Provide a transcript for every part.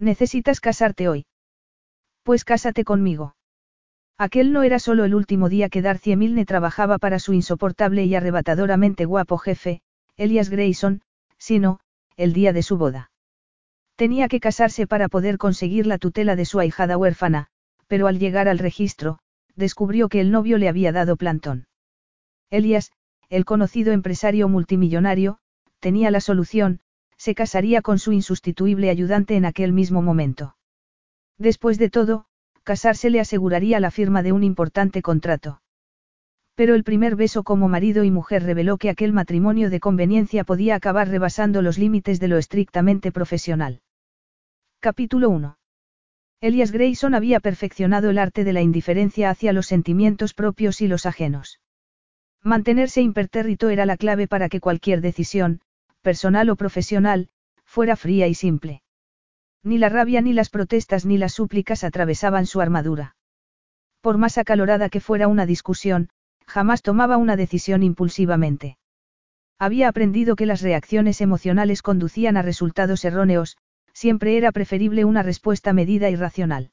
Necesitas casarte hoy. Pues cásate conmigo. Aquel no era solo el último día que Darcy Milne trabajaba para su insoportable y arrebatadoramente guapo jefe, Elias Grayson, sino, el día de su boda. Tenía que casarse para poder conseguir la tutela de su ahijada huérfana, pero al llegar al registro, descubrió que el novio le había dado plantón. Elias, el conocido empresario multimillonario, tenía la solución, se casaría con su insustituible ayudante en aquel mismo momento. Después de todo, casarse le aseguraría la firma de un importante contrato. Pero el primer beso como marido y mujer reveló que aquel matrimonio de conveniencia podía acabar rebasando los límites de lo estrictamente profesional. Capítulo 1. Elias Grayson había perfeccionado el arte de la indiferencia hacia los sentimientos propios y los ajenos. Mantenerse impertérrito era la clave para que cualquier decisión, personal o profesional, fuera fría y simple. Ni la rabia ni las protestas ni las súplicas atravesaban su armadura. Por más acalorada que fuera una discusión, jamás tomaba una decisión impulsivamente. Había aprendido que las reacciones emocionales conducían a resultados erróneos, siempre era preferible una respuesta medida y racional.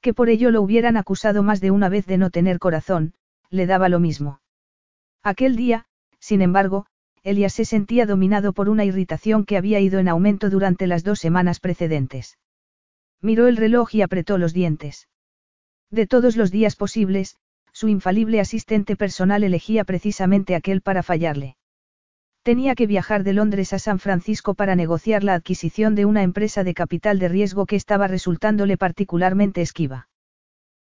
Que por ello lo hubieran acusado más de una vez de no tener corazón, le daba lo mismo. Aquel día, sin embargo, Elias se sentía dominado por una irritación que había ido en aumento durante las dos semanas precedentes. Miró el reloj y apretó los dientes. De todos los días posibles, su infalible asistente personal elegía precisamente aquel para fallarle. Tenía que viajar de Londres a San Francisco para negociar la adquisición de una empresa de capital de riesgo que estaba resultándole particularmente esquiva.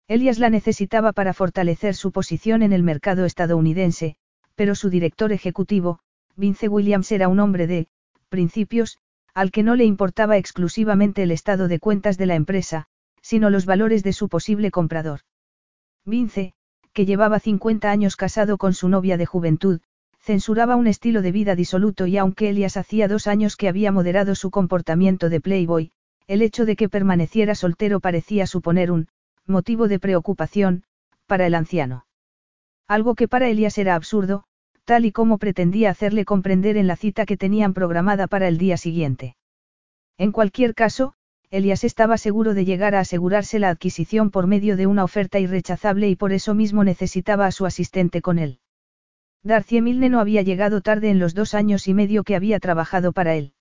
Elias la necesitaba para fortalecer su posición en el mercado estadounidense, pero su director ejecutivo, Vince Williams era un hombre de, principios, al que no le importaba exclusivamente el estado de cuentas de la empresa, sino los valores de su posible comprador. Vince, que llevaba 50 años casado con su novia de juventud, censuraba un estilo de vida disoluto y aunque Elias hacía dos años que había moderado su comportamiento de playboy, el hecho de que permaneciera soltero parecía suponer un motivo de preocupación para el anciano. Algo que para Elias era absurdo, tal y como pretendía hacerle comprender en la cita que tenían programada para el día siguiente. En cualquier caso, Elias estaba seguro de llegar a asegurarse la adquisición por medio de una oferta irrechazable y por eso mismo necesitaba a su asistente con él. Darcy Milne no había llegado tarde en los dos años y medio que había trabajado para él.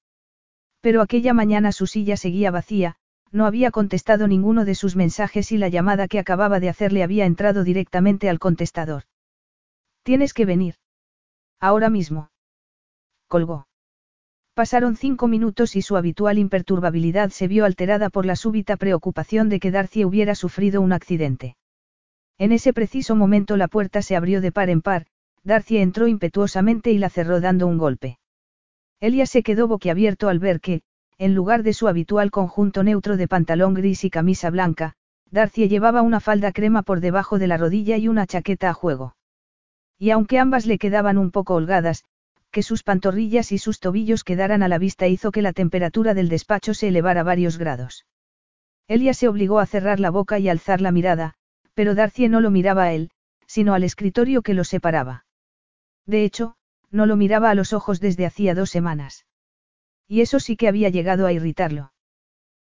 Pero aquella mañana su silla seguía vacía, no había contestado ninguno de sus mensajes y la llamada que acababa de hacerle había entrado directamente al contestador. Tienes que venir. Ahora mismo. Colgó. Pasaron cinco minutos y su habitual imperturbabilidad se vio alterada por la súbita preocupación de que Darcy hubiera sufrido un accidente. En ese preciso momento la puerta se abrió de par en par, Darcy entró impetuosamente y la cerró dando un golpe. Elia se quedó boquiabierto al ver que, en lugar de su habitual conjunto neutro de pantalón gris y camisa blanca, Darcy llevaba una falda crema por debajo de la rodilla y una chaqueta a juego. Y aunque ambas le quedaban un poco holgadas, que sus pantorrillas y sus tobillos quedaran a la vista hizo que la temperatura del despacho se elevara varios grados. Elia se obligó a cerrar la boca y alzar la mirada, pero Darcy no lo miraba a él, sino al escritorio que lo separaba. De hecho, no lo miraba a los ojos desde hacía dos semanas. Y eso sí que había llegado a irritarlo.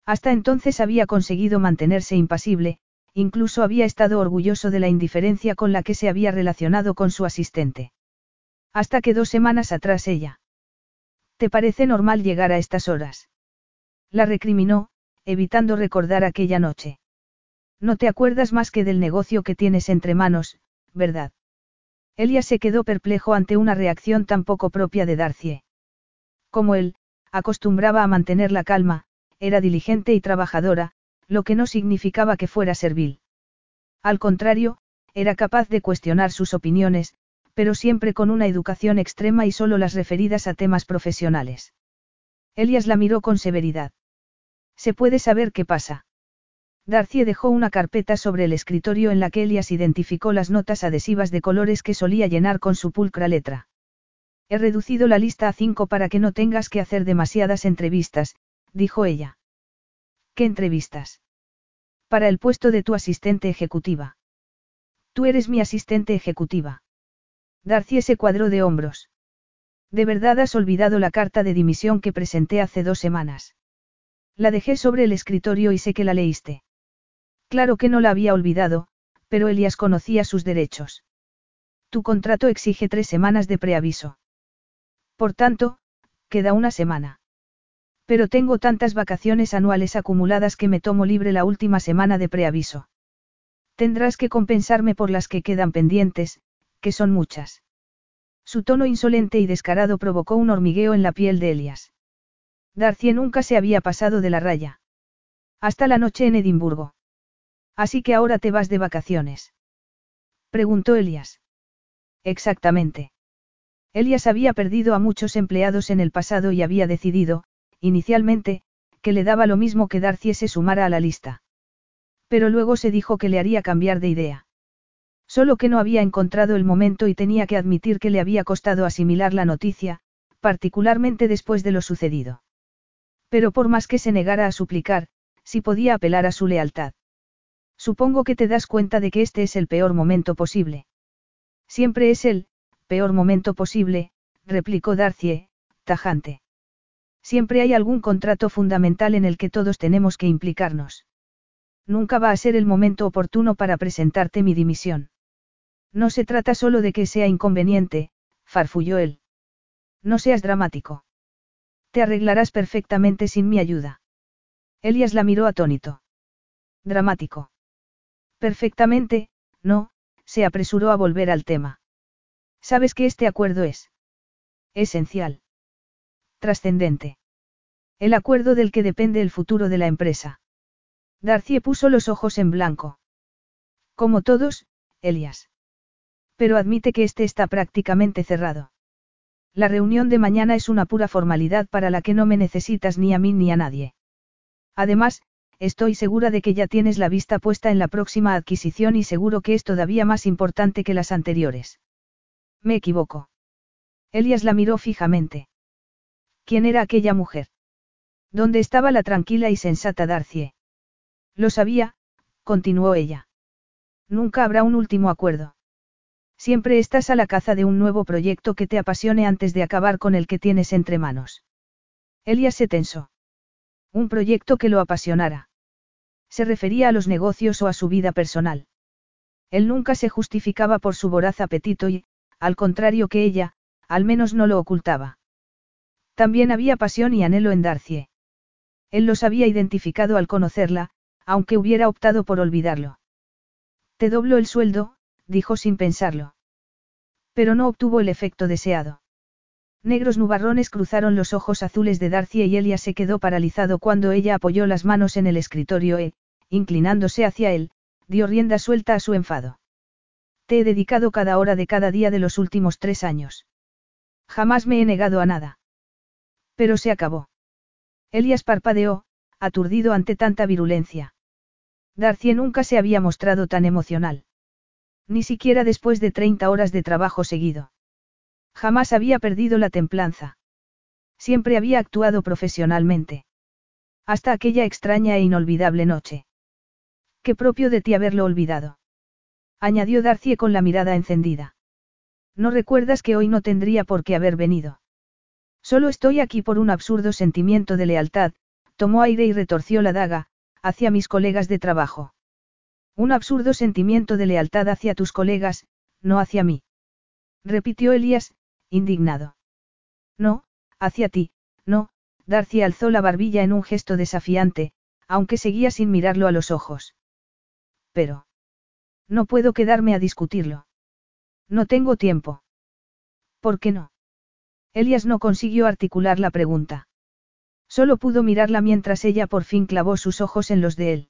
Hasta entonces había conseguido mantenerse impasible, incluso había estado orgulloso de la indiferencia con la que se había relacionado con su asistente. Hasta que dos semanas atrás ella. ¿Te parece normal llegar a estas horas? La recriminó, evitando recordar aquella noche. No te acuerdas más que del negocio que tienes entre manos, ¿verdad? Elia se quedó perplejo ante una reacción tan poco propia de Darcie. Como él, acostumbraba a mantener la calma, era diligente y trabajadora, lo que no significaba que fuera servil. Al contrario, era capaz de cuestionar sus opiniones, pero siempre con una educación extrema y solo las referidas a temas profesionales. Elias la miró con severidad. ¿Se puede saber qué pasa? Darcy dejó una carpeta sobre el escritorio en la que Elias identificó las notas adhesivas de colores que solía llenar con su pulcra letra. He reducido la lista a cinco para que no tengas que hacer demasiadas entrevistas, dijo ella. ¿Qué entrevistas? Para el puesto de tu asistente ejecutiva. Tú eres mi asistente ejecutiva. Darcy se cuadró de hombros. De verdad has olvidado la carta de dimisión que presenté hace dos semanas. La dejé sobre el escritorio y sé que la leíste. Claro que no la había olvidado, pero Elias conocía sus derechos. Tu contrato exige tres semanas de preaviso. Por tanto, queda una semana. Pero tengo tantas vacaciones anuales acumuladas que me tomo libre la última semana de preaviso. Tendrás que compensarme por las que quedan pendientes, que son muchas. Su tono insolente y descarado provocó un hormigueo en la piel de Elias. Darcy nunca se había pasado de la raya. Hasta la noche en Edimburgo. Así que ahora te vas de vacaciones. Preguntó Elias. Exactamente. Elias había perdido a muchos empleados en el pasado y había decidido, inicialmente, que le daba lo mismo que Darcy se sumara a la lista. Pero luego se dijo que le haría cambiar de idea. Solo que no había encontrado el momento y tenía que admitir que le había costado asimilar la noticia, particularmente después de lo sucedido. Pero por más que se negara a suplicar, si podía apelar a su lealtad. Supongo que te das cuenta de que este es el peor momento posible. Siempre es el, peor momento posible, replicó Darcy, tajante. Siempre hay algún contrato fundamental en el que todos tenemos que implicarnos. Nunca va a ser el momento oportuno para presentarte mi dimisión. No se trata solo de que sea inconveniente, farfulló él. No seas dramático. Te arreglarás perfectamente sin mi ayuda. Elias la miró atónito. Dramático. Perfectamente, no, se apresuró a volver al tema. Sabes que este acuerdo es esencial. Trascendente. El acuerdo del que depende el futuro de la empresa. Darcy puso los ojos en blanco. Como todos, Elias. Pero admite que este está prácticamente cerrado. La reunión de mañana es una pura formalidad para la que no me necesitas ni a mí ni a nadie. Además, estoy segura de que ya tienes la vista puesta en la próxima adquisición y seguro que es todavía más importante que las anteriores. Me equivoco. Elias la miró fijamente. ¿Quién era aquella mujer? ¿Dónde estaba la tranquila y sensata Darcie? Lo sabía, continuó ella. Nunca habrá un último acuerdo. Siempre estás a la caza de un nuevo proyecto que te apasione antes de acabar con el que tienes entre manos. Elias se tensó. Un proyecto que lo apasionara. Se refería a los negocios o a su vida personal. Él nunca se justificaba por su voraz apetito y, al contrario que ella, al menos no lo ocultaba. También había pasión y anhelo en Darcie. Él los había identificado al conocerla, aunque hubiera optado por olvidarlo. Te doblo el sueldo, dijo sin pensarlo. Pero no obtuvo el efecto deseado. Negros nubarrones cruzaron los ojos azules de Darcy y Elia se quedó paralizado cuando ella apoyó las manos en el escritorio e, inclinándose hacia él, dio rienda suelta a su enfado. Te he dedicado cada hora de cada día de los últimos tres años. Jamás me he negado a nada. Pero se acabó. Elias parpadeó, aturdido ante tanta virulencia. Darcy nunca se había mostrado tan emocional. Ni siquiera después de 30 horas de trabajo seguido. Jamás había perdido la templanza. Siempre había actuado profesionalmente. Hasta aquella extraña e inolvidable noche. Qué propio de ti haberlo olvidado. Añadió Darcy con la mirada encendida. No recuerdas que hoy no tendría por qué haber venido. Solo estoy aquí por un absurdo sentimiento de lealtad, tomó aire y retorció la daga, hacia mis colegas de trabajo. Un absurdo sentimiento de lealtad hacia tus colegas, no hacia mí. Repitió Elías, indignado. No, hacia ti, no, Darcy alzó la barbilla en un gesto desafiante, aunque seguía sin mirarlo a los ojos. Pero. No puedo quedarme a discutirlo. No tengo tiempo. ¿Por qué no? Elias no consiguió articular la pregunta. Solo pudo mirarla mientras ella por fin clavó sus ojos en los de él.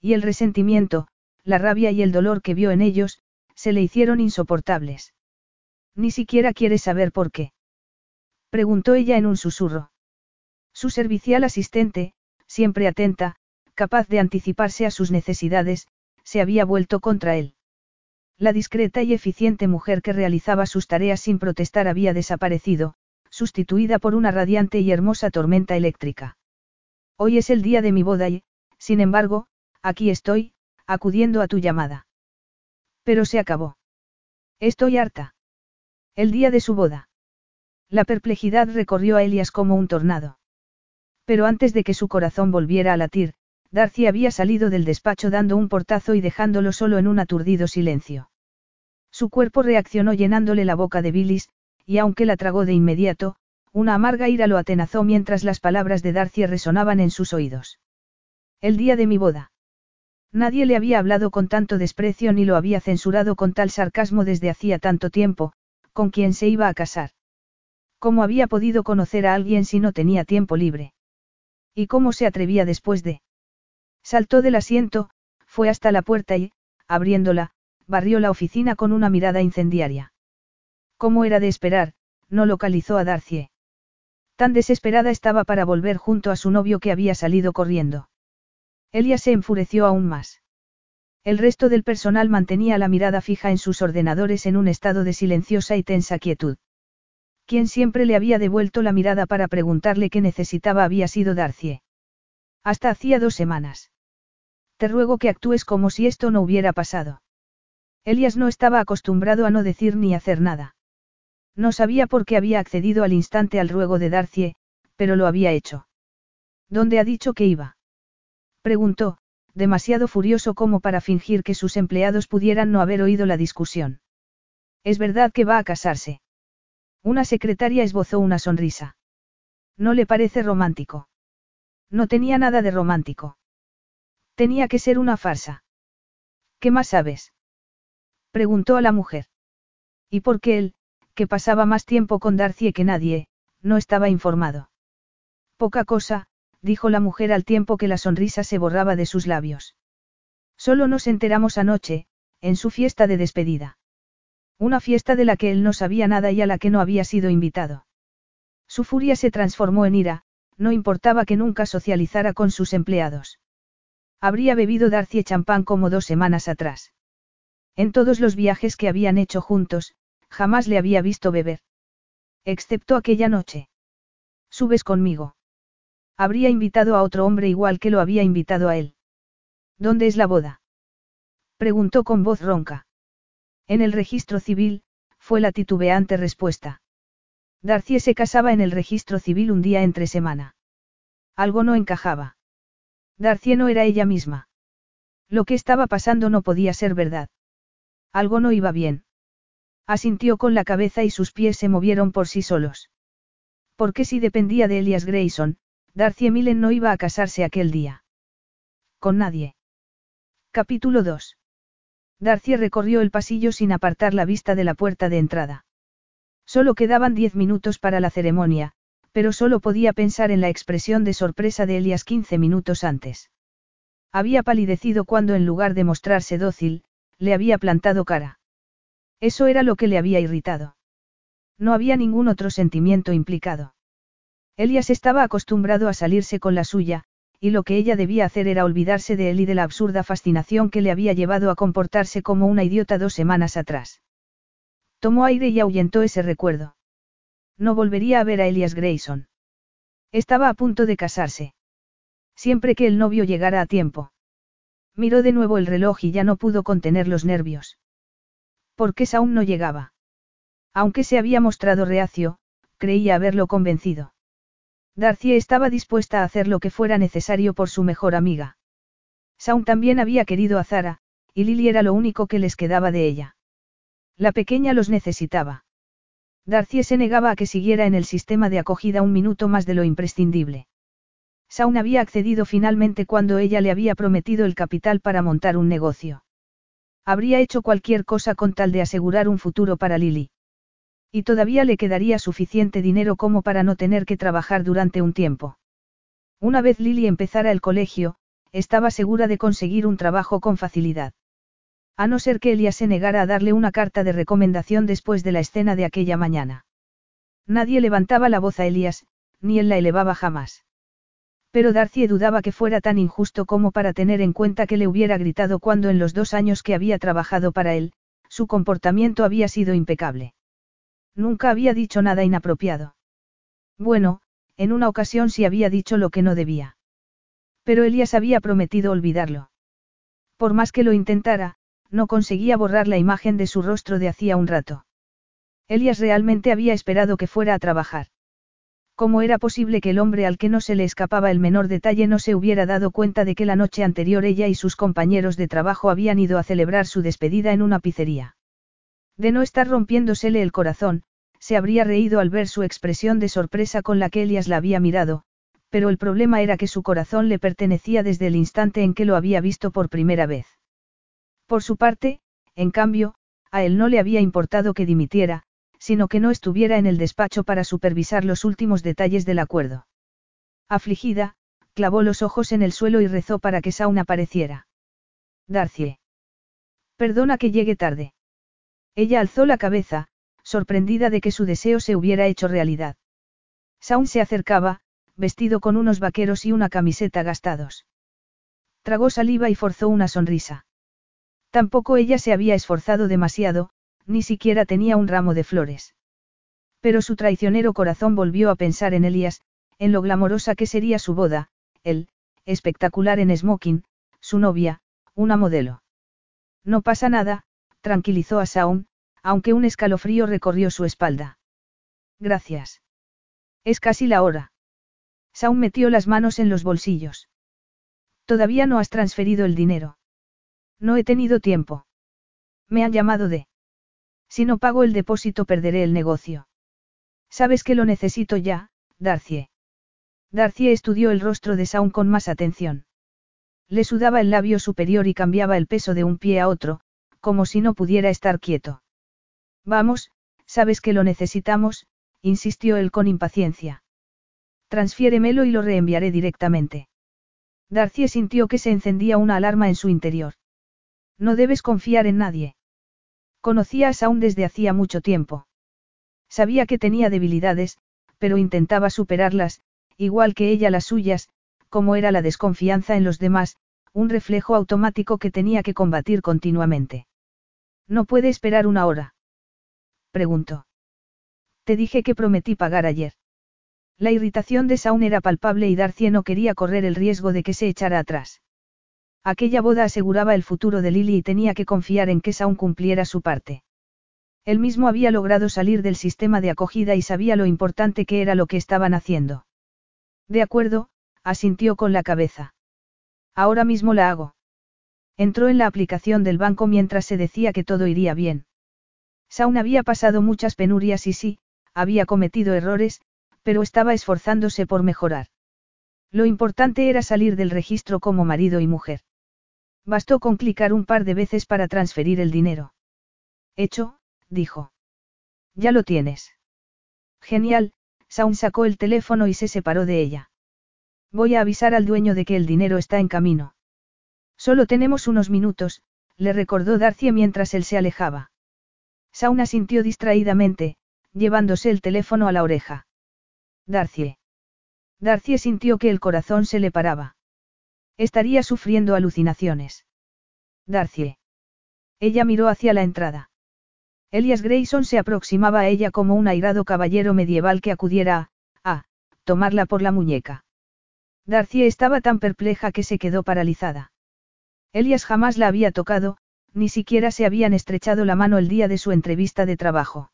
Y el resentimiento, la rabia y el dolor que vio en ellos, se le hicieron insoportables. Ni siquiera quiere saber por qué. Preguntó ella en un susurro. Su servicial asistente, siempre atenta, capaz de anticiparse a sus necesidades, se había vuelto contra él. La discreta y eficiente mujer que realizaba sus tareas sin protestar había desaparecido, sustituida por una radiante y hermosa tormenta eléctrica. Hoy es el día de mi boda y, sin embargo, aquí estoy, acudiendo a tu llamada. Pero se acabó. Estoy harta. El día de su boda. La perplejidad recorrió a Elias como un tornado. Pero antes de que su corazón volviera a latir, Darcy había salido del despacho dando un portazo y dejándolo solo en un aturdido silencio. Su cuerpo reaccionó llenándole la boca de bilis, y aunque la tragó de inmediato, una amarga ira lo atenazó mientras las palabras de Darcy resonaban en sus oídos. El día de mi boda. Nadie le había hablado con tanto desprecio ni lo había censurado con tal sarcasmo desde hacía tanto tiempo, con quien se iba a casar. ¿Cómo había podido conocer a alguien si no tenía tiempo libre? ¿Y cómo se atrevía después de... Saltó del asiento, fue hasta la puerta y, abriéndola, barrió la oficina con una mirada incendiaria. Como era de esperar, no localizó a Darcie. Tan desesperada estaba para volver junto a su novio que había salido corriendo. Elia se enfureció aún más. El resto del personal mantenía la mirada fija en sus ordenadores en un estado de silenciosa y tensa quietud. Quien siempre le había devuelto la mirada para preguntarle qué necesitaba había sido Darcie. Hasta hacía dos semanas. Te ruego que actúes como si esto no hubiera pasado. Elias no estaba acostumbrado a no decir ni hacer nada. No sabía por qué había accedido al instante al ruego de Darcie, pero lo había hecho. ¿Dónde ha dicho que iba? Preguntó, demasiado furioso como para fingir que sus empleados pudieran no haber oído la discusión. Es verdad que va a casarse. Una secretaria esbozó una sonrisa. ¿No le parece romántico? No tenía nada de romántico. Tenía que ser una farsa. ¿Qué más sabes? Preguntó a la mujer. ¿Y por qué él, que pasaba más tiempo con Darcy que nadie, no estaba informado? Poca cosa, dijo la mujer al tiempo que la sonrisa se borraba de sus labios. Solo nos enteramos anoche, en su fiesta de despedida. Una fiesta de la que él no sabía nada y a la que no había sido invitado. Su furia se transformó en ira, no importaba que nunca socializara con sus empleados. Habría bebido Darcy champán como dos semanas atrás. En todos los viajes que habían hecho juntos, jamás le había visto beber. Excepto aquella noche. ¿Subes conmigo? Habría invitado a otro hombre igual que lo había invitado a él. ¿Dónde es la boda? Preguntó con voz ronca. En el registro civil, fue la titubeante respuesta. Darcy se casaba en el registro civil un día entre semana. Algo no encajaba. Darcy no era ella misma. Lo que estaba pasando no podía ser verdad. Algo no iba bien. Asintió con la cabeza y sus pies se movieron por sí solos. Porque si dependía de Elias Grayson, Darcy Millen no iba a casarse aquel día. Con nadie. Capítulo 2. Darcy recorrió el pasillo sin apartar la vista de la puerta de entrada. Solo quedaban diez minutos para la ceremonia, pero solo podía pensar en la expresión de sorpresa de Elias quince minutos antes. Había palidecido cuando en lugar de mostrarse dócil, le había plantado cara. Eso era lo que le había irritado. No había ningún otro sentimiento implicado. Elias estaba acostumbrado a salirse con la suya, y lo que ella debía hacer era olvidarse de él y de la absurda fascinación que le había llevado a comportarse como una idiota dos semanas atrás. Tomó aire y ahuyentó ese recuerdo. No volvería a ver a Elias Grayson. Estaba a punto de casarse. Siempre que el novio llegara a tiempo. Miró de nuevo el reloj y ya no pudo contener los nervios. ¿Por qué aún no llegaba? Aunque se había mostrado reacio, creía haberlo convencido. Darcy estaba dispuesta a hacer lo que fuera necesario por su mejor amiga. Saun también había querido a Zara, y Lily era lo único que les quedaba de ella. La pequeña los necesitaba. Darcy se negaba a que siguiera en el sistema de acogida un minuto más de lo imprescindible. Saun había accedido finalmente cuando ella le había prometido el capital para montar un negocio. Habría hecho cualquier cosa con tal de asegurar un futuro para Lily. Y todavía le quedaría suficiente dinero como para no tener que trabajar durante un tiempo. Una vez Lily empezara el colegio, estaba segura de conseguir un trabajo con facilidad. A no ser que Elia se negara a darle una carta de recomendación después de la escena de aquella mañana. Nadie levantaba la voz a Elias, ni él la elevaba jamás. Pero Darcy dudaba que fuera tan injusto como para tener en cuenta que le hubiera gritado cuando en los dos años que había trabajado para él, su comportamiento había sido impecable. Nunca había dicho nada inapropiado. Bueno, en una ocasión sí había dicho lo que no debía. Pero Elías había prometido olvidarlo. Por más que lo intentara, no conseguía borrar la imagen de su rostro de hacía un rato. Elías realmente había esperado que fuera a trabajar. ¿Cómo era posible que el hombre al que no se le escapaba el menor detalle no se hubiera dado cuenta de que la noche anterior ella y sus compañeros de trabajo habían ido a celebrar su despedida en una pizzería? De no estar rompiéndosele el corazón, se habría reído al ver su expresión de sorpresa con la que Elias la había mirado, pero el problema era que su corazón le pertenecía desde el instante en que lo había visto por primera vez. Por su parte, en cambio, a él no le había importado que dimitiera, sino que no estuviera en el despacho para supervisar los últimos detalles del acuerdo. Afligida, clavó los ojos en el suelo y rezó para que Saun apareciera. Darcie. Perdona que llegue tarde. Ella alzó la cabeza, sorprendida de que su deseo se hubiera hecho realidad. Saun se acercaba, vestido con unos vaqueros y una camiseta gastados. Tragó saliva y forzó una sonrisa. Tampoco ella se había esforzado demasiado, ni siquiera tenía un ramo de flores. Pero su traicionero corazón volvió a pensar en Elías, en lo glamorosa que sería su boda, él, espectacular en smoking, su novia, una modelo. No pasa nada, tranquilizó a Saun, aunque un escalofrío recorrió su espalda. Gracias. Es casi la hora. Saun metió las manos en los bolsillos. Todavía no has transferido el dinero. No he tenido tiempo. Me han llamado de... Si no pago el depósito perderé el negocio. Sabes que lo necesito ya, Darcie. Darcie estudió el rostro de Saun con más atención. Le sudaba el labio superior y cambiaba el peso de un pie a otro, como si no pudiera estar quieto. Vamos, sabes que lo necesitamos, insistió él con impaciencia. Transfiéremelo y lo reenviaré directamente. Darcie sintió que se encendía una alarma en su interior. No debes confiar en nadie. Conocía a Saun desde hacía mucho tiempo. Sabía que tenía debilidades, pero intentaba superarlas, igual que ella las suyas, como era la desconfianza en los demás, un reflejo automático que tenía que combatir continuamente. ¿No puede esperar una hora? Preguntó. Te dije que prometí pagar ayer. La irritación de Saun era palpable y Darcy no quería correr el riesgo de que se echara atrás. Aquella boda aseguraba el futuro de Lily y tenía que confiar en que Saun cumpliera su parte. Él mismo había logrado salir del sistema de acogida y sabía lo importante que era lo que estaban haciendo. De acuerdo, asintió con la cabeza. Ahora mismo la hago. Entró en la aplicación del banco mientras se decía que todo iría bien. Saun había pasado muchas penurias y sí, había cometido errores, pero estaba esforzándose por mejorar. Lo importante era salir del registro como marido y mujer. Bastó con clicar un par de veces para transferir el dinero. Hecho, dijo. Ya lo tienes. Genial, Saun sacó el teléfono y se separó de ella. Voy a avisar al dueño de que el dinero está en camino. Solo tenemos unos minutos, le recordó Darcy mientras él se alejaba. Saun asintió distraídamente, llevándose el teléfono a la oreja. Darcy. Darcy sintió que el corazón se le paraba. Estaría sufriendo alucinaciones. Darcy. Ella miró hacia la entrada. Elias Grayson se aproximaba a ella como un airado caballero medieval que acudiera a, tomarla por la muñeca. Darcy estaba tan perpleja que se quedó paralizada. Elias jamás la había tocado, ni siquiera se habían estrechado la mano el día de su entrevista de trabajo.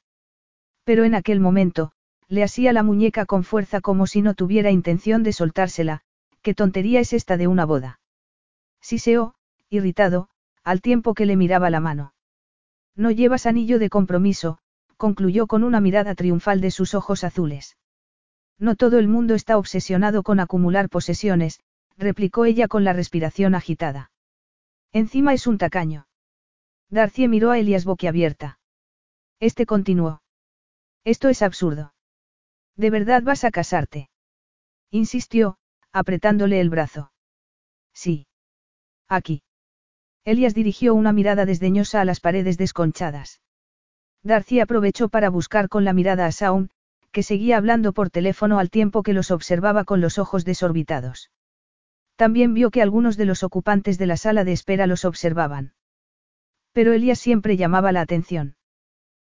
Pero en aquel momento, le hacía la muñeca con fuerza como si no tuviera intención de soltársela, ¿Qué tontería es esta de una boda? Siseó, irritado, al tiempo que le miraba la mano. No llevas anillo de compromiso, concluyó con una mirada triunfal de sus ojos azules. No todo el mundo está obsesionado con acumular posesiones, replicó ella con la respiración agitada. Encima es un tacaño. Darcy miró a Elias boquiabierta. Este continuó. Esto es absurdo. ¿De verdad vas a casarte? Insistió, apretándole el brazo. Sí. Aquí. Elias dirigió una mirada desdeñosa a las paredes desconchadas. Darcy aprovechó para buscar con la mirada a Saun, que seguía hablando por teléfono al tiempo que los observaba con los ojos desorbitados. También vio que algunos de los ocupantes de la sala de espera los observaban. Pero Elías siempre llamaba la atención.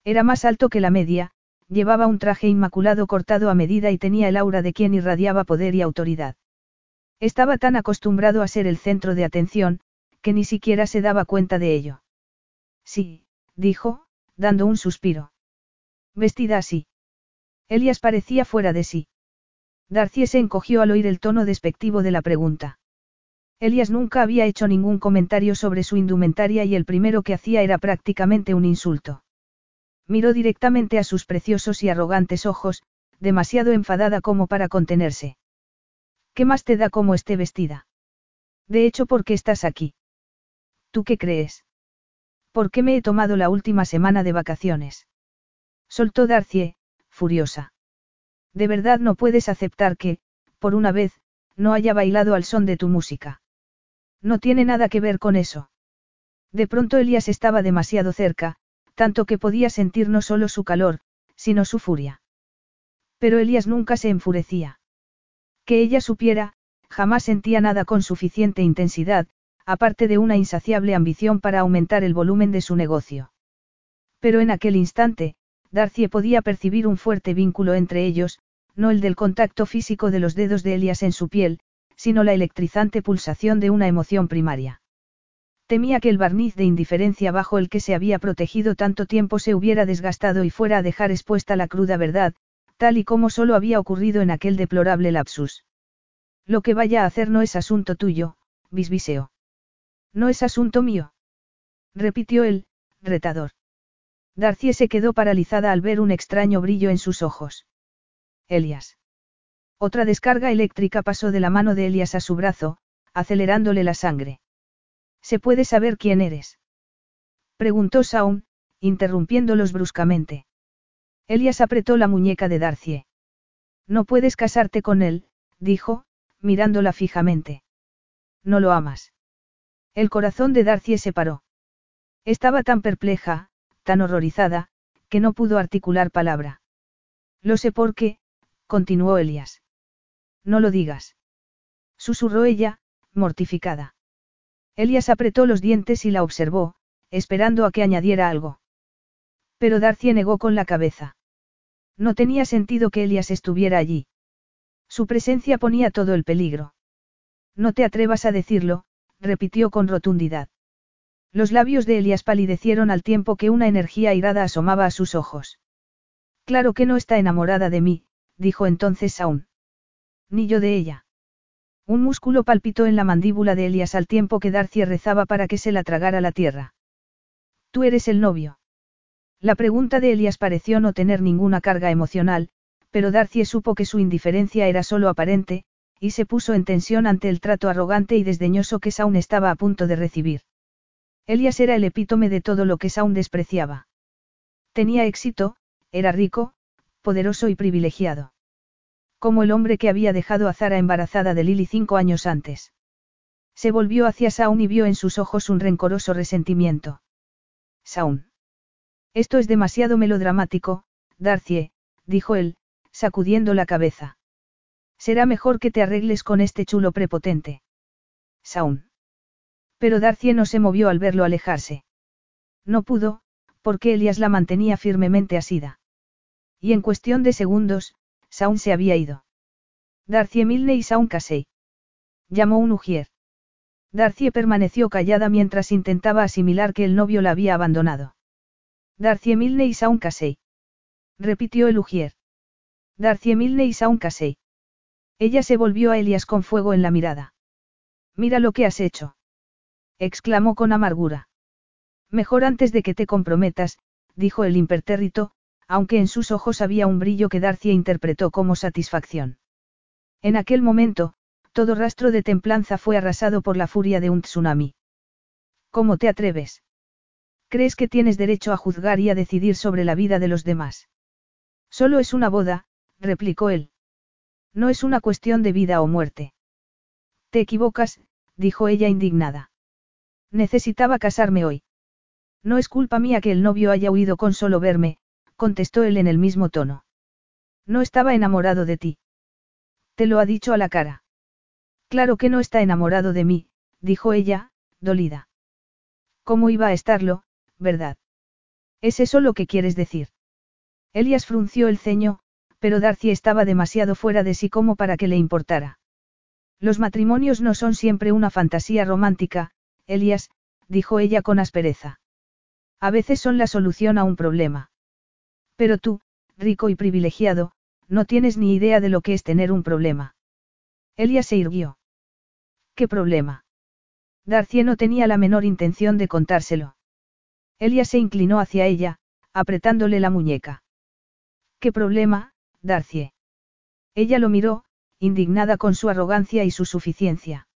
Era más alto que la media, llevaba un traje inmaculado cortado a medida y tenía el aura de quien irradiaba poder y autoridad. Estaba tan acostumbrado a ser el centro de atención, que ni siquiera se daba cuenta de ello. Sí, dijo, dando un suspiro. Vestida así. Elias parecía fuera de sí. Darcy se encogió al oír el tono despectivo de la pregunta. Elias nunca había hecho ningún comentario sobre su indumentaria y el primero que hacía era prácticamente un insulto. Miró directamente a sus preciosos y arrogantes ojos, demasiado enfadada como para contenerse. ¿Qué más te da como esté vestida? De hecho, ¿por qué estás aquí? ¿Tú qué crees? ¿Por qué me he tomado la última semana de vacaciones? Soltó Darcie, furiosa. De verdad no puedes aceptar que, por una vez, no haya bailado al son de tu música. No tiene nada que ver con eso. De pronto Elías estaba demasiado cerca, tanto que podía sentir no solo su calor, sino su furia. Pero Elías nunca se enfurecía. Que ella supiera, jamás sentía nada con suficiente intensidad, aparte de una insaciable ambición para aumentar el volumen de su negocio. Pero en aquel instante, Darcy podía percibir un fuerte vínculo entre ellos, no el del contacto físico de los dedos de Elias en su piel, sino la electrizante pulsación de una emoción primaria. Temía que el barniz de indiferencia bajo el que se había protegido tanto tiempo se hubiera desgastado y fuera a dejar expuesta la cruda verdad, tal y como solo había ocurrido en aquel deplorable lapsus. Lo que vaya a hacer no es asunto tuyo, bisbiseo. No es asunto mío. Repitió él, retador. Darcy se quedó paralizada al ver un extraño brillo en sus ojos. Elias. Otra descarga eléctrica pasó de la mano de Elias a su brazo, acelerándole la sangre. ¿Se puede saber quién eres? Preguntó Saun, interrumpiéndolos bruscamente. Elias apretó la muñeca de Darcy. No puedes casarte con él, dijo, mirándola fijamente. No lo amas. El corazón de Darcy se paró. Estaba tan perpleja, tan horrorizada, que no pudo articular palabra. Lo sé por qué, continuó Elias. No lo digas. Susurró ella, mortificada. Elias apretó los dientes y la observó, esperando a que añadiera algo. Pero Darcy negó con la cabeza. No tenía sentido que Elias estuviera allí. Su presencia ponía todo el peligro. No te atrevas a decirlo, repitió con rotundidad. Los labios de Elias palidecieron al tiempo que una energía airada asomaba a sus ojos. Claro que no está enamorada de mí, dijo entonces aún. Ni yo de ella. Un músculo palpitó en la mandíbula de Elias al tiempo que Darcy rezaba para que se la tragara la tierra. ¿Tú eres el novio? La pregunta de Elias pareció no tener ninguna carga emocional, pero Darcy supo que su indiferencia era solo aparente, y se puso en tensión ante el trato arrogante y desdeñoso que Saun estaba a punto de recibir. Elias era el epítome de todo lo que Saun despreciaba. Tenía éxito, era rico, poderoso y privilegiado. Como el hombre que había dejado a Zara embarazada de Lily cinco años antes. Se volvió hacia Saun y vio en sus ojos un rencoroso resentimiento. Saun. Esto es demasiado melodramático, Darcie, dijo él, sacudiendo la cabeza. Será mejor que te arregles con este chulo prepotente. Saun. Pero Darcy no se movió al verlo alejarse. No pudo, porque Elias la mantenía firmemente asida. Y en cuestión de segundos, Saun se había ido. Darcy Milne y Saun Casey. Llamó un ujier. Darcy permaneció callada mientras intentaba asimilar que el novio la había abandonado. Darcy Milne y Saun Casey. Repitió el ujier. Darcy Milne y Saun Casey. Ella se volvió a Elias con fuego en la mirada. Mira lo que has hecho exclamó con amargura. Mejor antes de que te comprometas, dijo el impertérrito, aunque en sus ojos había un brillo que Darcia interpretó como satisfacción. En aquel momento, todo rastro de templanza fue arrasado por la furia de un tsunami. ¿Cómo te atreves? ¿Crees que tienes derecho a juzgar y a decidir sobre la vida de los demás? Solo es una boda, replicó él. No es una cuestión de vida o muerte. Te equivocas, dijo ella indignada. Necesitaba casarme hoy. No es culpa mía que el novio haya huido con solo verme, contestó él en el mismo tono. No estaba enamorado de ti. Te lo ha dicho a la cara. Claro que no está enamorado de mí, dijo ella, dolida. ¿Cómo iba a estarlo, verdad? ¿Es eso lo que quieres decir? Elias frunció el ceño, pero Darcy estaba demasiado fuera de sí como para que le importara. Los matrimonios no son siempre una fantasía romántica, Elias, dijo ella con aspereza. A veces son la solución a un problema. Pero tú, rico y privilegiado, no tienes ni idea de lo que es tener un problema. Elias se irguió. ¿Qué problema? Darcy no tenía la menor intención de contárselo. Elias se inclinó hacia ella, apretándole la muñeca. ¿Qué problema, Darcy? Ella lo miró, indignada con su arrogancia y su suficiencia.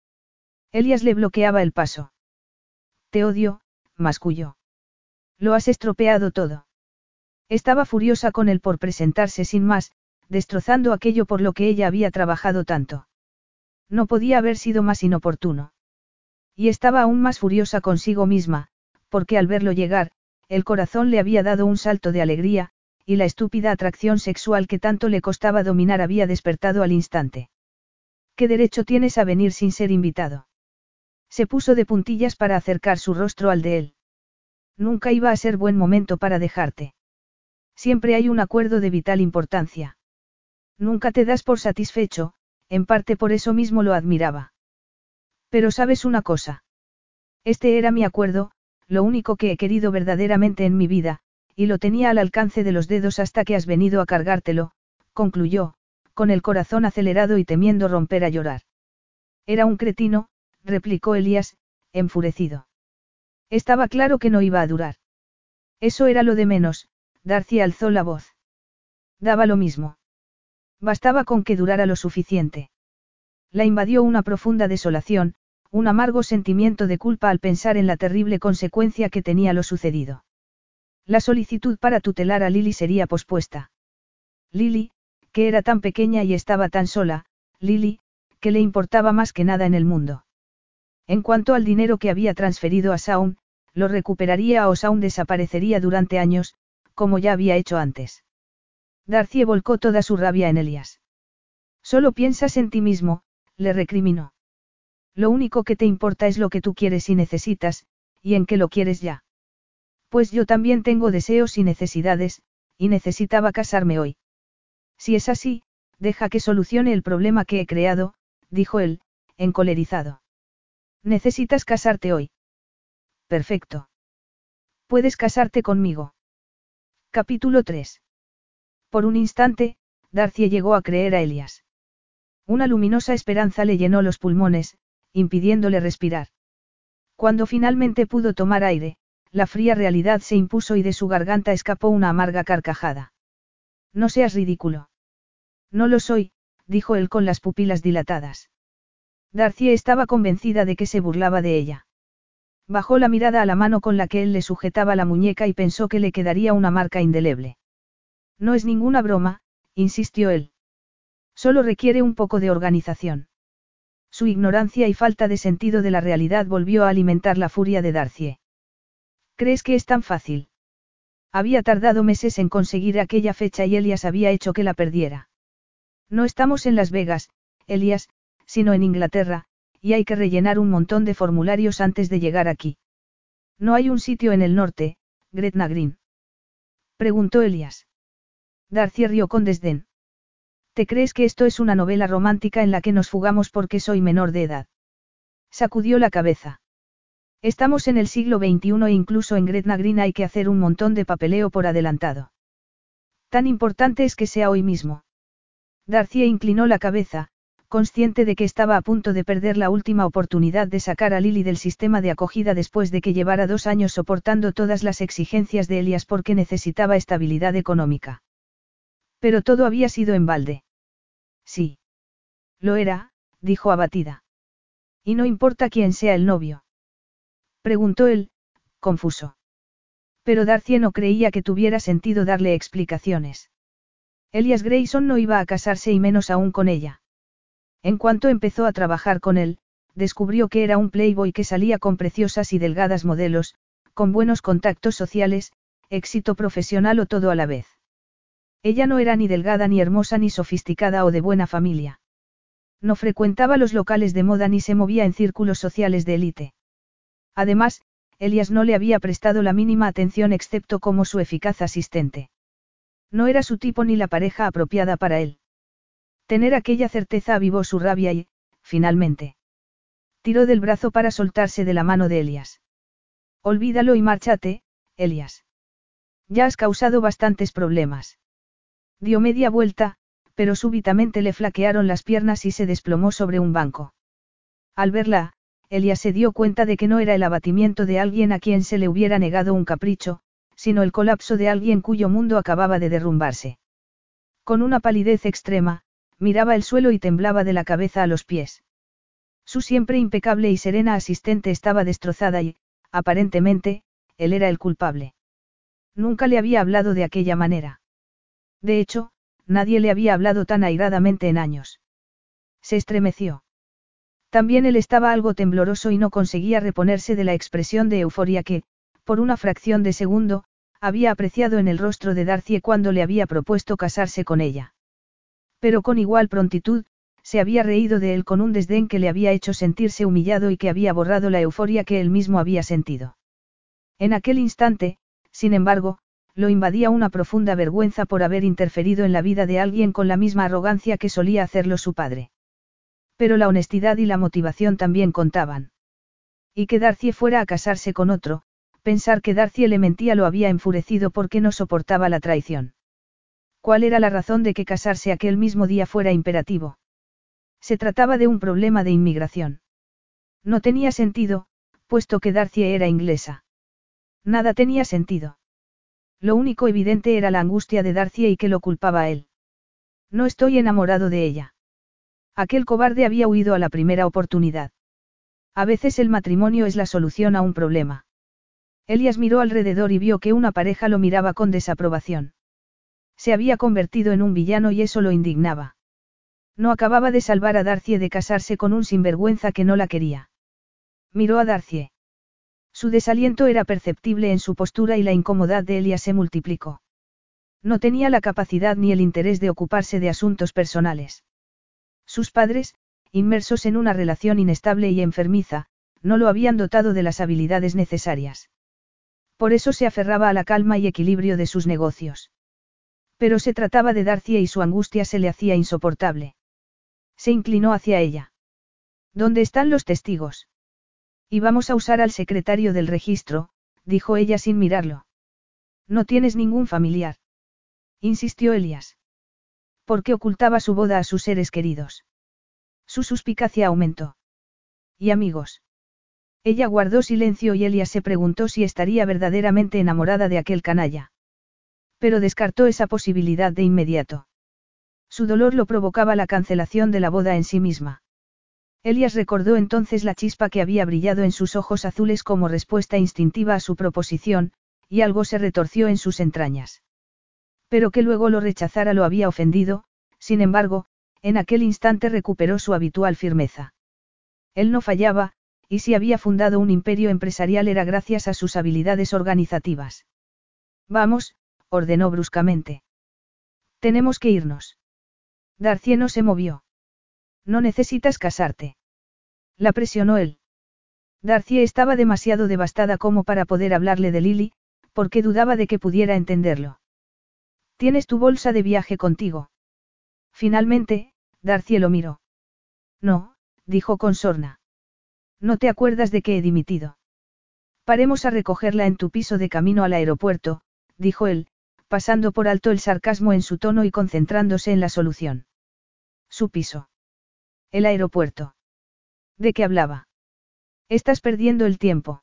Elias le bloqueaba el paso. Te odio, masculló. Lo has estropeado todo. Estaba furiosa con él por presentarse sin más, destrozando aquello por lo que ella había trabajado tanto. No podía haber sido más inoportuno. Y estaba aún más furiosa consigo misma, porque al verlo llegar, el corazón le había dado un salto de alegría, y la estúpida atracción sexual que tanto le costaba dominar había despertado al instante. ¿Qué derecho tienes a venir sin ser invitado? Se puso de puntillas para acercar su rostro al de él. Nunca iba a ser buen momento para dejarte. Siempre hay un acuerdo de vital importancia. Nunca te das por satisfecho, en parte por eso mismo lo admiraba. Pero sabes una cosa. Este era mi acuerdo, lo único que he querido verdaderamente en mi vida, y lo tenía al alcance de los dedos hasta que has venido a cargártelo, concluyó, con el corazón acelerado y temiendo romper a llorar. Era un cretino, replicó Elías, enfurecido. Estaba claro que no iba a durar. Eso era lo de menos, Darcy alzó la voz. Daba lo mismo. Bastaba con que durara lo suficiente. La invadió una profunda desolación, un amargo sentimiento de culpa al pensar en la terrible consecuencia que tenía lo sucedido. La solicitud para tutelar a Lily sería pospuesta. Lily, que era tan pequeña y estaba tan sola, Lily, que le importaba más que nada en el mundo. En cuanto al dinero que había transferido a Saun, lo recuperaría o Saun desaparecería durante años, como ya había hecho antes. Darcy volcó toda su rabia en Elias. Solo piensas en ti mismo, le recriminó. Lo único que te importa es lo que tú quieres y necesitas, y en qué lo quieres ya. Pues yo también tengo deseos y necesidades, y necesitaba casarme hoy. Si es así, deja que solucione el problema que he creado, dijo él, encolerizado. Necesitas casarte hoy. Perfecto. Puedes casarte conmigo. Capítulo 3. Por un instante, Darcy llegó a creer a Elias. Una luminosa esperanza le llenó los pulmones, impidiéndole respirar. Cuando finalmente pudo tomar aire, la fría realidad se impuso y de su garganta escapó una amarga carcajada. No seas ridículo. No lo soy, dijo él con las pupilas dilatadas. Darcy estaba convencida de que se burlaba de ella. Bajó la mirada a la mano con la que él le sujetaba la muñeca y pensó que le quedaría una marca indeleble. No es ninguna broma, insistió él. Solo requiere un poco de organización. Su ignorancia y falta de sentido de la realidad volvió a alimentar la furia de Darcy. ¿Crees que es tan fácil? Había tardado meses en conseguir aquella fecha y Elias había hecho que la perdiera. No estamos en Las Vegas, Elias, sino en Inglaterra, y hay que rellenar un montón de formularios antes de llegar aquí. No hay un sitio en el norte, Gretna Green. Preguntó Elias. Darcy rió con desdén. ¿Te crees que esto es una novela romántica en la que nos fugamos porque soy menor de edad? Sacudió la cabeza. Estamos en el siglo XXI e incluso en Gretna Green hay que hacer un montón de papeleo por adelantado. Tan importante es que sea hoy mismo. Darcy inclinó la cabeza, consciente de que estaba a punto de perder la última oportunidad de sacar a Lily del sistema de acogida después de que llevara dos años soportando todas las exigencias de Elias porque necesitaba estabilidad económica. Pero todo había sido en balde. Sí. Lo era, dijo abatida. Y no importa quién sea el novio. Preguntó él, confuso. Pero Darcy no creía que tuviera sentido darle explicaciones. Elias Grayson no iba a casarse y menos aún con ella. En cuanto empezó a trabajar con él, descubrió que era un playboy que salía con preciosas y delgadas modelos, con buenos contactos sociales, éxito profesional o todo a la vez. Ella no era ni delgada ni hermosa ni sofisticada o de buena familia. No frecuentaba los locales de moda ni se movía en círculos sociales de élite. Además, Elias no le había prestado la mínima atención excepto como su eficaz asistente. No era su tipo ni la pareja apropiada para él. Tener aquella certeza avivó su rabia y, finalmente, tiró del brazo para soltarse de la mano de Elias. Olvídalo y márchate, Elias. Ya has causado bastantes problemas. Dio media vuelta, pero súbitamente le flaquearon las piernas y se desplomó sobre un banco. Al verla, Elias se dio cuenta de que no era el abatimiento de alguien a quien se le hubiera negado un capricho, sino el colapso de alguien cuyo mundo acababa de derrumbarse. Con una palidez extrema, miraba el suelo y temblaba de la cabeza a los pies. Su siempre impecable y serena asistente estaba destrozada y, aparentemente, él era el culpable. Nunca le había hablado de aquella manera. De hecho, nadie le había hablado tan airadamente en años. Se estremeció. También él estaba algo tembloroso y no conseguía reponerse de la expresión de euforia que, por una fracción de segundo, había apreciado en el rostro de Darcy cuando le había propuesto casarse con ella. Pero con igual prontitud, se había reído de él con un desdén que le había hecho sentirse humillado y que había borrado la euforia que él mismo había sentido. En aquel instante, sin embargo, lo invadía una profunda vergüenza por haber interferido en la vida de alguien con la misma arrogancia que solía hacerlo su padre. Pero la honestidad y la motivación también contaban. Y que Darcy fuera a casarse con otro, pensar que Darcy le mentía lo había enfurecido porque no soportaba la traición. ¿Cuál era la razón de que casarse aquel mismo día fuera imperativo? Se trataba de un problema de inmigración. No tenía sentido, puesto que Darcy era inglesa. Nada tenía sentido. Lo único evidente era la angustia de Darcy y que lo culpaba a él. No estoy enamorado de ella. Aquel cobarde había huido a la primera oportunidad. A veces el matrimonio es la solución a un problema. Elias miró alrededor y vio que una pareja lo miraba con desaprobación. Se había convertido en un villano y eso lo indignaba. No acababa de salvar a Darcy de casarse con un sinvergüenza que no la quería. Miró a Darcy. Su desaliento era perceptible en su postura y la incomodidad de Elia se multiplicó. No tenía la capacidad ni el interés de ocuparse de asuntos personales. Sus padres, inmersos en una relación inestable y enfermiza, no lo habían dotado de las habilidades necesarias. Por eso se aferraba a la calma y equilibrio de sus negocios. Pero se trataba de Darcy y su angustia se le hacía insoportable. Se inclinó hacia ella. ¿Dónde están los testigos? Y vamos a usar al secretario del registro, dijo ella sin mirarlo. No tienes ningún familiar. Insistió Elias. ¿Por qué ocultaba su boda a sus seres queridos? Su suspicacia aumentó. ¿Y amigos? Ella guardó silencio y Elias se preguntó si estaría verdaderamente enamorada de aquel canalla. Pero descartó esa posibilidad de inmediato. Su dolor lo provocaba la cancelación de la boda en sí misma. Elias recordó entonces la chispa que había brillado en sus ojos azules como respuesta instintiva a su proposición, y algo se retorció en sus entrañas. Pero que luego lo rechazara lo había ofendido, sin embargo, en aquel instante recuperó su habitual firmeza. Él no fallaba, y si había fundado un imperio empresarial era gracias a sus habilidades organizativas. Vamos, ordenó bruscamente. Tenemos que irnos. Darcy no se movió. No necesitas casarte. La presionó él. Darcy estaba demasiado devastada como para poder hablarle de Lily, porque dudaba de que pudiera entenderlo. ¿Tienes tu bolsa de viaje contigo? Finalmente, Darcy lo miró. No, dijo con sorna. No te acuerdas de que he dimitido. Paremos a recogerla en tu piso de camino al aeropuerto, dijo él, pasando por alto el sarcasmo en su tono y concentrándose en la solución. Su piso. El aeropuerto. ¿De qué hablaba? Estás perdiendo el tiempo.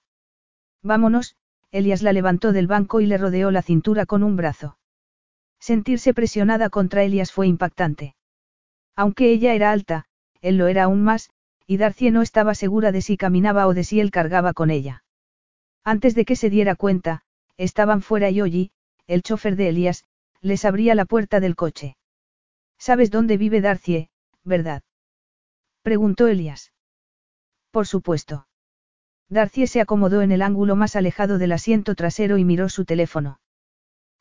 Vámonos, Elias la levantó del banco y le rodeó la cintura con un brazo. Sentirse presionada contra Elias fue impactante. Aunque ella era alta, él lo era aún más, y Darcy no estaba segura de si caminaba o de si él cargaba con ella. Antes de que se diera cuenta, estaban fuera y Ollie, el chofer de Elias, les abría la puerta del coche. ¿Sabes dónde vive Darcy, verdad? Preguntó Elias. Por supuesto. Darcy se acomodó en el ángulo más alejado del asiento trasero y miró su teléfono.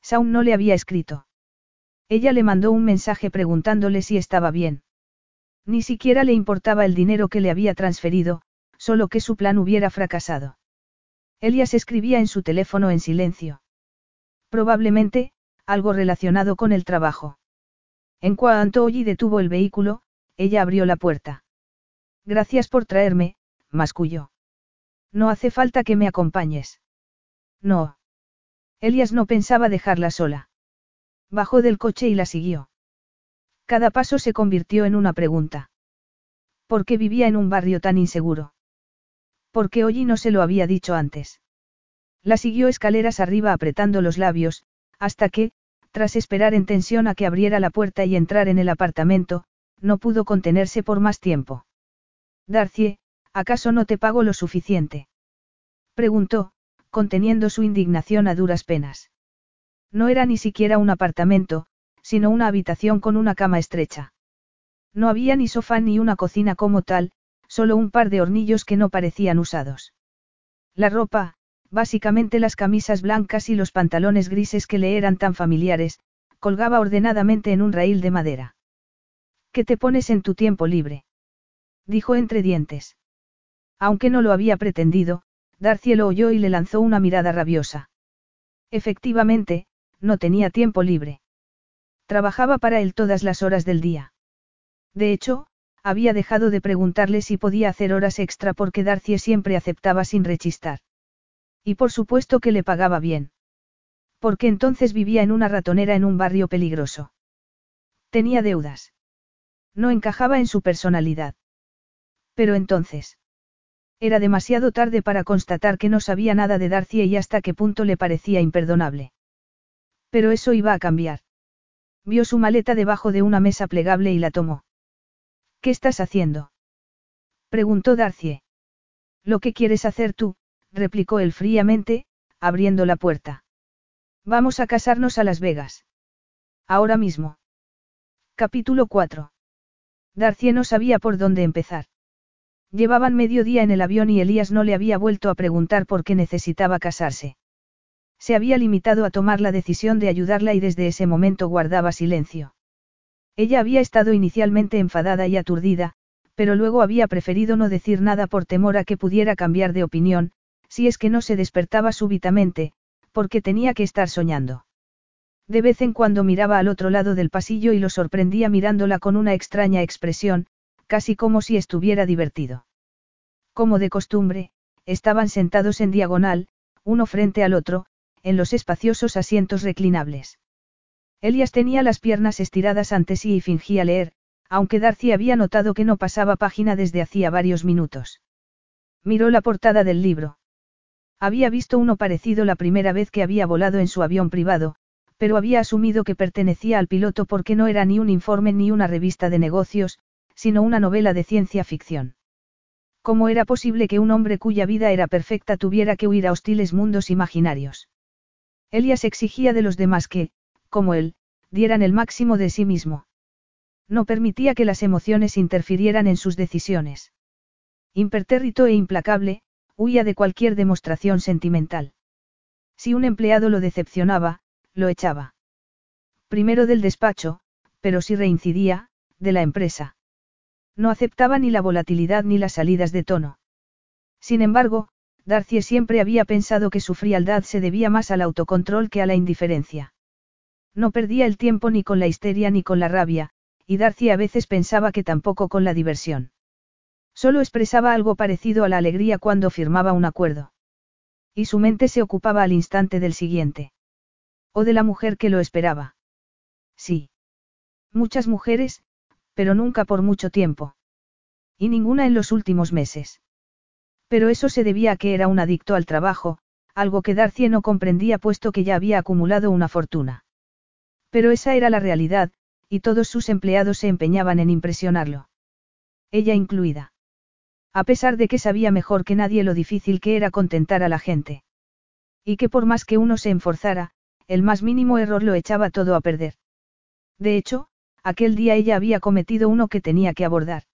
Saun no le había escrito. Ella le mandó un mensaje preguntándole si estaba bien. Ni siquiera le importaba el dinero que le había transferido, solo que su plan hubiera fracasado. Elias escribía en su teléfono en silencio. Probablemente, algo relacionado con el trabajo. En cuanto Ollie detuvo el vehículo, ella abrió la puerta. Gracias por traerme, masculló. No hace falta que me acompañes. No. Elias no pensaba dejarla sola. Bajó del coche y la siguió. Cada paso se convirtió en una pregunta. ¿Por qué vivía en un barrio tan inseguro? ¿Por qué Ollie no se lo había dicho antes? La siguió escaleras arriba apretando los labios, hasta que, tras esperar en tensión a que abriera la puerta y entrar en el apartamento, no pudo contenerse por más tiempo. Darcie, ¿acaso no te pago lo suficiente? Preguntó, conteniendo su indignación a duras penas. No era ni siquiera un apartamento, sino una habitación con una cama estrecha. No había ni sofá ni una cocina como tal, solo un par de hornillos que no parecían usados. La ropa, básicamente las camisas blancas y los pantalones grises que le eran tan familiares, colgaba ordenadamente en un raíl de madera. ¿Qué te pones en tu tiempo libre? Dijo entre dientes. Aunque no lo había pretendido, Darcy lo oyó y le lanzó una mirada rabiosa. Efectivamente, no tenía tiempo libre. Trabajaba para él todas las horas del día. De hecho, había dejado de preguntarle si podía hacer horas extra porque Darcy siempre aceptaba sin rechistar. Y por supuesto que le pagaba bien. Porque entonces vivía en una ratonera en un barrio peligroso. Tenía deudas. No encajaba en su personalidad. Pero entonces. Era demasiado tarde para constatar que no sabía nada de Darcy y hasta qué punto le parecía imperdonable. Pero eso iba a cambiar. Vio su maleta debajo de una mesa plegable y la tomó. ¿Qué estás haciendo? preguntó Darcy. Lo que quieres hacer tú, replicó él fríamente, abriendo la puerta. Vamos a casarnos a Las Vegas. Ahora mismo. Capítulo 4. Darcy no sabía por dónde empezar. Llevaban medio día en el avión y Elías no le había vuelto a preguntar por qué necesitaba casarse. Se había limitado a tomar la decisión de ayudarla y desde ese momento guardaba silencio. Ella había estado inicialmente enfadada y aturdida, pero luego había preferido no decir nada por temor a que pudiera cambiar de opinión, si es que no se despertaba súbitamente, porque tenía que estar soñando. De vez en cuando miraba al otro lado del pasillo y lo sorprendía mirándola con una extraña expresión, casi como si estuviera divertido. Como de costumbre, estaban sentados en diagonal, uno frente al otro, en los espaciosos asientos reclinables. Elias tenía las piernas estiradas ante sí y fingía leer, aunque Darcy había notado que no pasaba página desde hacía varios minutos. Miró la portada del libro. Había visto uno parecido la primera vez que había volado en su avión privado, pero había asumido que pertenecía al piloto porque no era ni un informe ni una revista de negocios, sino una novela de ciencia ficción. ¿Cómo era posible que un hombre cuya vida era perfecta tuviera que huir a hostiles mundos imaginarios? Elias exigía de los demás que, como él, dieran el máximo de sí mismo. No permitía que las emociones interfirieran en sus decisiones. Impertérrito e implacable, huía de cualquier demostración sentimental. Si un empleado lo decepcionaba, lo echaba. Primero del despacho, pero si reincidía, de la empresa. No aceptaba ni la volatilidad ni las salidas de tono. Sin embargo, Darcy siempre había pensado que su frialdad se debía más al autocontrol que a la indiferencia. No perdía el tiempo ni con la histeria ni con la rabia, y Darcy a veces pensaba que tampoco con la diversión. Solo expresaba algo parecido a la alegría cuando firmaba un acuerdo. Y su mente se ocupaba al instante del siguiente. O de la mujer que lo esperaba. Sí. Muchas mujeres, pero nunca por mucho tiempo. Y ninguna en los últimos meses. Pero eso se debía a que era un adicto al trabajo, algo que Darcy no comprendía puesto que ya había acumulado una fortuna. Pero esa era la realidad, y todos sus empleados se empeñaban en impresionarlo. Ella incluida. A pesar de que sabía mejor que nadie lo difícil que era contentar a la gente. Y que por más que uno se enforzara, el más mínimo error lo echaba todo a perder. De hecho, aquel día ella había cometido uno que tenía que abordar.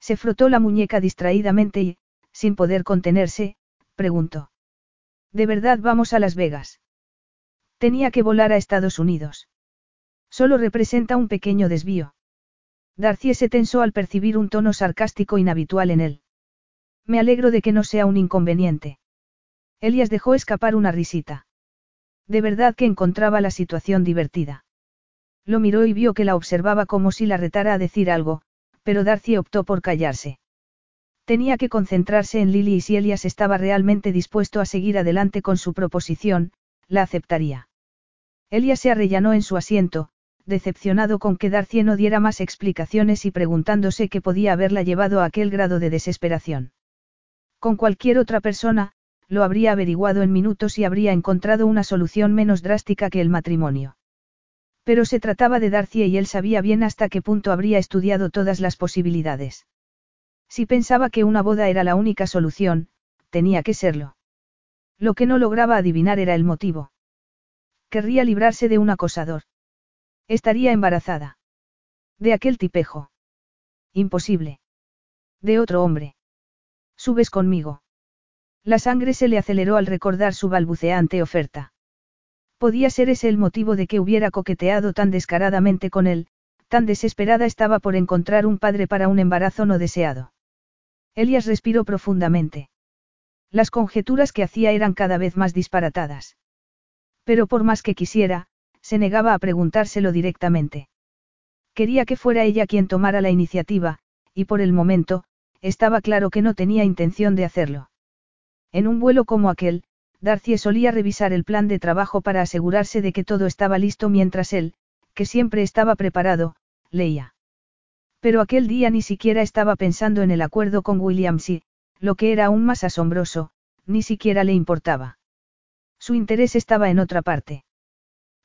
Se frotó la muñeca distraídamente y, sin poder contenerse, preguntó. ¿De verdad vamos a Las Vegas? Tenía que volar a Estados Unidos. Solo representa un pequeño desvío. Darcy se tensó al percibir un tono sarcástico inhabitual en él. Me alegro de que no sea un inconveniente. Elias dejó escapar una risita. De verdad que encontraba la situación divertida. Lo miró y vio que la observaba como si la retara a decir algo, pero Darcy optó por callarse. Tenía que concentrarse en Lily y si Elias estaba realmente dispuesto a seguir adelante con su proposición, la aceptaría. Elias se arrellanó en su asiento, decepcionado con que Darcy no diera más explicaciones y preguntándose qué podía haberla llevado a aquel grado de desesperación. Con cualquier otra persona, lo habría averiguado en minutos y habría encontrado una solución menos drástica que el matrimonio. Pero se trataba de Darcy y él sabía bien hasta qué punto habría estudiado todas las posibilidades. Si pensaba que una boda era la única solución, tenía que serlo. Lo que no lograba adivinar era el motivo. Querría librarse de un acosador. Estaría embarazada. De aquel tipejo. Imposible. De otro hombre. Subes conmigo. La sangre se le aceleró al recordar su balbuceante oferta. Podía ser ese el motivo de que hubiera coqueteado tan descaradamente con él, tan desesperada estaba por encontrar un padre para un embarazo no deseado. Elias respiró profundamente. Las conjeturas que hacía eran cada vez más disparatadas. Pero por más que quisiera, se negaba a preguntárselo directamente. Quería que fuera ella quien tomara la iniciativa, y por el momento, estaba claro que no tenía intención de hacerlo. En un vuelo como aquel, Darcy solía revisar el plan de trabajo para asegurarse de que todo estaba listo mientras él, que siempre estaba preparado, leía. Pero aquel día ni siquiera estaba pensando en el acuerdo con Williams y, lo que era aún más asombroso, ni siquiera le importaba. Su interés estaba en otra parte.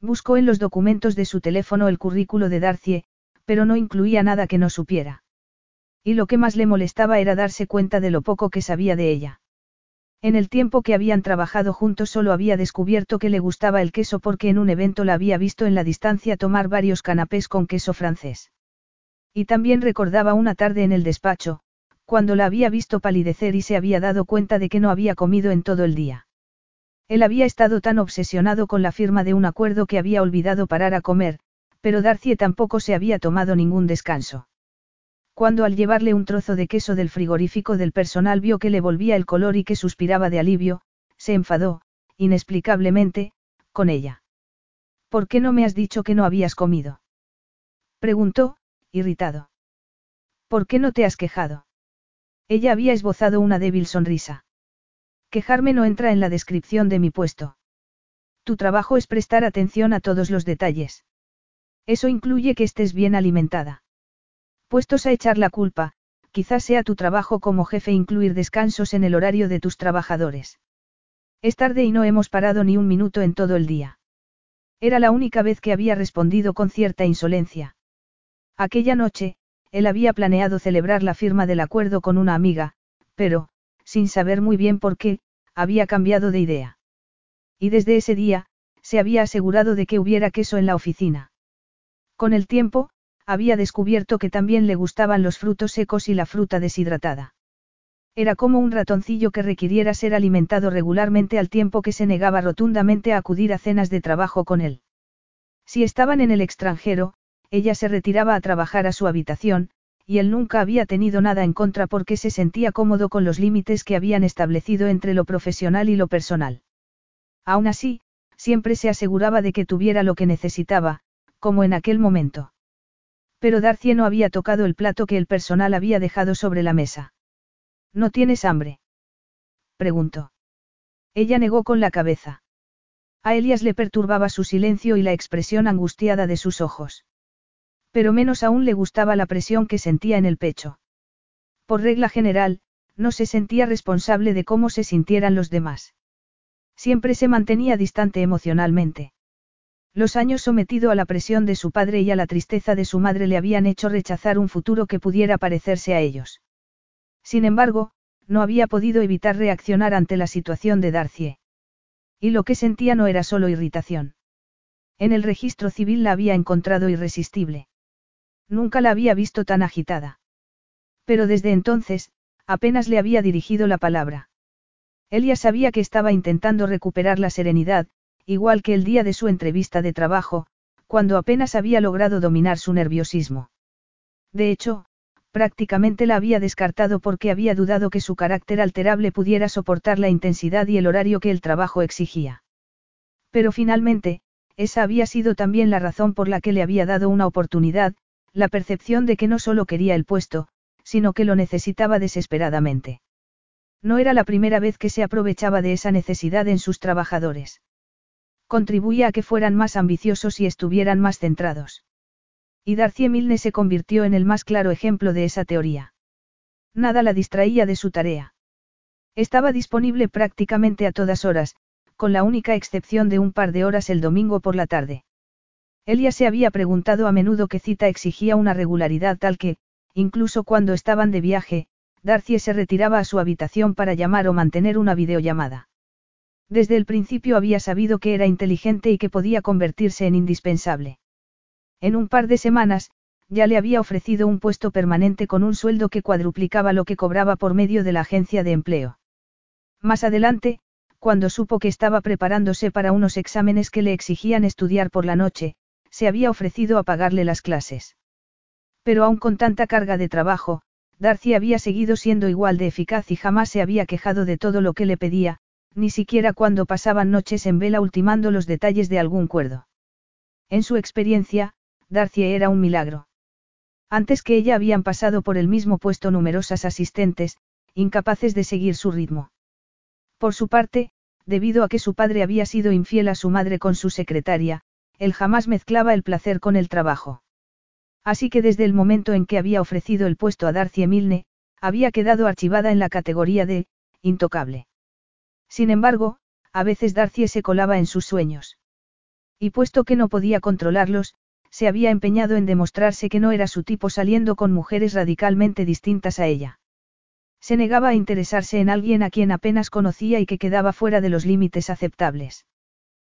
Buscó en los documentos de su teléfono el currículo de Darcy, pero no incluía nada que no supiera. Y lo que más le molestaba era darse cuenta de lo poco que sabía de ella. En el tiempo que habían trabajado juntos solo había descubierto que le gustaba el queso porque en un evento la había visto en la distancia tomar varios canapés con queso francés. Y también recordaba una tarde en el despacho, cuando la había visto palidecer y se había dado cuenta de que no había comido en todo el día. Él había estado tan obsesionado con la firma de un acuerdo que había olvidado parar a comer, pero Darcy tampoco se había tomado ningún descanso. Cuando al llevarle un trozo de queso del frigorífico del personal vio que le volvía el color y que suspiraba de alivio, se enfadó, inexplicablemente, con ella. ¿Por qué no me has dicho que no habías comido? Preguntó, irritado. ¿Por qué no te has quejado? Ella había esbozado una débil sonrisa. Quejarme no entra en la descripción de mi puesto. Tu trabajo es prestar atención a todos los detalles. Eso incluye que estés bien alimentada. Puestos a echar la culpa, quizás sea tu trabajo como jefe incluir descansos en el horario de tus trabajadores. Es tarde y no hemos parado ni un minuto en todo el día. Era la única vez que había respondido con cierta insolencia. Aquella noche, él había planeado celebrar la firma del acuerdo con una amiga, pero, sin saber muy bien por qué, había cambiado de idea. Y desde ese día, se había asegurado de que hubiera queso en la oficina. Con el tiempo, había descubierto que también le gustaban los frutos secos y la fruta deshidratada. Era como un ratoncillo que requiriera ser alimentado regularmente al tiempo que se negaba rotundamente a acudir a cenas de trabajo con él. Si estaban en el extranjero, ella se retiraba a trabajar a su habitación, y él nunca había tenido nada en contra porque se sentía cómodo con los límites que habían establecido entre lo profesional y lo personal. Aún así, siempre se aseguraba de que tuviera lo que necesitaba, como en aquel momento. Pero Darcy no había tocado el plato que el personal había dejado sobre la mesa. ¿No tienes hambre? preguntó. Ella negó con la cabeza. A Elias le perturbaba su silencio y la expresión angustiada de sus ojos. Pero menos aún le gustaba la presión que sentía en el pecho. Por regla general, no se sentía responsable de cómo se sintieran los demás. Siempre se mantenía distante emocionalmente. Los años sometido a la presión de su padre y a la tristeza de su madre le habían hecho rechazar un futuro que pudiera parecerse a ellos. Sin embargo, no había podido evitar reaccionar ante la situación de Darcie. Y lo que sentía no era solo irritación. En el registro civil la había encontrado irresistible. Nunca la había visto tan agitada. Pero desde entonces, apenas le había dirigido la palabra. Elia sabía que estaba intentando recuperar la serenidad, igual que el día de su entrevista de trabajo, cuando apenas había logrado dominar su nerviosismo. De hecho, prácticamente la había descartado porque había dudado que su carácter alterable pudiera soportar la intensidad y el horario que el trabajo exigía. Pero finalmente, esa había sido también la razón por la que le había dado una oportunidad, la percepción de que no solo quería el puesto, sino que lo necesitaba desesperadamente. No era la primera vez que se aprovechaba de esa necesidad en sus trabajadores. Contribuía a que fueran más ambiciosos y estuvieran más centrados. Y Darcy Milne se convirtió en el más claro ejemplo de esa teoría. Nada la distraía de su tarea. Estaba disponible prácticamente a todas horas, con la única excepción de un par de horas el domingo por la tarde. Elia se había preguntado a menudo qué cita exigía una regularidad tal que, incluso cuando estaban de viaje, Darcy se retiraba a su habitación para llamar o mantener una videollamada. Desde el principio había sabido que era inteligente y que podía convertirse en indispensable. En un par de semanas, ya le había ofrecido un puesto permanente con un sueldo que cuadruplicaba lo que cobraba por medio de la agencia de empleo. Más adelante, cuando supo que estaba preparándose para unos exámenes que le exigían estudiar por la noche, se había ofrecido a pagarle las clases. Pero aún con tanta carga de trabajo, Darcy había seguido siendo igual de eficaz y jamás se había quejado de todo lo que le pedía, ni siquiera cuando pasaban noches en vela ultimando los detalles de algún cuerdo. En su experiencia, Darcy era un milagro. Antes que ella habían pasado por el mismo puesto numerosas asistentes, incapaces de seguir su ritmo. Por su parte, debido a que su padre había sido infiel a su madre con su secretaria, él jamás mezclaba el placer con el trabajo. Así que desde el momento en que había ofrecido el puesto a Darcy Milne, había quedado archivada en la categoría de, intocable. Sin embargo, a veces Darcy se colaba en sus sueños. Y puesto que no podía controlarlos, se había empeñado en demostrarse que no era su tipo saliendo con mujeres radicalmente distintas a ella. Se negaba a interesarse en alguien a quien apenas conocía y que quedaba fuera de los límites aceptables.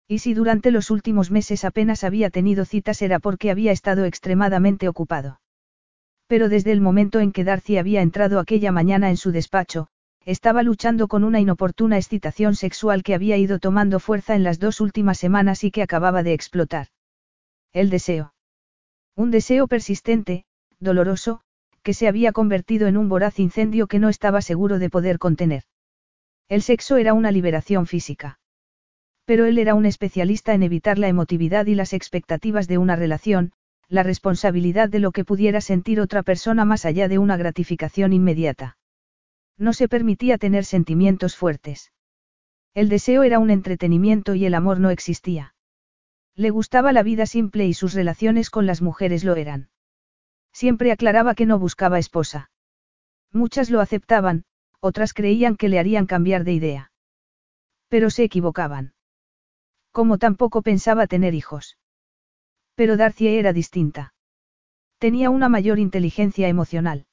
Y si durante los últimos meses apenas había tenido citas era porque había estado extremadamente ocupado. Pero desde el momento en que Darcy había entrado aquella mañana en su despacho, estaba luchando con una inoportuna excitación sexual que había ido tomando fuerza en las dos últimas semanas y que acababa de explotar. El deseo. Un deseo persistente, doloroso, que se había convertido en un voraz incendio que no estaba seguro de poder contener. El sexo era una liberación física. Pero él era un especialista en evitar la emotividad y las expectativas de una relación, la responsabilidad de lo que pudiera sentir otra persona más allá de una gratificación inmediata. No se permitía tener sentimientos fuertes. El deseo era un entretenimiento y el amor no existía. Le gustaba la vida simple y sus relaciones con las mujeres lo eran. Siempre aclaraba que no buscaba esposa. Muchas lo aceptaban, otras creían que le harían cambiar de idea. Pero se equivocaban. Como tampoco pensaba tener hijos. Pero Darcy era distinta. Tenía una mayor inteligencia emocional.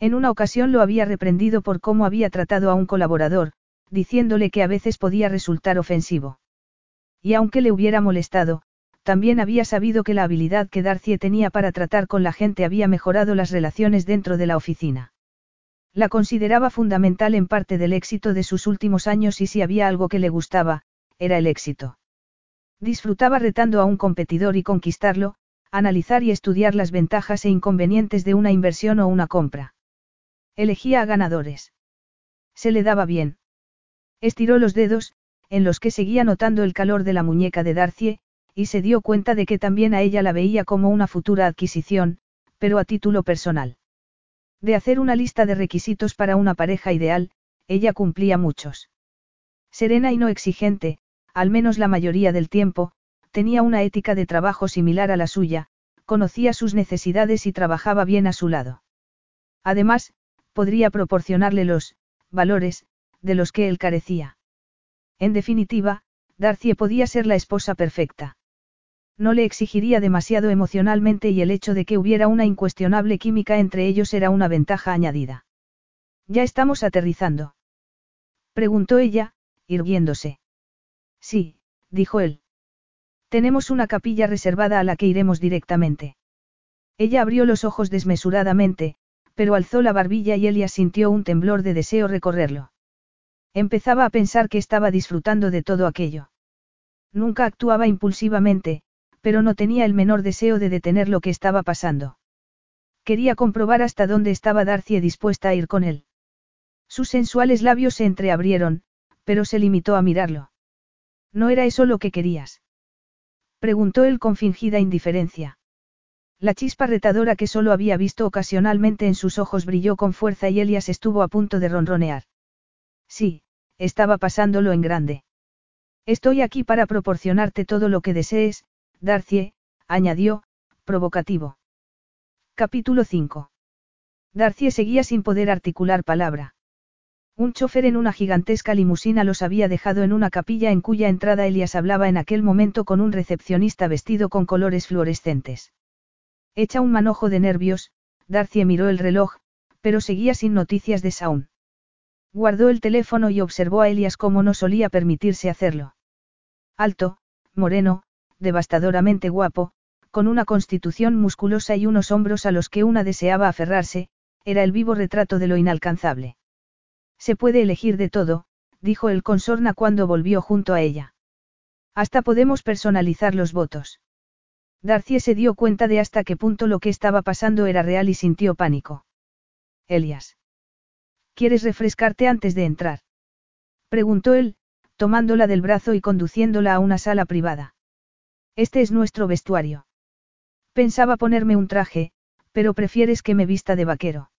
En una ocasión lo había reprendido por cómo había tratado a un colaborador, diciéndole que a veces podía resultar ofensivo. Y aunque le hubiera molestado, también había sabido que la habilidad que Darcy tenía para tratar con la gente había mejorado las relaciones dentro de la oficina. La consideraba fundamental en parte del éxito de sus últimos años y si había algo que le gustaba, era el éxito. Disfrutaba retando a un competidor y conquistarlo, analizar y estudiar las ventajas e inconvenientes de una inversión o una compra. Elegía a ganadores. Se le daba bien. Estiró los dedos, en los que seguía notando el calor de la muñeca de Darcy, y se dio cuenta de que también a ella la veía como una futura adquisición, pero a título personal. De hacer una lista de requisitos para una pareja ideal, ella cumplía muchos. Serena y no exigente, al menos la mayoría del tiempo, tenía una ética de trabajo similar a la suya, conocía sus necesidades y trabajaba bien a su lado. Además, podría proporcionarle los valores de los que él carecía. En definitiva, Darcy podía ser la esposa perfecta. No le exigiría demasiado emocionalmente y el hecho de que hubiera una incuestionable química entre ellos era una ventaja añadida. ¿Ya estamos aterrizando? Preguntó ella, irguiéndose. Sí, dijo él. Tenemos una capilla reservada a la que iremos directamente. Ella abrió los ojos desmesuradamente, pero alzó la barbilla y Elia sintió un temblor de deseo recorrerlo. Empezaba a pensar que estaba disfrutando de todo aquello. Nunca actuaba impulsivamente, pero no tenía el menor deseo de detener lo que estaba pasando. Quería comprobar hasta dónde estaba Darcy dispuesta a ir con él. Sus sensuales labios se entreabrieron, pero se limitó a mirarlo. ¿No era eso lo que querías? Preguntó él con fingida indiferencia. La chispa retadora que solo había visto ocasionalmente en sus ojos brilló con fuerza y Elias estuvo a punto de ronronear. Sí, estaba pasándolo en grande. Estoy aquí para proporcionarte todo lo que desees, Darcie, añadió, provocativo. Capítulo 5. Darcie seguía sin poder articular palabra. Un chofer en una gigantesca limusina los había dejado en una capilla en cuya entrada Elias hablaba en aquel momento con un recepcionista vestido con colores fluorescentes. Hecha un manojo de nervios, Darcie miró el reloj, pero seguía sin noticias de Saun. Guardó el teléfono y observó a Elias como no solía permitirse hacerlo. Alto, moreno, devastadoramente guapo, con una constitución musculosa y unos hombros a los que una deseaba aferrarse, era el vivo retrato de lo inalcanzable. Se puede elegir de todo, dijo el consorna cuando volvió junto a ella. Hasta podemos personalizar los votos. Darcy se dio cuenta de hasta qué punto lo que estaba pasando era real y sintió pánico. Elias. ¿Quieres refrescarte antes de entrar? Preguntó él, tomándola del brazo y conduciéndola a una sala privada. Este es nuestro vestuario. Pensaba ponerme un traje, pero prefieres que me vista de vaquero.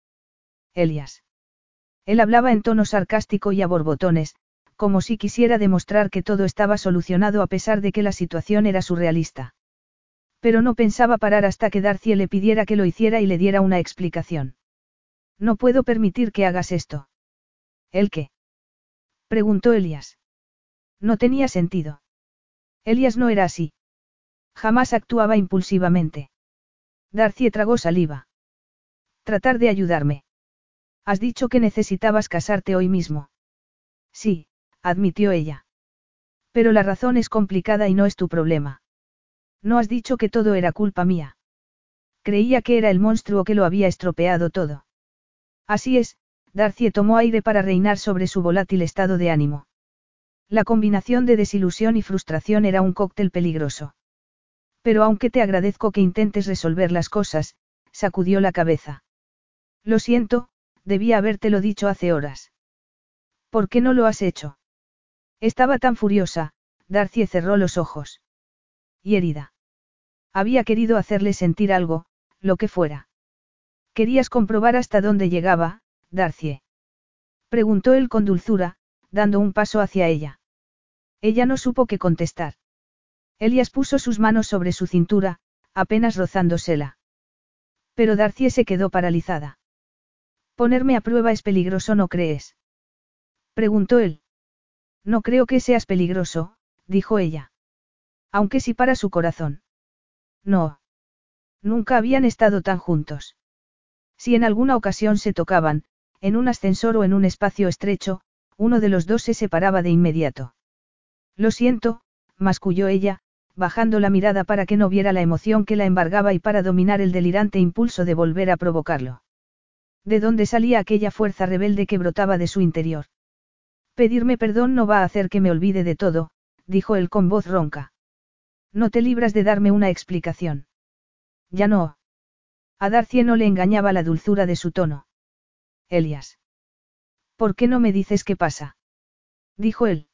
Elias. Él hablaba en tono sarcástico y a borbotones, como si quisiera demostrar que todo estaba solucionado a pesar de que la situación era surrealista. Pero no pensaba parar hasta que Darcy le pidiera que lo hiciera y le diera una explicación. No puedo permitir que hagas esto. ¿El qué? preguntó Elias. No tenía sentido. Elias no era así. Jamás actuaba impulsivamente. Darcy tragó saliva. Tratar de ayudarme. Has dicho que necesitabas casarte hoy mismo. Sí, admitió ella. Pero la razón es complicada y no es tu problema. No has dicho que todo era culpa mía. Creía que era el monstruo que lo había estropeado todo. Así es, Darcy tomó aire para reinar sobre su volátil estado de ánimo. La combinación de desilusión y frustración era un cóctel peligroso. Pero aunque te agradezco que intentes resolver las cosas, sacudió la cabeza. Lo siento, debía habértelo dicho hace horas. ¿Por qué no lo has hecho? Estaba tan furiosa, Darcy cerró los ojos. Y herida. Había querido hacerle sentir algo, lo que fuera. Querías comprobar hasta dónde llegaba, Darcy. Preguntó él con dulzura, dando un paso hacia ella. Ella no supo qué contestar. Elias puso sus manos sobre su cintura, apenas rozándosela. Pero Darcy se quedó paralizada. Ponerme a prueba es peligroso, ¿no crees? Preguntó él. No creo que seas peligroso, dijo ella. Aunque sí para su corazón. No. Nunca habían estado tan juntos. Si en alguna ocasión se tocaban, en un ascensor o en un espacio estrecho, uno de los dos se separaba de inmediato. Lo siento, masculló ella, bajando la mirada para que no viera la emoción que la embargaba y para dominar el delirante impulso de volver a provocarlo. ¿De dónde salía aquella fuerza rebelde que brotaba de su interior? Pedirme perdón no va a hacer que me olvide de todo, dijo él con voz ronca. No te libras de darme una explicación. Ya no. A Darcy no le engañaba la dulzura de su tono. Elias. ¿Por qué no me dices qué pasa? Dijo él.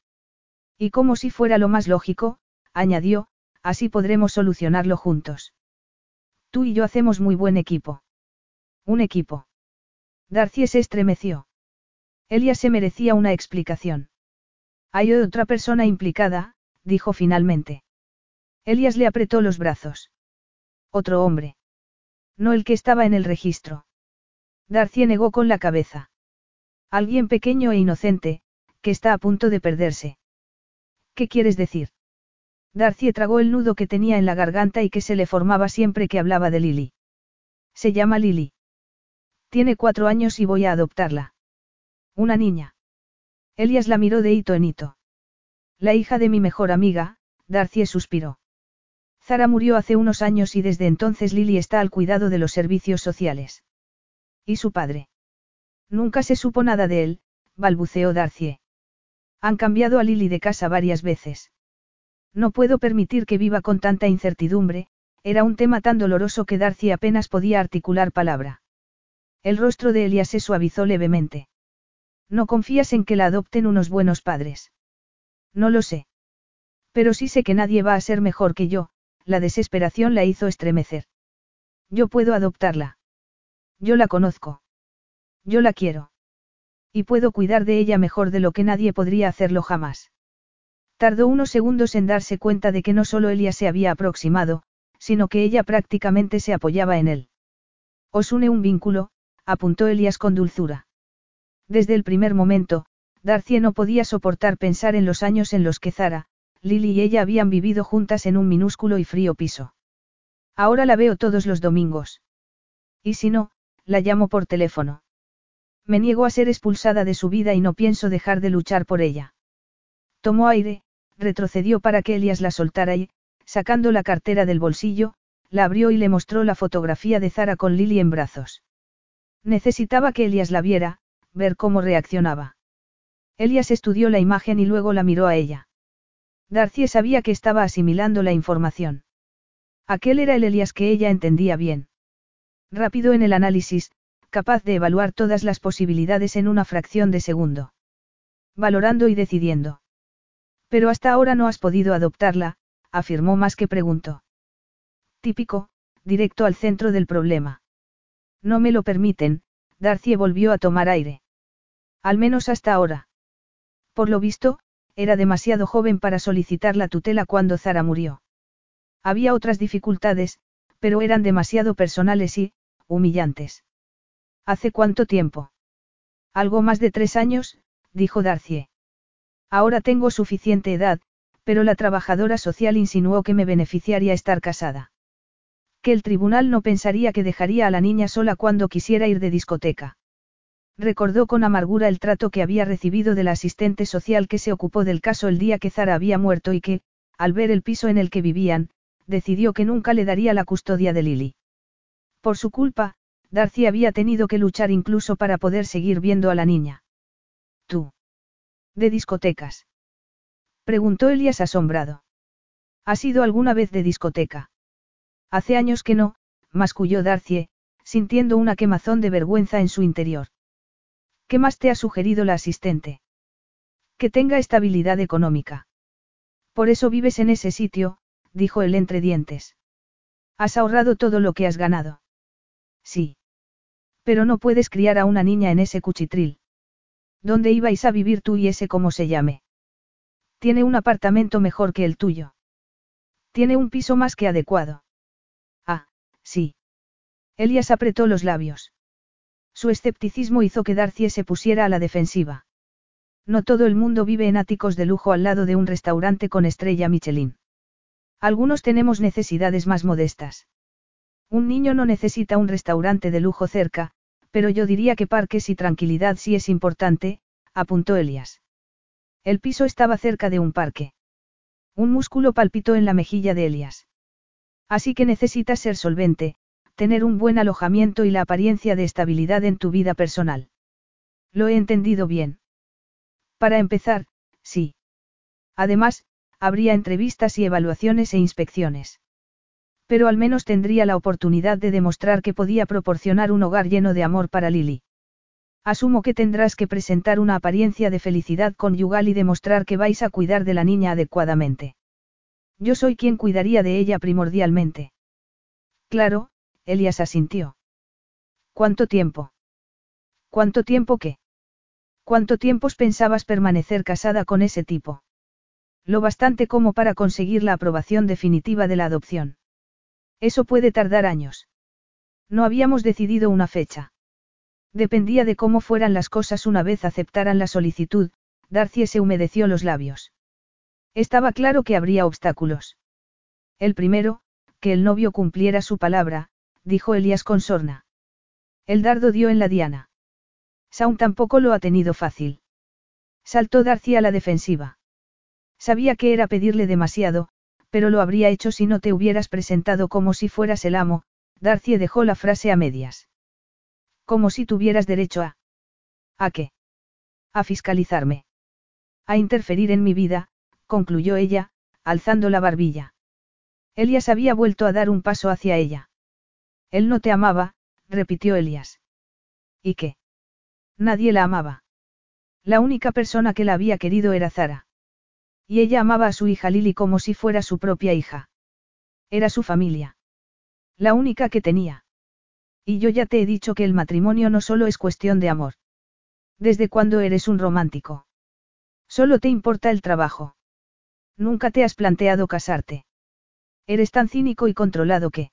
Y como si fuera lo más lógico, añadió, así podremos solucionarlo juntos. Tú y yo hacemos muy buen equipo. Un equipo. Darcy se estremeció. Elias se merecía una explicación. Hay otra persona implicada, dijo finalmente. Elias le apretó los brazos. Otro hombre. No el que estaba en el registro. Darcy negó con la cabeza. Alguien pequeño e inocente, que está a punto de perderse. ¿Qué quieres decir? Darcy tragó el nudo que tenía en la garganta y que se le formaba siempre que hablaba de Lily. Se llama Lily. Tiene cuatro años y voy a adoptarla. Una niña. Elias la miró de hito en hito. La hija de mi mejor amiga, Darcy suspiró. Zara murió hace unos años y desde entonces Lily está al cuidado de los servicios sociales. ¿Y su padre? Nunca se supo nada de él, balbuceó Darcy. Han cambiado a Lily de casa varias veces. No puedo permitir que viva con tanta incertidumbre, era un tema tan doloroso que Darcy apenas podía articular palabra. El rostro de Elias se suavizó levemente. No confías en que la adopten unos buenos padres. No lo sé. Pero sí sé que nadie va a ser mejor que yo, la desesperación la hizo estremecer. Yo puedo adoptarla. Yo la conozco. Yo la quiero. Y puedo cuidar de ella mejor de lo que nadie podría hacerlo jamás. Tardó unos segundos en darse cuenta de que no solo Elia se había aproximado, sino que ella prácticamente se apoyaba en él. Os une un vínculo, apuntó Elias con dulzura. Desde el primer momento, Darcy no podía soportar pensar en los años en los que Zara, Lily y ella habían vivido juntas en un minúsculo y frío piso. Ahora la veo todos los domingos. Y si no, la llamo por teléfono. Me niego a ser expulsada de su vida y no pienso dejar de luchar por ella. Tomó aire, retrocedió para que Elias la soltara y, sacando la cartera del bolsillo, la abrió y le mostró la fotografía de Zara con Lily en brazos. Necesitaba que Elias la viera, ver cómo reaccionaba. Elias estudió la imagen y luego la miró a ella. Darcy sabía que estaba asimilando la información. Aquel era el Elias que ella entendía bien. Rápido en el análisis, capaz de evaluar todas las posibilidades en una fracción de segundo. Valorando y decidiendo. Pero hasta ahora no has podido adoptarla, afirmó más que preguntó. Típico, directo al centro del problema. No me lo permiten, Darcy volvió a tomar aire. Al menos hasta ahora. Por lo visto, era demasiado joven para solicitar la tutela cuando Zara murió. Había otras dificultades, pero eran demasiado personales y, humillantes. ¿Hace cuánto tiempo? Algo más de tres años, dijo Darcy. Ahora tengo suficiente edad, pero la trabajadora social insinuó que me beneficiaría estar casada. Que el tribunal no pensaría que dejaría a la niña sola cuando quisiera ir de discoteca. Recordó con amargura el trato que había recibido de la asistente social que se ocupó del caso el día que Zara había muerto y que, al ver el piso en el que vivían, decidió que nunca le daría la custodia de Lily. Por su culpa, Darcy había tenido que luchar incluso para poder seguir viendo a la niña. ¿Tú? ¿De discotecas? Preguntó Elias asombrado. ¿Has ido alguna vez de discoteca? Hace años que no, masculló Darcy, sintiendo una quemazón de vergüenza en su interior. ¿Qué más te ha sugerido la asistente? Que tenga estabilidad económica. Por eso vives en ese sitio, dijo él entre dientes. Has ahorrado todo lo que has ganado. Sí. Pero no puedes criar a una niña en ese cuchitril. ¿Dónde ibais a vivir tú y ese cómo se llame? Tiene un apartamento mejor que el tuyo. Tiene un piso más que adecuado. Ah, sí. Elias apretó los labios. Su escepticismo hizo que Darcy se pusiera a la defensiva. No todo el mundo vive en áticos de lujo al lado de un restaurante con estrella Michelin. Algunos tenemos necesidades más modestas. Un niño no necesita un restaurante de lujo cerca, pero yo diría que parques y tranquilidad sí es importante, apuntó Elias. El piso estaba cerca de un parque. Un músculo palpitó en la mejilla de Elias. Así que necesitas ser solvente, tener un buen alojamiento y la apariencia de estabilidad en tu vida personal. Lo he entendido bien. Para empezar, sí. Además, habría entrevistas y evaluaciones e inspecciones pero al menos tendría la oportunidad de demostrar que podía proporcionar un hogar lleno de amor para Lily. Asumo que tendrás que presentar una apariencia de felicidad conyugal y demostrar que vais a cuidar de la niña adecuadamente. Yo soy quien cuidaría de ella primordialmente. Claro, Elias asintió. ¿Cuánto tiempo? ¿Cuánto tiempo qué? ¿Cuánto tiempo pensabas permanecer casada con ese tipo? Lo bastante como para conseguir la aprobación definitiva de la adopción. Eso puede tardar años. No habíamos decidido una fecha. Dependía de cómo fueran las cosas una vez aceptaran la solicitud, Darcy se humedeció los labios. Estaba claro que habría obstáculos. El primero, que el novio cumpliera su palabra, dijo Elías con sorna. El dardo dio en la diana. Saun tampoco lo ha tenido fácil. Saltó Darcy a la defensiva. Sabía que era pedirle demasiado, pero lo habría hecho si no te hubieras presentado como si fueras el amo, Darcy dejó la frase a medias. Como si tuvieras derecho a... ¿A qué? A fiscalizarme. A interferir en mi vida, concluyó ella, alzando la barbilla. Elias había vuelto a dar un paso hacia ella. Él no te amaba, repitió Elias. ¿Y qué? Nadie la amaba. La única persona que la había querido era Zara. Y ella amaba a su hija Lily como si fuera su propia hija. Era su familia. La única que tenía. Y yo ya te he dicho que el matrimonio no solo es cuestión de amor. ¿Desde cuándo eres un romántico? Solo te importa el trabajo. Nunca te has planteado casarte. Eres tan cínico y controlado que...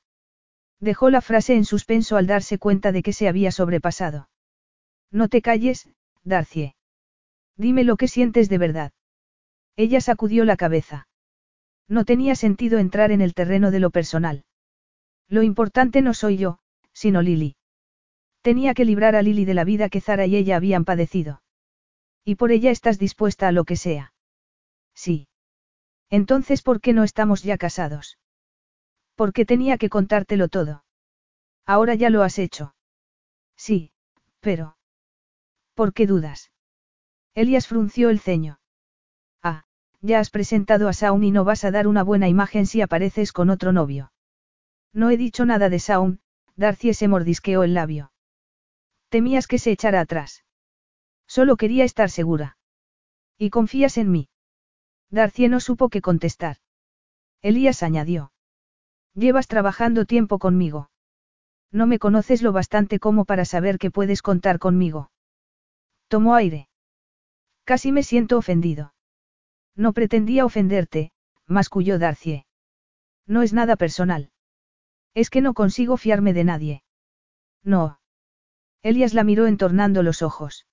Dejó la frase en suspenso al darse cuenta de que se había sobrepasado. No te calles, Darcie. Dime lo que sientes de verdad. Ella sacudió la cabeza. No tenía sentido entrar en el terreno de lo personal. Lo importante no soy yo, sino Lily. Tenía que librar a Lily de la vida que Zara y ella habían padecido. Y por ella estás dispuesta a lo que sea. Sí. Entonces, ¿por qué no estamos ya casados? Porque tenía que contártelo todo. Ahora ya lo has hecho. Sí, pero... ¿Por qué dudas? Elias frunció el ceño. Ah, ya has presentado a Saun y no vas a dar una buena imagen si apareces con otro novio. No he dicho nada de Saun, Darcy se mordisqueó el labio. Temías que se echara atrás. Solo quería estar segura. ¿Y confías en mí? Darcy no supo qué contestar. Elías añadió. Llevas trabajando tiempo conmigo. No me conoces lo bastante como para saber que puedes contar conmigo. Tomó aire. Casi me siento ofendido. No pretendía ofenderte, masculló Darcy. No es nada personal. Es que no consigo fiarme de nadie. No. Elías la miró entornando los ojos.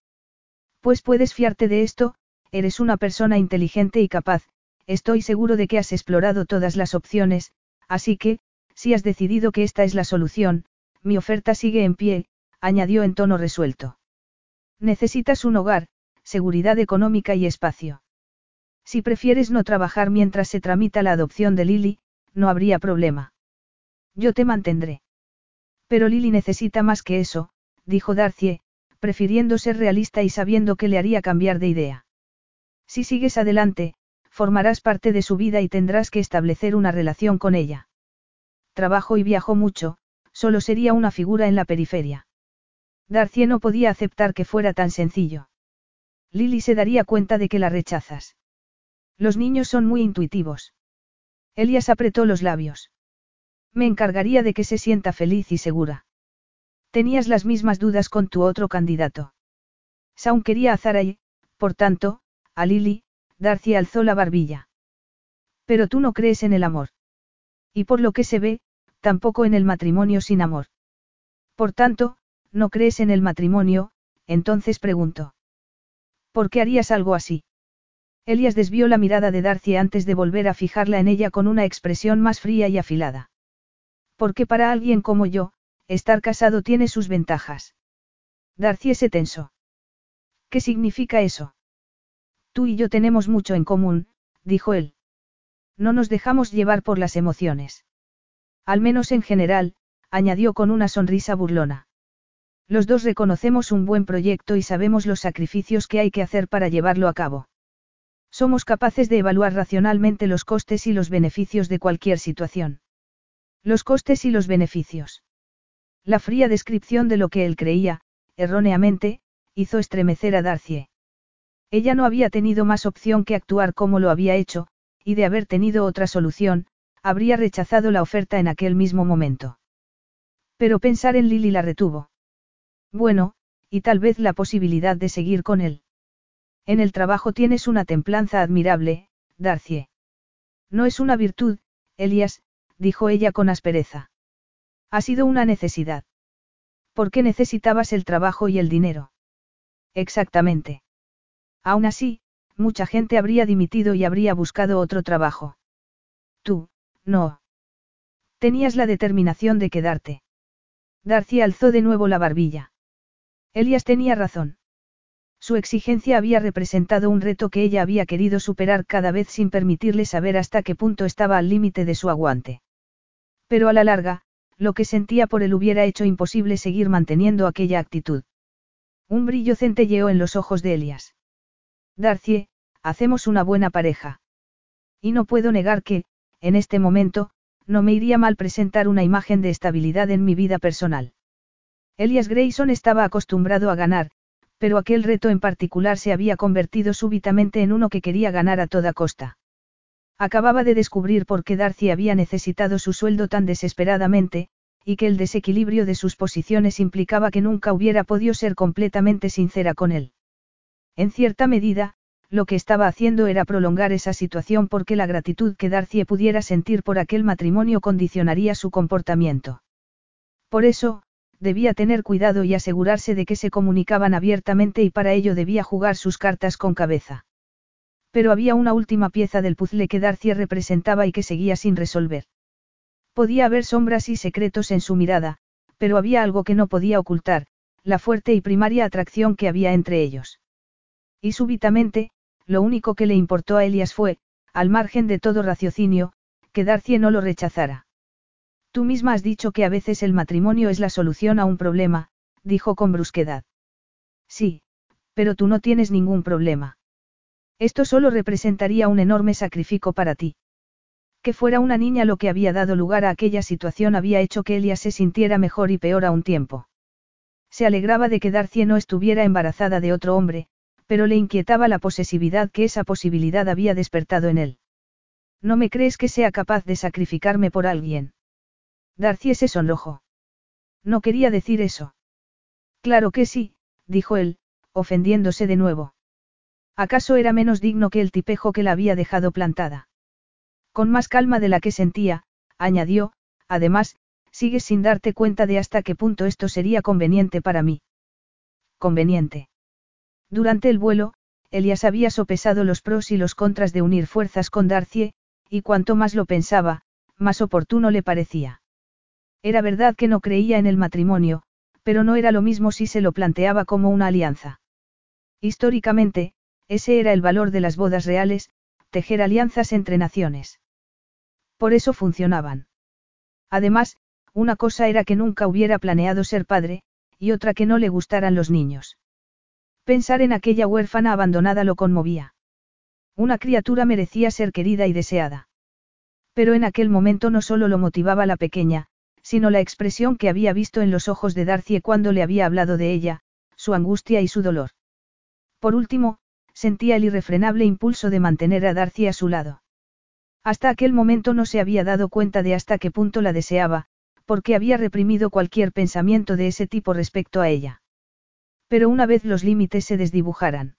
Pues puedes fiarte de esto, eres una persona inteligente y capaz, estoy seguro de que has explorado todas las opciones, así que, si has decidido que esta es la solución, mi oferta sigue en pie, añadió en tono resuelto. Necesitas un hogar, seguridad económica y espacio. Si prefieres no trabajar mientras se tramita la adopción de Lily, no habría problema. Yo te mantendré. Pero Lily necesita más que eso, dijo Darcie, prefiriendo ser realista y sabiendo que le haría cambiar de idea. Si sigues adelante, formarás parte de su vida y tendrás que establecer una relación con ella. Trabajo y viajó mucho, solo sería una figura en la periferia. Darcie no podía aceptar que fuera tan sencillo. Lily se daría cuenta de que la rechazas. Los niños son muy intuitivos. Elias apretó los labios. Me encargaría de que se sienta feliz y segura. Tenías las mismas dudas con tu otro candidato. Saun quería a Zara y, por tanto, a Lily, Darcy alzó la barbilla. Pero tú no crees en el amor. Y por lo que se ve, tampoco en el matrimonio sin amor. Por tanto, no crees en el matrimonio, entonces pregunto. ¿Por qué harías algo así? Elias desvió la mirada de Darcy antes de volver a fijarla en ella con una expresión más fría y afilada. Porque para alguien como yo, estar casado tiene sus ventajas. Darcy se tensó. ¿Qué significa eso? Tú y yo tenemos mucho en común, dijo él. No nos dejamos llevar por las emociones. Al menos en general, añadió con una sonrisa burlona. Los dos reconocemos un buen proyecto y sabemos los sacrificios que hay que hacer para llevarlo a cabo. Somos capaces de evaluar racionalmente los costes y los beneficios de cualquier situación. Los costes y los beneficios. La fría descripción de lo que él creía, erróneamente, hizo estremecer a Darcie. Ella no había tenido más opción que actuar como lo había hecho, y de haber tenido otra solución, habría rechazado la oferta en aquel mismo momento. Pero pensar en Lily la retuvo. Bueno, y tal vez la posibilidad de seguir con él. En el trabajo tienes una templanza admirable, Darcie. No es una virtud, Elias, dijo ella con aspereza. Ha sido una necesidad. ¿Por qué necesitabas el trabajo y el dinero? Exactamente. Aún así, mucha gente habría dimitido y habría buscado otro trabajo. Tú, no. Tenías la determinación de quedarte. Darcy alzó de nuevo la barbilla. Elias tenía razón. Su exigencia había representado un reto que ella había querido superar cada vez sin permitirle saber hasta qué punto estaba al límite de su aguante. Pero a la larga, lo que sentía por él hubiera hecho imposible seguir manteniendo aquella actitud. Un brillo centelleó en los ojos de Elias. Darcie, hacemos una buena pareja. Y no puedo negar que, en este momento, no me iría mal presentar una imagen de estabilidad en mi vida personal. Elias Grayson estaba acostumbrado a ganar, pero aquel reto en particular se había convertido súbitamente en uno que quería ganar a toda costa. Acababa de descubrir por qué Darcy había necesitado su sueldo tan desesperadamente, y que el desequilibrio de sus posiciones implicaba que nunca hubiera podido ser completamente sincera con él. En cierta medida, lo que estaba haciendo era prolongar esa situación porque la gratitud que Darcy pudiera sentir por aquel matrimonio condicionaría su comportamiento. Por eso, debía tener cuidado y asegurarse de que se comunicaban abiertamente y para ello debía jugar sus cartas con cabeza. Pero había una última pieza del puzzle que Darcy representaba y que seguía sin resolver. Podía haber sombras y secretos en su mirada, pero había algo que no podía ocultar, la fuerte y primaria atracción que había entre ellos. Y súbitamente, lo único que le importó a Elias fue, al margen de todo raciocinio, que Darcy no lo rechazara. Tú misma has dicho que a veces el matrimonio es la solución a un problema, dijo con brusquedad. Sí, pero tú no tienes ningún problema. Esto solo representaría un enorme sacrificio para ti. Que fuera una niña lo que había dado lugar a aquella situación había hecho que Elia se sintiera mejor y peor a un tiempo. Se alegraba de que Darcy no estuviera embarazada de otro hombre, pero le inquietaba la posesividad que esa posibilidad había despertado en él. ¿No me crees que sea capaz de sacrificarme por alguien? Darcy se sonrojó. No quería decir eso. Claro que sí, dijo él, ofendiéndose de nuevo. ¿Acaso era menos digno que el tipejo que la había dejado plantada? Con más calma de la que sentía, añadió, además, sigues sin darte cuenta de hasta qué punto esto sería conveniente para mí. Conveniente. Durante el vuelo, Elias había sopesado los pros y los contras de unir fuerzas con Darcie, y cuanto más lo pensaba, más oportuno le parecía. Era verdad que no creía en el matrimonio, pero no era lo mismo si se lo planteaba como una alianza. Históricamente, ese era el valor de las bodas reales, tejer alianzas entre naciones. Por eso funcionaban. Además, una cosa era que nunca hubiera planeado ser padre, y otra que no le gustaran los niños. Pensar en aquella huérfana abandonada lo conmovía. Una criatura merecía ser querida y deseada. Pero en aquel momento no solo lo motivaba la pequeña, sino la expresión que había visto en los ojos de Darcy cuando le había hablado de ella, su angustia y su dolor. Por último, sentía el irrefrenable impulso de mantener a Darcy a su lado. Hasta aquel momento no se había dado cuenta de hasta qué punto la deseaba, porque había reprimido cualquier pensamiento de ese tipo respecto a ella. Pero una vez los límites se desdibujaran.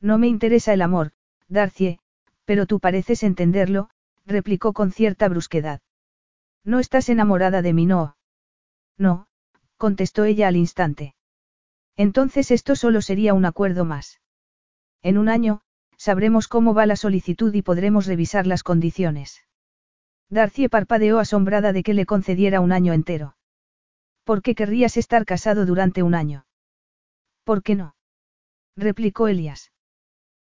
No me interesa el amor, Darcy, pero tú pareces entenderlo, replicó con cierta brusquedad. No estás enamorada de mí, no. No, contestó ella al instante. Entonces esto solo sería un acuerdo más. En un año, sabremos cómo va la solicitud y podremos revisar las condiciones. Darcy parpadeó asombrada de que le concediera un año entero. ¿Por qué querrías estar casado durante un año? ¿Por qué no? replicó Elias.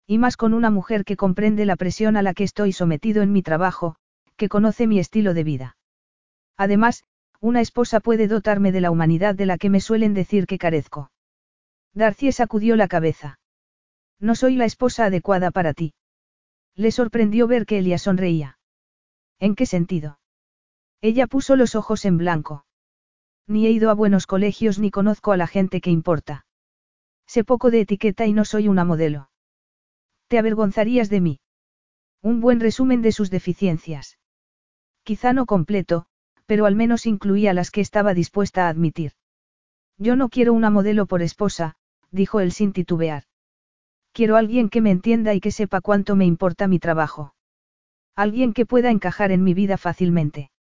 Y más con una mujer que comprende la presión a la que estoy sometido en mi trabajo, que conoce mi estilo de vida. Además, una esposa puede dotarme de la humanidad de la que me suelen decir que carezco. Darcy sacudió la cabeza. No soy la esposa adecuada para ti. Le sorprendió ver que Elia sonreía. ¿En qué sentido? Ella puso los ojos en blanco. Ni he ido a buenos colegios ni conozco a la gente que importa. Sé poco de etiqueta y no soy una modelo. Te avergonzarías de mí. Un buen resumen de sus deficiencias. Quizá no completo, pero al menos incluía las que estaba dispuesta a admitir. Yo no quiero una modelo por esposa, dijo él sin titubear. Quiero alguien que me entienda y que sepa cuánto me importa mi trabajo. Alguien que pueda encajar en mi vida fácilmente.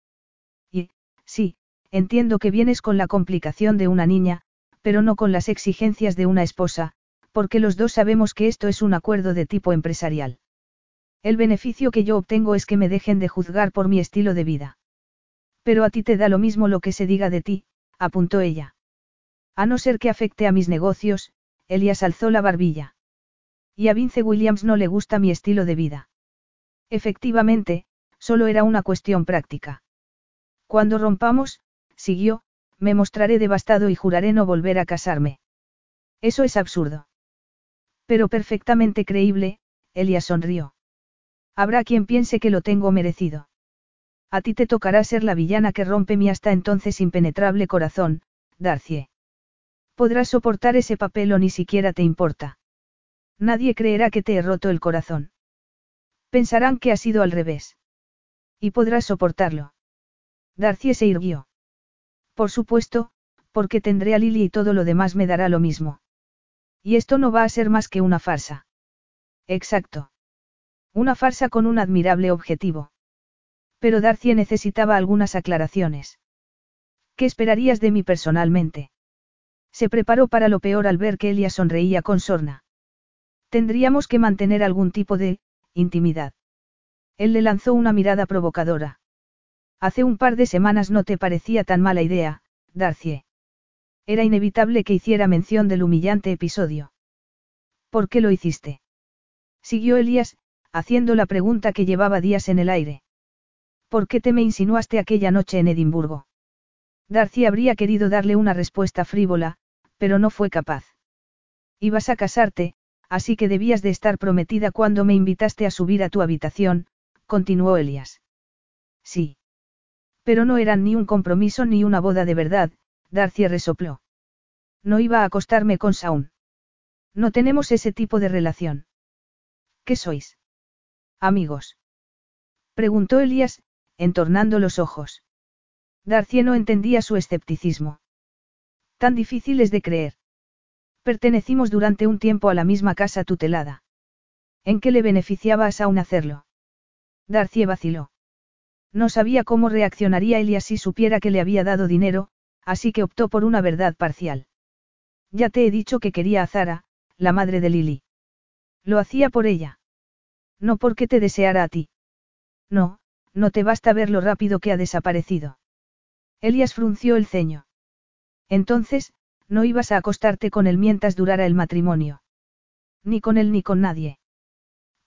Y, sí, entiendo que vienes con la complicación de una niña, pero no con las exigencias de una esposa, porque los dos sabemos que esto es un acuerdo de tipo empresarial. El beneficio que yo obtengo es que me dejen de juzgar por mi estilo de vida. Pero a ti te da lo mismo lo que se diga de ti, apuntó ella. A no ser que afecte a mis negocios, Elias alzó la barbilla. Y a Vince Williams no le gusta mi estilo de vida. Efectivamente, solo era una cuestión práctica. Cuando rompamos, siguió, me mostraré devastado y juraré no volver a casarme. Eso es absurdo. Pero perfectamente creíble, Elia sonrió. Habrá quien piense que lo tengo merecido. A ti te tocará ser la villana que rompe mi hasta entonces impenetrable corazón, Darcie. Podrás soportar ese papel o ni siquiera te importa. Nadie creerá que te he roto el corazón. Pensarán que ha sido al revés. Y podrás soportarlo. Darcie se irguió. Por supuesto, porque tendré a Lily y todo lo demás me dará lo mismo. Y esto no va a ser más que una farsa. Exacto. Una farsa con un admirable objetivo. Pero Darcie necesitaba algunas aclaraciones. ¿Qué esperarías de mí personalmente? Se preparó para lo peor al ver que Elia sonreía con sorna. Tendríamos que mantener algún tipo de, intimidad. Él le lanzó una mirada provocadora. Hace un par de semanas no te parecía tan mala idea, Darcie. Era inevitable que hiciera mención del humillante episodio. ¿Por qué lo hiciste? Siguió Elías, haciendo la pregunta que llevaba días en el aire. ¿Por qué te me insinuaste aquella noche en Edimburgo? Darcy habría querido darle una respuesta frívola, pero no fue capaz. Ibas a casarte, así que debías de estar prometida cuando me invitaste a subir a tu habitación, continuó Elias. Sí. Pero no eran ni un compromiso ni una boda de verdad, Darcy resopló. No iba a acostarme con Saun. No tenemos ese tipo de relación. ¿Qué sois? Amigos. Preguntó Elías, entornando los ojos. Darcy no entendía su escepticismo. Tan difíciles de creer. Pertenecimos durante un tiempo a la misma casa tutelada. ¿En qué le beneficiaba a Saun hacerlo? Darcy vaciló. No sabía cómo reaccionaría Elias si supiera que le había dado dinero, así que optó por una verdad parcial. Ya te he dicho que quería a Zara, la madre de Lily. Lo hacía por ella. No porque te deseara a ti. No, no te basta ver lo rápido que ha desaparecido. Elias frunció el ceño. Entonces, no ibas a acostarte con él mientras durara el matrimonio. Ni con él ni con nadie.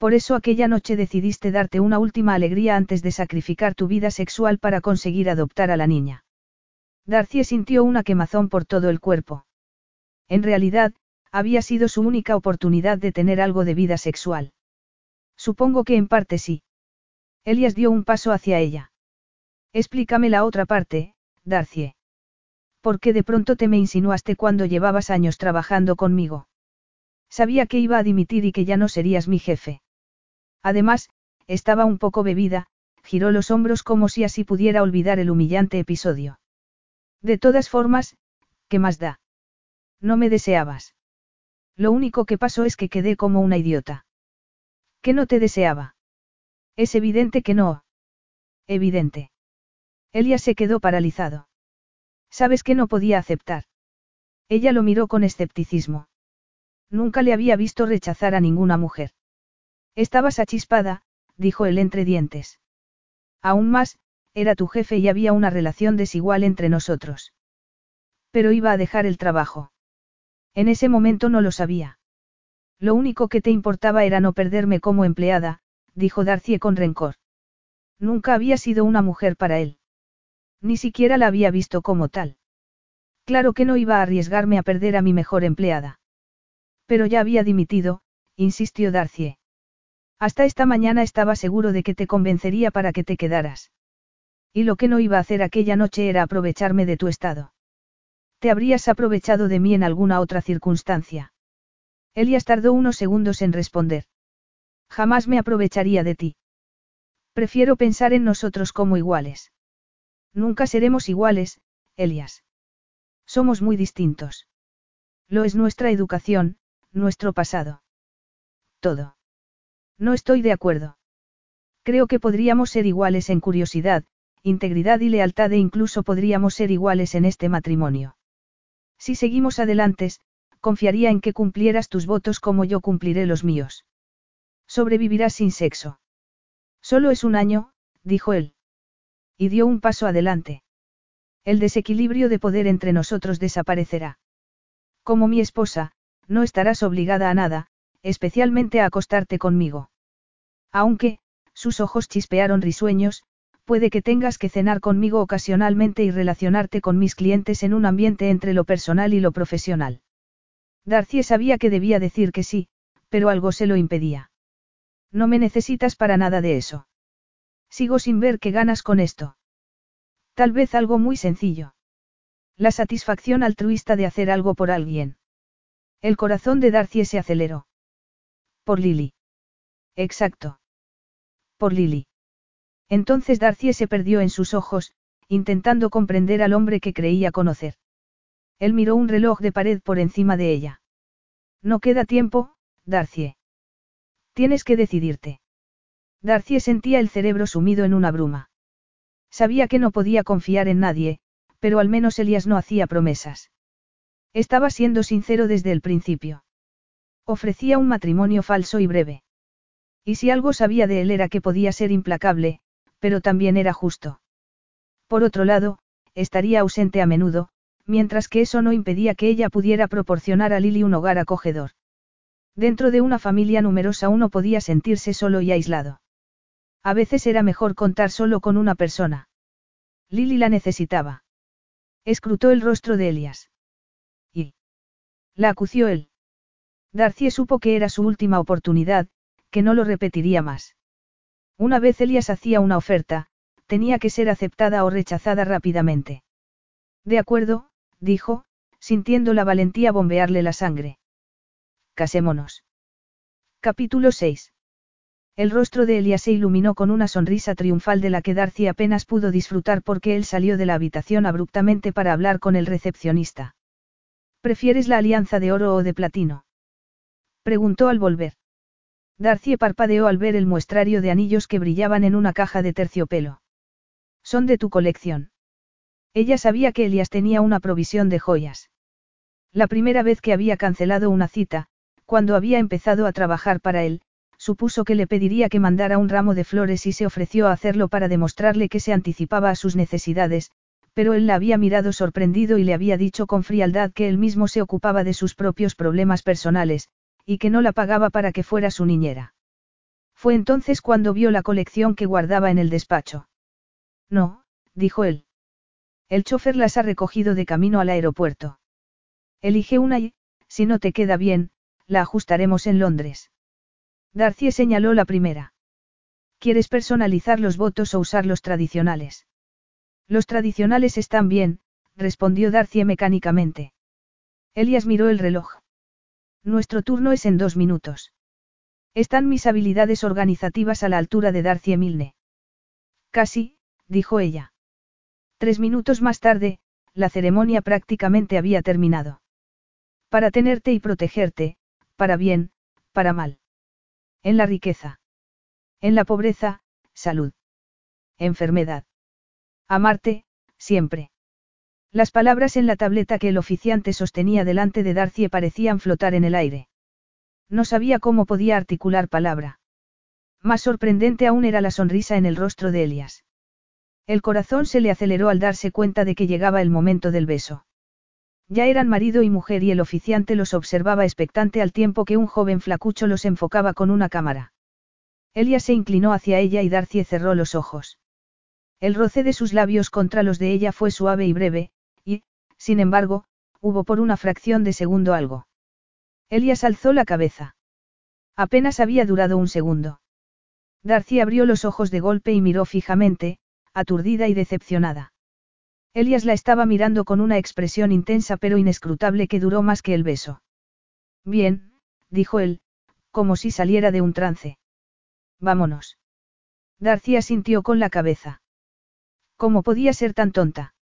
Por eso aquella noche decidiste darte una última alegría antes de sacrificar tu vida sexual para conseguir adoptar a la niña. Darcy sintió una quemazón por todo el cuerpo. En realidad, había sido su única oportunidad de tener algo de vida sexual. Supongo que en parte sí. Elias dio un paso hacia ella. Explícame la otra parte, Darcie. ¿Por qué de pronto te me insinuaste cuando llevabas años trabajando conmigo? Sabía que iba a dimitir y que ya no serías mi jefe. Además, estaba un poco bebida, giró los hombros como si así pudiera olvidar el humillante episodio. De todas formas, ¿qué más da? No me deseabas. Lo único que pasó es que quedé como una idiota. ¿Que no te deseaba? Es evidente que no. Evidente. Elia se quedó paralizado. ¿Sabes que no podía aceptar? Ella lo miró con escepticismo. Nunca le había visto rechazar a ninguna mujer. Estabas achispada, dijo él entre dientes. Aún más, era tu jefe y había una relación desigual entre nosotros. Pero iba a dejar el trabajo. En ese momento no lo sabía. Lo único que te importaba era no perderme como empleada, dijo Darcy con rencor. Nunca había sido una mujer para él. Ni siquiera la había visto como tal. Claro que no iba a arriesgarme a perder a mi mejor empleada. Pero ya había dimitido, insistió Darcie. Hasta esta mañana estaba seguro de que te convencería para que te quedaras. Y lo que no iba a hacer aquella noche era aprovecharme de tu estado. Te habrías aprovechado de mí en alguna otra circunstancia. Elias tardó unos segundos en responder. Jamás me aprovecharía de ti. Prefiero pensar en nosotros como iguales. Nunca seremos iguales, Elias. Somos muy distintos. Lo es nuestra educación, nuestro pasado. Todo. No estoy de acuerdo. Creo que podríamos ser iguales en curiosidad, integridad y lealtad e incluso podríamos ser iguales en este matrimonio. Si seguimos adelante, confiaría en que cumplieras tus votos como yo cumpliré los míos. Sobrevivirás sin sexo. Solo es un año, dijo él. Y dio un paso adelante. El desequilibrio de poder entre nosotros desaparecerá. Como mi esposa, no estarás obligada a nada, especialmente a acostarte conmigo. Aunque, sus ojos chispearon risueños, puede que tengas que cenar conmigo ocasionalmente y relacionarte con mis clientes en un ambiente entre lo personal y lo profesional. Darcy sabía que debía decir que sí, pero algo se lo impedía. No me necesitas para nada de eso. Sigo sin ver qué ganas con esto. Tal vez algo muy sencillo. La satisfacción altruista de hacer algo por alguien. El corazón de Darcy se aceleró. Por Lily. Exacto. Por Lily. Entonces Darcy se perdió en sus ojos, intentando comprender al hombre que creía conocer. Él miró un reloj de pared por encima de ella. No queda tiempo, Darcy. Tienes que decidirte. Darcy sentía el cerebro sumido en una bruma. Sabía que no podía confiar en nadie, pero al menos Elías no hacía promesas. Estaba siendo sincero desde el principio. Ofrecía un matrimonio falso y breve. Y si algo sabía de él era que podía ser implacable, pero también era justo. Por otro lado, estaría ausente a menudo, mientras que eso no impedía que ella pudiera proporcionar a Lily un hogar acogedor. Dentro de una familia numerosa uno podía sentirse solo y aislado. A veces era mejor contar solo con una persona. Lily la necesitaba. Escrutó el rostro de Elias. Y. La acució él. Darcy supo que era su última oportunidad, que no lo repetiría más. Una vez Elias hacía una oferta, tenía que ser aceptada o rechazada rápidamente. De acuerdo, dijo, sintiendo la valentía bombearle la sangre. Casémonos. Capítulo 6. El rostro de Elias se iluminó con una sonrisa triunfal de la que Darcy apenas pudo disfrutar porque él salió de la habitación abruptamente para hablar con el recepcionista. ¿Prefieres la alianza de oro o de platino? Preguntó al volver. Darcy parpadeó al ver el muestrario de anillos que brillaban en una caja de terciopelo. Son de tu colección. Ella sabía que Elias tenía una provisión de joyas. La primera vez que había cancelado una cita, cuando había empezado a trabajar para él, supuso que le pediría que mandara un ramo de flores y se ofreció a hacerlo para demostrarle que se anticipaba a sus necesidades, pero él la había mirado sorprendido y le había dicho con frialdad que él mismo se ocupaba de sus propios problemas personales, y que no la pagaba para que fuera su niñera. Fue entonces cuando vio la colección que guardaba en el despacho. No, dijo él. El chofer las ha recogido de camino al aeropuerto. Elige una y, si no te queda bien, la ajustaremos en Londres. Darcy señaló la primera. ¿Quieres personalizar los votos o usar los tradicionales? Los tradicionales están bien, respondió Darcy mecánicamente. Elias miró el reloj. Nuestro turno es en dos minutos. Están mis habilidades organizativas a la altura de Darcy Milne. Casi, dijo ella. Tres minutos más tarde, la ceremonia prácticamente había terminado. Para tenerte y protegerte, para bien, para mal. En la riqueza. En la pobreza, salud. Enfermedad. Amarte, siempre. Las palabras en la tableta que el oficiante sostenía delante de Darcy parecían flotar en el aire. No sabía cómo podía articular palabra. Más sorprendente aún era la sonrisa en el rostro de Elias. El corazón se le aceleró al darse cuenta de que llegaba el momento del beso. Ya eran marido y mujer y el oficiante los observaba expectante al tiempo que un joven flacucho los enfocaba con una cámara. Elia se inclinó hacia ella y Darcy cerró los ojos. El roce de sus labios contra los de ella fue suave y breve, sin embargo, hubo por una fracción de segundo algo. Elias alzó la cabeza. Apenas había durado un segundo. Darcy abrió los ojos de golpe y miró fijamente, aturdida y decepcionada. Elias la estaba mirando con una expresión intensa pero inescrutable que duró más que el beso. Bien, dijo él, como si saliera de un trance. Vámonos. Darcy asintió con la cabeza. ¿Cómo podía ser tan tonta?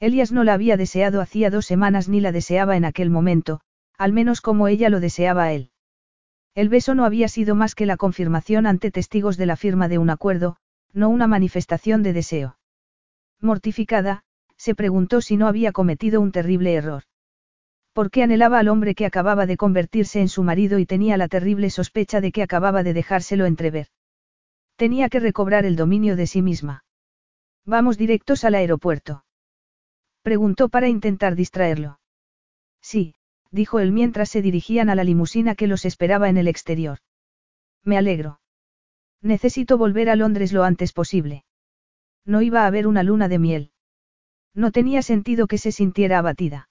Elias no la había deseado hacía dos semanas ni la deseaba en aquel momento, al menos como ella lo deseaba a él. El beso no había sido más que la confirmación ante testigos de la firma de un acuerdo, no una manifestación de deseo. Mortificada, se preguntó si no había cometido un terrible error. ¿Por qué anhelaba al hombre que acababa de convertirse en su marido y tenía la terrible sospecha de que acababa de dejárselo entrever? Tenía que recobrar el dominio de sí misma. Vamos directos al aeropuerto. Preguntó para intentar distraerlo. Sí, dijo él mientras se dirigían a la limusina que los esperaba en el exterior. Me alegro. Necesito volver a Londres lo antes posible. No iba a haber una luna de miel. No tenía sentido que se sintiera abatida.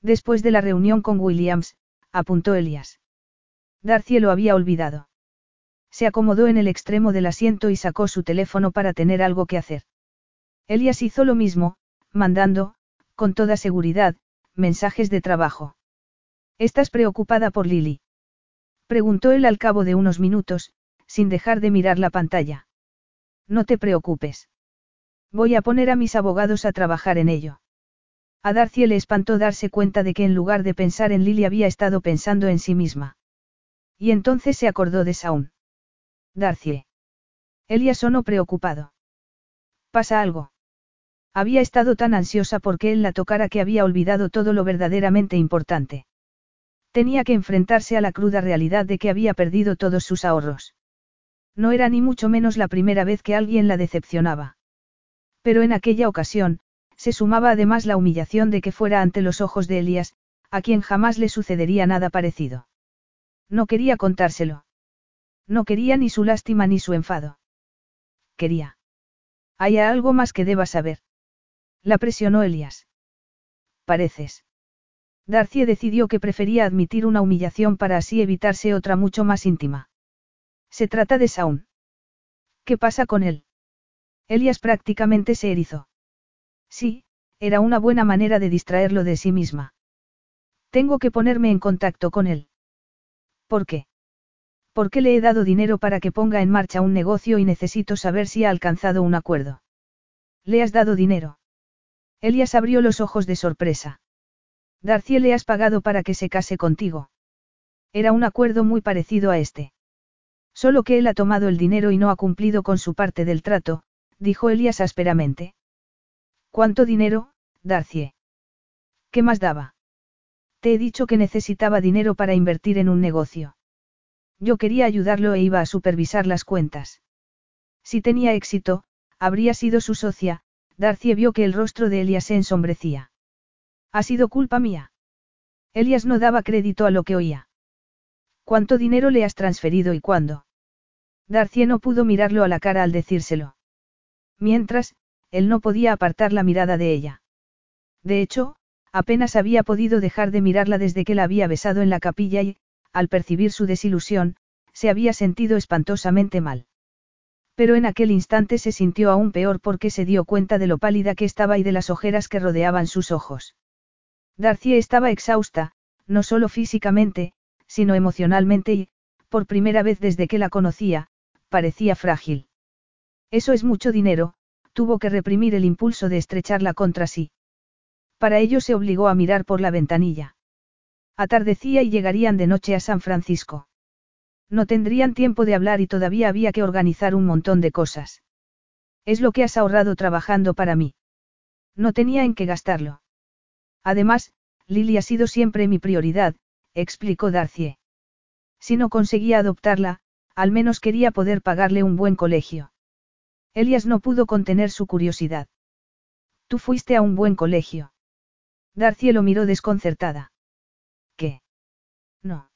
Después de la reunión con Williams, apuntó Elias. Darcy lo había olvidado. Se acomodó en el extremo del asiento y sacó su teléfono para tener algo que hacer. Elias hizo lo mismo, mandando, con toda seguridad, mensajes de trabajo. ¿Estás preocupada por Lily? Preguntó él al cabo de unos minutos, sin dejar de mirar la pantalla. No te preocupes. Voy a poner a mis abogados a trabajar en ello. A Darcy le espantó darse cuenta de que en lugar de pensar en Lily había estado pensando en sí misma. Y entonces se acordó de Saúl. Darcy. Elia sonó preocupado. ¿Pasa algo? Había estado tan ansiosa porque él la tocara que había olvidado todo lo verdaderamente importante. Tenía que enfrentarse a la cruda realidad de que había perdido todos sus ahorros. No era ni mucho menos la primera vez que alguien la decepcionaba. Pero en aquella ocasión, se sumaba además la humillación de que fuera ante los ojos de Elías, a quien jamás le sucedería nada parecido. No quería contárselo. No quería ni su lástima ni su enfado. Quería. Hay algo más que deba saber. La presionó Elías. Pareces. Darcy decidió que prefería admitir una humillación para así evitarse otra mucho más íntima. Se trata de Saúl. ¿Qué pasa con él? Elias prácticamente se erizó. Sí, era una buena manera de distraerlo de sí misma. Tengo que ponerme en contacto con él. ¿Por qué? Porque le he dado dinero para que ponga en marcha un negocio y necesito saber si ha alcanzado un acuerdo. ¿Le has dado dinero? Elias abrió los ojos de sorpresa. Darcy le has pagado para que se case contigo. Era un acuerdo muy parecido a este. Solo que él ha tomado el dinero y no ha cumplido con su parte del trato, dijo Elias ásperamente. ¿Cuánto dinero, Darcy? ¿Qué más daba? Te he dicho que necesitaba dinero para invertir en un negocio. Yo quería ayudarlo e iba a supervisar las cuentas. Si tenía éxito, habría sido su socia, Darcy vio que el rostro de Elias se ensombrecía. Ha sido culpa mía. Elias no daba crédito a lo que oía. ¿Cuánto dinero le has transferido y cuándo? Darcy no pudo mirarlo a la cara al decírselo. Mientras, él no podía apartar la mirada de ella. De hecho, apenas había podido dejar de mirarla desde que la había besado en la capilla y, al percibir su desilusión, se había sentido espantosamente mal. Pero en aquel instante se sintió aún peor porque se dio cuenta de lo pálida que estaba y de las ojeras que rodeaban sus ojos. Darcy estaba exhausta, no solo físicamente, sino emocionalmente y, por primera vez desde que la conocía, parecía frágil. Eso es mucho dinero, tuvo que reprimir el impulso de estrecharla contra sí. Para ello se obligó a mirar por la ventanilla. Atardecía y llegarían de noche a San Francisco. No tendrían tiempo de hablar y todavía había que organizar un montón de cosas. Es lo que has ahorrado trabajando para mí. No tenía en qué gastarlo. Además, Lily ha sido siempre mi prioridad, explicó Darcy. Si no conseguía adoptarla, al menos quería poder pagarle un buen colegio. Elias no pudo contener su curiosidad. Tú fuiste a un buen colegio. Darcy lo miró desconcertada. ¿Qué? No.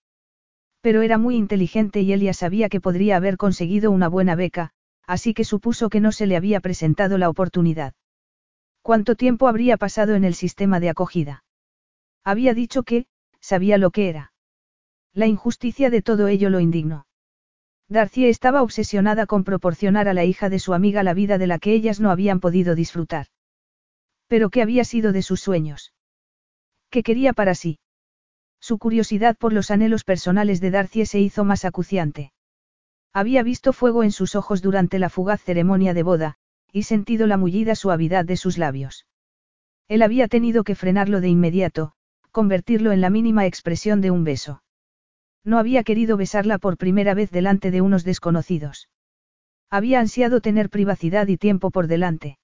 Pero era muy inteligente y Elias sabía que podría haber conseguido una buena beca, así que supuso que no se le había presentado la oportunidad. ¿Cuánto tiempo habría pasado en el sistema de acogida? Había dicho que, sabía lo que era. La injusticia de todo ello lo indignó. Darcy estaba obsesionada con proporcionar a la hija de su amiga la vida de la que ellas no habían podido disfrutar. Pero ¿qué había sido de sus sueños? ¿Qué quería para sí? Su curiosidad por los anhelos personales de Darcy se hizo más acuciante. Había visto fuego en sus ojos durante la fugaz ceremonia de boda, y sentido la mullida suavidad de sus labios. Él había tenido que frenarlo de inmediato, convertirlo en la mínima expresión de un beso. No había querido besarla por primera vez delante de unos desconocidos. Había ansiado tener privacidad y tiempo por delante.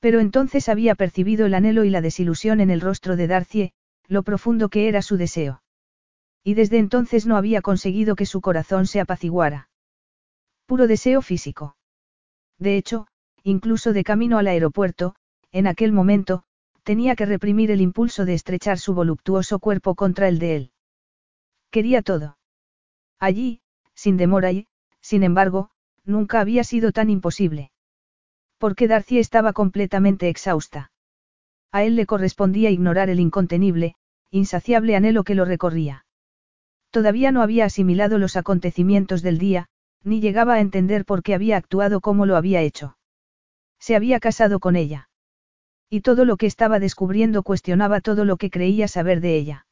Pero entonces había percibido el anhelo y la desilusión en el rostro de Darcy, lo profundo que era su deseo. Y desde entonces no había conseguido que su corazón se apaciguara. Puro deseo físico. De hecho, incluso de camino al aeropuerto, en aquel momento, tenía que reprimir el impulso de estrechar su voluptuoso cuerpo contra el de él. Quería todo. Allí, sin demora y, sin embargo, nunca había sido tan imposible. Porque Darcy estaba completamente exhausta. A él le correspondía ignorar el incontenible, insaciable anhelo que lo recorría. Todavía no había asimilado los acontecimientos del día, ni llegaba a entender por qué había actuado como lo había hecho. Se había casado con ella. Y todo lo que estaba descubriendo cuestionaba todo lo que creía saber de ella.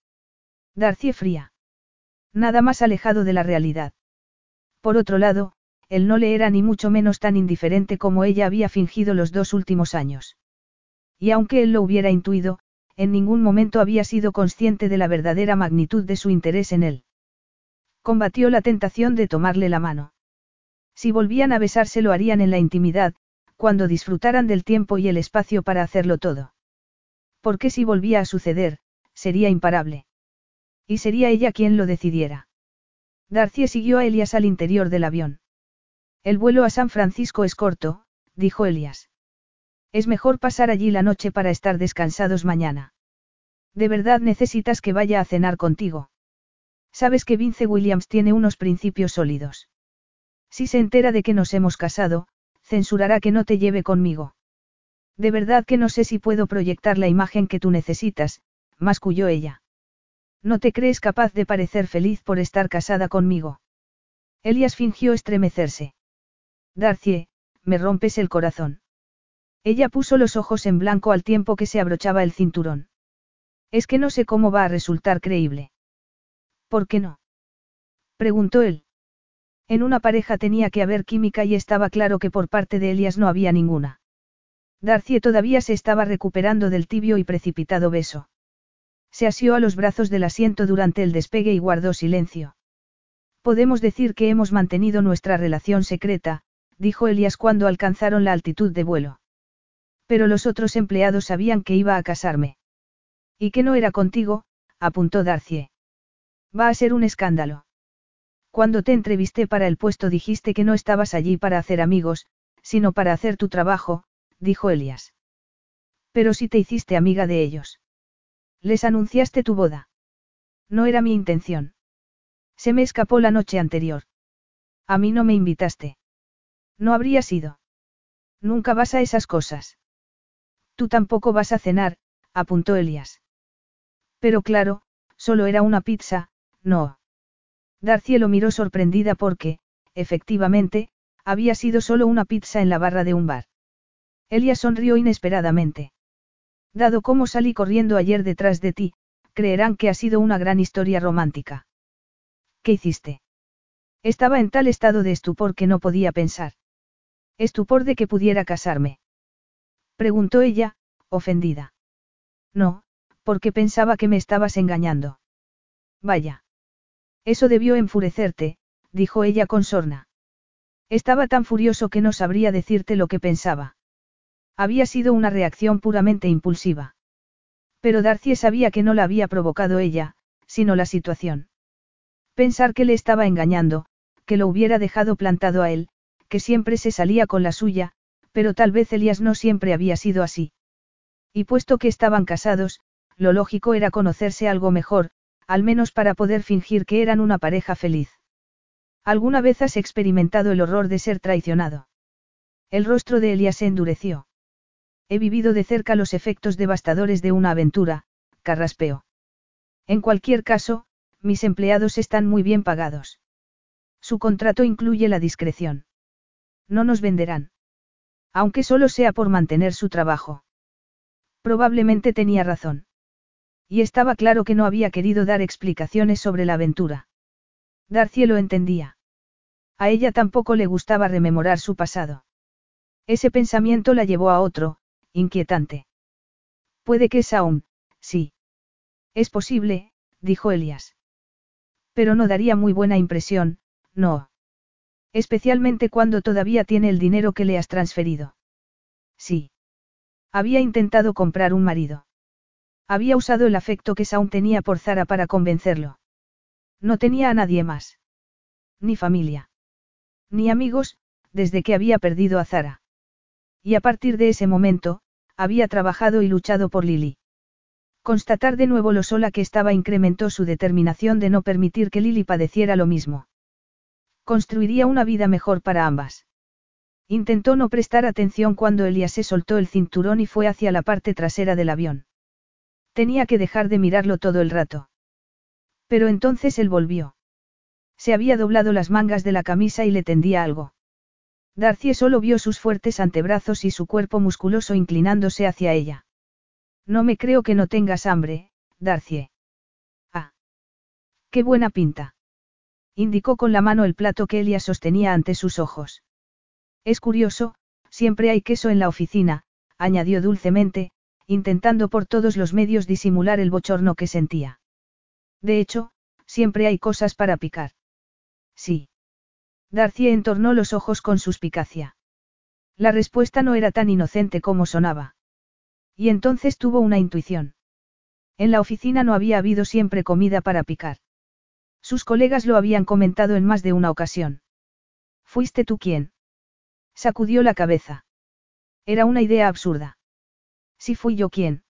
Darcy fría. Nada más alejado de la realidad. Por otro lado, él no le era ni mucho menos tan indiferente como ella había fingido los dos últimos años. Y aunque él lo hubiera intuido, en ningún momento había sido consciente de la verdadera magnitud de su interés en él. Combatió la tentación de tomarle la mano. Si volvían a besarse lo harían en la intimidad, cuando disfrutaran del tiempo y el espacio para hacerlo todo. Porque si volvía a suceder, sería imparable. Y sería ella quien lo decidiera. Darcy siguió a Elias al interior del avión. El vuelo a San Francisco es corto, dijo Elias. Es mejor pasar allí la noche para estar descansados mañana. ¿De verdad necesitas que vaya a cenar contigo? Sabes que Vince Williams tiene unos principios sólidos. Si se entera de que nos hemos casado, censurará que no te lleve conmigo. De verdad que no sé si puedo proyectar la imagen que tú necesitas, masculló ella. ¿No te crees capaz de parecer feliz por estar casada conmigo? Elias fingió estremecerse. Darcie, me rompes el corazón. Ella puso los ojos en blanco al tiempo que se abrochaba el cinturón. Es que no sé cómo va a resultar creíble. ¿Por qué no? preguntó él. En una pareja tenía que haber química y estaba claro que por parte de Elias no había ninguna. Darcie todavía se estaba recuperando del tibio y precipitado beso. Se asió a los brazos del asiento durante el despegue y guardó silencio. Podemos decir que hemos mantenido nuestra relación secreta, dijo Elias cuando alcanzaron la altitud de vuelo. Pero los otros empleados sabían que iba a casarme. Y que no era contigo, apuntó Darcie. Va a ser un escándalo. Cuando te entrevisté para el puesto dijiste que no estabas allí para hacer amigos, sino para hacer tu trabajo, dijo Elias. Pero si te hiciste amiga de ellos. Les anunciaste tu boda. No era mi intención. Se me escapó la noche anterior. A mí no me invitaste. No habría sido. Nunca vas a esas cosas. Tú tampoco vas a cenar, apuntó Elias. Pero claro, solo era una pizza, no. Darcy lo miró sorprendida porque, efectivamente, había sido solo una pizza en la barra de un bar. Elias sonrió inesperadamente. Dado cómo salí corriendo ayer detrás de ti, creerán que ha sido una gran historia romántica. ¿Qué hiciste? Estaba en tal estado de estupor que no podía pensar. Estupor de que pudiera casarme. Preguntó ella, ofendida. No, porque pensaba que me estabas engañando. Vaya. Eso debió enfurecerte, dijo ella con sorna. Estaba tan furioso que no sabría decirte lo que pensaba. Había sido una reacción puramente impulsiva. Pero Darcy sabía que no la había provocado ella, sino la situación. Pensar que le estaba engañando, que lo hubiera dejado plantado a él, que siempre se salía con la suya, pero tal vez Elías no siempre había sido así. Y puesto que estaban casados, lo lógico era conocerse algo mejor, al menos para poder fingir que eran una pareja feliz. ¿Alguna vez has experimentado el horror de ser traicionado? El rostro de Elías se endureció. He vivido de cerca los efectos devastadores de una aventura, carraspeo. En cualquier caso, mis empleados están muy bien pagados. Su contrato incluye la discreción. No nos venderán. Aunque solo sea por mantener su trabajo. Probablemente tenía razón. Y estaba claro que no había querido dar explicaciones sobre la aventura. Darcy lo entendía. A ella tampoco le gustaba rememorar su pasado. Ese pensamiento la llevó a otro, inquietante. Puede que es aún, sí. Es posible, dijo Elias. Pero no daría muy buena impresión, no. Especialmente cuando todavía tiene el dinero que le has transferido. Sí. Había intentado comprar un marido. Había usado el afecto que Saun tenía por Zara para convencerlo. No tenía a nadie más. Ni familia. Ni amigos, desde que había perdido a Zara. Y a partir de ese momento, había trabajado y luchado por Lily. Constatar de nuevo lo sola que estaba incrementó su determinación de no permitir que Lily padeciera lo mismo. Construiría una vida mejor para ambas. Intentó no prestar atención cuando Elias se soltó el cinturón y fue hacia la parte trasera del avión. Tenía que dejar de mirarlo todo el rato. Pero entonces él volvió. Se había doblado las mangas de la camisa y le tendía algo. Darcy solo vio sus fuertes antebrazos y su cuerpo musculoso inclinándose hacia ella. No me creo que no tengas hambre, Darcy. Ah. Qué buena pinta. Indicó con la mano el plato que Elia sostenía ante sus ojos. Es curioso, siempre hay queso en la oficina, añadió dulcemente, intentando por todos los medios disimular el bochorno que sentía. De hecho, siempre hay cosas para picar. Sí. Darcy entornó los ojos con suspicacia. La respuesta no era tan inocente como sonaba. Y entonces tuvo una intuición. En la oficina no había habido siempre comida para picar. Sus colegas lo habían comentado en más de una ocasión. ¿Fuiste tú quien? Sacudió la cabeza. Era una idea absurda. Si fui yo quien.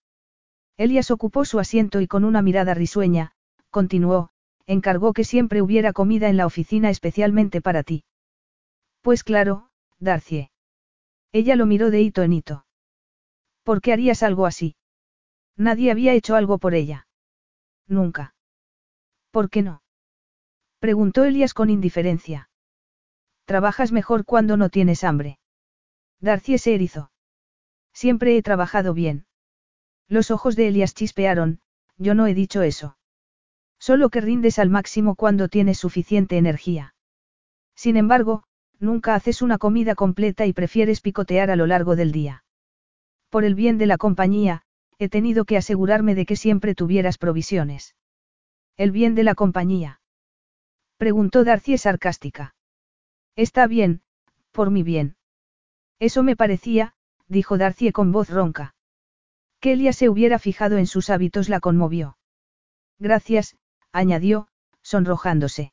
Elias ocupó su asiento y con una mirada risueña, continuó, encargó que siempre hubiera comida en la oficina especialmente para ti. Pues claro, Darcie. Ella lo miró de hito en hito. ¿Por qué harías algo así? Nadie había hecho algo por ella. Nunca. ¿Por qué no? Preguntó Elias con indiferencia. Trabajas mejor cuando no tienes hambre. Darcy se erizó. Siempre he trabajado bien. Los ojos de Elias chispearon, yo no he dicho eso. Solo que rindes al máximo cuando tienes suficiente energía. Sin embargo, nunca haces una comida completa y prefieres picotear a lo largo del día. Por el bien de la compañía, he tenido que asegurarme de que siempre tuvieras provisiones. ¿El bien de la compañía? Preguntó Darcy sarcástica. Está bien, por mi bien. Eso me parecía, dijo Darcy con voz ronca. Que Elia se hubiera fijado en sus hábitos la conmovió. Gracias, añadió, sonrojándose.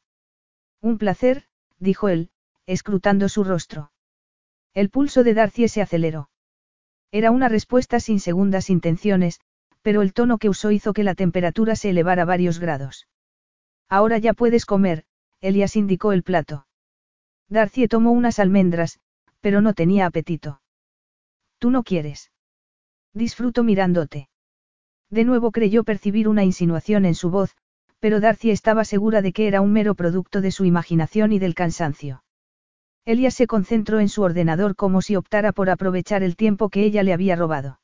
Un placer, dijo él, escrutando su rostro. El pulso de Darcy se aceleró. Era una respuesta sin segundas intenciones, pero el tono que usó hizo que la temperatura se elevara varios grados. Ahora ya puedes comer, Elias indicó el plato. Darcy tomó unas almendras, pero no tenía apetito. Tú no quieres. Disfruto mirándote. De nuevo creyó percibir una insinuación en su voz, pero Darcy estaba segura de que era un mero producto de su imaginación y del cansancio. Elias se concentró en su ordenador como si optara por aprovechar el tiempo que ella le había robado.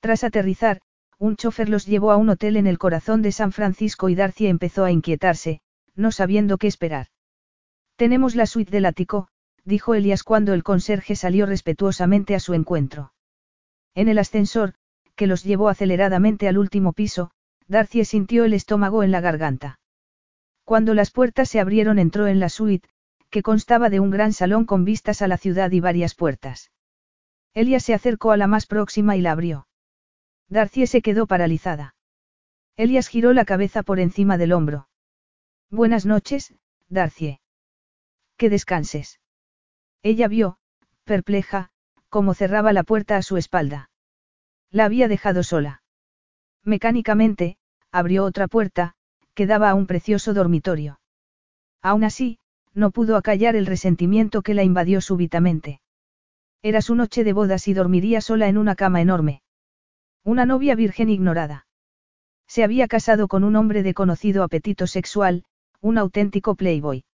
Tras aterrizar, un chofer los llevó a un hotel en el corazón de San Francisco y Darcy empezó a inquietarse, no sabiendo qué esperar. Tenemos la suite del ático, dijo Elias cuando el conserje salió respetuosamente a su encuentro. En el ascensor, que los llevó aceleradamente al último piso, Darcy sintió el estómago en la garganta. Cuando las puertas se abrieron entró en la suite, que constaba de un gran salón con vistas a la ciudad y varias puertas. Elia se acercó a la más próxima y la abrió. Darcy se quedó paralizada. Elias giró la cabeza por encima del hombro. Buenas noches, Darcy. Que descanses. Ella vio, perpleja, cómo cerraba la puerta a su espalda. La había dejado sola. Mecánicamente, abrió otra puerta, que daba a un precioso dormitorio. Aún así, no pudo acallar el resentimiento que la invadió súbitamente. Era su noche de bodas y dormiría sola en una cama enorme. Una novia virgen ignorada. Se había casado con un hombre de conocido apetito sexual, un auténtico playboy.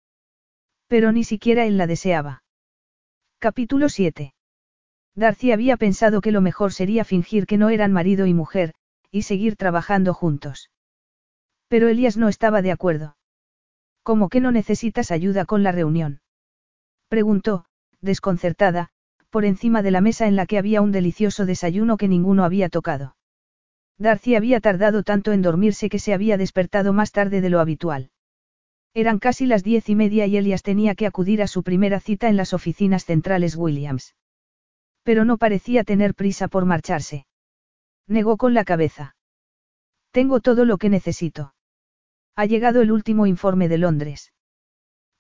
Pero ni siquiera él la deseaba. Capítulo 7. Darcy había pensado que lo mejor sería fingir que no eran marido y mujer, y seguir trabajando juntos. Pero Elías no estaba de acuerdo. ¿Cómo que no necesitas ayuda con la reunión? Preguntó, desconcertada, por encima de la mesa en la que había un delicioso desayuno que ninguno había tocado. Darcy había tardado tanto en dormirse que se había despertado más tarde de lo habitual. Eran casi las diez y media y Elias tenía que acudir a su primera cita en las oficinas centrales Williams. Pero no parecía tener prisa por marcharse. Negó con la cabeza. Tengo todo lo que necesito. Ha llegado el último informe de Londres.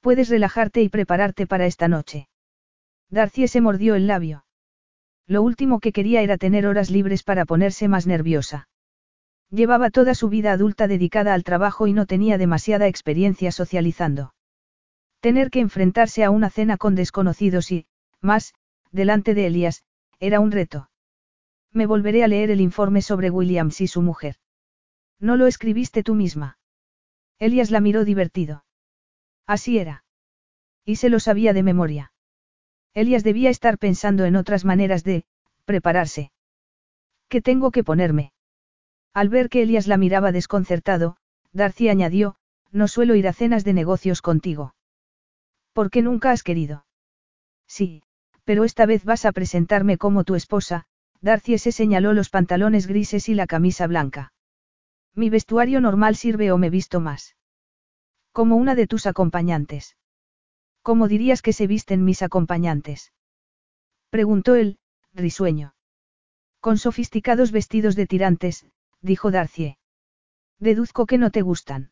Puedes relajarte y prepararte para esta noche. Darcy se mordió el labio. Lo último que quería era tener horas libres para ponerse más nerviosa. Llevaba toda su vida adulta dedicada al trabajo y no tenía demasiada experiencia socializando. Tener que enfrentarse a una cena con desconocidos y, más, delante de Elías, era un reto. Me volveré a leer el informe sobre Williams y su mujer. ¿No lo escribiste tú misma? Elias la miró divertido. Así era. Y se lo sabía de memoria. Elias debía estar pensando en otras maneras de, prepararse. ¿Qué tengo que ponerme? Al ver que Elias la miraba desconcertado, Darcy añadió, no suelo ir a cenas de negocios contigo. ¿Por qué nunca has querido? Sí, pero esta vez vas a presentarme como tu esposa, Darcy se señaló los pantalones grises y la camisa blanca. Mi vestuario normal sirve o me visto más. Como una de tus acompañantes. ¿Cómo dirías que se visten mis acompañantes? Preguntó él, risueño. Con sofisticados vestidos de tirantes, dijo Darcie. Deduzco que no te gustan.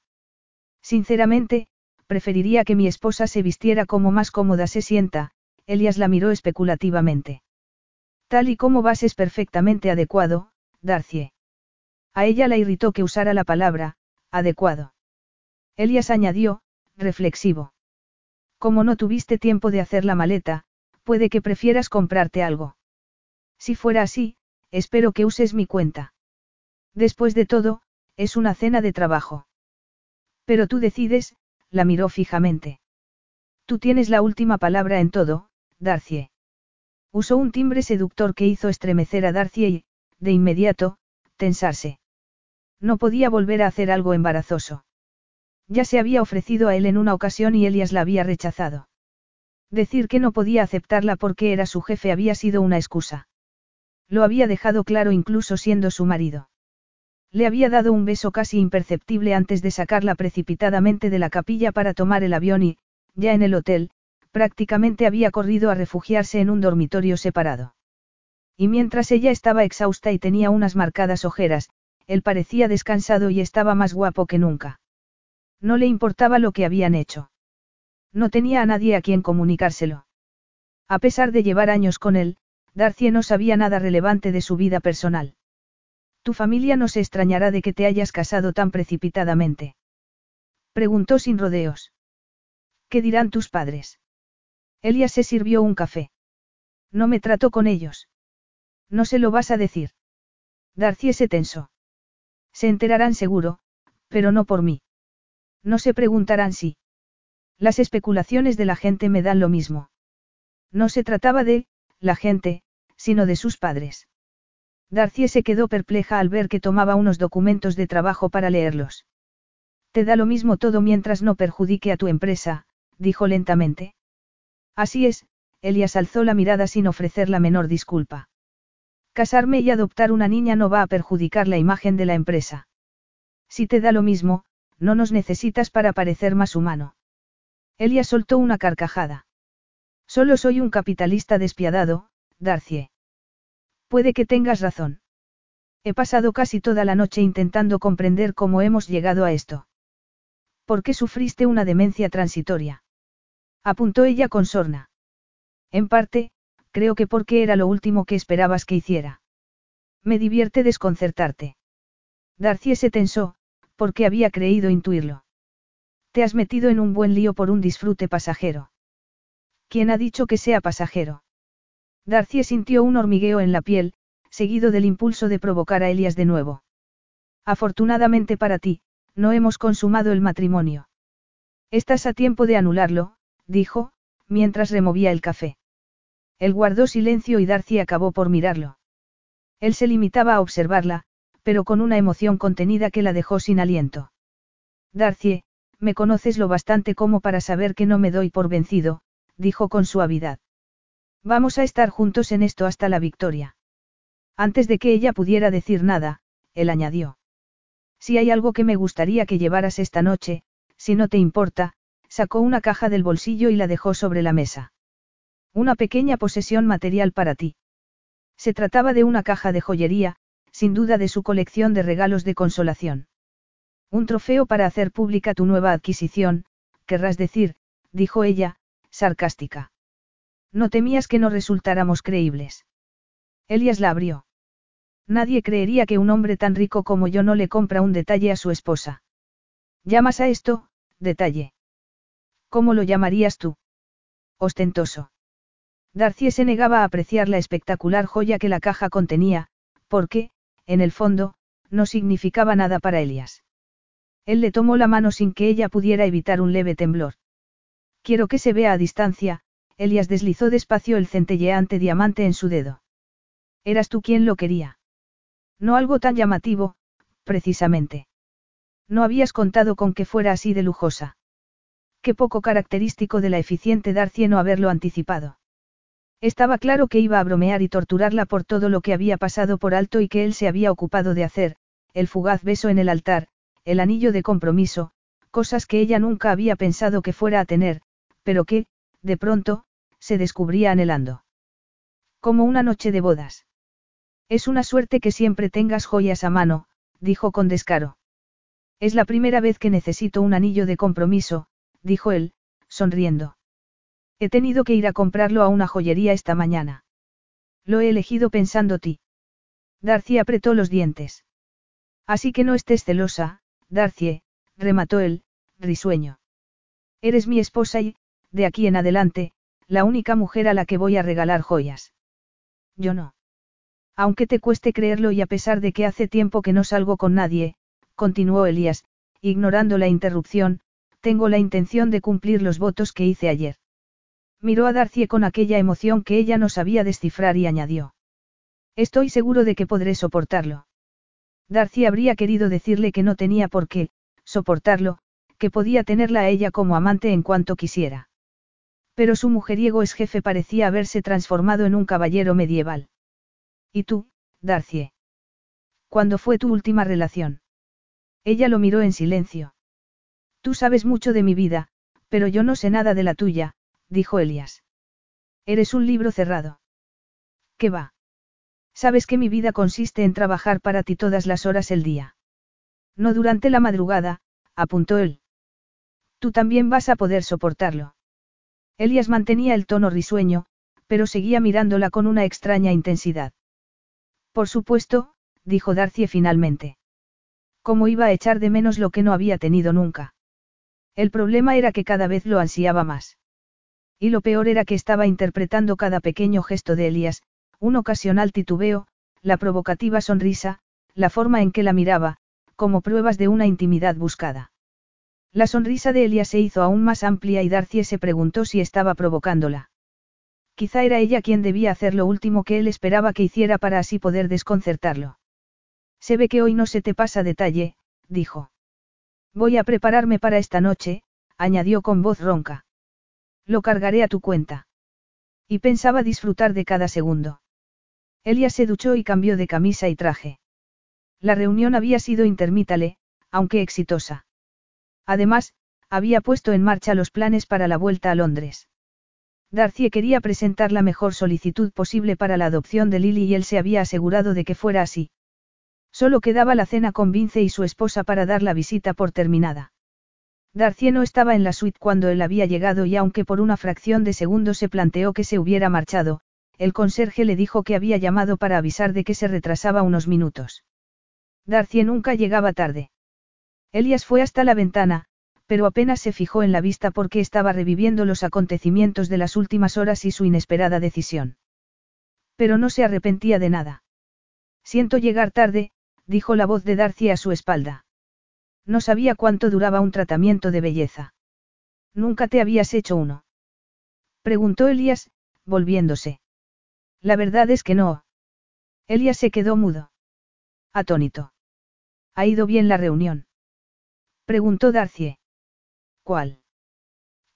Sinceramente, preferiría que mi esposa se vistiera como más cómoda se sienta, Elias la miró especulativamente. Tal y como vas es perfectamente adecuado, Darcie. A ella la irritó que usara la palabra, adecuado. Elias añadió, reflexivo. Como no tuviste tiempo de hacer la maleta, puede que prefieras comprarte algo. Si fuera así, espero que uses mi cuenta. Después de todo, es una cena de trabajo. Pero tú decides, la miró fijamente. Tú tienes la última palabra en todo, Darcie. Usó un timbre seductor que hizo estremecer a Darcie y, de inmediato, tensarse. No podía volver a hacer algo embarazoso. Ya se había ofrecido a él en una ocasión y Elias la había rechazado. Decir que no podía aceptarla porque era su jefe había sido una excusa. Lo había dejado claro incluso siendo su marido. Le había dado un beso casi imperceptible antes de sacarla precipitadamente de la capilla para tomar el avión y, ya en el hotel, prácticamente había corrido a refugiarse en un dormitorio separado. Y mientras ella estaba exhausta y tenía unas marcadas ojeras, él parecía descansado y estaba más guapo que nunca. No le importaba lo que habían hecho. No tenía a nadie a quien comunicárselo. A pesar de llevar años con él, Darcy no sabía nada relevante de su vida personal. Tu familia no se extrañará de que te hayas casado tan precipitadamente. Preguntó sin rodeos. ¿Qué dirán tus padres? Elias se sirvió un café. No me trato con ellos. No se lo vas a decir. Darcy se tensó. Se enterarán seguro, pero no por mí. No se preguntarán si. Las especulaciones de la gente me dan lo mismo. No se trataba de, la gente, sino de sus padres. Darcy se quedó perpleja al ver que tomaba unos documentos de trabajo para leerlos. Te da lo mismo todo mientras no perjudique a tu empresa, dijo lentamente. Así es, Elias alzó la mirada sin ofrecer la menor disculpa. Casarme y adoptar una niña no va a perjudicar la imagen de la empresa. Si te da lo mismo, no nos necesitas para parecer más humano. Elia soltó una carcajada. Solo soy un capitalista despiadado, Darcie. Puede que tengas razón. He pasado casi toda la noche intentando comprender cómo hemos llegado a esto. ¿Por qué sufriste una demencia transitoria? Apuntó ella con sorna. En parte, creo que porque era lo último que esperabas que hiciera. Me divierte desconcertarte. Darcy se tensó, porque había creído intuirlo. Te has metido en un buen lío por un disfrute pasajero. ¿Quién ha dicho que sea pasajero? Darcy sintió un hormigueo en la piel, seguido del impulso de provocar a Elias de nuevo. Afortunadamente para ti, no hemos consumado el matrimonio. Estás a tiempo de anularlo, dijo, mientras removía el café. Él guardó silencio y Darcy acabó por mirarlo. Él se limitaba a observarla, pero con una emoción contenida que la dejó sin aliento. Darcy, me conoces lo bastante como para saber que no me doy por vencido, dijo con suavidad. Vamos a estar juntos en esto hasta la victoria. Antes de que ella pudiera decir nada, él añadió. Si hay algo que me gustaría que llevaras esta noche, si no te importa, sacó una caja del bolsillo y la dejó sobre la mesa. Una pequeña posesión material para ti. Se trataba de una caja de joyería, sin duda de su colección de regalos de consolación. Un trofeo para hacer pública tu nueva adquisición, querrás decir, dijo ella, sarcástica. No temías que no resultáramos creíbles. Elias la abrió. Nadie creería que un hombre tan rico como yo no le compra un detalle a su esposa. ¿Llamas a esto, detalle? ¿Cómo lo llamarías tú? Ostentoso. Darcy se negaba a apreciar la espectacular joya que la caja contenía, porque, en el fondo, no significaba nada para Elias. Él le tomó la mano sin que ella pudiera evitar un leve temblor. Quiero que se vea a distancia, Elias deslizó despacio el centelleante diamante en su dedo. Eras tú quien lo quería. No algo tan llamativo, precisamente. No habías contado con que fuera así de lujosa. Qué poco característico de la eficiente Darcy no haberlo anticipado. Estaba claro que iba a bromear y torturarla por todo lo que había pasado por alto y que él se había ocupado de hacer, el fugaz beso en el altar, el anillo de compromiso, cosas que ella nunca había pensado que fuera a tener, pero que, de pronto, se descubría anhelando. Como una noche de bodas. Es una suerte que siempre tengas joyas a mano, dijo con descaro. Es la primera vez que necesito un anillo de compromiso, dijo él, sonriendo. He tenido que ir a comprarlo a una joyería esta mañana. Lo he elegido pensando ti. Darcy apretó los dientes. Así que no estés celosa, Darcy, remató él, risueño. Eres mi esposa y, de aquí en adelante, la única mujer a la que voy a regalar joyas. Yo no. Aunque te cueste creerlo y a pesar de que hace tiempo que no salgo con nadie, continuó Elías, ignorando la interrupción, tengo la intención de cumplir los votos que hice ayer. Miró a Darcy con aquella emoción que ella no sabía descifrar y añadió. Estoy seguro de que podré soportarlo. Darcy habría querido decirle que no tenía por qué, soportarlo, que podía tenerla a ella como amante en cuanto quisiera. Pero su mujeriego ex jefe parecía haberse transformado en un caballero medieval. ¿Y tú, Darcy? ¿Cuándo fue tu última relación? Ella lo miró en silencio. Tú sabes mucho de mi vida, pero yo no sé nada de la tuya, dijo Elias. Eres un libro cerrado. ¿Qué va? Sabes que mi vida consiste en trabajar para ti todas las horas del día. No durante la madrugada, apuntó él. Tú también vas a poder soportarlo. Elias mantenía el tono risueño, pero seguía mirándola con una extraña intensidad. Por supuesto, dijo Darcy finalmente. ¿Cómo iba a echar de menos lo que no había tenido nunca? El problema era que cada vez lo ansiaba más. Y lo peor era que estaba interpretando cada pequeño gesto de Elías, un ocasional titubeo, la provocativa sonrisa, la forma en que la miraba, como pruebas de una intimidad buscada. La sonrisa de Elías se hizo aún más amplia y Darcy se preguntó si estaba provocándola. Quizá era ella quien debía hacer lo último que él esperaba que hiciera para así poder desconcertarlo. Se ve que hoy no se te pasa detalle, dijo. Voy a prepararme para esta noche, añadió con voz ronca. Lo cargaré a tu cuenta. Y pensaba disfrutar de cada segundo. Elia se duchó y cambió de camisa y traje. La reunión había sido intermitale, aunque exitosa. Además, había puesto en marcha los planes para la vuelta a Londres. Darcy quería presentar la mejor solicitud posible para la adopción de Lily y él se había asegurado de que fuera así. Solo quedaba la cena con Vince y su esposa para dar la visita por terminada. Darcy no estaba en la suite cuando él había llegado y aunque por una fracción de segundo se planteó que se hubiera marchado, el conserje le dijo que había llamado para avisar de que se retrasaba unos minutos. Darcy nunca llegaba tarde. Elias fue hasta la ventana, pero apenas se fijó en la vista porque estaba reviviendo los acontecimientos de las últimas horas y su inesperada decisión. Pero no se arrepentía de nada. Siento llegar tarde, dijo la voz de Darcy a su espalda. No sabía cuánto duraba un tratamiento de belleza. ¿Nunca te habías hecho uno? Preguntó Elías, volviéndose. La verdad es que no. Elías se quedó mudo. Atónito. ¿Ha ido bien la reunión? Preguntó Darcy. ¿Cuál?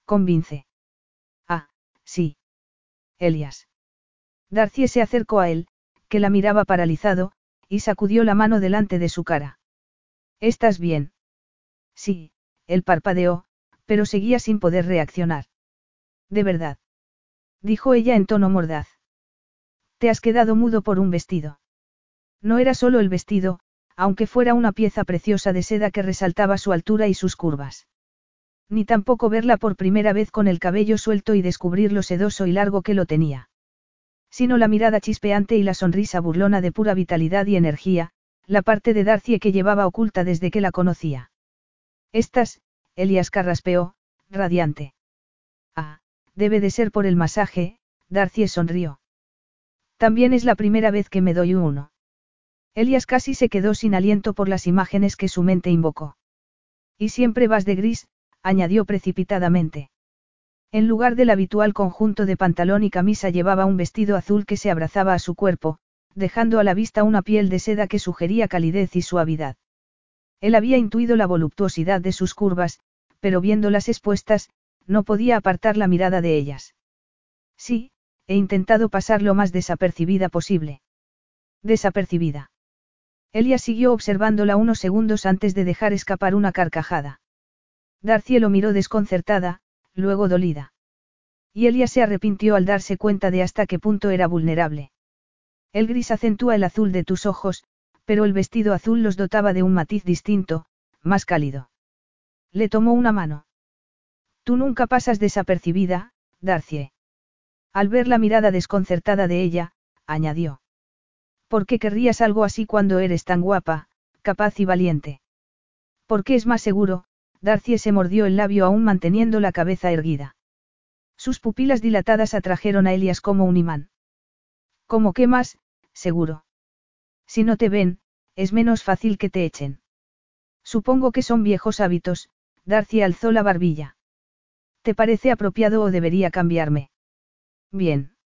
Convince. Ah, sí. Elias. Darcy se acercó a él, que la miraba paralizado, y sacudió la mano delante de su cara. ¿Estás bien? Sí, él parpadeó, pero seguía sin poder reaccionar. De verdad. Dijo ella en tono mordaz. Te has quedado mudo por un vestido. No era solo el vestido, aunque fuera una pieza preciosa de seda que resaltaba su altura y sus curvas. Ni tampoco verla por primera vez con el cabello suelto y descubrir lo sedoso y largo que lo tenía. Sino la mirada chispeante y la sonrisa burlona de pura vitalidad y energía, la parte de Darcy que llevaba oculta desde que la conocía. Estás, Elias carraspeó, radiante. Ah, debe de ser por el masaje, Darcy sonrió. También es la primera vez que me doy uno. Elias casi se quedó sin aliento por las imágenes que su mente invocó. Y siempre vas de gris, añadió precipitadamente. En lugar del habitual conjunto de pantalón y camisa llevaba un vestido azul que se abrazaba a su cuerpo, dejando a la vista una piel de seda que sugería calidez y suavidad. Él había intuido la voluptuosidad de sus curvas, pero viéndolas expuestas, no podía apartar la mirada de ellas. Sí, he intentado pasar lo más desapercibida posible. Desapercibida. Elia siguió observándola unos segundos antes de dejar escapar una carcajada. Darcy lo miró desconcertada, luego dolida. Y Elia se arrepintió al darse cuenta de hasta qué punto era vulnerable. El gris acentúa el azul de tus ojos, pero el vestido azul los dotaba de un matiz distinto, más cálido. Le tomó una mano. Tú nunca pasas desapercibida, Darcie. Al ver la mirada desconcertada de ella, añadió. ¿Por qué querrías algo así cuando eres tan guapa, capaz y valiente? Porque es más seguro, Darcie se mordió el labio aún manteniendo la cabeza erguida. Sus pupilas dilatadas atrajeron a Elias como un imán. ¿Cómo qué más, seguro? Si no te ven, es menos fácil que te echen. Supongo que son viejos hábitos, Darcy alzó la barbilla. ¿Te parece apropiado o debería cambiarme? Bien.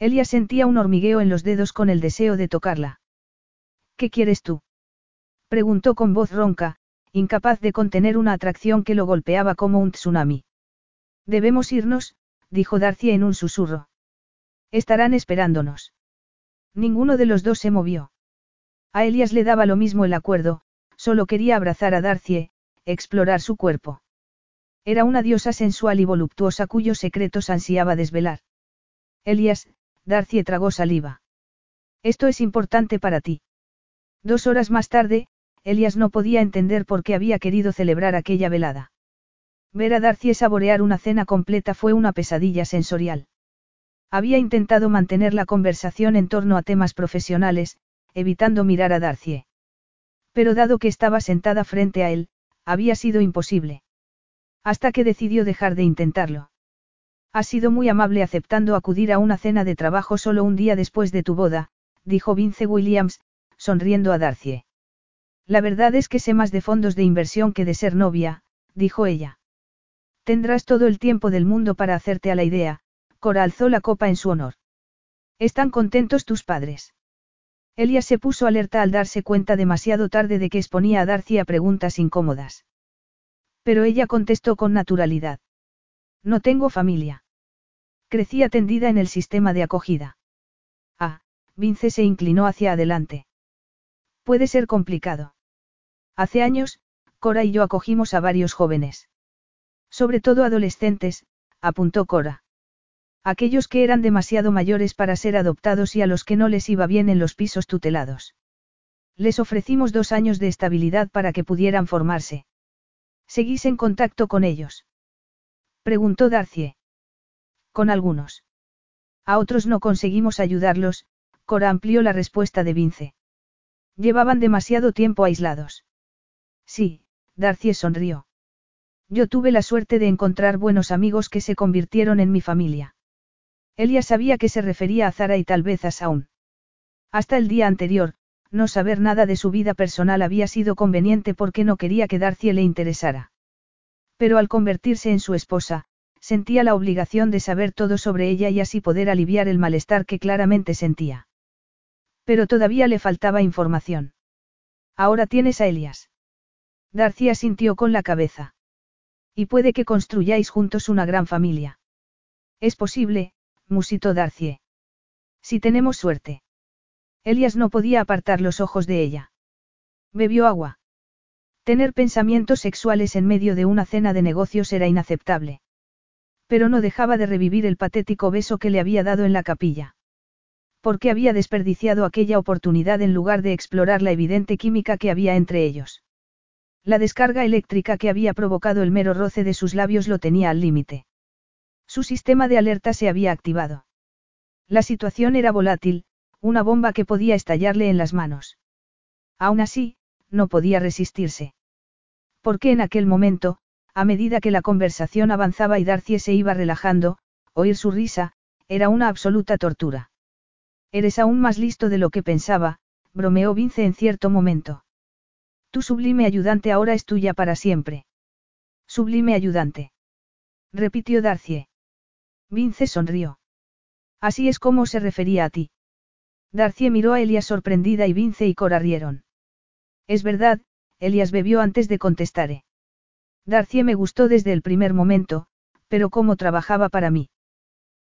Elia sentía un hormigueo en los dedos con el deseo de tocarla. ¿Qué quieres tú? Preguntó con voz ronca, incapaz de contener una atracción que lo golpeaba como un tsunami. Debemos irnos, dijo Darcy en un susurro. Estarán esperándonos. Ninguno de los dos se movió. A Elias le daba lo mismo el acuerdo, solo quería abrazar a Darcie, explorar su cuerpo. Era una diosa sensual y voluptuosa cuyos secretos ansiaba desvelar. Elias, Darcie tragó saliva. Esto es importante para ti. Dos horas más tarde, Elias no podía entender por qué había querido celebrar aquella velada. Ver a Darcie saborear una cena completa fue una pesadilla sensorial. Había intentado mantener la conversación en torno a temas profesionales, evitando mirar a Darcie. Pero dado que estaba sentada frente a él, había sido imposible. Hasta que decidió dejar de intentarlo. Ha sido muy amable aceptando acudir a una cena de trabajo solo un día después de tu boda, dijo Vince Williams, sonriendo a Darcie. La verdad es que sé más de fondos de inversión que de ser novia, dijo ella. Tendrás todo el tiempo del mundo para hacerte a la idea, Cora alzó la copa en su honor. ¿Están contentos tus padres? Elia se puso alerta al darse cuenta demasiado tarde de que exponía a Darcy a preguntas incómodas. Pero ella contestó con naturalidad. No tengo familia. Crecía tendida en el sistema de acogida. Ah, Vince se inclinó hacia adelante. Puede ser complicado. Hace años, Cora y yo acogimos a varios jóvenes. Sobre todo adolescentes, apuntó Cora. Aquellos que eran demasiado mayores para ser adoptados y a los que no les iba bien en los pisos tutelados. Les ofrecimos dos años de estabilidad para que pudieran formarse. ¿Seguís en contacto con ellos? Preguntó Darcie. Con algunos. A otros no conseguimos ayudarlos, Cora amplió la respuesta de Vince. Llevaban demasiado tiempo aislados. Sí, Darcie sonrió. Yo tuve la suerte de encontrar buenos amigos que se convirtieron en mi familia. Elia sabía que se refería a Zara y tal vez a Saun. Hasta el día anterior, no saber nada de su vida personal había sido conveniente porque no quería que Darcy le interesara. Pero al convertirse en su esposa, sentía la obligación de saber todo sobre ella y así poder aliviar el malestar que claramente sentía. Pero todavía le faltaba información. Ahora tienes a Elias. Darcy asintió con la cabeza. Y puede que construyáis juntos una gran familia. Es posible, musitó Darcie. Si tenemos suerte. Elias no podía apartar los ojos de ella. Bebió agua. Tener pensamientos sexuales en medio de una cena de negocios era inaceptable. Pero no dejaba de revivir el patético beso que le había dado en la capilla. ¿Por qué había desperdiciado aquella oportunidad en lugar de explorar la evidente química que había entre ellos? La descarga eléctrica que había provocado el mero roce de sus labios lo tenía al límite. Su sistema de alerta se había activado. La situación era volátil, una bomba que podía estallarle en las manos. Aún así, no podía resistirse. Porque en aquel momento, a medida que la conversación avanzaba y Darcy se iba relajando, oír su risa, era una absoluta tortura. Eres aún más listo de lo que pensaba, bromeó Vince en cierto momento. Tu sublime ayudante ahora es tuya para siempre. Sublime ayudante. repitió Darcie. Vince sonrió. Así es como se refería a ti. Darcie miró a Elias sorprendida y Vince y Cora rieron. Es verdad, Elias bebió antes de contestar. Darcie me gustó desde el primer momento, pero ¿cómo trabajaba para mí?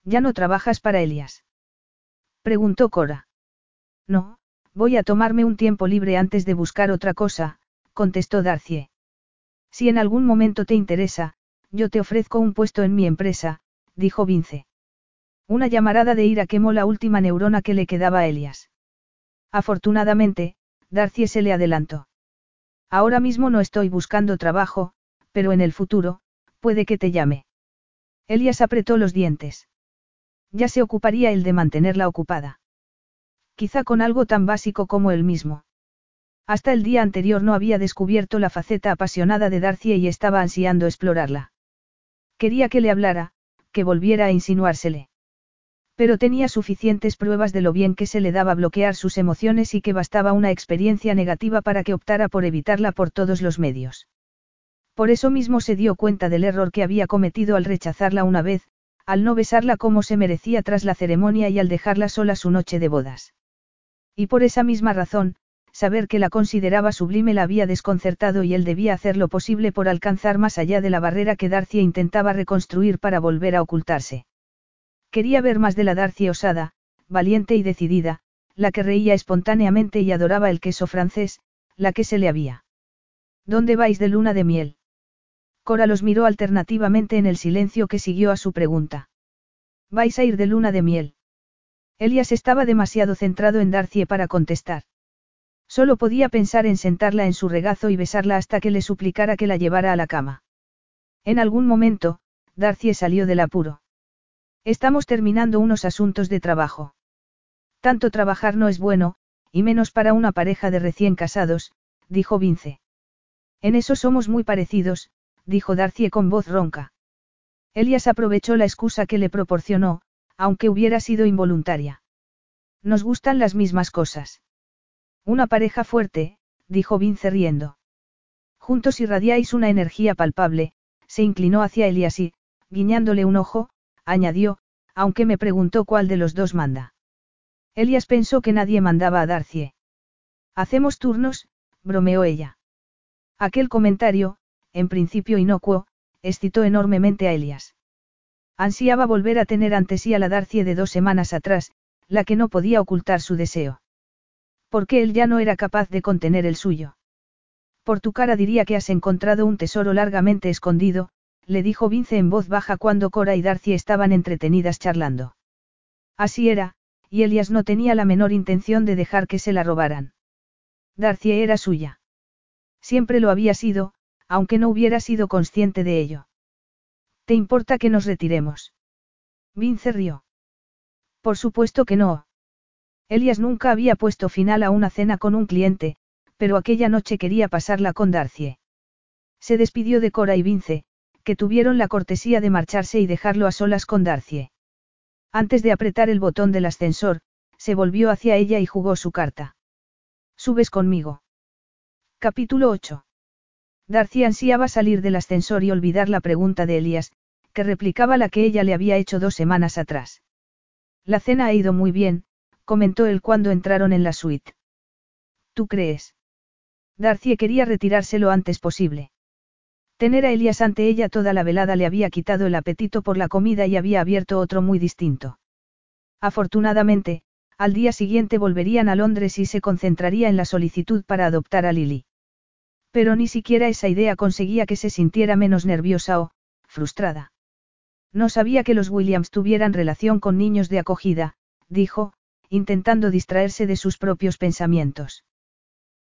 ¿Ya no trabajas para Elias? Preguntó Cora. No, voy a tomarme un tiempo libre antes de buscar otra cosa, contestó Darcie. Si en algún momento te interesa, yo te ofrezco un puesto en mi empresa, dijo Vince. Una llamarada de ira quemó la última neurona que le quedaba a Elias. Afortunadamente, Darcie se le adelantó. Ahora mismo no estoy buscando trabajo, pero en el futuro, puede que te llame. Elias apretó los dientes. Ya se ocuparía él de mantenerla ocupada. Quizá con algo tan básico como él mismo. Hasta el día anterior no había descubierto la faceta apasionada de Darcie y estaba ansiando explorarla. Quería que le hablara, que volviera a insinuársele. Pero tenía suficientes pruebas de lo bien que se le daba bloquear sus emociones y que bastaba una experiencia negativa para que optara por evitarla por todos los medios. Por eso mismo se dio cuenta del error que había cometido al rechazarla una vez, al no besarla como se merecía tras la ceremonia y al dejarla sola su noche de bodas. Y por esa misma razón, saber que la consideraba sublime la había desconcertado y él debía hacer lo posible por alcanzar más allá de la barrera que Darcia intentaba reconstruir para volver a ocultarse. Quería ver más de la Darcia osada, valiente y decidida, la que reía espontáneamente y adoraba el queso francés, la que se le había. ¿Dónde vais de luna de miel? Cora los miró alternativamente en el silencio que siguió a su pregunta. ¿Vais a ir de luna de miel? Elias estaba demasiado centrado en Darcie para contestar. Solo podía pensar en sentarla en su regazo y besarla hasta que le suplicara que la llevara a la cama. En algún momento, Darcie salió del apuro. Estamos terminando unos asuntos de trabajo. Tanto trabajar no es bueno, y menos para una pareja de recién casados, dijo Vince. En eso somos muy parecidos, dijo Darcie con voz ronca. Elias aprovechó la excusa que le proporcionó, aunque hubiera sido involuntaria. Nos gustan las mismas cosas. Una pareja fuerte, dijo Vince riendo. Juntos irradiáis una energía palpable, se inclinó hacia Elias y, guiñándole un ojo, añadió, aunque me preguntó cuál de los dos manda. Elias pensó que nadie mandaba a Darcie. Hacemos turnos, bromeó ella. Aquel comentario, en principio inocuo, excitó enormemente a Elias. Ansiaba volver a tener ante sí a la Darcie de dos semanas atrás, la que no podía ocultar su deseo. Porque él ya no era capaz de contener el suyo. Por tu cara diría que has encontrado un tesoro largamente escondido, le dijo Vince en voz baja cuando Cora y Darcy estaban entretenidas charlando. Así era, y Elias no tenía la menor intención de dejar que se la robaran. Darcy era suya. Siempre lo había sido, aunque no hubiera sido consciente de ello. ¿Te importa que nos retiremos? Vince rió. Por supuesto que no. Elias nunca había puesto final a una cena con un cliente, pero aquella noche quería pasarla con Darcie. Se despidió de Cora y Vince, que tuvieron la cortesía de marcharse y dejarlo a solas con Darcie. Antes de apretar el botón del ascensor, se volvió hacia ella y jugó su carta. ¿Subes conmigo? Capítulo 8. Darcy ansiaba salir del ascensor y olvidar la pregunta de Elías, que replicaba la que ella le había hecho dos semanas atrás. La cena ha ido muy bien, comentó él cuando entraron en la suite. ¿Tú crees? Darcy quería retirarse lo antes posible. Tener a Elías ante ella toda la velada le había quitado el apetito por la comida y había abierto otro muy distinto. Afortunadamente, al día siguiente volverían a Londres y se concentraría en la solicitud para adoptar a Lily. Pero ni siquiera esa idea conseguía que se sintiera menos nerviosa o, frustrada. No sabía que los Williams tuvieran relación con niños de acogida, dijo, intentando distraerse de sus propios pensamientos.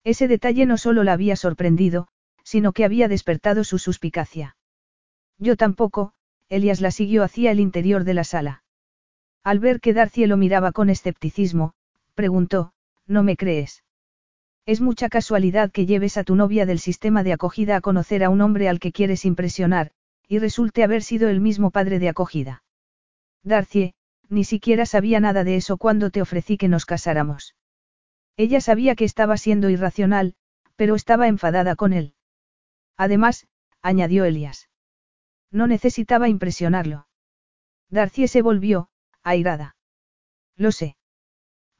Ese detalle no solo la había sorprendido, sino que había despertado su suspicacia. Yo tampoco, Elias la siguió hacia el interior de la sala. Al ver que Darcy lo miraba con escepticismo, preguntó, ¿no me crees? Es mucha casualidad que lleves a tu novia del sistema de acogida a conocer a un hombre al que quieres impresionar, y resulte haber sido el mismo padre de acogida. Darcie, ni siquiera sabía nada de eso cuando te ofrecí que nos casáramos. Ella sabía que estaba siendo irracional, pero estaba enfadada con él. Además, añadió Elias. No necesitaba impresionarlo. Darcy se volvió, airada. Lo sé.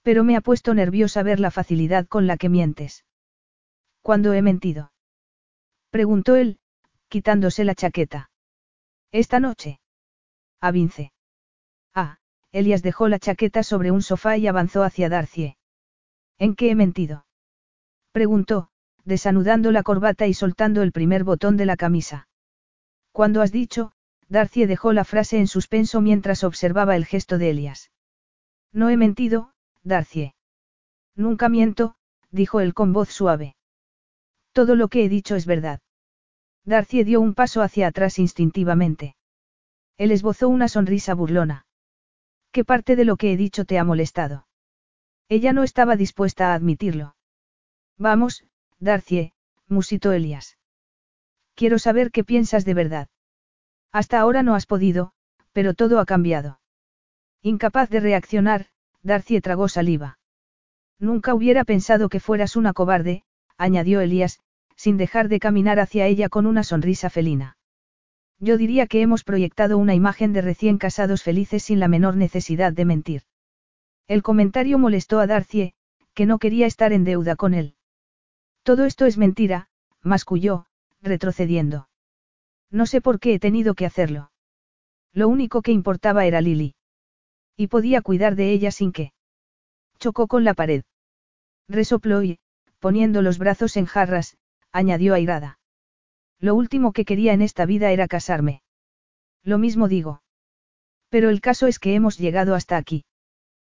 Pero me ha puesto nerviosa ver la facilidad con la que mientes. ¿Cuándo he mentido? Preguntó él, quitándose la chaqueta. Esta noche. A Vince. Ah, Elias dejó la chaqueta sobre un sofá y avanzó hacia Darcy. ¿En qué he mentido? Preguntó, desanudando la corbata y soltando el primer botón de la camisa. Cuando has dicho, Darcy dejó la frase en suspenso mientras observaba el gesto de Elias. No he mentido, Darcy. Nunca miento, dijo él con voz suave. Todo lo que he dicho es verdad. Darcy dio un paso hacia atrás instintivamente. Él esbozó una sonrisa burlona. ¿Qué parte de lo que he dicho te ha molestado? Ella no estaba dispuesta a admitirlo. Vamos, Darcy, musitó Elias. Quiero saber qué piensas de verdad. Hasta ahora no has podido, pero todo ha cambiado. Incapaz de reaccionar, Darcy tragó saliva. Nunca hubiera pensado que fueras una cobarde, añadió Elías, sin dejar de caminar hacia ella con una sonrisa felina. Yo diría que hemos proyectado una imagen de recién casados felices sin la menor necesidad de mentir. El comentario molestó a Darcy, que no quería estar en deuda con él. Todo esto es mentira, masculló, retrocediendo. No sé por qué he tenido que hacerlo. Lo único que importaba era Lily. Y podía cuidar de ella sin que. Chocó con la pared. Resopló y, poniendo los brazos en jarras, añadió airada. Lo último que quería en esta vida era casarme. Lo mismo digo. Pero el caso es que hemos llegado hasta aquí.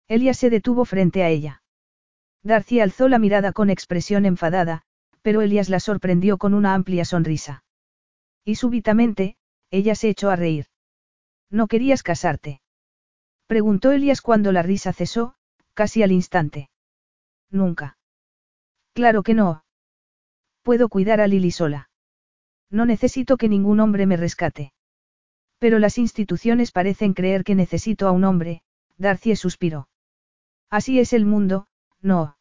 Elia se detuvo frente a ella. Darcy alzó la mirada con expresión enfadada, pero Elias la sorprendió con una amplia sonrisa. Y súbitamente, ella se echó a reír. ¿No querías casarte? Preguntó Elias cuando la risa cesó, casi al instante. Nunca. Claro que no. Puedo cuidar a Lily sola. No necesito que ningún hombre me rescate. Pero las instituciones parecen creer que necesito a un hombre, Darcy suspiró. Así es el mundo, no.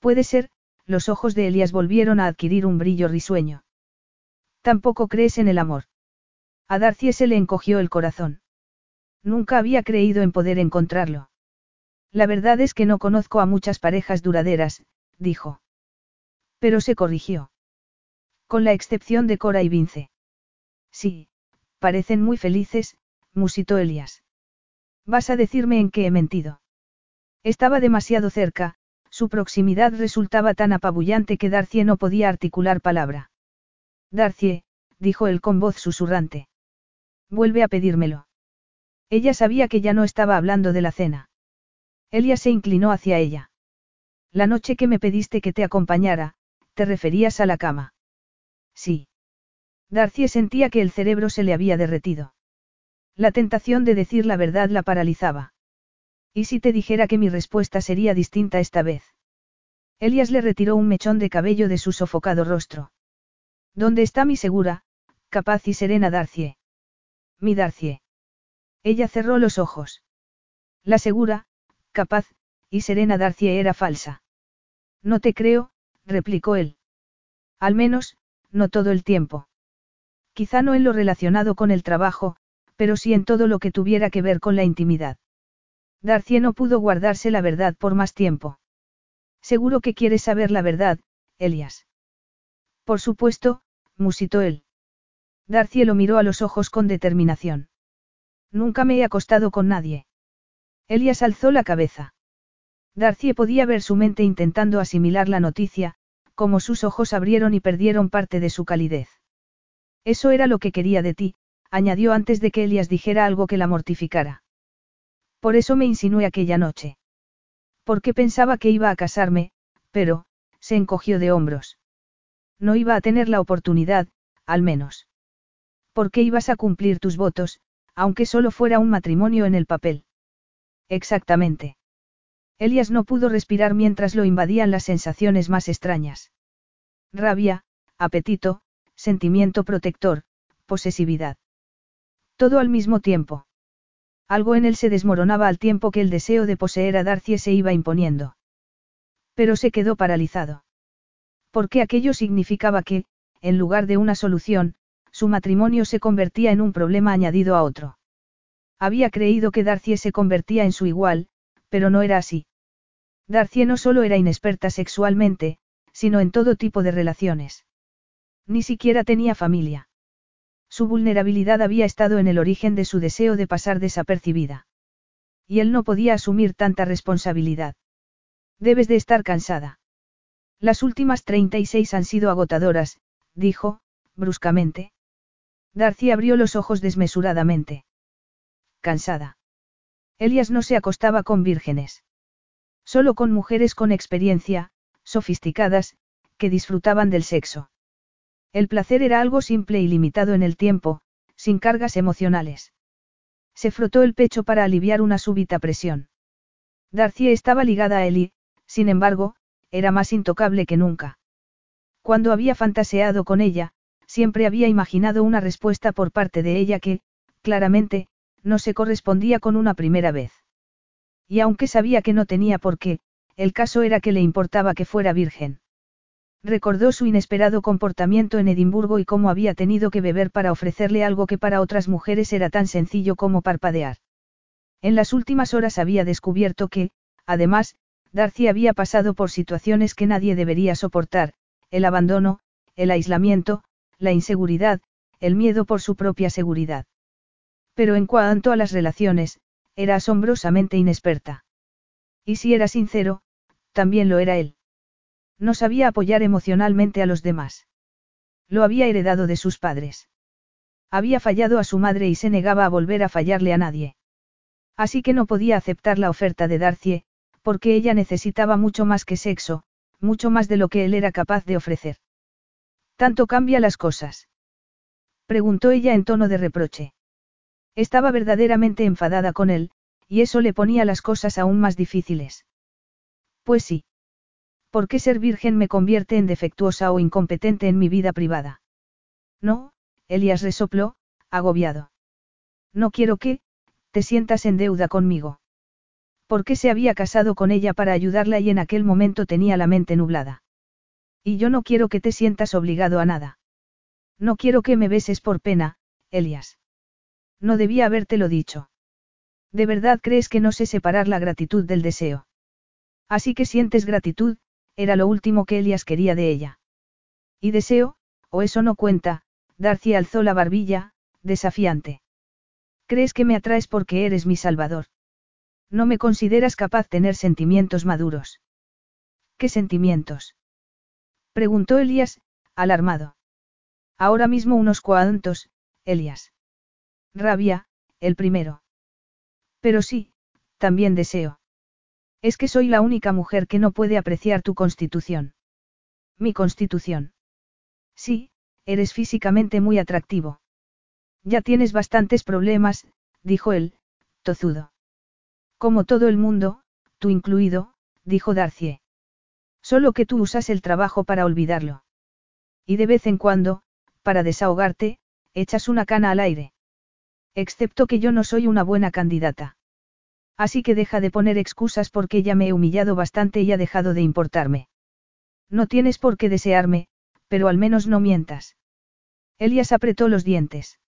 Puede ser, los ojos de Elias volvieron a adquirir un brillo risueño. Tampoco crees en el amor. A Darcy se le encogió el corazón. Nunca había creído en poder encontrarlo. La verdad es que no conozco a muchas parejas duraderas, dijo. Pero se corrigió. Con la excepción de Cora y Vince. Sí, parecen muy felices, musitó Elias. ¿Vas a decirme en qué he mentido? Estaba demasiado cerca, su proximidad resultaba tan apabullante que Darcy no podía articular palabra. Darcy, dijo él con voz susurrante. Vuelve a pedírmelo. Ella sabía que ya no estaba hablando de la cena. Elia se inclinó hacia ella. La noche que me pediste que te acompañara, te referías a la cama. Sí. Darcy sentía que el cerebro se le había derretido. La tentación de decir la verdad la paralizaba. ¿Y si te dijera que mi respuesta sería distinta esta vez? Elias le retiró un mechón de cabello de su sofocado rostro. ¿Dónde está mi segura, capaz y serena Darcy? Mi Darcy. Ella cerró los ojos. La segura, capaz, y serena Darcy era falsa. No te creo, replicó él. Al menos, no todo el tiempo. Quizá no en lo relacionado con el trabajo, pero sí en todo lo que tuviera que ver con la intimidad. Darcy no pudo guardarse la verdad por más tiempo. Seguro que quieres saber la verdad, Elias. Por supuesto, musitó él. Darcy lo miró a los ojos con determinación. Nunca me he acostado con nadie. Elias alzó la cabeza. Darcy podía ver su mente intentando asimilar la noticia, como sus ojos abrieron y perdieron parte de su calidez. Eso era lo que quería de ti, añadió antes de que Elias dijera algo que la mortificara. Por eso me insinué aquella noche. Porque pensaba que iba a casarme, pero, se encogió de hombros. No iba a tener la oportunidad, al menos. Porque ibas a cumplir tus votos, aunque solo fuera un matrimonio en el papel. Exactamente. Elias no pudo respirar mientras lo invadían las sensaciones más extrañas. Rabia, apetito, sentimiento protector, posesividad. Todo al mismo tiempo. Algo en él se desmoronaba al tiempo que el deseo de poseer a Darcy se iba imponiendo. Pero se quedó paralizado. Porque aquello significaba que, en lugar de una solución, su matrimonio se convertía en un problema añadido a otro. Había creído que Darcie se convertía en su igual, pero no era así. Darcie no solo era inexperta sexualmente, sino en todo tipo de relaciones. Ni siquiera tenía familia. Su vulnerabilidad había estado en el origen de su deseo de pasar desapercibida. Y él no podía asumir tanta responsabilidad. Debes de estar cansada. Las últimas 36 han sido agotadoras, dijo, bruscamente. Darcy abrió los ojos desmesuradamente. Cansada. Elias no se acostaba con vírgenes. Solo con mujeres con experiencia, sofisticadas, que disfrutaban del sexo. El placer era algo simple y limitado en el tiempo, sin cargas emocionales. Se frotó el pecho para aliviar una súbita presión. Darcy estaba ligada a él y, sin embargo, era más intocable que nunca. Cuando había fantaseado con ella, siempre había imaginado una respuesta por parte de ella que, claramente, no se correspondía con una primera vez. Y aunque sabía que no tenía por qué, el caso era que le importaba que fuera virgen. Recordó su inesperado comportamiento en Edimburgo y cómo había tenido que beber para ofrecerle algo que para otras mujeres era tan sencillo como parpadear. En las últimas horas había descubierto que, además, Darcy había pasado por situaciones que nadie debería soportar, el abandono, el aislamiento, la inseguridad, el miedo por su propia seguridad. Pero en cuanto a las relaciones, era asombrosamente inexperta. Y si era sincero, también lo era él. No sabía apoyar emocionalmente a los demás. Lo había heredado de sus padres. Había fallado a su madre y se negaba a volver a fallarle a nadie. Así que no podía aceptar la oferta de Darcie, porque ella necesitaba mucho más que sexo, mucho más de lo que él era capaz de ofrecer. ¿Tanto cambia las cosas? Preguntó ella en tono de reproche. Estaba verdaderamente enfadada con él, y eso le ponía las cosas aún más difíciles. Pues sí. ¿Por qué ser virgen me convierte en defectuosa o incompetente en mi vida privada? No, Elías resopló, agobiado. No quiero que, te sientas en deuda conmigo. ¿Por qué se había casado con ella para ayudarla y en aquel momento tenía la mente nublada? Y yo no quiero que te sientas obligado a nada. No quiero que me beses por pena, Elias. No debía habértelo dicho. ¿De verdad crees que no sé separar la gratitud del deseo? Así que sientes gratitud, era lo último que Elias quería de ella. Y deseo, o eso no cuenta, Darcy alzó la barbilla, desafiante. ¿Crees que me atraes porque eres mi salvador? No me consideras capaz tener sentimientos maduros. ¿Qué sentimientos? Preguntó Elias, alarmado. Ahora mismo unos cuantos, Elias. Rabia, el primero. Pero sí, también deseo. Es que soy la única mujer que no puede apreciar tu constitución. Mi constitución. Sí, eres físicamente muy atractivo. Ya tienes bastantes problemas, dijo él, tozudo. Como todo el mundo, tú incluido, dijo Darcie. Solo que tú usas el trabajo para olvidarlo. Y de vez en cuando, para desahogarte, echas una cana al aire. Excepto que yo no soy una buena candidata. Así que deja de poner excusas porque ya me he humillado bastante y ha dejado de importarme. No tienes por qué desearme, pero al menos no mientas. Elias apretó los dientes.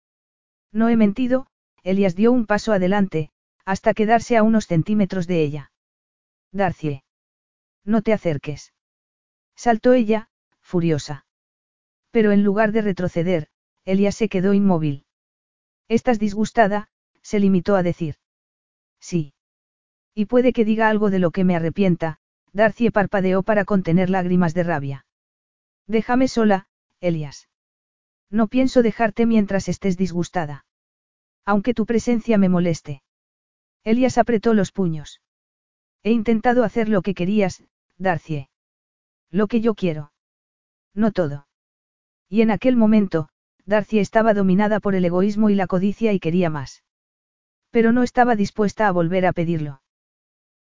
No he mentido, Elias dio un paso adelante, hasta quedarse a unos centímetros de ella. Darcie. No te acerques. Saltó ella, furiosa. Pero en lugar de retroceder, Elias se quedó inmóvil. Estás disgustada, se limitó a decir. Sí. Y puede que diga algo de lo que me arrepienta, Darcy parpadeó para contener lágrimas de rabia. Déjame sola, Elias. No pienso dejarte mientras estés disgustada. Aunque tu presencia me moleste. Elias apretó los puños. He intentado hacer lo que querías, Darcy. Lo que yo quiero. No todo. Y en aquel momento, Darcy estaba dominada por el egoísmo y la codicia y quería más. Pero no estaba dispuesta a volver a pedirlo.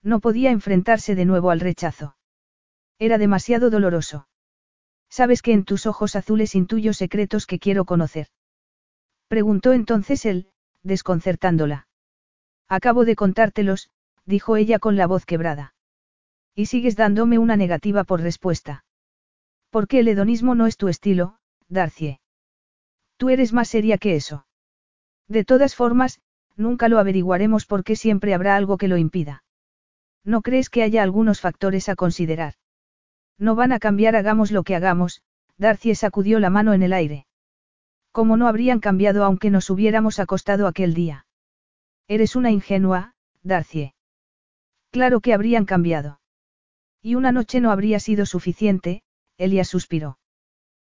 No podía enfrentarse de nuevo al rechazo. Era demasiado doloroso. Sabes que en tus ojos azules intuyo secretos que quiero conocer. Preguntó entonces él, desconcertándola. Acabo de contártelos, dijo ella con la voz quebrada. Y sigues dándome una negativa por respuesta. ¿Por qué el hedonismo no es tu estilo, Darcie? Tú eres más seria que eso. De todas formas, nunca lo averiguaremos porque siempre habrá algo que lo impida. ¿No crees que haya algunos factores a considerar? No van a cambiar hagamos lo que hagamos, Darcy sacudió la mano en el aire. ¿Cómo no habrían cambiado aunque nos hubiéramos acostado aquel día? Eres una ingenua, Darcy. Claro que habrían cambiado. Y una noche no habría sido suficiente, Elias suspiró.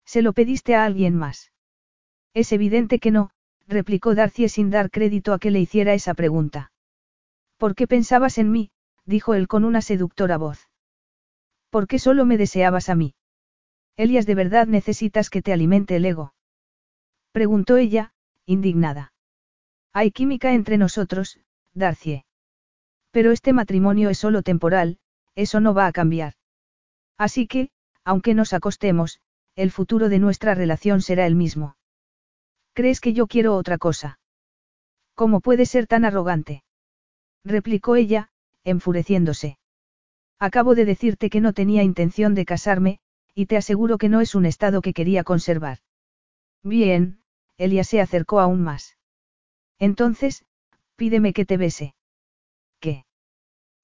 ¿Se lo pediste a alguien más? Es evidente que no, replicó Darcy sin dar crédito a que le hiciera esa pregunta. ¿Por qué pensabas en mí? Dijo él con una seductora voz. ¿Por qué solo me deseabas a mí? Elias, ¿de verdad necesitas que te alimente el ego? Preguntó ella, indignada. Hay química entre nosotros, Darcie. Pero este matrimonio es solo temporal, eso no va a cambiar. Así que, aunque nos acostemos, el futuro de nuestra relación será el mismo. ¿Crees que yo quiero otra cosa? ¿Cómo puede ser tan arrogante? replicó ella, enfureciéndose. Acabo de decirte que no tenía intención de casarme, y te aseguro que no es un estado que quería conservar. Bien, Elia se acercó aún más. Entonces, pídeme que te bese. ¿Qué?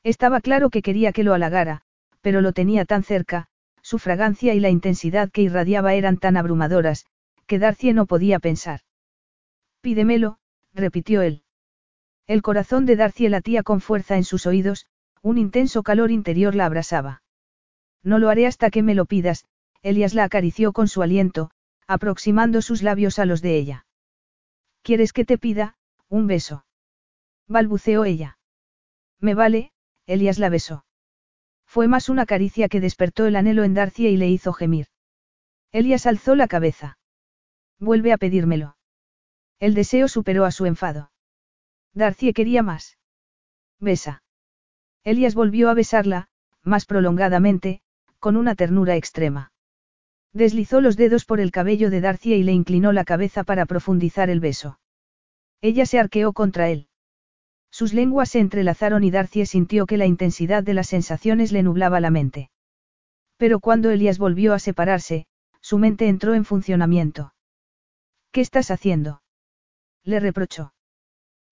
Estaba claro que quería que lo halagara, pero lo tenía tan cerca, su fragancia y la intensidad que irradiaba eran tan abrumadoras, que Darcy no podía pensar. Pídemelo, repitió él. El corazón de Darcy latía con fuerza en sus oídos, un intenso calor interior la abrasaba. No lo haré hasta que me lo pidas, Elias la acarició con su aliento, aproximando sus labios a los de ella. ¿Quieres que te pida, un beso? balbuceó ella. Me vale, Elias la besó. Fue más una caricia que despertó el anhelo en Darcia y le hizo gemir. Elias alzó la cabeza. Vuelve a pedírmelo. El deseo superó a su enfado. Darcy quería más. Besa. Elias volvió a besarla, más prolongadamente, con una ternura extrema. Deslizó los dedos por el cabello de Darcy y le inclinó la cabeza para profundizar el beso. Ella se arqueó contra él. Sus lenguas se entrelazaron y Darcy sintió que la intensidad de las sensaciones le nublaba la mente. Pero cuando Elias volvió a separarse, su mente entró en funcionamiento. ¿Qué estás haciendo? Le reprochó.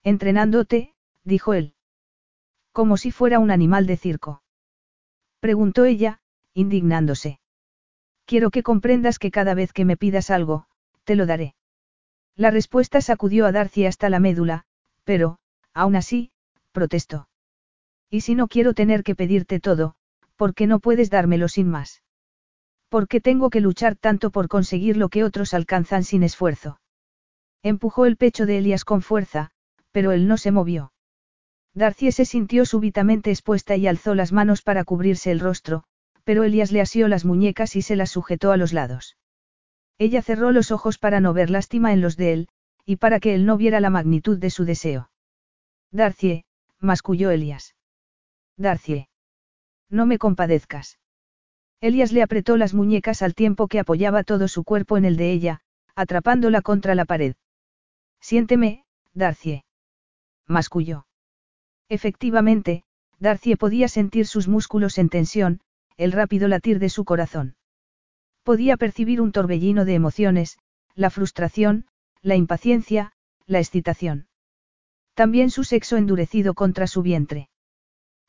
Entrenándote, dijo él. Como si fuera un animal de circo. Preguntó ella, indignándose. Quiero que comprendas que cada vez que me pidas algo, te lo daré. La respuesta sacudió a Darcy hasta la médula, pero, aún así, protestó. Y si no quiero tener que pedirte todo, ¿por qué no puedes dármelo sin más? ¿Por qué tengo que luchar tanto por conseguir lo que otros alcanzan sin esfuerzo? Empujó el pecho de Elias con fuerza, pero él no se movió. Darcy se sintió súbitamente expuesta y alzó las manos para cubrirse el rostro, pero Elias le asió las muñecas y se las sujetó a los lados. Ella cerró los ojos para no ver lástima en los de él, y para que él no viera la magnitud de su deseo. Darcie, masculló Elias. Darcie. No me compadezcas. Elias le apretó las muñecas al tiempo que apoyaba todo su cuerpo en el de ella, atrapándola contra la pared. Siénteme, Darcie. Masculló. Efectivamente, Darcie podía sentir sus músculos en tensión, el rápido latir de su corazón. Podía percibir un torbellino de emociones, la frustración, la impaciencia, la excitación. También su sexo endurecido contra su vientre.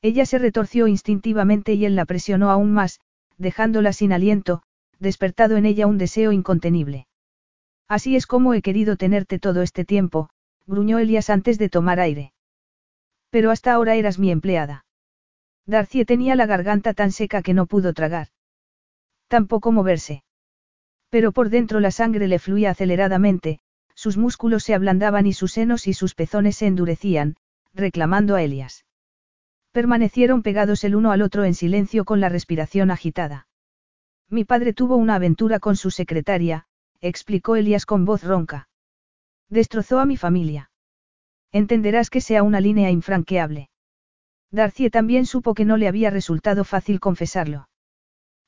Ella se retorció instintivamente y él la presionó aún más, dejándola sin aliento, despertado en ella un deseo incontenible. Así es como he querido tenerte todo este tiempo, gruñó Elias antes de tomar aire. Pero hasta ahora eras mi empleada. Darcy tenía la garganta tan seca que no pudo tragar. Tampoco moverse. Pero por dentro la sangre le fluía aceleradamente, sus músculos se ablandaban y sus senos y sus pezones se endurecían, reclamando a Elias. Permanecieron pegados el uno al otro en silencio con la respiración agitada. Mi padre tuvo una aventura con su secretaria, explicó Elias con voz ronca. Destrozó a mi familia. Entenderás que sea una línea infranqueable. Darcy también supo que no le había resultado fácil confesarlo.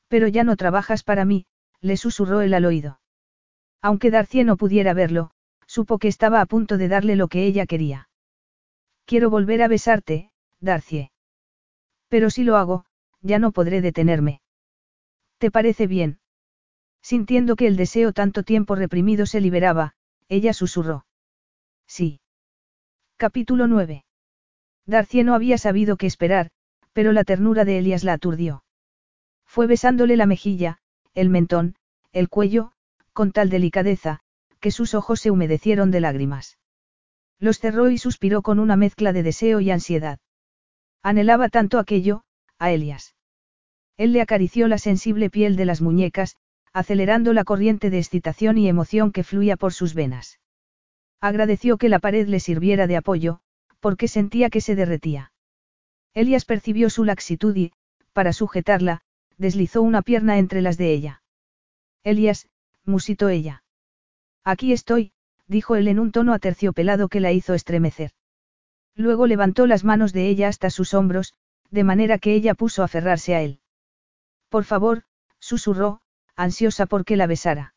Pero ya no trabajas para mí, le susurró él al oído. Aunque Darcy no pudiera verlo, supo que estaba a punto de darle lo que ella quería. Quiero volver a besarte, Darcy. Pero si lo hago, ya no podré detenerme. ¿Te parece bien? Sintiendo que el deseo tanto tiempo reprimido se liberaba, ella susurró. Sí. Capítulo 9. Darcie no había sabido qué esperar, pero la ternura de Elias la aturdió. Fue besándole la mejilla, el mentón, el cuello, con tal delicadeza, que sus ojos se humedecieron de lágrimas. Los cerró y suspiró con una mezcla de deseo y ansiedad. Anhelaba tanto aquello, a Elias. Él le acarició la sensible piel de las muñecas, acelerando la corriente de excitación y emoción que fluía por sus venas. Agradeció que la pared le sirviera de apoyo, porque sentía que se derretía. Elias percibió su laxitud y, para sujetarla, deslizó una pierna entre las de ella. Elias, musitó ella. Aquí estoy, dijo él en un tono aterciopelado que la hizo estremecer. Luego levantó las manos de ella hasta sus hombros, de manera que ella puso a aferrarse a él. Por favor, susurró, ansiosa por que la besara.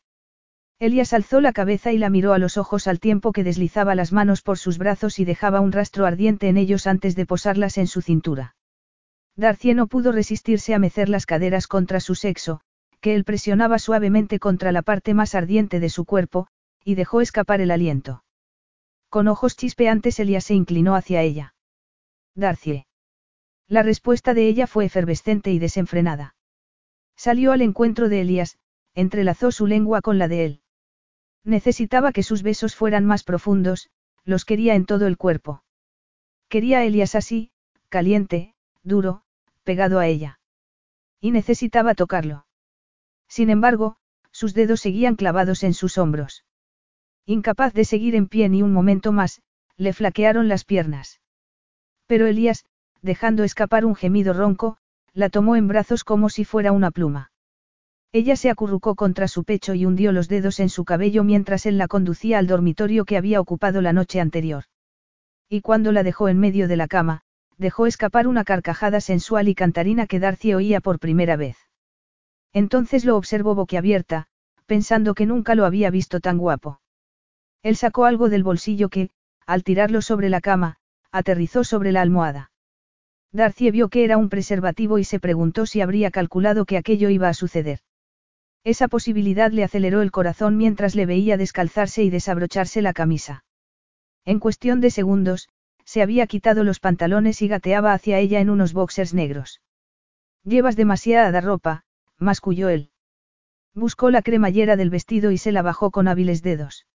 Elias alzó la cabeza y la miró a los ojos al tiempo que deslizaba las manos por sus brazos y dejaba un rastro ardiente en ellos antes de posarlas en su cintura. Darcie no pudo resistirse a mecer las caderas contra su sexo, que él presionaba suavemente contra la parte más ardiente de su cuerpo, y dejó escapar el aliento. Con ojos chispeantes Elias se inclinó hacia ella. Darcie. La respuesta de ella fue efervescente y desenfrenada. Salió al encuentro de Elías, entrelazó su lengua con la de él. Necesitaba que sus besos fueran más profundos, los quería en todo el cuerpo. Quería a Elías así, caliente, duro, pegado a ella. Y necesitaba tocarlo. Sin embargo, sus dedos seguían clavados en sus hombros. Incapaz de seguir en pie ni un momento más, le flaquearon las piernas. Pero Elías, dejando escapar un gemido ronco, la tomó en brazos como si fuera una pluma. Ella se acurrucó contra su pecho y hundió los dedos en su cabello mientras él la conducía al dormitorio que había ocupado la noche anterior. Y cuando la dejó en medio de la cama, dejó escapar una carcajada sensual y cantarina que Darcy oía por primera vez. Entonces lo observó boquiabierta, pensando que nunca lo había visto tan guapo. Él sacó algo del bolsillo que, al tirarlo sobre la cama, aterrizó sobre la almohada. Darcy vio que era un preservativo y se preguntó si habría calculado que aquello iba a suceder. Esa posibilidad le aceleró el corazón mientras le veía descalzarse y desabrocharse la camisa. En cuestión de segundos, se había quitado los pantalones y gateaba hacia ella en unos boxers negros. Llevas demasiada ropa, masculló él. Buscó la cremallera del vestido y se la bajó con hábiles dedos.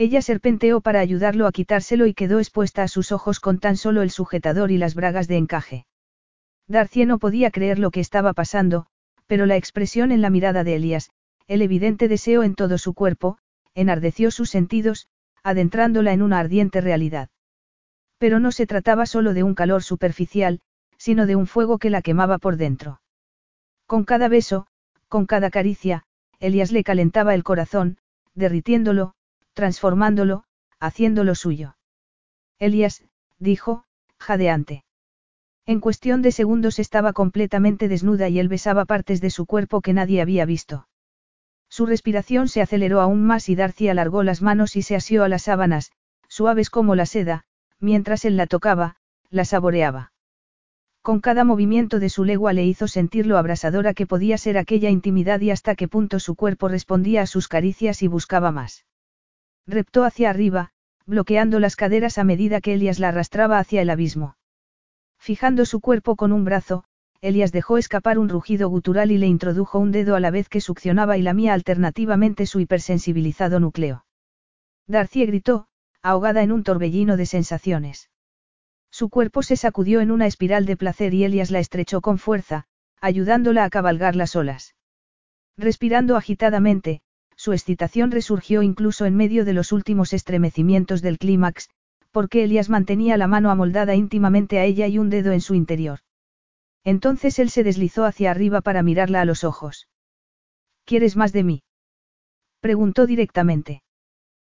Ella serpenteó para ayudarlo a quitárselo y quedó expuesta a sus ojos con tan solo el sujetador y las bragas de encaje. Darcy no podía creer lo que estaba pasando, pero la expresión en la mirada de Elías, el evidente deseo en todo su cuerpo, enardeció sus sentidos, adentrándola en una ardiente realidad. Pero no se trataba solo de un calor superficial, sino de un fuego que la quemaba por dentro. Con cada beso, con cada caricia, Elías le calentaba el corazón, derritiéndolo, transformándolo, haciéndolo suyo. Elías, dijo, jadeante. En cuestión de segundos estaba completamente desnuda y él besaba partes de su cuerpo que nadie había visto. Su respiración se aceleró aún más y Darcy alargó las manos y se asió a las sábanas, suaves como la seda, mientras él la tocaba, la saboreaba. Con cada movimiento de su legua le hizo sentir lo abrasadora que podía ser aquella intimidad y hasta qué punto su cuerpo respondía a sus caricias y buscaba más. Reptó hacia arriba, bloqueando las caderas a medida que Elias la arrastraba hacia el abismo. Fijando su cuerpo con un brazo, Elias dejó escapar un rugido gutural y le introdujo un dedo a la vez que succionaba y lamía alternativamente su hipersensibilizado núcleo. Darcy gritó, ahogada en un torbellino de sensaciones. Su cuerpo se sacudió en una espiral de placer y Elias la estrechó con fuerza, ayudándola a cabalgar las olas. Respirando agitadamente, su excitación resurgió incluso en medio de los últimos estremecimientos del clímax, porque Elias mantenía la mano amoldada íntimamente a ella y un dedo en su interior. Entonces él se deslizó hacia arriba para mirarla a los ojos. ¿Quieres más de mí? preguntó directamente.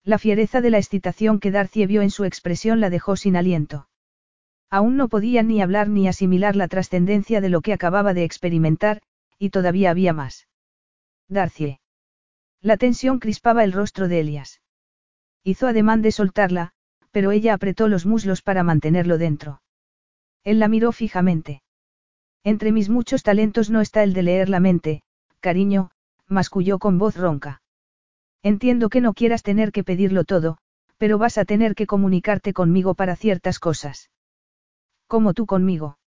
La fiereza de la excitación que Darcy vio en su expresión la dejó sin aliento. Aún no podía ni hablar ni asimilar la trascendencia de lo que acababa de experimentar, y todavía había más. Darcy. La tensión crispaba el rostro de Elias. Hizo ademán de soltarla, pero ella apretó los muslos para mantenerlo dentro. Él la miró fijamente. Entre mis muchos talentos no está el de leer la mente, cariño, masculló con voz ronca. Entiendo que no quieras tener que pedirlo todo, pero vas a tener que comunicarte conmigo para ciertas cosas. Como tú conmigo.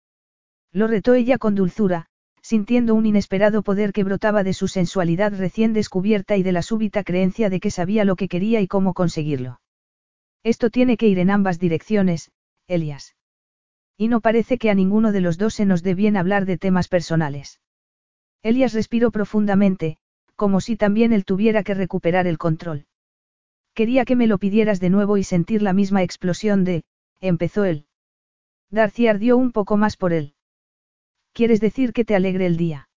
Lo retó ella con dulzura, sintiendo un inesperado poder que brotaba de su sensualidad recién descubierta y de la súbita creencia de que sabía lo que quería y cómo conseguirlo. Esto tiene que ir en ambas direcciones, Elias. Y no parece que a ninguno de los dos se nos dé bien hablar de temas personales. Elias respiró profundamente, como si también él tuviera que recuperar el control. Quería que me lo pidieras de nuevo y sentir la misma explosión de, empezó él. Darcy ardió un poco más por él. ¿Quieres decir que te alegre el día?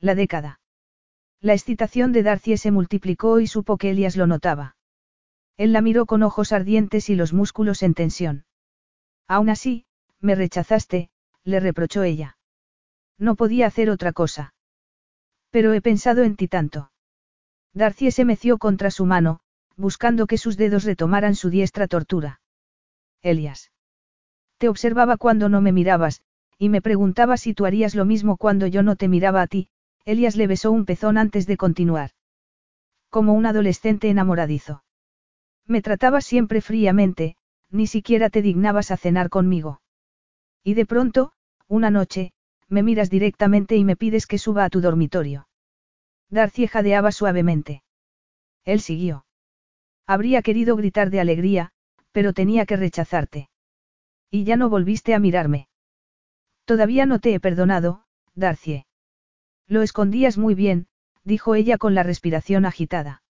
La década. La excitación de Darcy se multiplicó y supo que Elias lo notaba. Él la miró con ojos ardientes y los músculos en tensión. Aún así, me rechazaste, le reprochó ella. No podía hacer otra cosa. Pero he pensado en ti tanto. Darcy se meció contra su mano, buscando que sus dedos retomaran su diestra tortura. Elias. Te observaba cuando no me mirabas, y me preguntaba si tú harías lo mismo cuando yo no te miraba a ti, Elias le besó un pezón antes de continuar. Como un adolescente enamoradizo. Me tratabas siempre fríamente, ni siquiera te dignabas a cenar conmigo. Y de pronto, una noche, me miras directamente y me pides que suba a tu dormitorio. Darcy jadeaba suavemente. Él siguió. Habría querido gritar de alegría, pero tenía que rechazarte. Y ya no volviste a mirarme. Todavía no te he perdonado, Darcie. Lo escondías muy bien, dijo ella con la respiración agitada.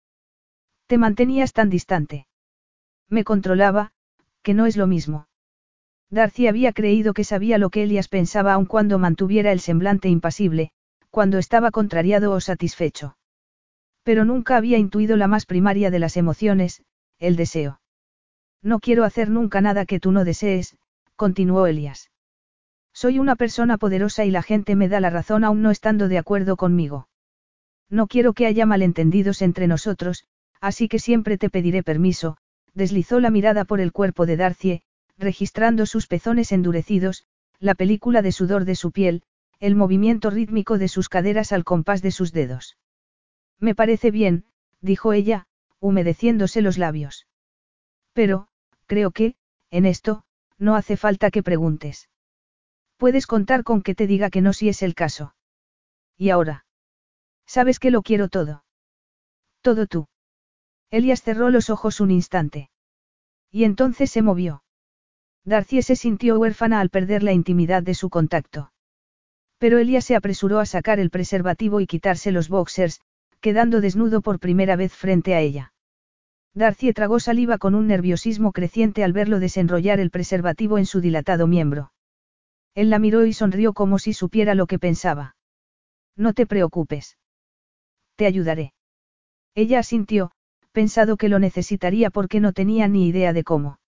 Te mantenías tan distante. Me controlaba, que no es lo mismo. Darcy había creído que sabía lo que Elias pensaba aun cuando mantuviera el semblante impasible, cuando estaba contrariado o satisfecho. Pero nunca había intuido la más primaria de las emociones, el deseo. No quiero hacer nunca nada que tú no desees, continuó Elias. Soy una persona poderosa y la gente me da la razón aún no estando de acuerdo conmigo. No quiero que haya malentendidos entre nosotros, así que siempre te pediré permiso, deslizó la mirada por el cuerpo de Darcie, registrando sus pezones endurecidos, la película de sudor de su piel, el movimiento rítmico de sus caderas al compás de sus dedos. Me parece bien, dijo ella, humedeciéndose los labios. Pero, creo que, en esto, no hace falta que preguntes. Puedes contar con que te diga que no si es el caso. ¿Y ahora? Sabes que lo quiero todo. Todo tú. Elias cerró los ojos un instante. Y entonces se movió. Darcy se sintió huérfana al perder la intimidad de su contacto. Pero Elias se apresuró a sacar el preservativo y quitarse los boxers, quedando desnudo por primera vez frente a ella. Darcy tragó saliva con un nerviosismo creciente al verlo desenrollar el preservativo en su dilatado miembro. Él la miró y sonrió como si supiera lo que pensaba. No te preocupes. Te ayudaré. Ella asintió, pensado que lo necesitaría porque no tenía ni idea de cómo.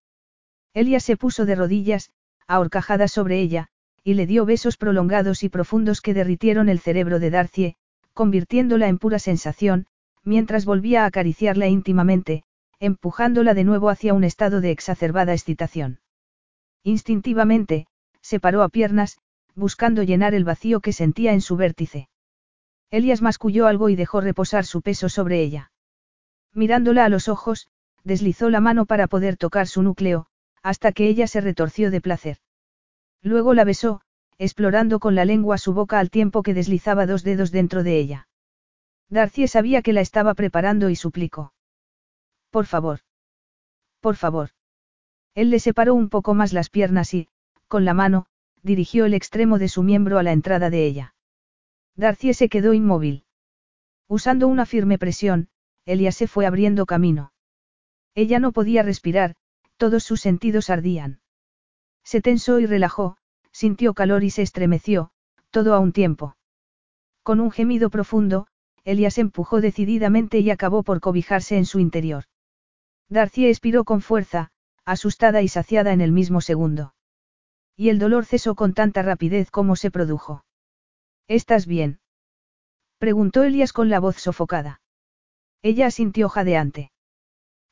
Elia se puso de rodillas, ahorcajada sobre ella, y le dio besos prolongados y profundos que derritieron el cerebro de Darcie, convirtiéndola en pura sensación, mientras volvía a acariciarla íntimamente, empujándola de nuevo hacia un estado de exacerbada excitación. Instintivamente, se paró a piernas, buscando llenar el vacío que sentía en su vértice. Elias masculló algo y dejó reposar su peso sobre ella. Mirándola a los ojos, deslizó la mano para poder tocar su núcleo, hasta que ella se retorció de placer. Luego la besó, explorando con la lengua su boca al tiempo que deslizaba dos dedos dentro de ella. Darcy sabía que la estaba preparando y suplicó. Por favor. Por favor. Él le separó un poco más las piernas y, con la mano, dirigió el extremo de su miembro a la entrada de ella. Darcy se quedó inmóvil. Usando una firme presión, Elia se fue abriendo camino. Ella no podía respirar, todos sus sentidos ardían. Se tensó y relajó, sintió calor y se estremeció, todo a un tiempo. Con un gemido profundo, se empujó decididamente y acabó por cobijarse en su interior. Darcy expiró con fuerza, asustada y saciada en el mismo segundo. Y el dolor cesó con tanta rapidez como se produjo. ¿Estás bien? preguntó Elias con la voz sofocada. Ella asintió jadeante.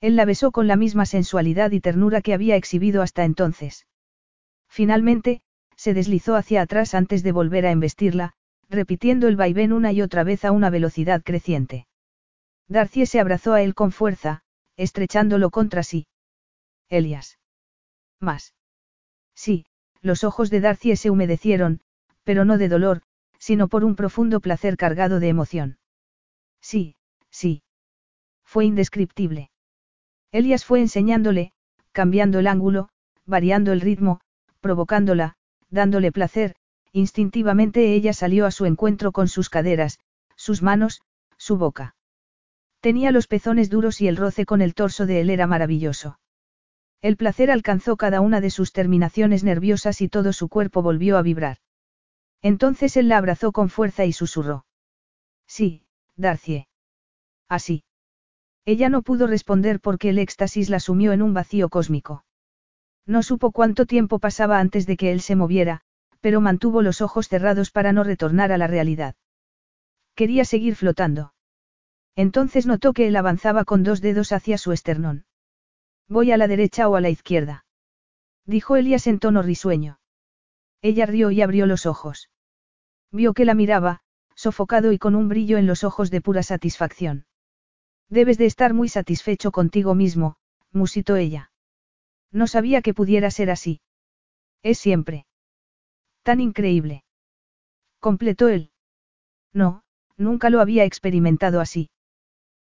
Él la besó con la misma sensualidad y ternura que había exhibido hasta entonces. Finalmente, se deslizó hacia atrás antes de volver a embestirla, repitiendo el vaivén una y otra vez a una velocidad creciente. Darcy se abrazó a él con fuerza, estrechándolo contra sí. Elias. Más. Sí, los ojos de Darcy se humedecieron, pero no de dolor, sino por un profundo placer cargado de emoción. Sí, sí. Fue indescriptible. Elias fue enseñándole, cambiando el ángulo, variando el ritmo, provocándola, dándole placer, instintivamente ella salió a su encuentro con sus caderas, sus manos, su boca. Tenía los pezones duros y el roce con el torso de él era maravilloso. El placer alcanzó cada una de sus terminaciones nerviosas y todo su cuerpo volvió a vibrar. Entonces él la abrazó con fuerza y susurró. Sí, Darcie. Así. Ella no pudo responder porque el éxtasis la sumió en un vacío cósmico. No supo cuánto tiempo pasaba antes de que él se moviera, pero mantuvo los ojos cerrados para no retornar a la realidad. Quería seguir flotando. Entonces notó que él avanzaba con dos dedos hacia su esternón. Voy a la derecha o a la izquierda. Dijo Elías en tono risueño. Ella rió y abrió los ojos. Vio que la miraba, sofocado y con un brillo en los ojos de pura satisfacción. Debes de estar muy satisfecho contigo mismo, musitó ella. No sabía que pudiera ser así. Es siempre. Tan increíble. Completó él. No, nunca lo había experimentado así.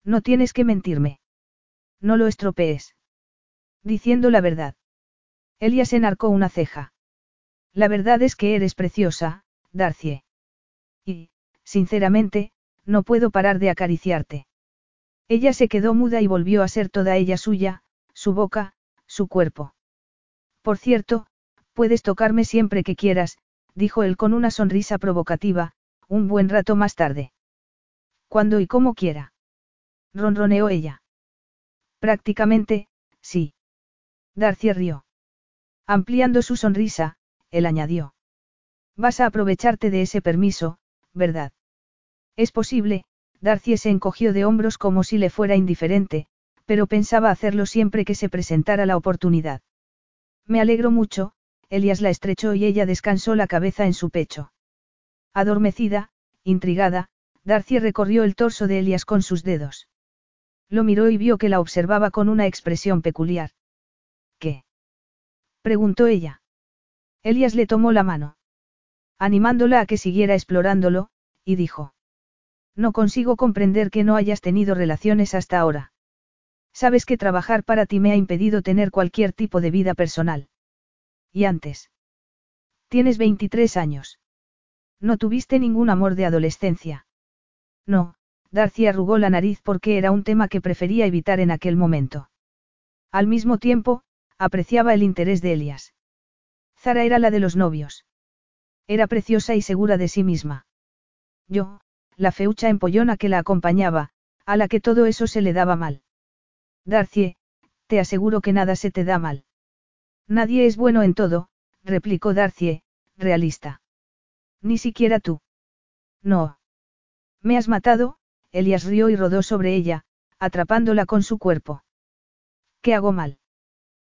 No tienes que mentirme. No lo estropees. Diciendo la verdad. Elias enarcó una ceja. La verdad es que eres preciosa, Darcie. Y, sinceramente, no puedo parar de acariciarte. Ella se quedó muda y volvió a ser toda ella suya, su boca, su cuerpo. Por cierto, puedes tocarme siempre que quieras, dijo él con una sonrisa provocativa, un buen rato más tarde. Cuando y como quiera. Ronroneó ella. Prácticamente, sí. Darcy rió. Ampliando su sonrisa, él añadió. Vas a aprovecharte de ese permiso, ¿verdad? Es posible, Darcy se encogió de hombros como si le fuera indiferente, pero pensaba hacerlo siempre que se presentara la oportunidad. Me alegro mucho, Elias la estrechó y ella descansó la cabeza en su pecho. Adormecida, intrigada, Darcy recorrió el torso de Elias con sus dedos. Lo miró y vio que la observaba con una expresión peculiar. Preguntó ella. Elias le tomó la mano. Animándola a que siguiera explorándolo, y dijo. No consigo comprender que no hayas tenido relaciones hasta ahora. Sabes que trabajar para ti me ha impedido tener cualquier tipo de vida personal. ¿Y antes? Tienes 23 años. No tuviste ningún amor de adolescencia. No, Darcy arrugó la nariz porque era un tema que prefería evitar en aquel momento. Al mismo tiempo, apreciaba el interés de Elias. Zara era la de los novios. Era preciosa y segura de sí misma. Yo, la feucha empollona que la acompañaba, a la que todo eso se le daba mal. Darcie, te aseguro que nada se te da mal. Nadie es bueno en todo, replicó Darcie, realista. Ni siquiera tú. No. Me has matado, Elias rió y rodó sobre ella, atrapándola con su cuerpo. ¿Qué hago mal?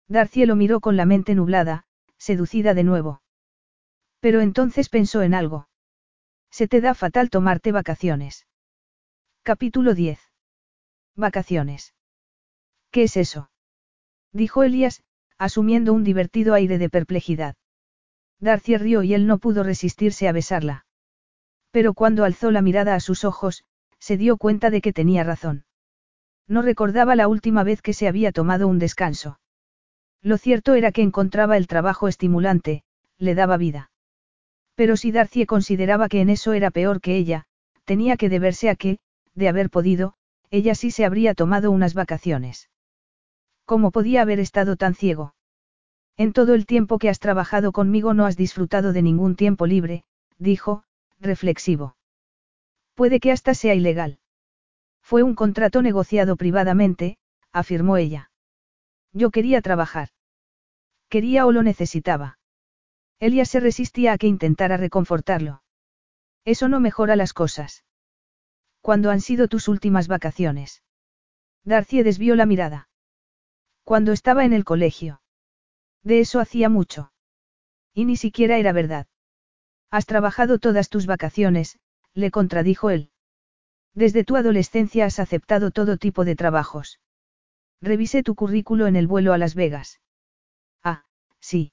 Darcie lo miró con la mente nublada, seducida de nuevo. Pero entonces pensó en algo. Se te da fatal tomarte vacaciones. Capítulo 10. Vacaciones. ¿Qué es eso? Dijo Elías, asumiendo un divertido aire de perplejidad. Darcy rió y él no pudo resistirse a besarla. Pero cuando alzó la mirada a sus ojos, se dio cuenta de que tenía razón. No recordaba la última vez que se había tomado un descanso. Lo cierto era que encontraba el trabajo estimulante, le daba vida. Pero si Darcy consideraba que en eso era peor que ella, tenía que deberse a que, de haber podido, ella sí se habría tomado unas vacaciones. ¿Cómo podía haber estado tan ciego? En todo el tiempo que has trabajado conmigo no has disfrutado de ningún tiempo libre, dijo, reflexivo. Puede que hasta sea ilegal. Fue un contrato negociado privadamente, afirmó ella. Yo quería trabajar. Quería o lo necesitaba. Elia se resistía a que intentara reconfortarlo. Eso no mejora las cosas. ¿Cuándo han sido tus últimas vacaciones? Darcy desvió la mirada. Cuando estaba en el colegio. De eso hacía mucho. Y ni siquiera era verdad. Has trabajado todas tus vacaciones, le contradijo él. Desde tu adolescencia has aceptado todo tipo de trabajos. Revisé tu currículo en el vuelo a Las Vegas. Ah, sí.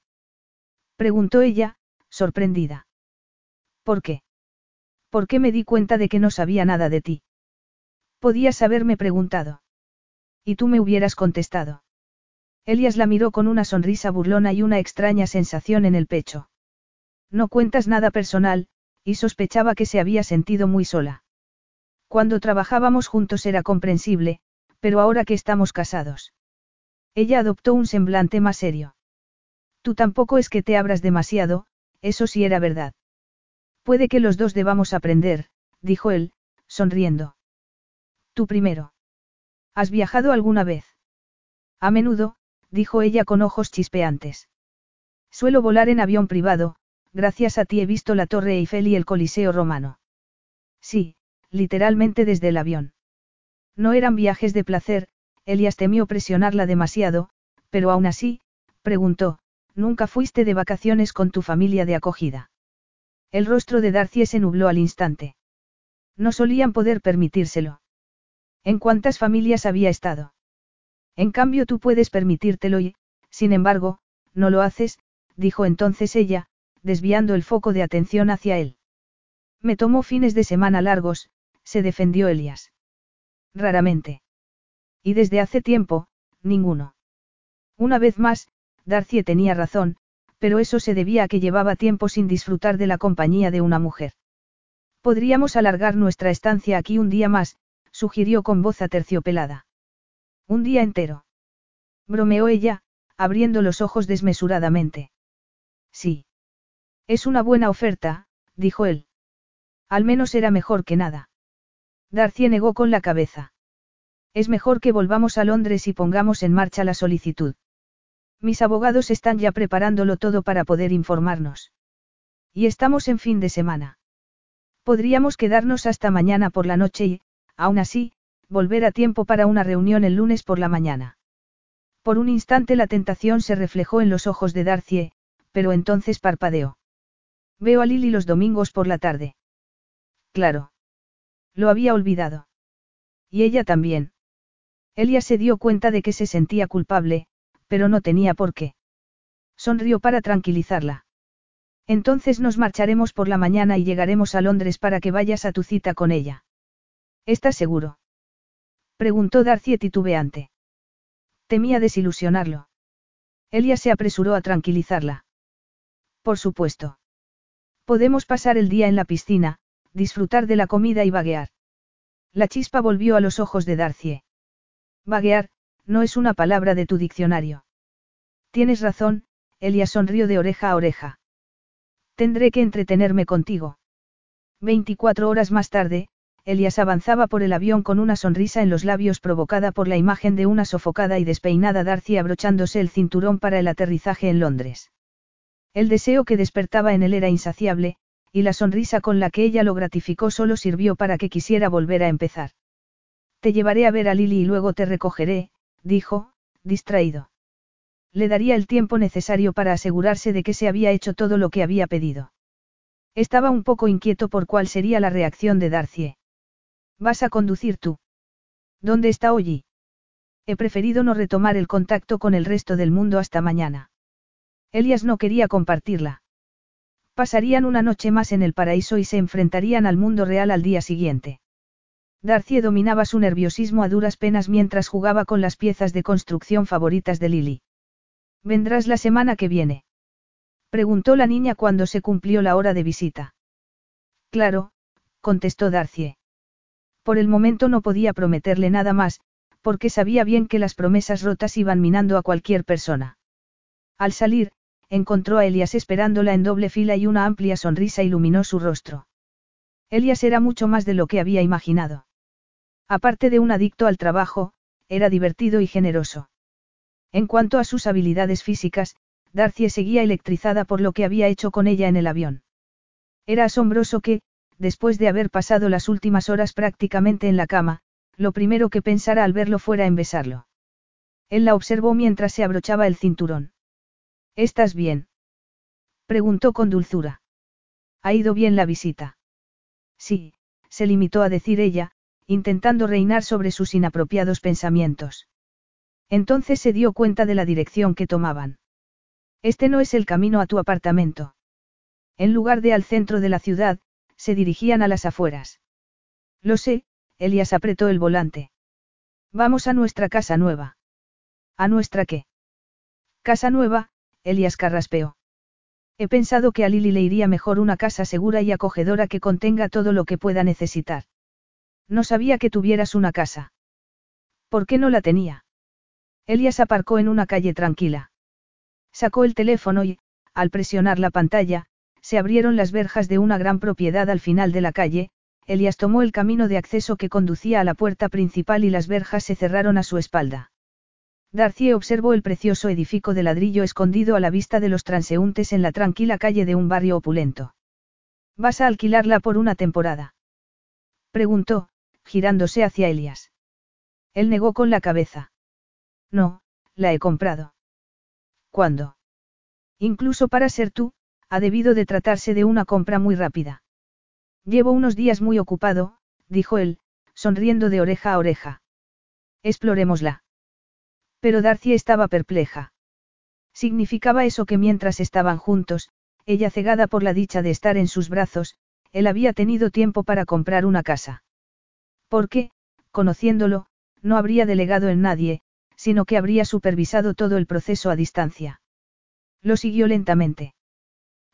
Preguntó ella, sorprendida. ¿Por qué? ¿Por qué me di cuenta de que no sabía nada de ti? Podías haberme preguntado. Y tú me hubieras contestado. Elias la miró con una sonrisa burlona y una extraña sensación en el pecho. No cuentas nada personal, y sospechaba que se había sentido muy sola. Cuando trabajábamos juntos era comprensible, pero ahora que estamos casados. Ella adoptó un semblante más serio. Tú tampoco es que te abras demasiado, eso sí era verdad. Puede que los dos debamos aprender, dijo él, sonriendo. Tú primero. ¿Has viajado alguna vez? A menudo, dijo ella con ojos chispeantes. Suelo volar en avión privado, gracias a ti he visto la Torre Eiffel y el Coliseo romano. Sí, literalmente desde el avión. No eran viajes de placer, Elias temió presionarla demasiado, pero aún así, preguntó, ¿nunca fuiste de vacaciones con tu familia de acogida? El rostro de Darcy se nubló al instante. No solían poder permitírselo. ¿En cuántas familias había estado? En cambio tú puedes permitírtelo y, sin embargo, no lo haces, dijo entonces ella, desviando el foco de atención hacia él. Me tomó fines de semana largos, se defendió Elias. Raramente. Y desde hace tiempo, ninguno. Una vez más, Darcy tenía razón, pero eso se debía a que llevaba tiempo sin disfrutar de la compañía de una mujer. Podríamos alargar nuestra estancia aquí un día más, sugirió con voz aterciopelada. Un día entero. Bromeó ella, abriendo los ojos desmesuradamente. Sí. Es una buena oferta, dijo él. Al menos era mejor que nada. Darcy negó con la cabeza. Es mejor que volvamos a Londres y pongamos en marcha la solicitud. Mis abogados están ya preparándolo todo para poder informarnos. Y estamos en fin de semana. Podríamos quedarnos hasta mañana por la noche y, aún así, volver a tiempo para una reunión el lunes por la mañana. Por un instante la tentación se reflejó en los ojos de Darcy, pero entonces parpadeó. Veo a Lily los domingos por la tarde. Claro. Lo había olvidado. Y ella también. Elia se dio cuenta de que se sentía culpable, pero no tenía por qué. Sonrió para tranquilizarla. Entonces nos marcharemos por la mañana y llegaremos a Londres para que vayas a tu cita con ella. ¿Estás seguro? Preguntó Darcy titubeante. Temía desilusionarlo. Elia se apresuró a tranquilizarla. Por supuesto. Podemos pasar el día en la piscina, disfrutar de la comida y vaguear. La chispa volvió a los ojos de Darcy. Vaguear, no es una palabra de tu diccionario. Tienes razón, Elia sonrió de oreja a oreja. Tendré que entretenerme contigo. Veinticuatro horas más tarde, Elias avanzaba por el avión con una sonrisa en los labios provocada por la imagen de una sofocada y despeinada Darcy abrochándose el cinturón para el aterrizaje en Londres. El deseo que despertaba en él era insaciable, y la sonrisa con la que ella lo gratificó solo sirvió para que quisiera volver a empezar. Te llevaré a ver a Lily y luego te recogeré, dijo, distraído. Le daría el tiempo necesario para asegurarse de que se había hecho todo lo que había pedido. Estaba un poco inquieto por cuál sería la reacción de Darcy. ¿Vas a conducir tú? ¿Dónde está Ollie? He preferido no retomar el contacto con el resto del mundo hasta mañana. Elias no quería compartirla. Pasarían una noche más en el paraíso y se enfrentarían al mundo real al día siguiente. Darcy dominaba su nerviosismo a duras penas mientras jugaba con las piezas de construcción favoritas de Lily. ¿Vendrás la semana que viene? Preguntó la niña cuando se cumplió la hora de visita. Claro, contestó Darcy. Por el momento no podía prometerle nada más, porque sabía bien que las promesas rotas iban minando a cualquier persona. Al salir, encontró a Elias esperándola en doble fila y una amplia sonrisa iluminó su rostro. Elias era mucho más de lo que había imaginado. Aparte de un adicto al trabajo, era divertido y generoso. En cuanto a sus habilidades físicas, Darcy seguía electrizada por lo que había hecho con ella en el avión. Era asombroso que, después de haber pasado las últimas horas prácticamente en la cama, lo primero que pensara al verlo fuera en besarlo. Él la observó mientras se abrochaba el cinturón. ¿Estás bien? preguntó con dulzura. ¿Ha ido bien la visita? Sí, se limitó a decir ella, intentando reinar sobre sus inapropiados pensamientos. Entonces se dio cuenta de la dirección que tomaban. Este no es el camino a tu apartamento. En lugar de al centro de la ciudad, se dirigían a las afueras. Lo sé, Elias apretó el volante. Vamos a nuestra casa nueva. ¿A nuestra qué? Casa nueva, Elias carraspeó. He pensado que a Lily le iría mejor una casa segura y acogedora que contenga todo lo que pueda necesitar. No sabía que tuvieras una casa. ¿Por qué no la tenía? Elias aparcó en una calle tranquila. Sacó el teléfono y, al presionar la pantalla, se abrieron las verjas de una gran propiedad al final de la calle, Elias tomó el camino de acceso que conducía a la puerta principal y las verjas se cerraron a su espalda. Darcy observó el precioso edificio de ladrillo escondido a la vista de los transeúntes en la tranquila calle de un barrio opulento. ¿Vas a alquilarla por una temporada? Preguntó, girándose hacia Elias. Él negó con la cabeza. No, la he comprado. ¿Cuándo? Incluso para ser tú, ha debido de tratarse de una compra muy rápida. Llevo unos días muy ocupado, dijo él, sonriendo de oreja a oreja. Explorémosla. Pero Darcy estaba perpleja. Significaba eso que mientras estaban juntos, ella cegada por la dicha de estar en sus brazos, él había tenido tiempo para comprar una casa. Porque, conociéndolo, no habría delegado en nadie, sino que habría supervisado todo el proceso a distancia. Lo siguió lentamente.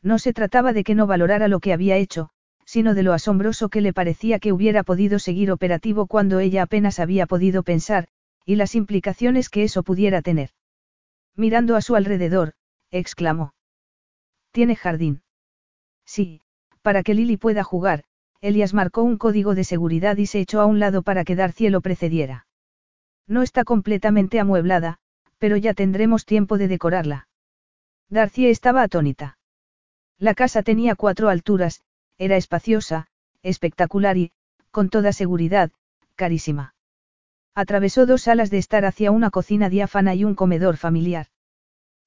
No se trataba de que no valorara lo que había hecho, sino de lo asombroso que le parecía que hubiera podido seguir operativo cuando ella apenas había podido pensar, y las implicaciones que eso pudiera tener. Mirando a su alrededor, exclamó. ¿Tiene jardín? Sí, para que Lily pueda jugar, Elias marcó un código de seguridad y se echó a un lado para que Darcy lo precediera. No está completamente amueblada, pero ya tendremos tiempo de decorarla. Darcy estaba atónita. La casa tenía cuatro alturas, era espaciosa, espectacular y, con toda seguridad, carísima. Atravesó dos salas de estar hacia una cocina diáfana y un comedor familiar.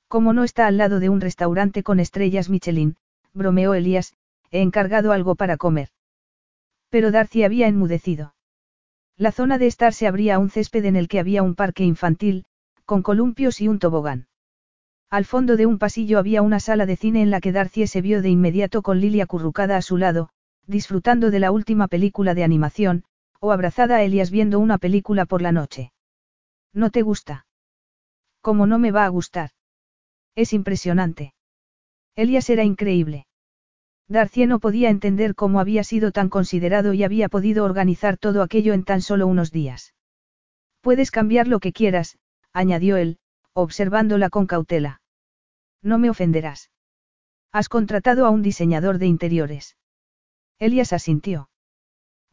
Como no está al lado de un restaurante con estrellas Michelin, bromeó Elías, he encargado algo para comer. Pero Darcy había enmudecido. La zona de estar se abría a un césped en el que había un parque infantil, con columpios y un tobogán. Al fondo de un pasillo había una sala de cine en la que Darcy se vio de inmediato con Lily acurrucada a su lado, disfrutando de la última película de animación, o abrazada a Elias viendo una película por la noche. ¿No te gusta? ¿Cómo no me va a gustar? Es impresionante. Elias era increíble. Darcy no podía entender cómo había sido tan considerado y había podido organizar todo aquello en tan solo unos días. Puedes cambiar lo que quieras, añadió él, observándola con cautela. No me ofenderás. Has contratado a un diseñador de interiores. Elias asintió.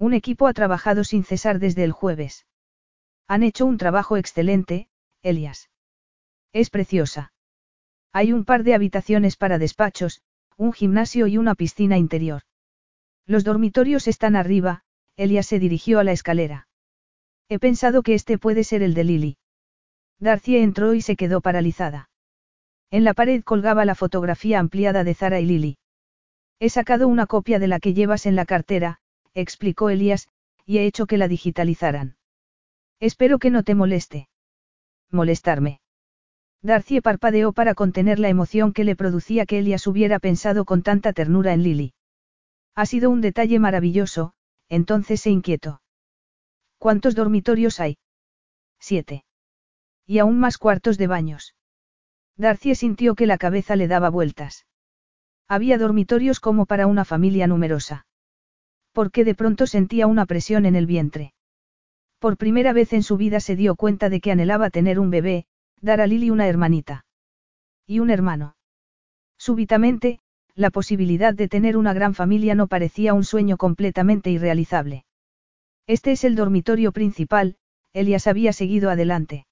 Un equipo ha trabajado sin cesar desde el jueves. Han hecho un trabajo excelente, Elias. Es preciosa. Hay un par de habitaciones para despachos, un gimnasio y una piscina interior. Los dormitorios están arriba, Elias se dirigió a la escalera. He pensado que este puede ser el de Lily. Darcy entró y se quedó paralizada. En la pared colgaba la fotografía ampliada de Zara y Lily. He sacado una copia de la que llevas en la cartera, explicó Elías, y he hecho que la digitalizaran. Espero que no te moleste. Molestarme. Darcy parpadeó para contener la emoción que le producía que Elias hubiera pensado con tanta ternura en Lily. Ha sido un detalle maravilloso, entonces se inquietó. ¿Cuántos dormitorios hay? Siete. Y aún más cuartos de baños. Darcy sintió que la cabeza le daba vueltas. Había dormitorios como para una familia numerosa. Porque de pronto sentía una presión en el vientre. Por primera vez en su vida se dio cuenta de que anhelaba tener un bebé, dar a Lily una hermanita. Y un hermano. Súbitamente, la posibilidad de tener una gran familia no parecía un sueño completamente irrealizable. Este es el dormitorio principal, Elias había seguido adelante.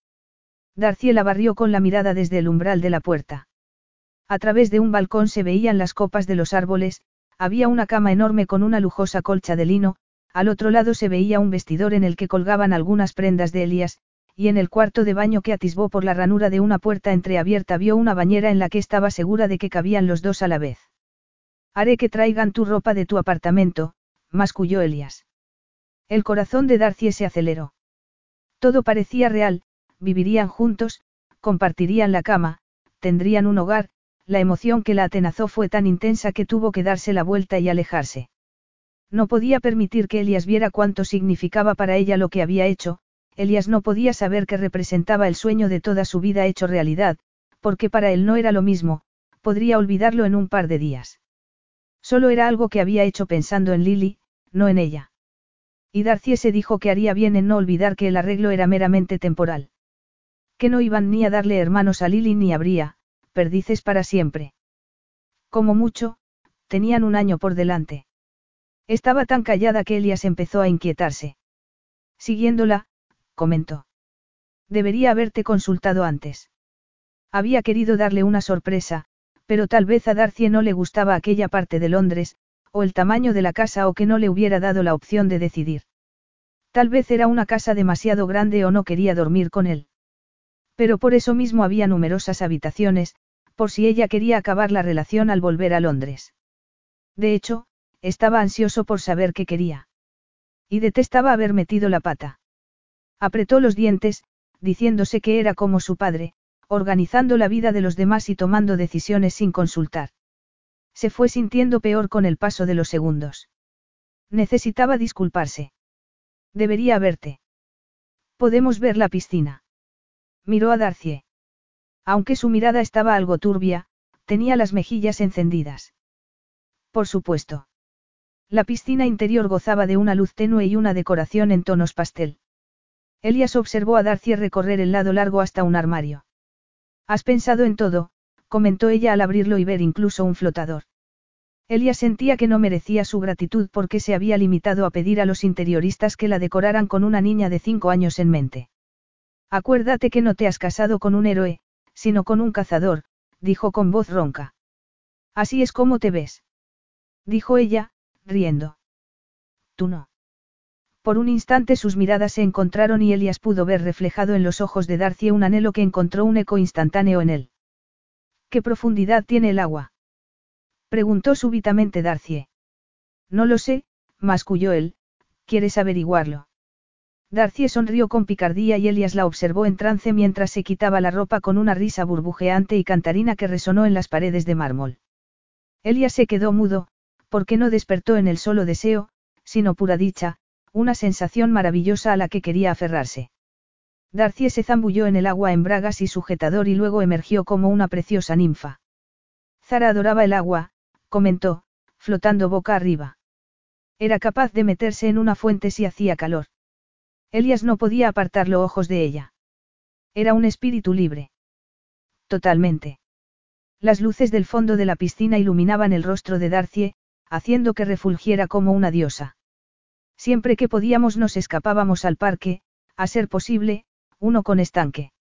Darcy la barrió con la mirada desde el umbral de la puerta. A través de un balcón se veían las copas de los árboles, había una cama enorme con una lujosa colcha de lino, al otro lado se veía un vestidor en el que colgaban algunas prendas de Elías, y en el cuarto de baño que atisbó por la ranura de una puerta entreabierta vio una bañera en la que estaba segura de que cabían los dos a la vez. Haré que traigan tu ropa de tu apartamento, masculló Elias. El corazón de Darcy se aceleró. Todo parecía real, vivirían juntos, compartirían la cama, tendrían un hogar, la emoción que la atenazó fue tan intensa que tuvo que darse la vuelta y alejarse. No podía permitir que Elias viera cuánto significaba para ella lo que había hecho, Elias no podía saber que representaba el sueño de toda su vida hecho realidad, porque para él no era lo mismo, podría olvidarlo en un par de días. Solo era algo que había hecho pensando en Lily, no en ella. Y Darcy se dijo que haría bien en no olvidar que el arreglo era meramente temporal. Que no iban ni a darle hermanos a Lily ni habría, perdices para siempre. Como mucho, tenían un año por delante. Estaba tan callada que Elias empezó a inquietarse. Siguiéndola, comentó. Debería haberte consultado antes. Había querido darle una sorpresa, pero tal vez a Darcy no le gustaba aquella parte de Londres, o el tamaño de la casa o que no le hubiera dado la opción de decidir. Tal vez era una casa demasiado grande o no quería dormir con él. Pero por eso mismo había numerosas habitaciones, por si ella quería acabar la relación al volver a Londres. De hecho, estaba ansioso por saber qué quería. Y detestaba haber metido la pata. Apretó los dientes, diciéndose que era como su padre, organizando la vida de los demás y tomando decisiones sin consultar. Se fue sintiendo peor con el paso de los segundos. Necesitaba disculparse. Debería verte. Podemos ver la piscina. Miró a Darcie. Aunque su mirada estaba algo turbia, tenía las mejillas encendidas. Por supuesto. La piscina interior gozaba de una luz tenue y una decoración en tonos pastel. Elias observó a Darcy recorrer el lado largo hasta un armario. Has pensado en todo, comentó ella al abrirlo y ver incluso un flotador. Elias sentía que no merecía su gratitud porque se había limitado a pedir a los interioristas que la decoraran con una niña de cinco años en mente. Acuérdate que no te has casado con un héroe, sino con un cazador, dijo con voz ronca. Así es como te ves. Dijo ella, riendo. Tú no. Por un instante sus miradas se encontraron y Elias pudo ver reflejado en los ojos de Darcy un anhelo que encontró un eco instantáneo en él. ¿Qué profundidad tiene el agua? Preguntó súbitamente Darcy. No lo sé, masculló él, ¿quieres averiguarlo? Darcy sonrió con picardía y Elias la observó en trance mientras se quitaba la ropa con una risa burbujeante y cantarina que resonó en las paredes de mármol. Elias se quedó mudo, porque no despertó en el solo deseo, sino pura dicha, una sensación maravillosa a la que quería aferrarse. Darcy se zambulló en el agua en bragas y sujetador y luego emergió como una preciosa ninfa. Zara adoraba el agua, comentó, flotando boca arriba. Era capaz de meterse en una fuente si hacía calor. Elias no podía apartar los ojos de ella. Era un espíritu libre. Totalmente. Las luces del fondo de la piscina iluminaban el rostro de Darcy, haciendo que refulgiera como una diosa. Siempre que podíamos nos escapábamos al parque, a ser posible, uno con estanque.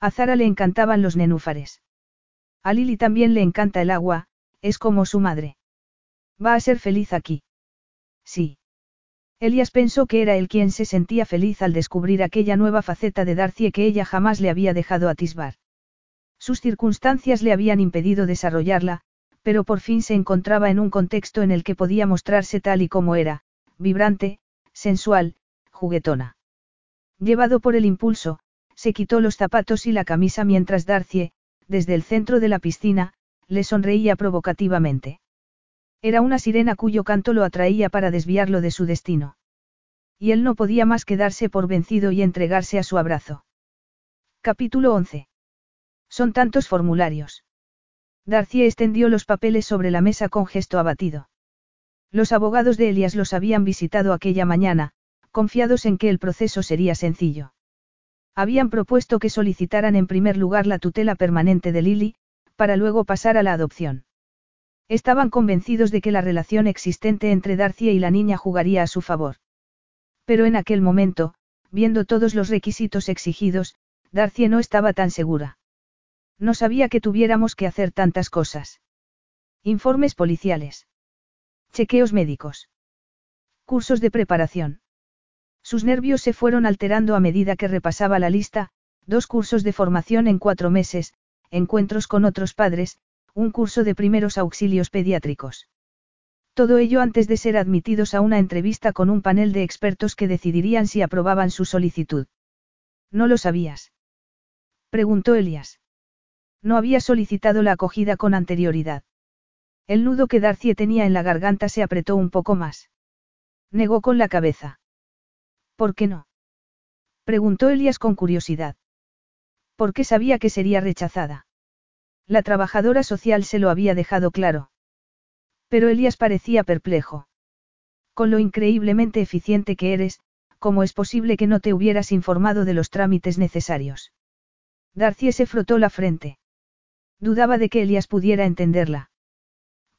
A Zara le encantaban los nenúfares. A Lily también le encanta el agua, es como su madre. Va a ser feliz aquí. Sí. Elias pensó que era él quien se sentía feliz al descubrir aquella nueva faceta de Darcy que ella jamás le había dejado atisbar. Sus circunstancias le habían impedido desarrollarla, pero por fin se encontraba en un contexto en el que podía mostrarse tal y como era, vibrante, sensual, juguetona. Llevado por el impulso, se quitó los zapatos y la camisa mientras Darcy, desde el centro de la piscina, le sonreía provocativamente. Era una sirena cuyo canto lo atraía para desviarlo de su destino. Y él no podía más quedarse por vencido y entregarse a su abrazo. Capítulo 11. Son tantos formularios. Darcy extendió los papeles sobre la mesa con gesto abatido. Los abogados de Elias los habían visitado aquella mañana, confiados en que el proceso sería sencillo. Habían propuesto que solicitaran en primer lugar la tutela permanente de Lily, para luego pasar a la adopción. Estaban convencidos de que la relación existente entre Darcy y la niña jugaría a su favor. Pero en aquel momento, viendo todos los requisitos exigidos, Darcy no estaba tan segura. No sabía que tuviéramos que hacer tantas cosas. Informes policiales. Chequeos médicos. Cursos de preparación. Sus nervios se fueron alterando a medida que repasaba la lista, dos cursos de formación en cuatro meses, encuentros con otros padres, un curso de primeros auxilios pediátricos. Todo ello antes de ser admitidos a una entrevista con un panel de expertos que decidirían si aprobaban su solicitud. ¿No lo sabías? Preguntó Elias. No había solicitado la acogida con anterioridad. El nudo que Darcy tenía en la garganta se apretó un poco más. Negó con la cabeza. ¿Por qué no? Preguntó Elias con curiosidad. Porque sabía que sería rechazada. La trabajadora social se lo había dejado claro. Pero Elías parecía perplejo. Con lo increíblemente eficiente que eres, ¿cómo es posible que no te hubieras informado de los trámites necesarios? Darcy se frotó la frente. Dudaba de que Elías pudiera entenderla.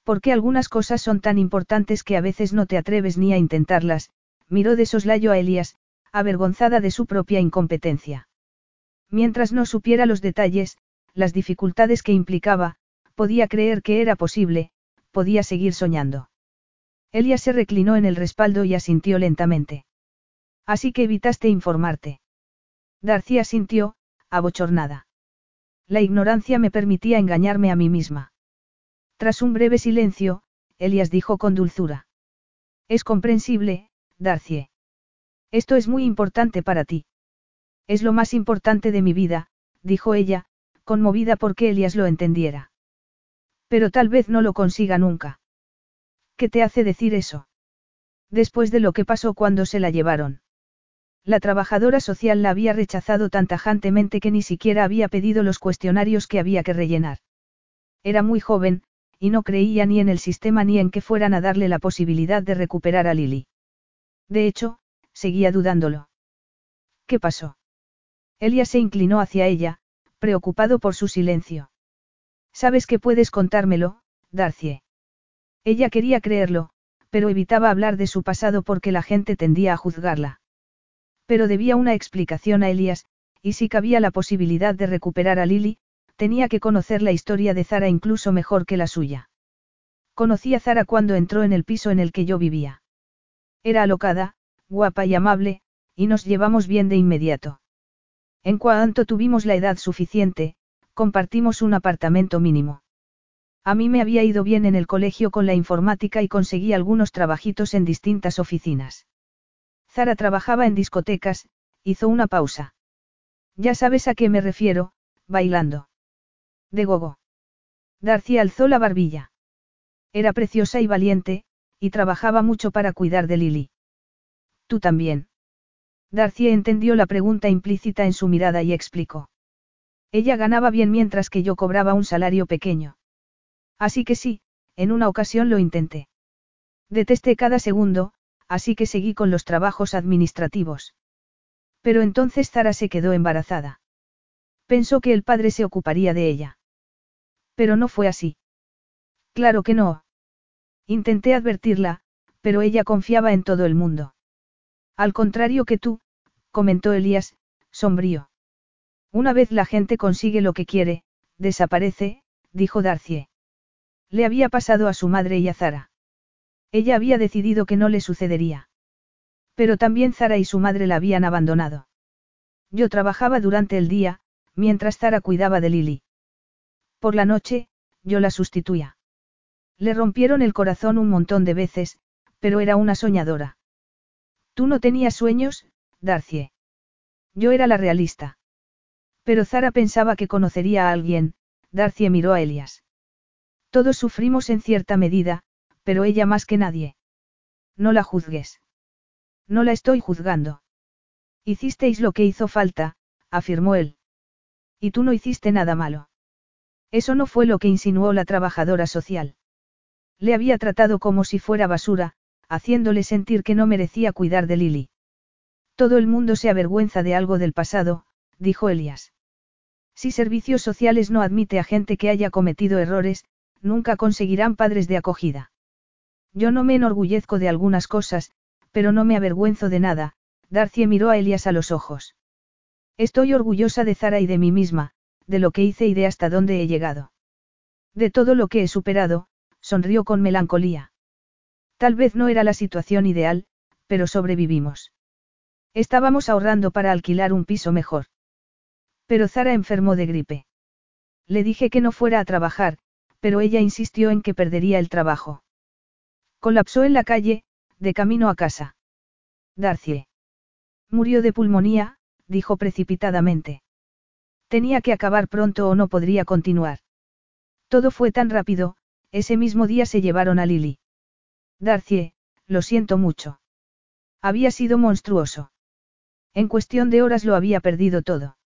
¿Por qué algunas cosas son tan importantes que a veces no te atreves ni a intentarlas? Miró de soslayo a Elías, avergonzada de su propia incompetencia. Mientras no supiera los detalles, las dificultades que implicaba, podía creer que era posible, podía seguir soñando. Elia se reclinó en el respaldo y asintió lentamente. Así que evitaste informarte. Darcy asintió, abochornada. La ignorancia me permitía engañarme a mí misma. Tras un breve silencio, Elias dijo con dulzura. Es comprensible, Darcy. Esto es muy importante para ti. Es lo más importante de mi vida, dijo ella, conmovida porque Elias lo entendiera. Pero tal vez no lo consiga nunca. ¿Qué te hace decir eso? Después de lo que pasó cuando se la llevaron. La trabajadora social la había rechazado tan tajantemente que ni siquiera había pedido los cuestionarios que había que rellenar. Era muy joven, y no creía ni en el sistema ni en que fueran a darle la posibilidad de recuperar a Lily. De hecho, seguía dudándolo. ¿Qué pasó? Elia se inclinó hacia ella, preocupado por su silencio. Sabes que puedes contármelo, Darcy. Ella quería creerlo, pero evitaba hablar de su pasado porque la gente tendía a juzgarla. Pero debía una explicación a Elías, y si cabía la posibilidad de recuperar a Lily, tenía que conocer la historia de Zara incluso mejor que la suya. Conocí a Zara cuando entró en el piso en el que yo vivía. Era alocada, guapa y amable, y nos llevamos bien de inmediato. En cuanto tuvimos la edad suficiente, compartimos un apartamento mínimo. A mí me había ido bien en el colegio con la informática y conseguí algunos trabajitos en distintas oficinas. Zara trabajaba en discotecas, hizo una pausa. Ya sabes a qué me refiero, bailando. De gogo. Darcy alzó la barbilla. Era preciosa y valiente, y trabajaba mucho para cuidar de Lily. Tú también. Darcy entendió la pregunta implícita en su mirada y explicó. Ella ganaba bien mientras que yo cobraba un salario pequeño. Así que sí, en una ocasión lo intenté. Detesté cada segundo, así que seguí con los trabajos administrativos. Pero entonces Zara se quedó embarazada. Pensó que el padre se ocuparía de ella. Pero no fue así. Claro que no. Intenté advertirla, pero ella confiaba en todo el mundo. Al contrario que tú, comentó Elías, sombrío. Una vez la gente consigue lo que quiere, desaparece, dijo Darcy. Le había pasado a su madre y a Zara. Ella había decidido que no le sucedería. Pero también Zara y su madre la habían abandonado. Yo trabajaba durante el día, mientras Zara cuidaba de Lily. Por la noche, yo la sustituía. Le rompieron el corazón un montón de veces, pero era una soñadora. Tú no tenías sueños, Darcy. Yo era la realista. Pero Zara pensaba que conocería a alguien, Darcy miró a Elias. Todos sufrimos en cierta medida, pero ella más que nadie. No la juzgues. No la estoy juzgando. Hicisteis lo que hizo falta, afirmó él. Y tú no hiciste nada malo. Eso no fue lo que insinuó la trabajadora social. Le había tratado como si fuera basura, haciéndole sentir que no merecía cuidar de Lily. Todo el mundo se avergüenza de algo del pasado, dijo Elias. Si servicios sociales no admite a gente que haya cometido errores, nunca conseguirán padres de acogida. Yo no me enorgullezco de algunas cosas, pero no me avergüenzo de nada, Darcy miró a Elias a los ojos. Estoy orgullosa de Zara y de mí misma, de lo que hice y de hasta dónde he llegado. De todo lo que he superado, sonrió con melancolía. Tal vez no era la situación ideal, pero sobrevivimos. Estábamos ahorrando para alquilar un piso mejor. Pero Zara enfermó de gripe. Le dije que no fuera a trabajar, pero ella insistió en que perdería el trabajo. Colapsó en la calle, de camino a casa. Darcie. Murió de pulmonía, dijo precipitadamente. Tenía que acabar pronto o no podría continuar. Todo fue tan rápido, ese mismo día se llevaron a Lily. Darcie, lo siento mucho. Había sido monstruoso. En cuestión de horas lo había perdido todo.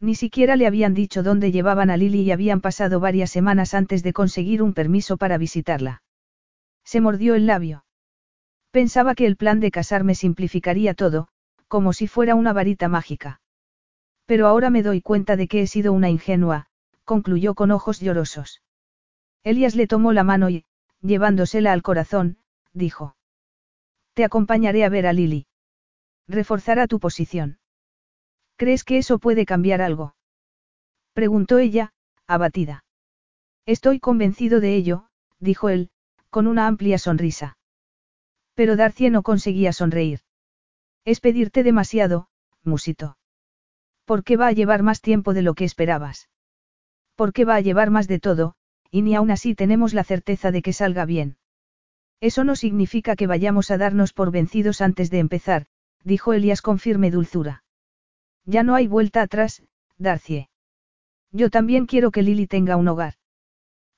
Ni siquiera le habían dicho dónde llevaban a Lily y habían pasado varias semanas antes de conseguir un permiso para visitarla. Se mordió el labio. Pensaba que el plan de casarme simplificaría todo, como si fuera una varita mágica. Pero ahora me doy cuenta de que he sido una ingenua, concluyó con ojos llorosos. Elias le tomó la mano y, llevándosela al corazón, dijo. Te acompañaré a ver a Lily. Reforzará tu posición. ¿Crees que eso puede cambiar algo? Preguntó ella, abatida. Estoy convencido de ello, dijo él, con una amplia sonrisa. Pero Darcy no conseguía sonreír. Es pedirte demasiado, musito. ¿Por qué va a llevar más tiempo de lo que esperabas? ¿Por qué va a llevar más de todo, y ni aún así tenemos la certeza de que salga bien? Eso no significa que vayamos a darnos por vencidos antes de empezar, dijo Elias con firme dulzura. Ya no hay vuelta atrás, Darcy. Yo también quiero que Lily tenga un hogar.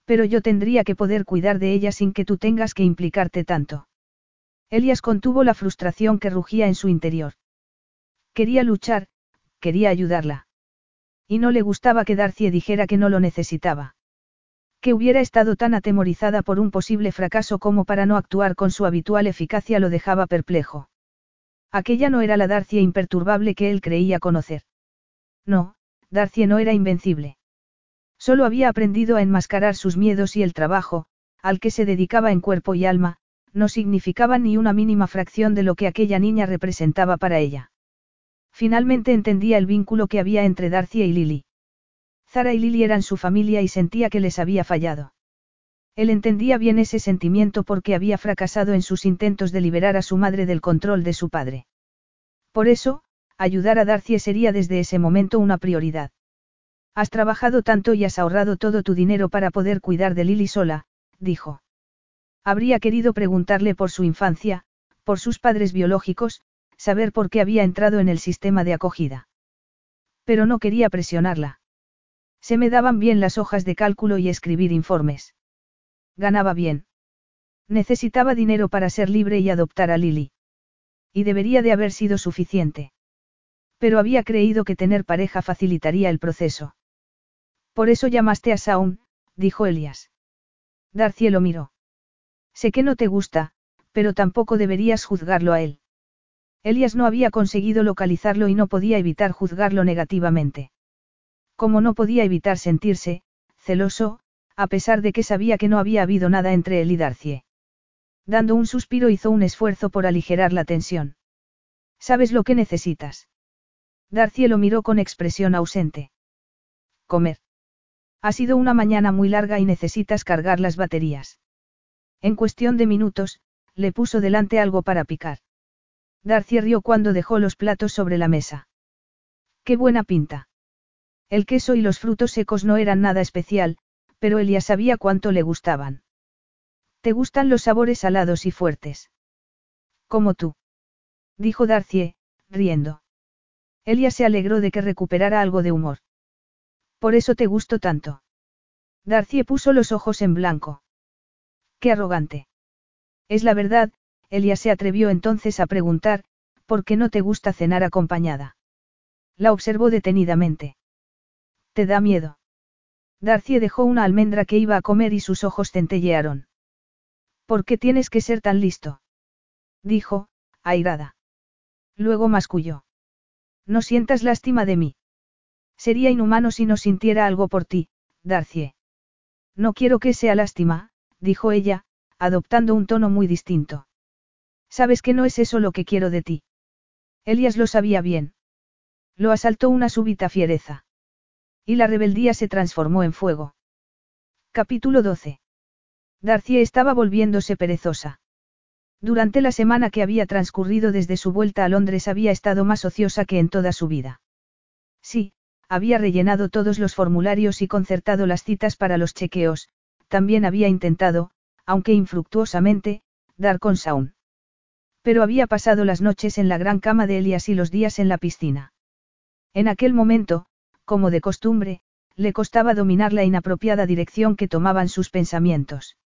Pero yo tendría que poder cuidar de ella sin que tú tengas que implicarte tanto. Elias contuvo la frustración que rugía en su interior. Quería luchar, quería ayudarla. Y no le gustaba que Darcy dijera que no lo necesitaba. Que hubiera estado tan atemorizada por un posible fracaso como para no actuar con su habitual eficacia lo dejaba perplejo. Aquella no era la Darcy imperturbable que él creía conocer. No, Darcy no era invencible. Solo había aprendido a enmascarar sus miedos y el trabajo, al que se dedicaba en cuerpo y alma, no significaba ni una mínima fracción de lo que aquella niña representaba para ella. Finalmente entendía el vínculo que había entre Darcy y Lily. Zara y Lily eran su familia y sentía que les había fallado. Él entendía bien ese sentimiento porque había fracasado en sus intentos de liberar a su madre del control de su padre. Por eso, ayudar a Darcy sería desde ese momento una prioridad. Has trabajado tanto y has ahorrado todo tu dinero para poder cuidar de Lily sola, dijo. Habría querido preguntarle por su infancia, por sus padres biológicos, saber por qué había entrado en el sistema de acogida. Pero no quería presionarla. Se me daban bien las hojas de cálculo y escribir informes. Ganaba bien. Necesitaba dinero para ser libre y adoptar a Lily. Y debería de haber sido suficiente. Pero había creído que tener pareja facilitaría el proceso. Por eso llamaste a Saun, dijo Elias. Darcy lo miró. Sé que no te gusta, pero tampoco deberías juzgarlo a él. Elias no había conseguido localizarlo y no podía evitar juzgarlo negativamente. Como no podía evitar sentirse, celoso, a pesar de que sabía que no había habido nada entre él y Darcie. Dando un suspiro hizo un esfuerzo por aligerar la tensión. ¿Sabes lo que necesitas? Darcie lo miró con expresión ausente. Comer. Ha sido una mañana muy larga y necesitas cargar las baterías. En cuestión de minutos, le puso delante algo para picar. Darcy rió cuando dejó los platos sobre la mesa. ¡Qué buena pinta! El queso y los frutos secos no eran nada especial, pero él ya sabía cuánto le gustaban. ¿Te gustan los sabores salados y fuertes? Como tú. Dijo Darcy, riendo. Elia se alegró de que recuperara algo de humor. Por eso te gustó tanto. Darcy puso los ojos en blanco. Qué arrogante. Es la verdad, Elia se atrevió entonces a preguntar, ¿por qué no te gusta cenar acompañada? La observó detenidamente. ¿Te da miedo? Darcy dejó una almendra que iba a comer y sus ojos centellearon. ¿Por qué tienes que ser tan listo? Dijo, airada. Luego masculló. No sientas lástima de mí. Sería inhumano si no sintiera algo por ti, Darcy. No quiero que sea lástima, dijo ella, adoptando un tono muy distinto. Sabes que no es eso lo que quiero de ti. Elias lo sabía bien. Lo asaltó una súbita fiereza. Y la rebeldía se transformó en fuego. Capítulo 12. Darcy estaba volviéndose perezosa. Durante la semana que había transcurrido desde su vuelta a Londres había estado más ociosa que en toda su vida. Sí, había rellenado todos los formularios y concertado las citas para los chequeos, también había intentado, aunque infructuosamente, dar con Saun. Pero había pasado las noches en la gran cama de Elias y los días en la piscina. En aquel momento, como de costumbre, le costaba dominar la inapropiada dirección que tomaban sus pensamientos.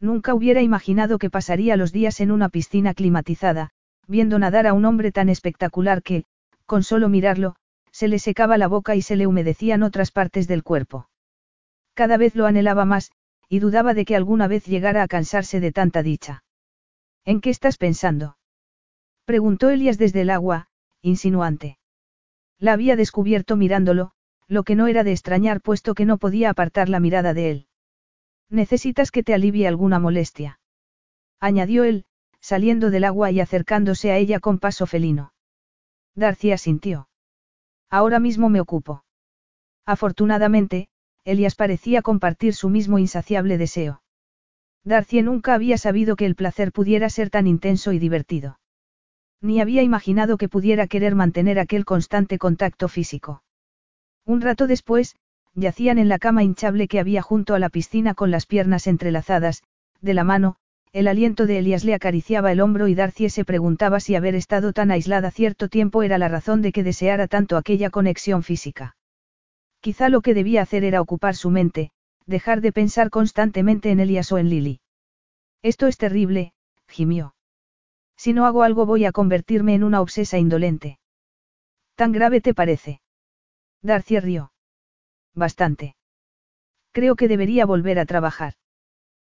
Nunca hubiera imaginado que pasaría los días en una piscina climatizada, viendo nadar a un hombre tan espectacular que, con solo mirarlo, se le secaba la boca y se le humedecían otras partes del cuerpo. Cada vez lo anhelaba más, y dudaba de que alguna vez llegara a cansarse de tanta dicha. ¿En qué estás pensando? preguntó Elias desde el agua, insinuante. La había descubierto mirándolo, lo que no era de extrañar puesto que no podía apartar la mirada de él. Necesitas que te alivie alguna molestia. Añadió él, saliendo del agua y acercándose a ella con paso felino. Darcy asintió. Ahora mismo me ocupo. Afortunadamente, Elias parecía compartir su mismo insaciable deseo. Darcy nunca había sabido que el placer pudiera ser tan intenso y divertido. Ni había imaginado que pudiera querer mantener aquel constante contacto físico. Un rato después, yacían en la cama hinchable que había junto a la piscina con las piernas entrelazadas, de la mano, el aliento de Elias le acariciaba el hombro y Darcy se preguntaba si haber estado tan aislada cierto tiempo era la razón de que deseara tanto aquella conexión física. Quizá lo que debía hacer era ocupar su mente, dejar de pensar constantemente en Elias o en Lily. Esto es terrible, gimió. Si no hago algo voy a convertirme en una obsesa indolente. ¿Tan grave te parece? Darcy rió. Bastante. Creo que debería volver a trabajar.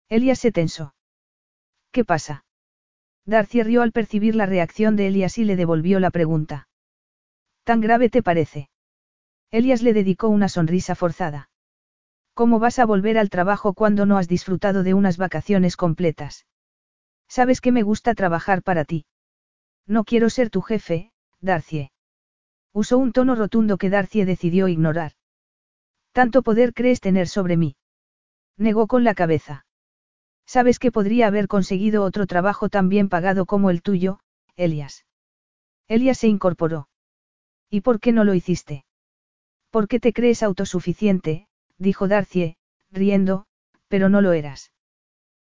Elias se tensó. ¿Qué pasa? Darcy rió al percibir la reacción de Elias y le devolvió la pregunta. ¿Tan grave te parece? Elias le dedicó una sonrisa forzada. ¿Cómo vas a volver al trabajo cuando no has disfrutado de unas vacaciones completas? Sabes que me gusta trabajar para ti. No quiero ser tu jefe, Darcy. Usó un tono rotundo que Darcy decidió ignorar. ¿Tanto poder crees tener sobre mí? Negó con la cabeza. Sabes que podría haber conseguido otro trabajo tan bien pagado como el tuyo, Elias. Elias se incorporó. ¿Y por qué no lo hiciste? ¿Por qué te crees autosuficiente? dijo Darcy, riendo, pero no lo eras.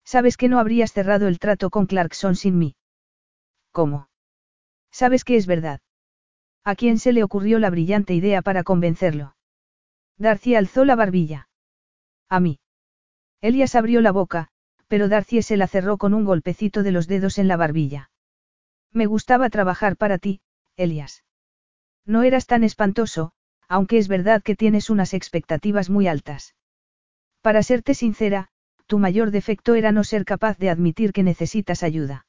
Sabes que no habrías cerrado el trato con Clarkson sin mí. ¿Cómo? Sabes que es verdad. ¿A quién se le ocurrió la brillante idea para convencerlo? Darcy alzó la barbilla. A mí. Elias abrió la boca, pero Darcy se la cerró con un golpecito de los dedos en la barbilla. Me gustaba trabajar para ti, Elias. No eras tan espantoso, aunque es verdad que tienes unas expectativas muy altas. Para serte sincera, tu mayor defecto era no ser capaz de admitir que necesitas ayuda.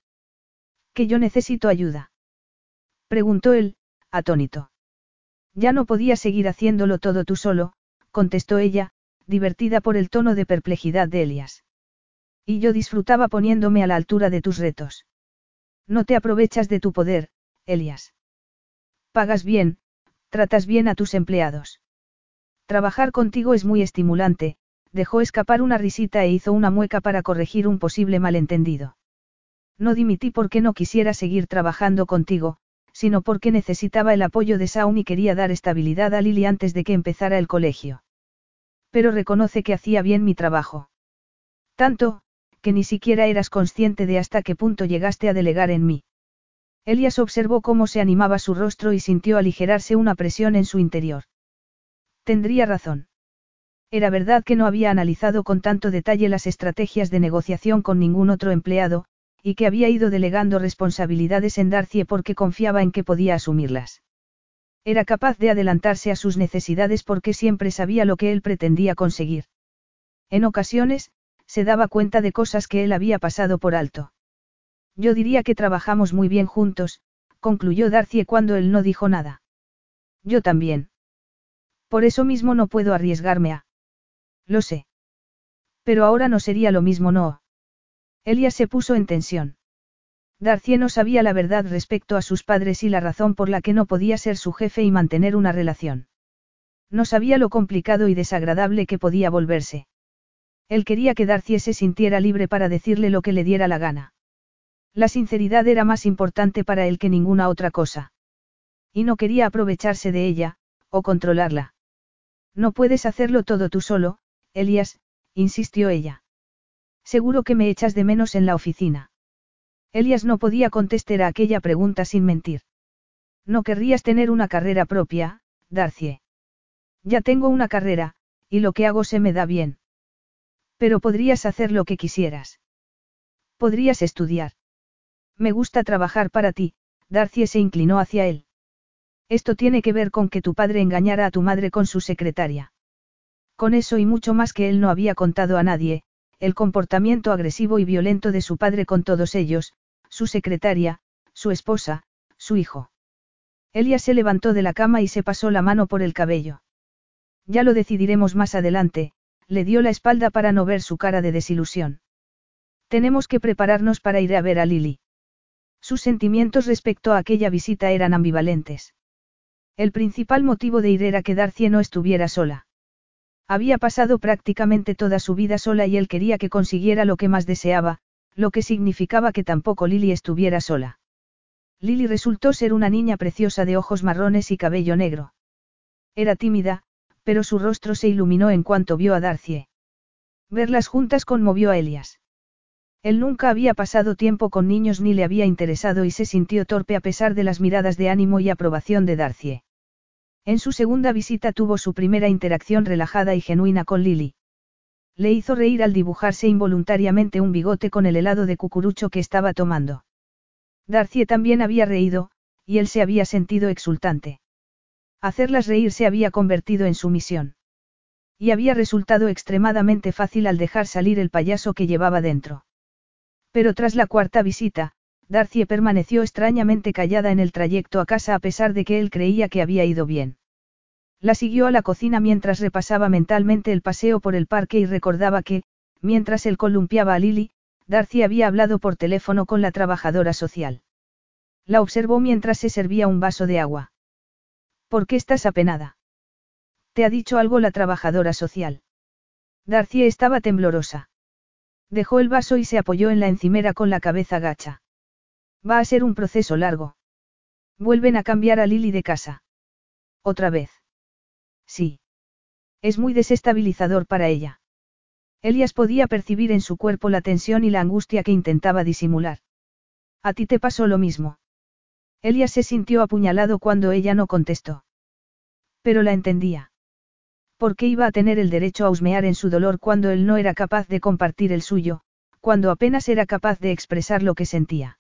¿Que yo necesito ayuda? Preguntó él, atónito. Ya no podía seguir haciéndolo todo tú solo, contestó ella, divertida por el tono de perplejidad de Elias. Y yo disfrutaba poniéndome a la altura de tus retos. No te aprovechas de tu poder, Elias. Pagas bien, tratas bien a tus empleados. Trabajar contigo es muy estimulante, dejó escapar una risita e hizo una mueca para corregir un posible malentendido. No dimití porque no quisiera seguir trabajando contigo, sino porque necesitaba el apoyo de Saun y quería dar estabilidad a Lily antes de que empezara el colegio. Pero reconoce que hacía bien mi trabajo. Tanto, que ni siquiera eras consciente de hasta qué punto llegaste a delegar en mí. Elias observó cómo se animaba su rostro y sintió aligerarse una presión en su interior. Tendría razón. Era verdad que no había analizado con tanto detalle las estrategias de negociación con ningún otro empleado, y que había ido delegando responsabilidades en Darcy porque confiaba en que podía asumirlas. Era capaz de adelantarse a sus necesidades porque siempre sabía lo que él pretendía conseguir. En ocasiones, se daba cuenta de cosas que él había pasado por alto. Yo diría que trabajamos muy bien juntos, concluyó Darcy cuando él no dijo nada. Yo también. Por eso mismo no puedo arriesgarme a. Lo sé. Pero ahora no sería lo mismo, no. Elias se puso en tensión. Darcy no sabía la verdad respecto a sus padres y la razón por la que no podía ser su jefe y mantener una relación. No sabía lo complicado y desagradable que podía volverse. Él quería que Darcy se sintiera libre para decirle lo que le diera la gana. La sinceridad era más importante para él que ninguna otra cosa. Y no quería aprovecharse de ella, o controlarla. No puedes hacerlo todo tú solo, Elias, insistió ella. Seguro que me echas de menos en la oficina. Elias no podía contestar a aquella pregunta sin mentir. No querrías tener una carrera propia, Darcie. Ya tengo una carrera, y lo que hago se me da bien. Pero podrías hacer lo que quisieras. Podrías estudiar. Me gusta trabajar para ti, Darcie se inclinó hacia él. Esto tiene que ver con que tu padre engañara a tu madre con su secretaria. Con eso y mucho más que él no había contado a nadie, el comportamiento agresivo y violento de su padre con todos ellos, su secretaria, su esposa, su hijo. Elia se levantó de la cama y se pasó la mano por el cabello. Ya lo decidiremos más adelante, le dio la espalda para no ver su cara de desilusión. Tenemos que prepararnos para ir a ver a Lily. Sus sentimientos respecto a aquella visita eran ambivalentes. El principal motivo de ir era que Darcy no estuviera sola. Había pasado prácticamente toda su vida sola y él quería que consiguiera lo que más deseaba, lo que significaba que tampoco Lily estuviera sola. Lily resultó ser una niña preciosa de ojos marrones y cabello negro. Era tímida, pero su rostro se iluminó en cuanto vio a Darcy. Verlas juntas conmovió a Elias. Él nunca había pasado tiempo con niños ni le había interesado y se sintió torpe a pesar de las miradas de ánimo y aprobación de Darcy. En su segunda visita tuvo su primera interacción relajada y genuina con Lily. Le hizo reír al dibujarse involuntariamente un bigote con el helado de cucurucho que estaba tomando. Darcy también había reído, y él se había sentido exultante. Hacerlas reír se había convertido en su misión. Y había resultado extremadamente fácil al dejar salir el payaso que llevaba dentro. Pero tras la cuarta visita, Darcy permaneció extrañamente callada en el trayecto a casa a pesar de que él creía que había ido bien. La siguió a la cocina mientras repasaba mentalmente el paseo por el parque y recordaba que, mientras él columpiaba a Lily, Darcy había hablado por teléfono con la trabajadora social. La observó mientras se servía un vaso de agua. ¿Por qué estás apenada? ¿Te ha dicho algo la trabajadora social? Darcy estaba temblorosa. Dejó el vaso y se apoyó en la encimera con la cabeza gacha. Va a ser un proceso largo. Vuelven a cambiar a Lily de casa. Otra vez. Sí. Es muy desestabilizador para ella. Elias podía percibir en su cuerpo la tensión y la angustia que intentaba disimular. A ti te pasó lo mismo. Elias se sintió apuñalado cuando ella no contestó. Pero la entendía. ¿Por qué iba a tener el derecho a husmear en su dolor cuando él no era capaz de compartir el suyo, cuando apenas era capaz de expresar lo que sentía?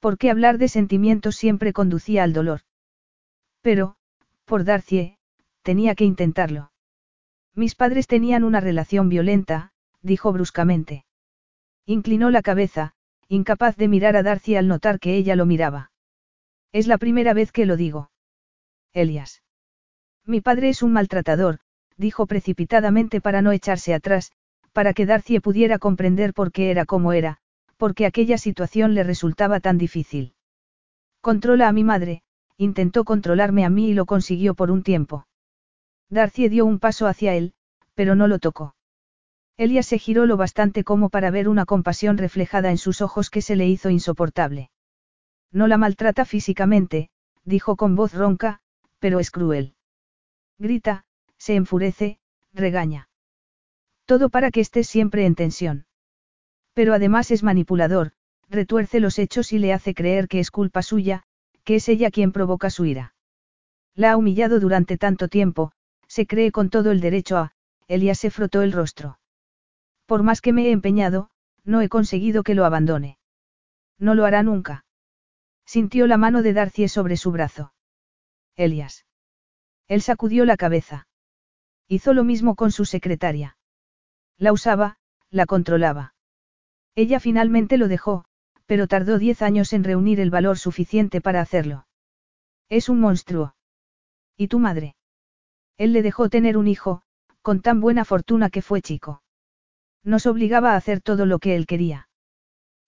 ¿Por qué hablar de sentimientos siempre conducía al dolor? Pero, por Darcie, tenía que intentarlo. Mis padres tenían una relación violenta, dijo bruscamente. Inclinó la cabeza, incapaz de mirar a Darcy al notar que ella lo miraba. Es la primera vez que lo digo. Elias. Mi padre es un maltratador, dijo precipitadamente para no echarse atrás, para que Darcy pudiera comprender por qué era como era, porque aquella situación le resultaba tan difícil. Controla a mi madre, intentó controlarme a mí y lo consiguió por un tiempo. Darcy dio un paso hacia él, pero no lo tocó. Elias se giró lo bastante como para ver una compasión reflejada en sus ojos que se le hizo insoportable. No la maltrata físicamente, dijo con voz ronca, pero es cruel. Grita, se enfurece, regaña. Todo para que estés siempre en tensión. Pero además es manipulador, retuerce los hechos y le hace creer que es culpa suya, que es ella quien provoca su ira. La ha humillado durante tanto tiempo, se cree con todo el derecho a, Elías se frotó el rostro. Por más que me he empeñado, no he conseguido que lo abandone. No lo hará nunca. Sintió la mano de Darcy sobre su brazo. Elias. Él sacudió la cabeza. Hizo lo mismo con su secretaria. La usaba, la controlaba. Ella finalmente lo dejó, pero tardó diez años en reunir el valor suficiente para hacerlo. Es un monstruo. ¿Y tu madre? Él le dejó tener un hijo, con tan buena fortuna que fue chico. Nos obligaba a hacer todo lo que él quería.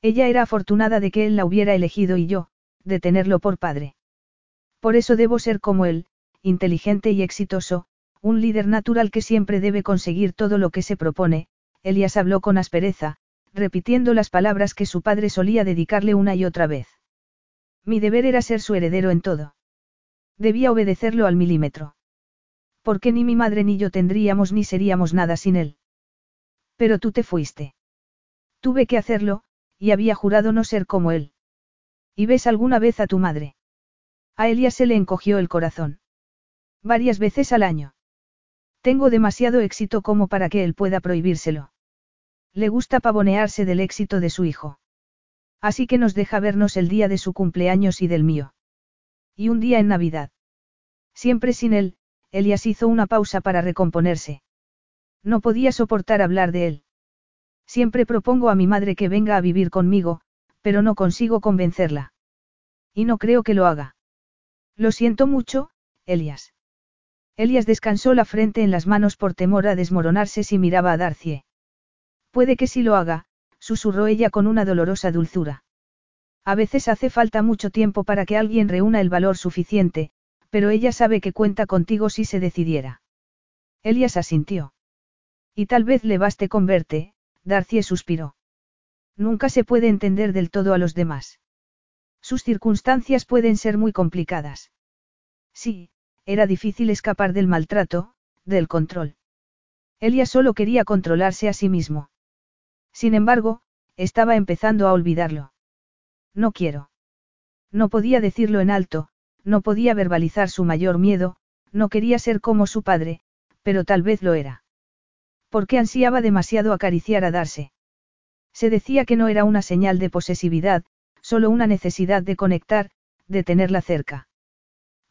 Ella era afortunada de que él la hubiera elegido y yo, de tenerlo por padre. Por eso debo ser como él, inteligente y exitoso, un líder natural que siempre debe conseguir todo lo que se propone, Elías habló con aspereza, repitiendo las palabras que su padre solía dedicarle una y otra vez. Mi deber era ser su heredero en todo. Debía obedecerlo al milímetro. Porque ni mi madre ni yo tendríamos ni seríamos nada sin él. Pero tú te fuiste. Tuve que hacerlo, y había jurado no ser como él. ¿Y ves alguna vez a tu madre? A Elia se le encogió el corazón. Varias veces al año. Tengo demasiado éxito como para que él pueda prohibírselo. Le gusta pavonearse del éxito de su hijo. Así que nos deja vernos el día de su cumpleaños y del mío. Y un día en Navidad. Siempre sin él, Elias hizo una pausa para recomponerse. No podía soportar hablar de él. Siempre propongo a mi madre que venga a vivir conmigo, pero no consigo convencerla. Y no creo que lo haga. Lo siento mucho, Elias. Elias descansó la frente en las manos por temor a desmoronarse si miraba a Darcie. Puede que sí lo haga, susurró ella con una dolorosa dulzura. A veces hace falta mucho tiempo para que alguien reúna el valor suficiente, pero ella sabe que cuenta contigo si se decidiera. Elias asintió. Y tal vez le baste con verte, Darcie suspiró. Nunca se puede entender del todo a los demás. Sus circunstancias pueden ser muy complicadas. Sí, era difícil escapar del maltrato, del control. Elias solo quería controlarse a sí mismo. Sin embargo, estaba empezando a olvidarlo. No quiero. No podía decirlo en alto, no podía verbalizar su mayor miedo, no quería ser como su padre, pero tal vez lo era. Porque ansiaba demasiado acariciar a Darse. Se decía que no era una señal de posesividad, solo una necesidad de conectar, de tenerla cerca.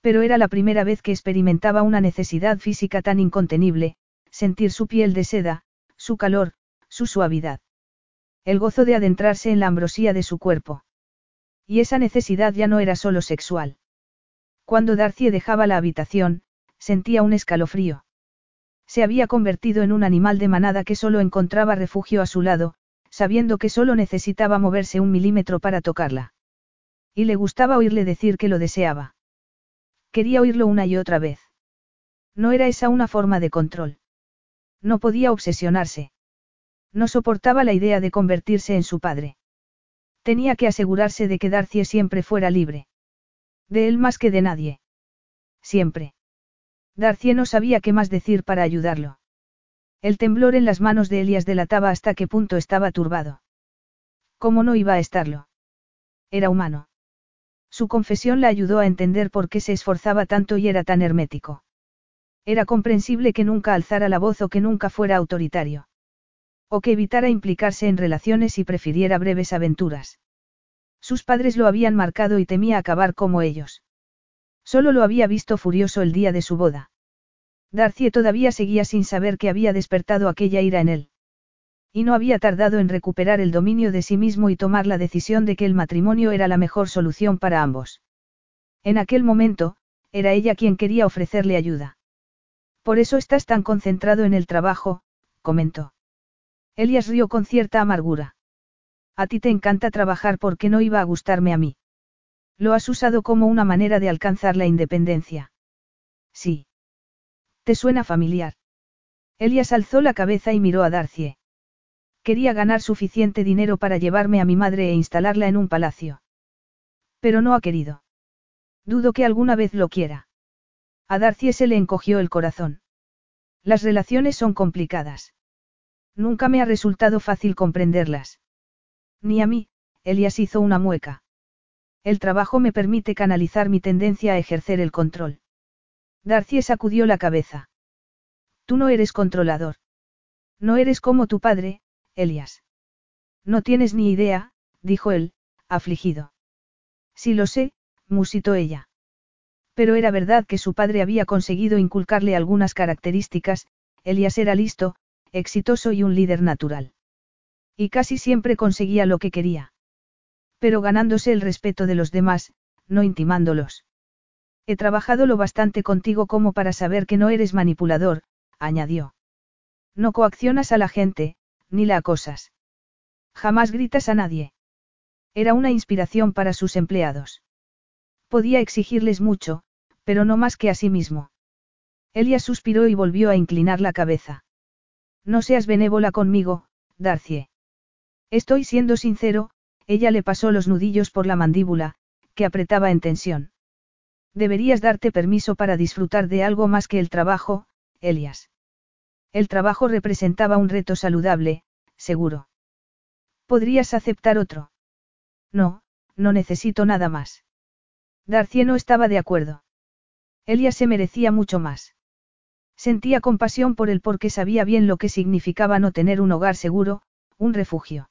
Pero era la primera vez que experimentaba una necesidad física tan incontenible, sentir su piel de seda, su calor, su suavidad el gozo de adentrarse en la ambrosía de su cuerpo. Y esa necesidad ya no era solo sexual. Cuando Darcy dejaba la habitación, sentía un escalofrío. Se había convertido en un animal de manada que solo encontraba refugio a su lado, sabiendo que solo necesitaba moverse un milímetro para tocarla. Y le gustaba oírle decir que lo deseaba. Quería oírlo una y otra vez. No era esa una forma de control. No podía obsesionarse. No soportaba la idea de convertirse en su padre. Tenía que asegurarse de que Darcy siempre fuera libre. De él más que de nadie. Siempre. Darcy no sabía qué más decir para ayudarlo. El temblor en las manos de Elias delataba hasta qué punto estaba turbado. ¿Cómo no iba a estarlo? Era humano. Su confesión la ayudó a entender por qué se esforzaba tanto y era tan hermético. Era comprensible que nunca alzara la voz o que nunca fuera autoritario. O que evitara implicarse en relaciones y prefiriera breves aventuras. Sus padres lo habían marcado y temía acabar como ellos. Solo lo había visto furioso el día de su boda. Darcy todavía seguía sin saber que había despertado aquella ira en él. Y no había tardado en recuperar el dominio de sí mismo y tomar la decisión de que el matrimonio era la mejor solución para ambos. En aquel momento, era ella quien quería ofrecerle ayuda. Por eso estás tan concentrado en el trabajo, comentó. Elias rió con cierta amargura. A ti te encanta trabajar porque no iba a gustarme a mí. Lo has usado como una manera de alcanzar la independencia. Sí. ¿Te suena familiar? Elias alzó la cabeza y miró a Darcie. Quería ganar suficiente dinero para llevarme a mi madre e instalarla en un palacio. Pero no ha querido. Dudo que alguna vez lo quiera. A Darcie se le encogió el corazón. Las relaciones son complicadas. Nunca me ha resultado fácil comprenderlas. Ni a mí, Elias hizo una mueca. El trabajo me permite canalizar mi tendencia a ejercer el control. Darcy sacudió la cabeza. Tú no eres controlador. No eres como tu padre, Elias. No tienes ni idea, dijo él, afligido. Sí lo sé, musitó ella. Pero era verdad que su padre había conseguido inculcarle algunas características, Elias era listo, exitoso y un líder natural. Y casi siempre conseguía lo que quería. Pero ganándose el respeto de los demás, no intimándolos. He trabajado lo bastante contigo como para saber que no eres manipulador, añadió. No coaccionas a la gente, ni la acosas. Jamás gritas a nadie. Era una inspiración para sus empleados. Podía exigirles mucho, pero no más que a sí mismo. Elia suspiró y volvió a inclinar la cabeza. No seas benévola conmigo, Darcie. Estoy siendo sincero, ella le pasó los nudillos por la mandíbula, que apretaba en tensión. Deberías darte permiso para disfrutar de algo más que el trabajo, Elias. El trabajo representaba un reto saludable, seguro. ¿Podrías aceptar otro? No, no necesito nada más. Darcy no estaba de acuerdo. Elia se merecía mucho más. Sentía compasión por él porque sabía bien lo que significaba no tener un hogar seguro, un refugio.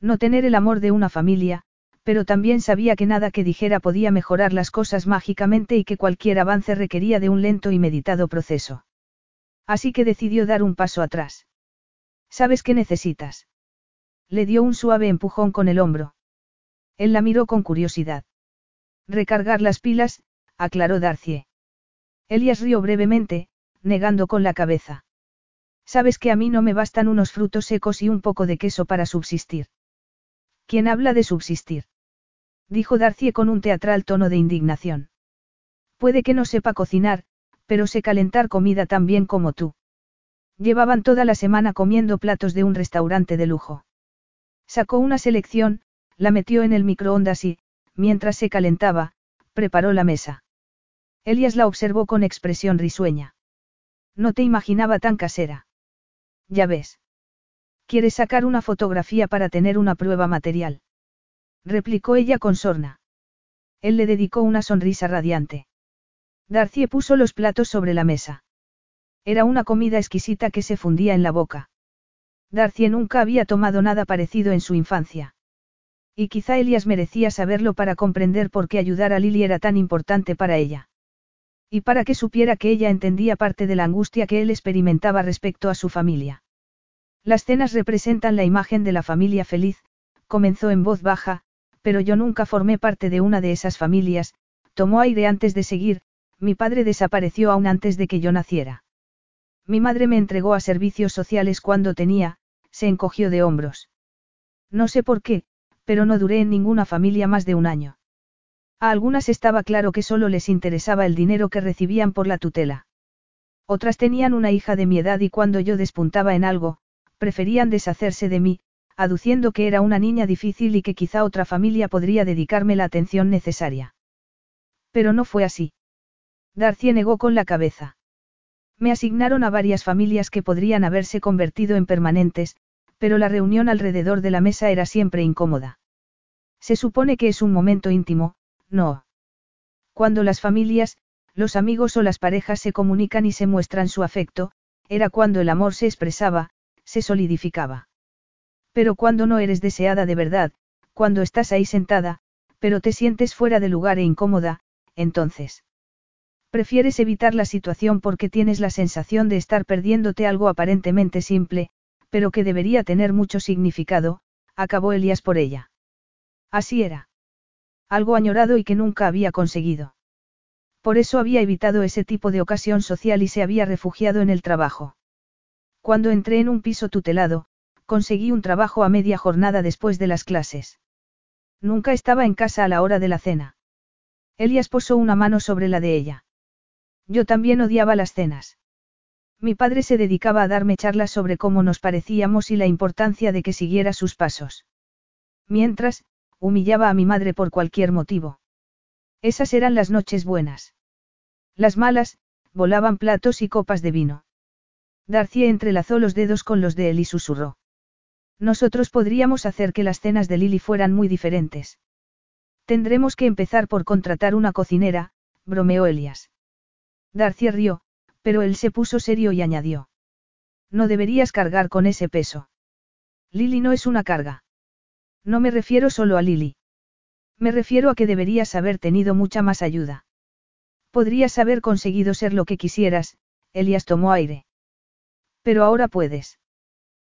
No tener el amor de una familia, pero también sabía que nada que dijera podía mejorar las cosas mágicamente y que cualquier avance requería de un lento y meditado proceso. Así que decidió dar un paso atrás. ¿Sabes qué necesitas? Le dio un suave empujón con el hombro. Él la miró con curiosidad. Recargar las pilas, aclaró Darcie. Elias rió brevemente, negando con la cabeza. Sabes que a mí no me bastan unos frutos secos y un poco de queso para subsistir. ¿Quién habla de subsistir? Dijo Darcie con un teatral tono de indignación. Puede que no sepa cocinar, pero sé calentar comida tan bien como tú. Llevaban toda la semana comiendo platos de un restaurante de lujo. Sacó una selección, la metió en el microondas y, mientras se calentaba, preparó la mesa. Elias la observó con expresión risueña. No te imaginaba tan casera. Ya ves. ¿Quieres sacar una fotografía para tener una prueba material? replicó ella con sorna. Él le dedicó una sonrisa radiante. Darcy puso los platos sobre la mesa. Era una comida exquisita que se fundía en la boca. Darcy nunca había tomado nada parecido en su infancia. Y quizá Elias merecía saberlo para comprender por qué ayudar a Lily era tan importante para ella. Y para que supiera que ella entendía parte de la angustia que él experimentaba respecto a su familia. Las cenas representan la imagen de la familia feliz, comenzó en voz baja, pero yo nunca formé parte de una de esas familias, tomó aire antes de seguir, mi padre desapareció aún antes de que yo naciera. Mi madre me entregó a servicios sociales cuando tenía, se encogió de hombros. No sé por qué, pero no duré en ninguna familia más de un año. A algunas estaba claro que solo les interesaba el dinero que recibían por la tutela. Otras tenían una hija de mi edad y cuando yo despuntaba en algo, preferían deshacerse de mí, aduciendo que era una niña difícil y que quizá otra familia podría dedicarme la atención necesaria. Pero no fue así. Darcy negó con la cabeza. Me asignaron a varias familias que podrían haberse convertido en permanentes, pero la reunión alrededor de la mesa era siempre incómoda. Se supone que es un momento íntimo, no. Cuando las familias, los amigos o las parejas se comunican y se muestran su afecto, era cuando el amor se expresaba, se solidificaba. Pero cuando no eres deseada de verdad, cuando estás ahí sentada, pero te sientes fuera de lugar e incómoda, entonces. Prefieres evitar la situación porque tienes la sensación de estar perdiéndote algo aparentemente simple, pero que debería tener mucho significado, acabó Elías por ella. Así era. Algo añorado y que nunca había conseguido. Por eso había evitado ese tipo de ocasión social y se había refugiado en el trabajo. Cuando entré en un piso tutelado, conseguí un trabajo a media jornada después de las clases. Nunca estaba en casa a la hora de la cena. Elias posó una mano sobre la de ella. Yo también odiaba las cenas. Mi padre se dedicaba a darme charlas sobre cómo nos parecíamos y la importancia de que siguiera sus pasos. Mientras, humillaba a mi madre por cualquier motivo. Esas eran las noches buenas. Las malas, volaban platos y copas de vino. Darcy entrelazó los dedos con los de él y susurró. Nosotros podríamos hacer que las cenas de Lily fueran muy diferentes. Tendremos que empezar por contratar una cocinera, bromeó Elias. Darcy rió, pero él se puso serio y añadió. No deberías cargar con ese peso. Lily no es una carga. No me refiero solo a Lily. Me refiero a que deberías haber tenido mucha más ayuda. Podrías haber conseguido ser lo que quisieras, Elias tomó aire. Pero ahora puedes.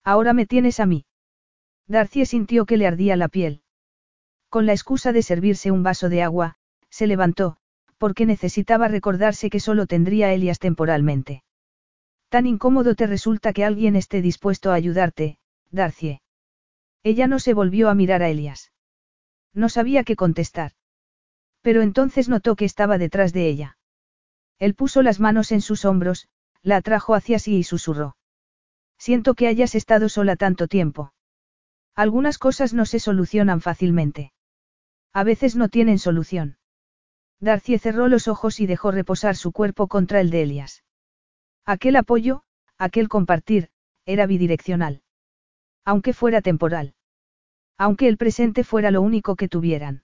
Ahora me tienes a mí. Darcy sintió que le ardía la piel. Con la excusa de servirse un vaso de agua, se levantó, porque necesitaba recordarse que solo tendría a Elias temporalmente. Tan incómodo te resulta que alguien esté dispuesto a ayudarte, Darcy. Ella no se volvió a mirar a Elias. No sabía qué contestar. Pero entonces notó que estaba detrás de ella. Él puso las manos en sus hombros, la atrajo hacia sí y susurró. Siento que hayas estado sola tanto tiempo. Algunas cosas no se solucionan fácilmente. A veces no tienen solución. Darcy cerró los ojos y dejó reposar su cuerpo contra el de Elias. Aquel apoyo, Aquel compartir, era bidireccional. Aunque fuera temporal. Aunque el presente fuera lo único que tuvieran.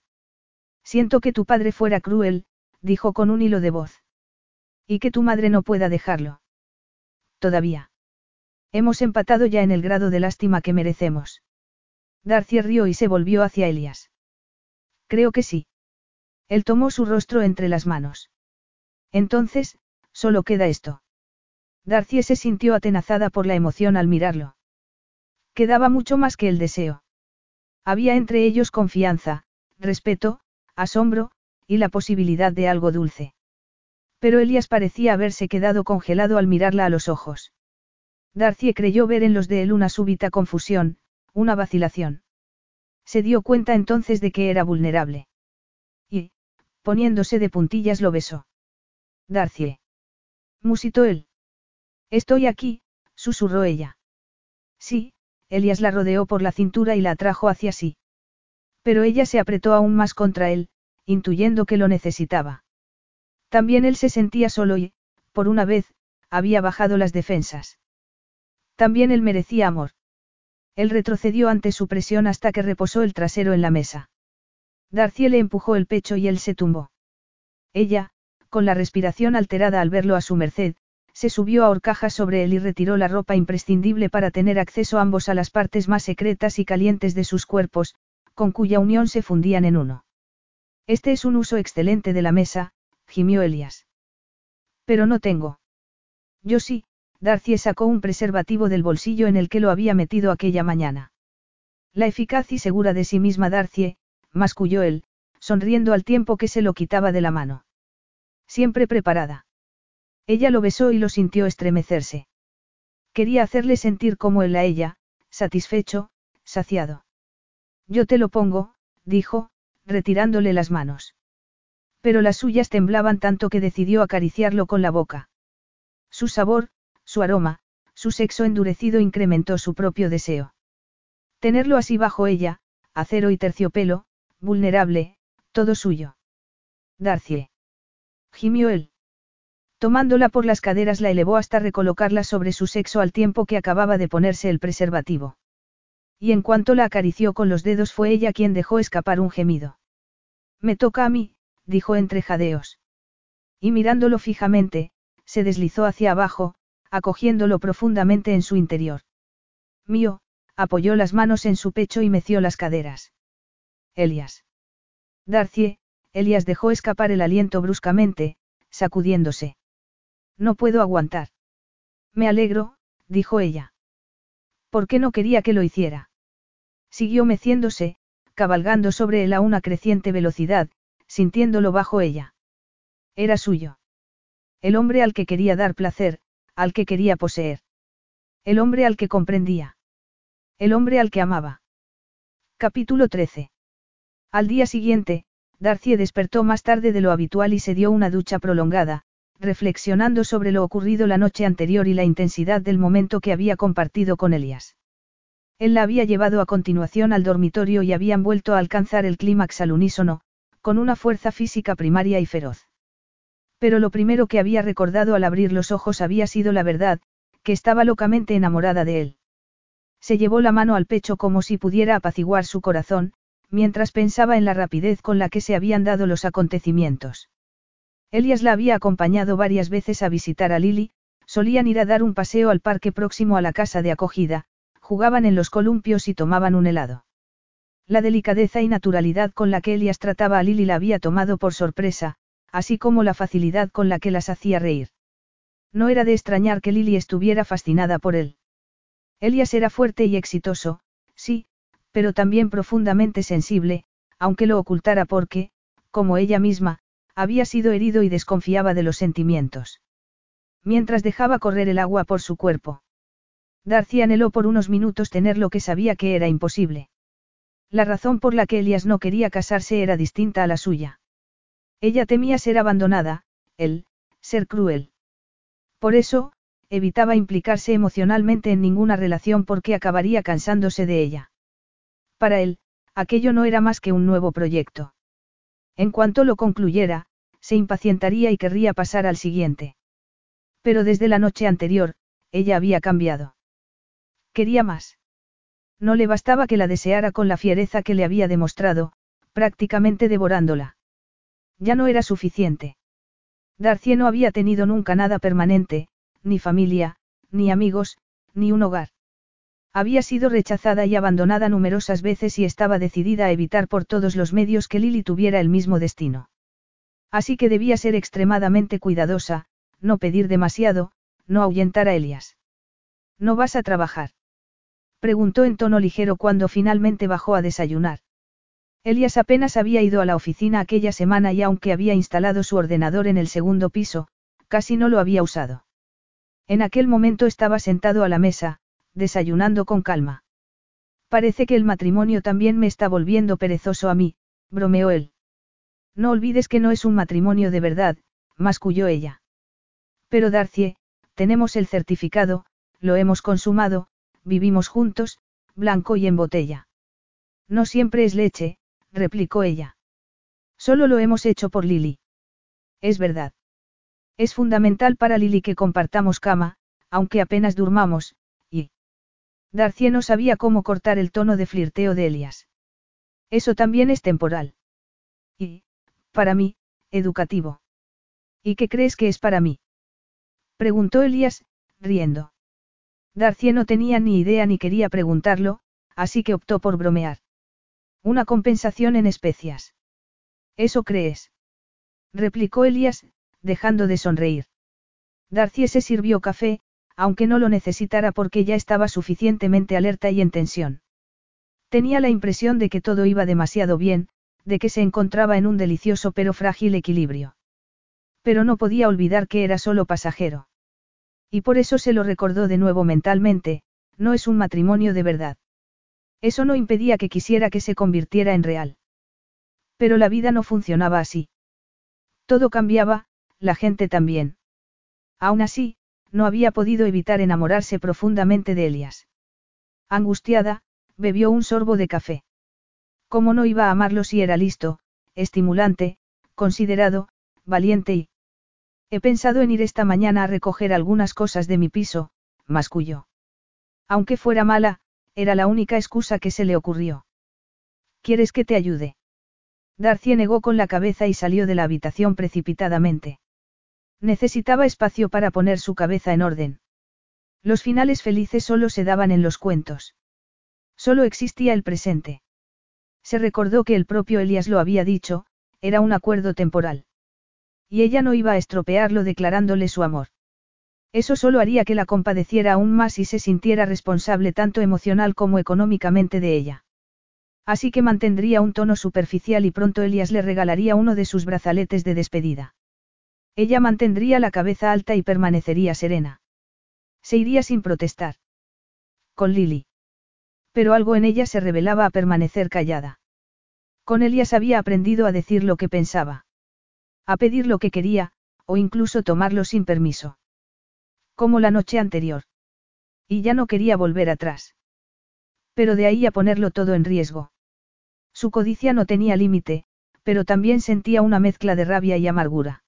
Siento que tu padre fuera cruel, dijo con un hilo de voz. Y que tu madre no pueda dejarlo. Todavía. Hemos empatado ya en el grado de lástima que merecemos. Darcy rió y se volvió hacia Elias. Creo que sí. Él tomó su rostro entre las manos. Entonces, solo queda esto. Darcy se sintió atenazada por la emoción al mirarlo. Quedaba mucho más que el deseo. Había entre ellos confianza, respeto, asombro, y la posibilidad de algo dulce. Pero Elias parecía haberse quedado congelado al mirarla a los ojos. Darcy creyó ver en los de él una súbita confusión, una vacilación. Se dio cuenta entonces de que era vulnerable. Y, poniéndose de puntillas, lo besó. Darcy. Musitó él. Estoy aquí, susurró ella. Sí, Elias la rodeó por la cintura y la atrajo hacia sí. Pero ella se apretó aún más contra él, intuyendo que lo necesitaba. También él se sentía solo y, por una vez, había bajado las defensas. También él merecía amor. Él retrocedió ante su presión hasta que reposó el trasero en la mesa. Darcy le empujó el pecho y él se tumbó. Ella, con la respiración alterada al verlo a su merced, se subió a horcajas sobre él y retiró la ropa imprescindible para tener acceso ambos a las partes más secretas y calientes de sus cuerpos, con cuya unión se fundían en uno. Este es un uso excelente de la mesa, gimió Elias. Pero no tengo. Yo sí, Darcy sacó un preservativo del bolsillo en el que lo había metido aquella mañana. La eficaz y segura de sí misma Darcy, masculló él, sonriendo al tiempo que se lo quitaba de la mano. Siempre preparada. Ella lo besó y lo sintió estremecerse. Quería hacerle sentir como él a ella, satisfecho, saciado. Yo te lo pongo, dijo, retirándole las manos. Pero las suyas temblaban tanto que decidió acariciarlo con la boca. Su sabor, su aroma, su sexo endurecido incrementó su propio deseo. Tenerlo así bajo ella, acero y terciopelo, vulnerable, todo suyo. Darcy. Gimió él. Tomándola por las caderas la elevó hasta recolocarla sobre su sexo al tiempo que acababa de ponerse el preservativo. Y en cuanto la acarició con los dedos fue ella quien dejó escapar un gemido. Me toca a mí, dijo entre jadeos. Y mirándolo fijamente, se deslizó hacia abajo, acogiéndolo profundamente en su interior. Mío, apoyó las manos en su pecho y meció las caderas. Elias. Darcie, Elias dejó escapar el aliento bruscamente, sacudiéndose. No puedo aguantar. Me alegro, dijo ella. ¿Por qué no quería que lo hiciera? Siguió meciéndose, cabalgando sobre él a una creciente velocidad, sintiéndolo bajo ella. Era suyo. El hombre al que quería dar placer, al que quería poseer. El hombre al que comprendía. El hombre al que amaba. Capítulo 13. Al día siguiente, Darcy despertó más tarde de lo habitual y se dio una ducha prolongada, reflexionando sobre lo ocurrido la noche anterior y la intensidad del momento que había compartido con Elias. Él la había llevado a continuación al dormitorio y habían vuelto a alcanzar el clímax al unísono, con una fuerza física primaria y feroz. Pero lo primero que había recordado al abrir los ojos había sido la verdad, que estaba locamente enamorada de él. Se llevó la mano al pecho como si pudiera apaciguar su corazón, mientras pensaba en la rapidez con la que se habían dado los acontecimientos. Elias la había acompañado varias veces a visitar a Lily, solían ir a dar un paseo al parque próximo a la casa de acogida, jugaban en los columpios y tomaban un helado. La delicadeza y naturalidad con la que Elias trataba a Lily la había tomado por sorpresa, así como la facilidad con la que las hacía reír. No era de extrañar que Lily estuviera fascinada por él. Elias era fuerte y exitoso, sí, pero también profundamente sensible, aunque lo ocultara porque, como ella misma, había sido herido y desconfiaba de los sentimientos. Mientras dejaba correr el agua por su cuerpo. Darcy anheló por unos minutos tener lo que sabía que era imposible. La razón por la que Elias no quería casarse era distinta a la suya. Ella temía ser abandonada, él, ser cruel. Por eso, evitaba implicarse emocionalmente en ninguna relación porque acabaría cansándose de ella. Para él, aquello no era más que un nuevo proyecto. En cuanto lo concluyera, se impacientaría y querría pasar al siguiente. Pero desde la noche anterior, ella había cambiado. Quería más. No le bastaba que la deseara con la fiereza que le había demostrado, prácticamente devorándola. Ya no era suficiente. Darcie no había tenido nunca nada permanente, ni familia, ni amigos, ni un hogar. Había sido rechazada y abandonada numerosas veces y estaba decidida a evitar por todos los medios que Lily tuviera el mismo destino. Así que debía ser extremadamente cuidadosa, no pedir demasiado, no ahuyentar a Elias. ¿No vas a trabajar? Preguntó en tono ligero cuando finalmente bajó a desayunar. Elias apenas había ido a la oficina aquella semana y aunque había instalado su ordenador en el segundo piso, casi no lo había usado. En aquel momento estaba sentado a la mesa, desayunando con calma. Parece que el matrimonio también me está volviendo perezoso a mí, bromeó él. No olvides que no es un matrimonio de verdad, masculló ella. Pero Darcie, tenemos el certificado, lo hemos consumado, vivimos juntos, blanco y en botella. No siempre es leche, replicó ella. Solo lo hemos hecho por Lily. Es verdad. Es fundamental para Lily que compartamos cama, aunque apenas durmamos. Darcie no sabía cómo cortar el tono de flirteo de Elias. Eso también es temporal. Y, para mí, educativo. ¿Y qué crees que es para mí? Preguntó Elias, riendo. Darcie no tenía ni idea ni quería preguntarlo, así que optó por bromear. Una compensación en especias. ¿Eso crees? replicó Elias, dejando de sonreír. Darcie se sirvió café, aunque no lo necesitara porque ya estaba suficientemente alerta y en tensión. Tenía la impresión de que todo iba demasiado bien, de que se encontraba en un delicioso pero frágil equilibrio. Pero no podía olvidar que era solo pasajero. Y por eso se lo recordó de nuevo mentalmente, no es un matrimonio de verdad. Eso no impedía que quisiera que se convirtiera en real. Pero la vida no funcionaba así. Todo cambiaba, la gente también. Aún así, no había podido evitar enamorarse profundamente de Elias. Angustiada, bebió un sorbo de café. ¿Cómo no iba a amarlo si era listo, estimulante, considerado, valiente y... He pensado en ir esta mañana a recoger algunas cosas de mi piso, masculló. Aunque fuera mala, era la única excusa que se le ocurrió. ¿Quieres que te ayude? Darcy negó con la cabeza y salió de la habitación precipitadamente. Necesitaba espacio para poner su cabeza en orden. Los finales felices solo se daban en los cuentos. Solo existía el presente. Se recordó que el propio Elias lo había dicho, era un acuerdo temporal. Y ella no iba a estropearlo declarándole su amor. Eso solo haría que la compadeciera aún más y se sintiera responsable tanto emocional como económicamente de ella. Así que mantendría un tono superficial y pronto Elias le regalaría uno de sus brazaletes de despedida. Ella mantendría la cabeza alta y permanecería serena. Se iría sin protestar. Con Lily. Pero algo en ella se revelaba a permanecer callada. Con Elias había aprendido a decir lo que pensaba. A pedir lo que quería, o incluso tomarlo sin permiso. Como la noche anterior. Y ya no quería volver atrás. Pero de ahí a ponerlo todo en riesgo. Su codicia no tenía límite, pero también sentía una mezcla de rabia y amargura.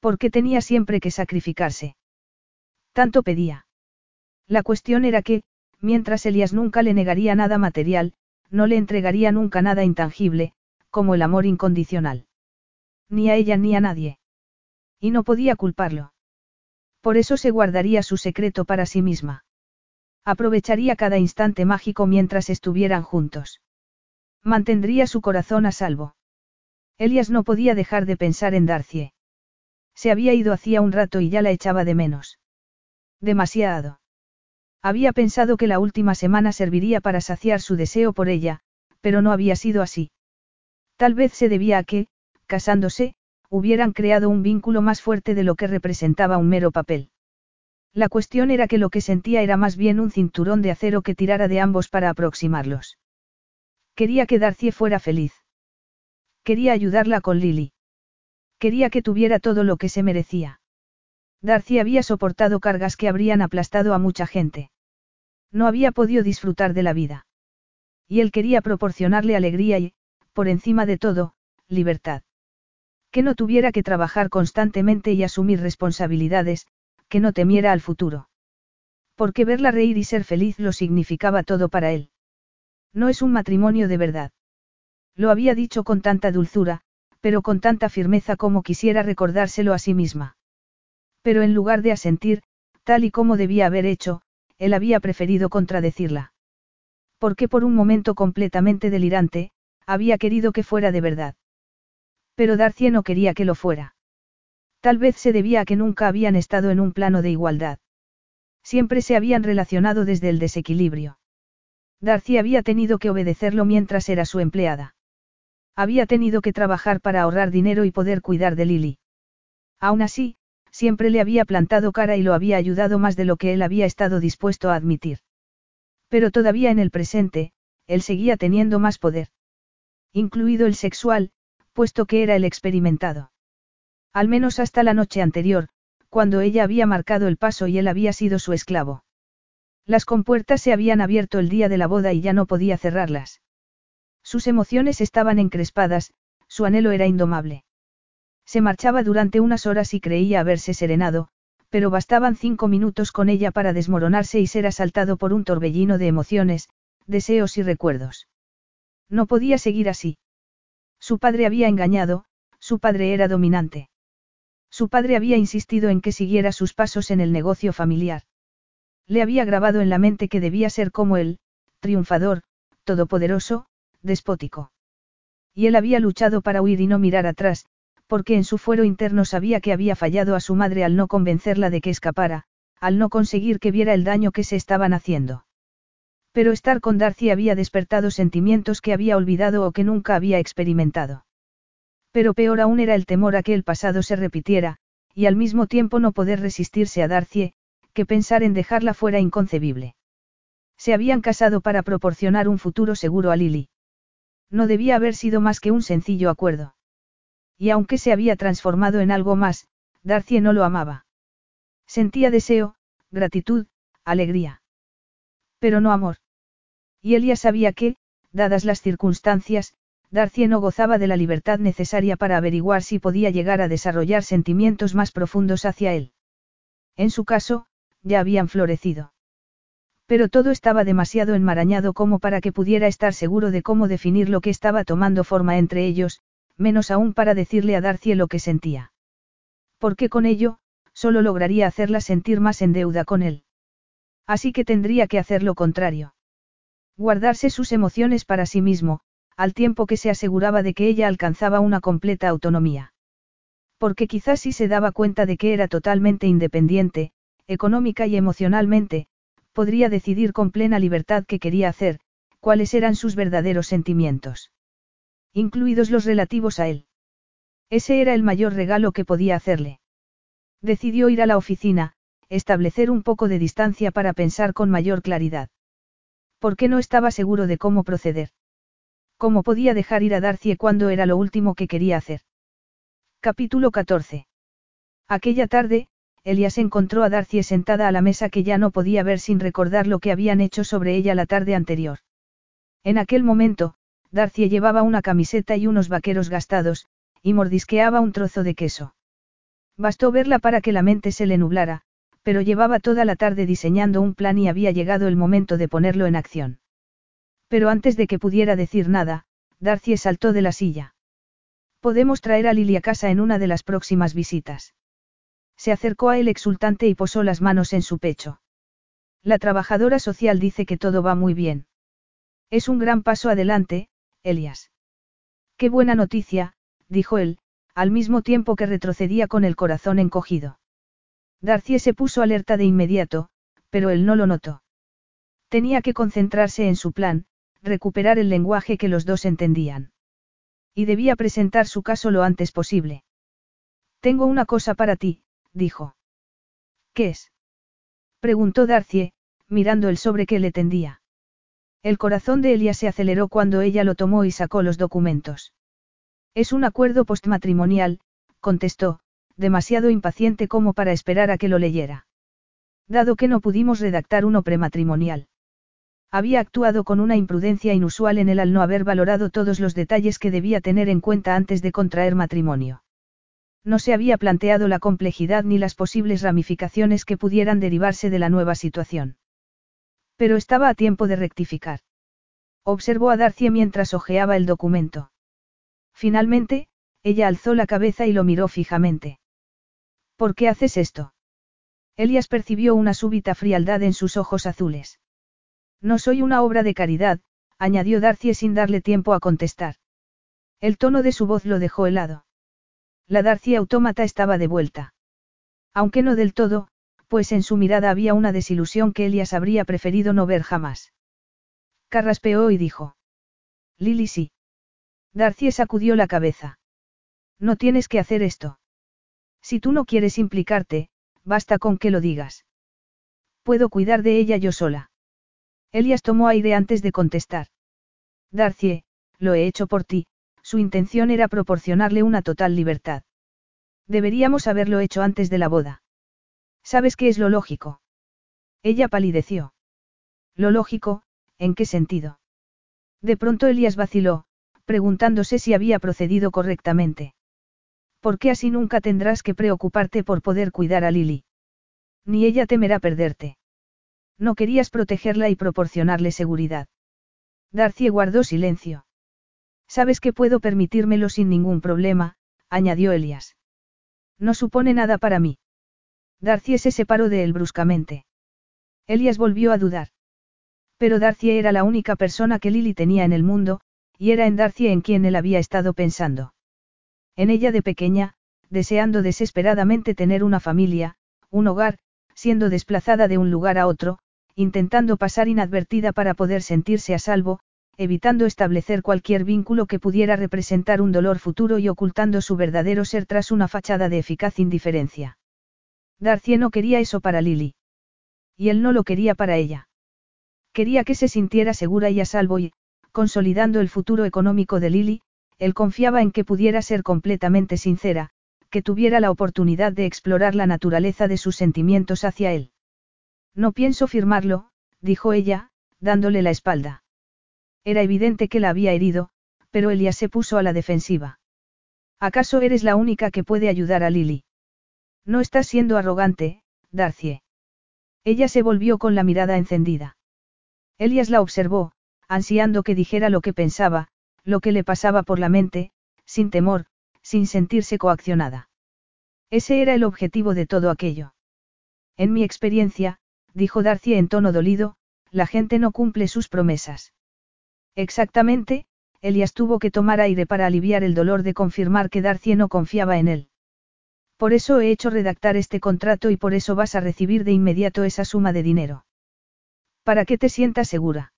Porque tenía siempre que sacrificarse. Tanto pedía. La cuestión era que, mientras Elías nunca le negaría nada material, no le entregaría nunca nada intangible, como el amor incondicional ni a ella ni a nadie. Y no podía culparlo. Por eso se guardaría su secreto para sí misma. Aprovecharía cada instante mágico mientras estuvieran juntos. Mantendría su corazón a salvo. Elias no podía dejar de pensar en Darcie. Se había ido hacía un rato y ya la echaba de menos. Demasiado. Había pensado que la última semana serviría para saciar su deseo por ella, pero no había sido así. Tal vez se debía a que, casándose, hubieran creado un vínculo más fuerte de lo que representaba un mero papel. La cuestión era que lo que sentía era más bien un cinturón de acero que tirara de ambos para aproximarlos. Quería que Darcie fuera feliz. Quería ayudarla con Lily. Quería que tuviera todo lo que se merecía. Darcy había soportado cargas que habrían aplastado a mucha gente. No había podido disfrutar de la vida. Y él quería proporcionarle alegría y, por encima de todo, libertad. Que no tuviera que trabajar constantemente y asumir responsabilidades, que no temiera al futuro. Porque verla reír y ser feliz lo significaba todo para él. No es un matrimonio de verdad. Lo había dicho con tanta dulzura, pero con tanta firmeza como quisiera recordárselo a sí misma. Pero en lugar de asentir, tal y como debía haber hecho, él había preferido contradecirla. Porque por un momento completamente delirante, había querido que fuera de verdad. Pero Darcy no quería que lo fuera. Tal vez se debía a que nunca habían estado en un plano de igualdad. Siempre se habían relacionado desde el desequilibrio. Darcy había tenido que obedecerlo mientras era su empleada. Había tenido que trabajar para ahorrar dinero y poder cuidar de Lily. Aún así, siempre le había plantado cara y lo había ayudado más de lo que él había estado dispuesto a admitir. Pero todavía en el presente, él seguía teniendo más poder. Incluido el sexual, puesto que era el experimentado. Al menos hasta la noche anterior, cuando ella había marcado el paso y él había sido su esclavo. Las compuertas se habían abierto el día de la boda y ya no podía cerrarlas. Sus emociones estaban encrespadas, su anhelo era indomable. Se marchaba durante unas horas y creía haberse serenado, pero bastaban cinco minutos con ella para desmoronarse y ser asaltado por un torbellino de emociones, deseos y recuerdos. No podía seguir así. Su padre había engañado, su padre era dominante. Su padre había insistido en que siguiera sus pasos en el negocio familiar. Le había grabado en la mente que debía ser como él, triunfador, todopoderoso, despótico. Y él había luchado para huir y no mirar atrás, porque en su fuero interno sabía que había fallado a su madre al no convencerla de que escapara, al no conseguir que viera el daño que se estaban haciendo. Pero estar con Darcy había despertado sentimientos que había olvidado o que nunca había experimentado. Pero peor aún era el temor a que el pasado se repitiera, y al mismo tiempo no poder resistirse a Darcy, que pensar en dejarla fuera inconcebible. Se habían casado para proporcionar un futuro seguro a Lily. No debía haber sido más que un sencillo acuerdo. Y aunque se había transformado en algo más, Darcy no lo amaba. Sentía deseo, gratitud, alegría. Pero no amor. Y Elia sabía que, dadas las circunstancias, Darcy no gozaba de la libertad necesaria para averiguar si podía llegar a desarrollar sentimientos más profundos hacia él. En su caso, ya habían florecido. Pero todo estaba demasiado enmarañado como para que pudiera estar seguro de cómo definir lo que estaba tomando forma entre ellos, menos aún para decirle a Darcy lo que sentía. Porque con ello, solo lograría hacerla sentir más en deuda con él. Así que tendría que hacer lo contrario. Guardarse sus emociones para sí mismo, al tiempo que se aseguraba de que ella alcanzaba una completa autonomía. Porque quizás si se daba cuenta de que era totalmente independiente, económica y emocionalmente, podría decidir con plena libertad qué quería hacer, cuáles eran sus verdaderos sentimientos incluidos los relativos a él. Ese era el mayor regalo que podía hacerle. Decidió ir a la oficina, establecer un poco de distancia para pensar con mayor claridad. ¿Por qué no estaba seguro de cómo proceder? ¿Cómo podía dejar ir a Darcy cuando era lo último que quería hacer? Capítulo 14. Aquella tarde, Elias encontró a Darcy sentada a la mesa que ya no podía ver sin recordar lo que habían hecho sobre ella la tarde anterior. En aquel momento, Darcy llevaba una camiseta y unos vaqueros gastados, y mordisqueaba un trozo de queso. Bastó verla para que la mente se le nublara, pero llevaba toda la tarde diseñando un plan y había llegado el momento de ponerlo en acción. Pero antes de que pudiera decir nada, Darcy saltó de la silla. Podemos traer a Lily a casa en una de las próximas visitas. Se acercó a él exultante y posó las manos en su pecho. La trabajadora social dice que todo va muy bien. Es un gran paso adelante, Elias. Qué buena noticia, dijo él, al mismo tiempo que retrocedía con el corazón encogido. Darcy se puso alerta de inmediato, pero él no lo notó. Tenía que concentrarse en su plan, recuperar el lenguaje que los dos entendían. Y debía presentar su caso lo antes posible. Tengo una cosa para ti, dijo. ¿Qué es? preguntó Darcy, mirando el sobre que le tendía. El corazón de Elia se aceleró cuando ella lo tomó y sacó los documentos. Es un acuerdo postmatrimonial, contestó, demasiado impaciente como para esperar a que lo leyera. Dado que no pudimos redactar uno prematrimonial. Había actuado con una imprudencia inusual en él al no haber valorado todos los detalles que debía tener en cuenta antes de contraer matrimonio. No se había planteado la complejidad ni las posibles ramificaciones que pudieran derivarse de la nueva situación. Pero estaba a tiempo de rectificar. Observó a Darcy mientras hojeaba el documento. Finalmente, ella alzó la cabeza y lo miró fijamente. ¿Por qué haces esto? Elias percibió una súbita frialdad en sus ojos azules. No soy una obra de caridad, añadió Darcy sin darle tiempo a contestar. El tono de su voz lo dejó helado. La Darcy autómata estaba de vuelta. Aunque no del todo, pues en su mirada había una desilusión que Elias habría preferido no ver jamás. Carraspeó y dijo. Lily sí. Darcy sacudió la cabeza. No tienes que hacer esto. Si tú no quieres implicarte, basta con que lo digas. Puedo cuidar de ella yo sola. Elias tomó aire antes de contestar. Darcie, lo he hecho por ti, su intención era proporcionarle una total libertad. Deberíamos haberlo hecho antes de la boda. ¿Sabes qué es lo lógico? Ella palideció. Lo lógico, ¿en qué sentido? De pronto Elias vaciló, preguntándose si había procedido correctamente. ¿Por qué así nunca tendrás que preocuparte por poder cuidar a Lily? Ni ella temerá perderte. No querías protegerla y proporcionarle seguridad. Darcy guardó silencio. Sabes que puedo permitírmelo sin ningún problema, añadió Elias. No supone nada para mí. Darcy se separó de él bruscamente. Elias volvió a dudar. Pero Darcy era la única persona que Lily tenía en el mundo, y era en Darcy en quien él había estado pensando. En ella de pequeña, deseando desesperadamente tener una familia, un hogar, siendo desplazada de un lugar a otro, intentando pasar inadvertida para poder sentirse a salvo, evitando establecer cualquier vínculo que pudiera representar un dolor futuro y ocultando su verdadero ser tras una fachada de eficaz indiferencia. Darcy no quería eso para Lily. Y él no lo quería para ella. Quería que se sintiera segura y a salvo y, consolidando el futuro económico de Lily, él confiaba en que pudiera ser completamente sincera, que tuviera la oportunidad de explorar la naturaleza de sus sentimientos hacia él. No pienso firmarlo, dijo ella, dándole la espalda. Era evidente que la había herido, pero Elia se puso a la defensiva. ¿Acaso eres la única que puede ayudar a Lily? No estás siendo arrogante, Darcie. Ella se volvió con la mirada encendida. Elias la observó, ansiando que dijera lo que pensaba, lo que le pasaba por la mente, sin temor, sin sentirse coaccionada. Ese era el objetivo de todo aquello. En mi experiencia, dijo Darcy en tono dolido, la gente no cumple sus promesas. Exactamente, Elias tuvo que tomar aire para aliviar el dolor de confirmar que Darcy no confiaba en él. Por eso he hecho redactar este contrato y por eso vas a recibir de inmediato esa suma de dinero. Para que te sientas segura.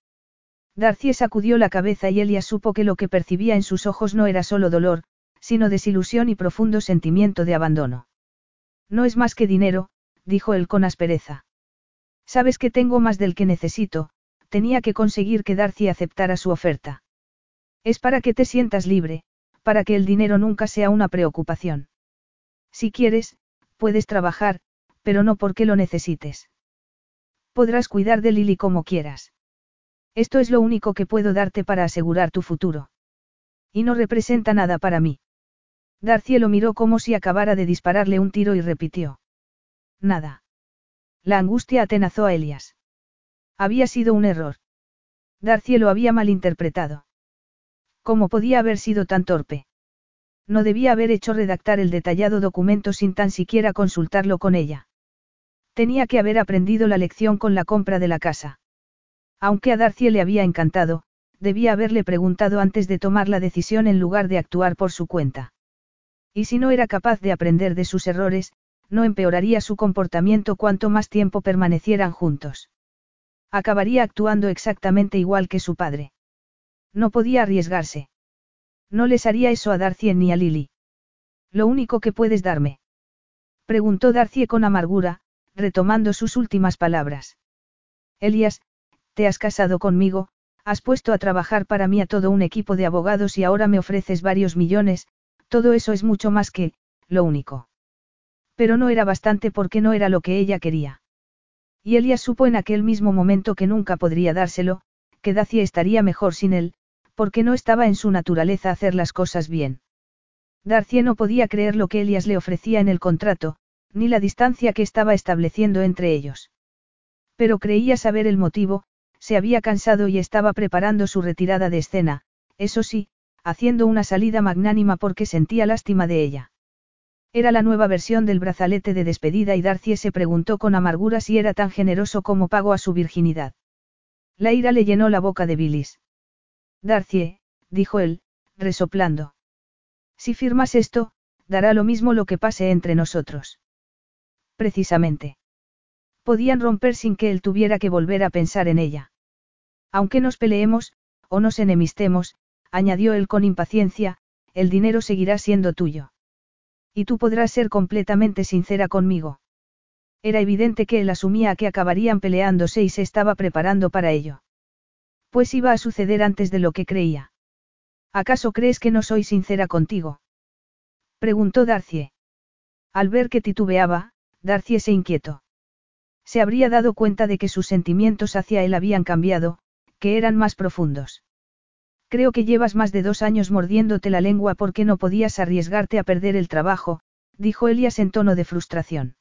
Darcy sacudió la cabeza y Elias supo que lo que percibía en sus ojos no era solo dolor, sino desilusión y profundo sentimiento de abandono. No es más que dinero, dijo él con aspereza. Sabes que tengo más del que necesito, tenía que conseguir que Darcy aceptara su oferta. Es para que te sientas libre, para que el dinero nunca sea una preocupación. Si quieres, puedes trabajar, pero no porque lo necesites. Podrás cuidar de Lily como quieras. Esto es lo único que puedo darte para asegurar tu futuro. Y no representa nada para mí. Darcy lo miró como si acabara de dispararle un tiro y repitió. Nada. La angustia atenazó a Elias. Había sido un error. Darcy lo había malinterpretado. ¿Cómo podía haber sido tan torpe? No debía haber hecho redactar el detallado documento sin tan siquiera consultarlo con ella. Tenía que haber aprendido la lección con la compra de la casa. Aunque a Darcy le había encantado, debía haberle preguntado antes de tomar la decisión en lugar de actuar por su cuenta. Y si no era capaz de aprender de sus errores, no empeoraría su comportamiento cuanto más tiempo permanecieran juntos. Acabaría actuando exactamente igual que su padre. No podía arriesgarse. No les haría eso a Darcy ni a Lily. Lo único que puedes darme. Preguntó Darcy con amargura, retomando sus últimas palabras. Elias, te has casado conmigo, has puesto a trabajar para mí a todo un equipo de abogados y ahora me ofreces varios millones, todo eso es mucho más que, lo único. Pero no era bastante porque no era lo que ella quería. Y Elias supo en aquel mismo momento que nunca podría dárselo, que Dacia estaría mejor sin él, porque no estaba en su naturaleza hacer las cosas bien. Darcy no podía creer lo que Elias le ofrecía en el contrato, ni la distancia que estaba estableciendo entre ellos. Pero creía saber el motivo, se había cansado y estaba preparando su retirada de escena, eso sí, haciendo una salida magnánima porque sentía lástima de ella. Era la nueva versión del brazalete de despedida y Darcy se preguntó con amargura si era tan generoso como pago a su virginidad. La ira le llenó la boca de bilis. Darcy, dijo él, resoplando. Si firmas esto, dará lo mismo lo que pase entre nosotros. Precisamente. Podían romper sin que él tuviera que volver a pensar en ella. Aunque nos peleemos, o nos enemistemos, añadió él con impaciencia, el dinero seguirá siendo tuyo. Y tú podrás ser completamente sincera conmigo. Era evidente que él asumía que acabarían peleándose y se estaba preparando para ello. Pues iba a suceder antes de lo que creía. ¿Acaso crees que no soy sincera contigo? Preguntó Darcy. Al ver que titubeaba, Darcy se inquietó. Se habría dado cuenta de que sus sentimientos hacia él habían cambiado, que eran más profundos. Creo que llevas más de dos años mordiéndote la lengua porque no podías arriesgarte a perder el trabajo, dijo Elias en tono de frustración.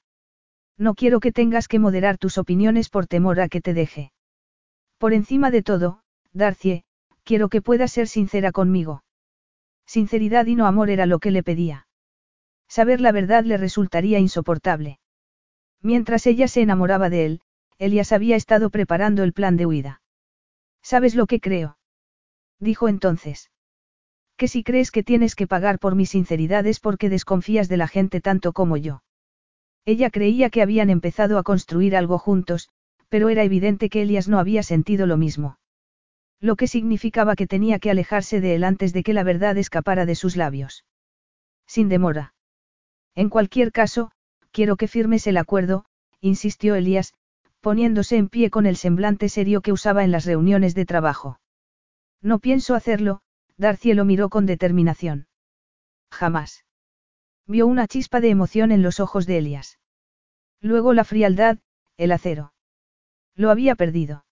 No quiero que tengas que moderar tus opiniones por temor a que te deje. Por encima de todo, Darcie, quiero que puedas ser sincera conmigo. Sinceridad y no amor era lo que le pedía. Saber la verdad le resultaría insoportable. Mientras ella se enamoraba de él, Elias había estado preparando el plan de huida. ¿Sabes lo que creo? Dijo entonces. Que si crees que tienes que pagar por mi sinceridad es porque desconfías de la gente tanto como yo. Ella creía que habían empezado a construir algo juntos, pero era evidente que Elias no había sentido lo mismo. Lo que significaba que tenía que alejarse de él antes de que la verdad escapara de sus labios. Sin demora. En cualquier caso, quiero que firmes el acuerdo, insistió Elías, poniéndose en pie con el semblante serio que usaba en las reuniones de trabajo. No pienso hacerlo, Darcy lo miró con determinación. Jamás. Vio una chispa de emoción en los ojos de Elias. Luego la frialdad, el acero. Lo había perdido.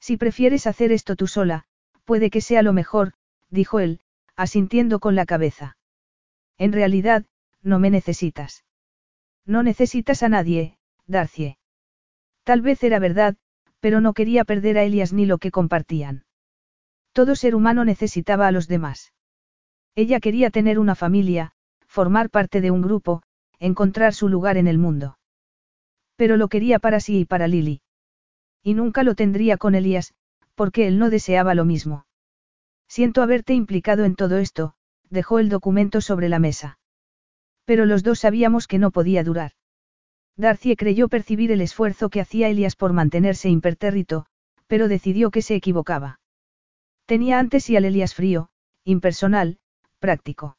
Si prefieres hacer esto tú sola, puede que sea lo mejor, dijo él, asintiendo con la cabeza. En realidad, no me necesitas. No necesitas a nadie, Darcy. Tal vez era verdad, pero no quería perder a Elias ni lo que compartían. Todo ser humano necesitaba a los demás. Ella quería tener una familia, formar parte de un grupo, encontrar su lugar en el mundo. Pero lo quería para sí y para Lily. Y nunca lo tendría con Elías, porque él no deseaba lo mismo. Siento haberte implicado en todo esto, dejó el documento sobre la mesa. Pero los dos sabíamos que no podía durar. Darcy creyó percibir el esfuerzo que hacía Elias por mantenerse impertérrito, pero decidió que se equivocaba. Tenía antes y al Elias frío, impersonal, práctico.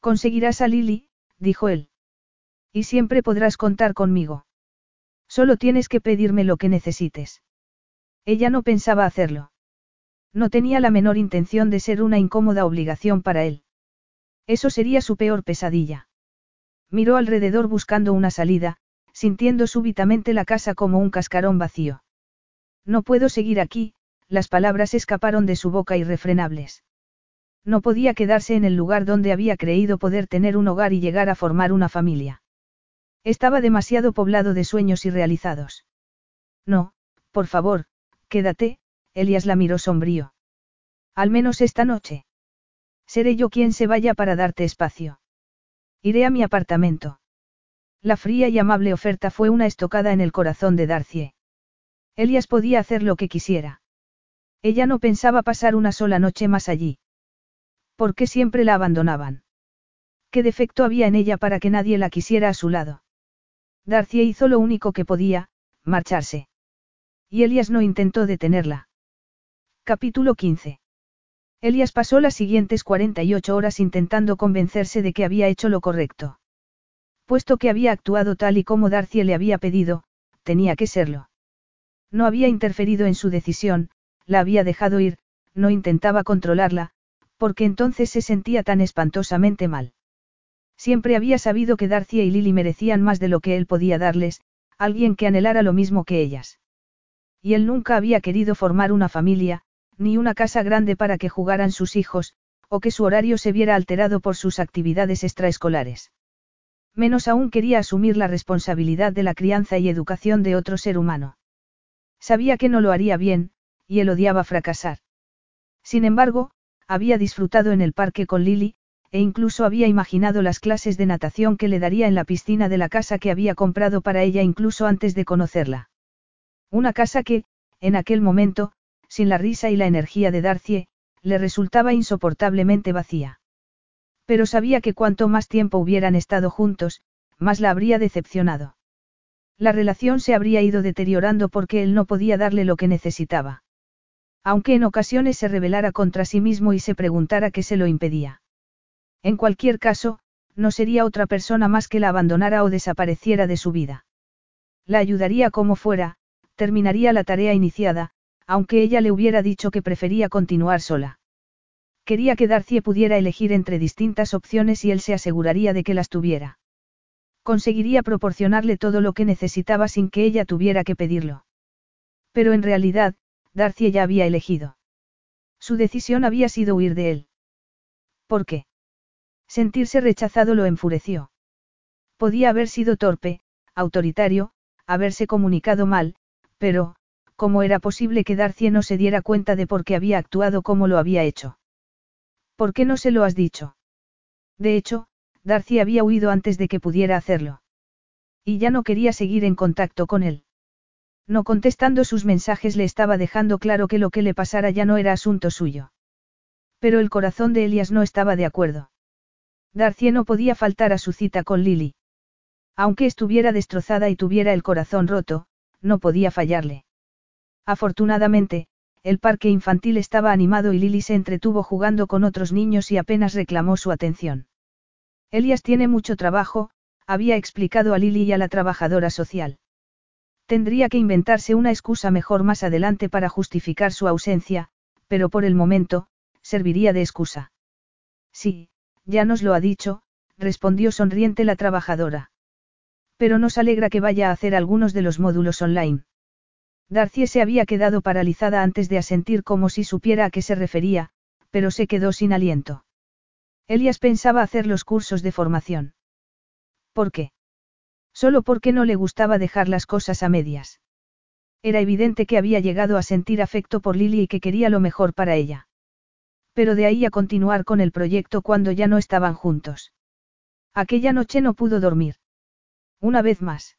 Conseguirás a Lily, dijo él. Y siempre podrás contar conmigo. Solo tienes que pedirme lo que necesites. Ella no pensaba hacerlo. No tenía la menor intención de ser una incómoda obligación para él. Eso sería su peor pesadilla. Miró alrededor buscando una salida, sintiendo súbitamente la casa como un cascarón vacío. No puedo seguir aquí, las palabras escaparon de su boca irrefrenables. No podía quedarse en el lugar donde había creído poder tener un hogar y llegar a formar una familia. Estaba demasiado poblado de sueños irrealizados. No, por favor, quédate, Elias la miró sombrío. Al menos esta noche. Seré yo quien se vaya para darte espacio. Iré a mi apartamento. La fría y amable oferta fue una estocada en el corazón de Darcie. Elias podía hacer lo que quisiera. Ella no pensaba pasar una sola noche más allí. ¿Por qué siempre la abandonaban? ¿Qué defecto había en ella para que nadie la quisiera a su lado? Darcy hizo lo único que podía, marcharse. Y Elias no intentó detenerla. Capítulo 15. Elias pasó las siguientes 48 horas intentando convencerse de que había hecho lo correcto. Puesto que había actuado tal y como Darcy le había pedido, tenía que serlo. No había interferido en su decisión, la había dejado ir, no intentaba controlarla, porque entonces se sentía tan espantosamente mal. Siempre había sabido que Darcy y Lily merecían más de lo que él podía darles, alguien que anhelara lo mismo que ellas. Y él nunca había querido formar una familia, ni una casa grande para que jugaran sus hijos, o que su horario se viera alterado por sus actividades extraescolares. Menos aún quería asumir la responsabilidad de la crianza y educación de otro ser humano. Sabía que no lo haría bien, y él odiaba fracasar. Sin embargo, había disfrutado en el parque con Lily, e incluso había imaginado las clases de natación que le daría en la piscina de la casa que había comprado para ella incluso antes de conocerla. Una casa que, en aquel momento, sin la risa y la energía de Darcie, le resultaba insoportablemente vacía. Pero sabía que cuanto más tiempo hubieran estado juntos, más la habría decepcionado. La relación se habría ido deteriorando porque él no podía darle lo que necesitaba. Aunque en ocasiones se rebelara contra sí mismo y se preguntara qué se lo impedía. En cualquier caso, no sería otra persona más que la abandonara o desapareciera de su vida. La ayudaría como fuera, terminaría la tarea iniciada, aunque ella le hubiera dicho que prefería continuar sola. Quería que Darcie pudiera elegir entre distintas opciones y él se aseguraría de que las tuviera. Conseguiría proporcionarle todo lo que necesitaba sin que ella tuviera que pedirlo. Pero en realidad, Darcie ya había elegido. Su decisión había sido huir de él. ¿Por qué? Sentirse rechazado lo enfureció. Podía haber sido torpe, autoritario, haberse comunicado mal, pero, ¿cómo era posible que Darcie no se diera cuenta de por qué había actuado como lo había hecho? ¿Por qué no se lo has dicho? De hecho, Darcy había huido antes de que pudiera hacerlo. Y ya no quería seguir en contacto con él. No contestando sus mensajes le estaba dejando claro que lo que le pasara ya no era asunto suyo. Pero el corazón de Elias no estaba de acuerdo. Darcy no podía faltar a su cita con Lily. Aunque estuviera destrozada y tuviera el corazón roto, no podía fallarle. Afortunadamente, el parque infantil estaba animado y Lily se entretuvo jugando con otros niños y apenas reclamó su atención. Elias tiene mucho trabajo, había explicado a Lily y a la trabajadora social. Tendría que inventarse una excusa mejor más adelante para justificar su ausencia, pero por el momento, serviría de excusa. Sí, ya nos lo ha dicho, respondió sonriente la trabajadora. Pero nos alegra que vaya a hacer algunos de los módulos online. Darcy se había quedado paralizada antes de asentir como si supiera a qué se refería, pero se quedó sin aliento. Elias pensaba hacer los cursos de formación. ¿Por qué? Solo porque no le gustaba dejar las cosas a medias. Era evidente que había llegado a sentir afecto por Lily y que quería lo mejor para ella. Pero de ahí a continuar con el proyecto cuando ya no estaban juntos. Aquella noche no pudo dormir. Una vez más.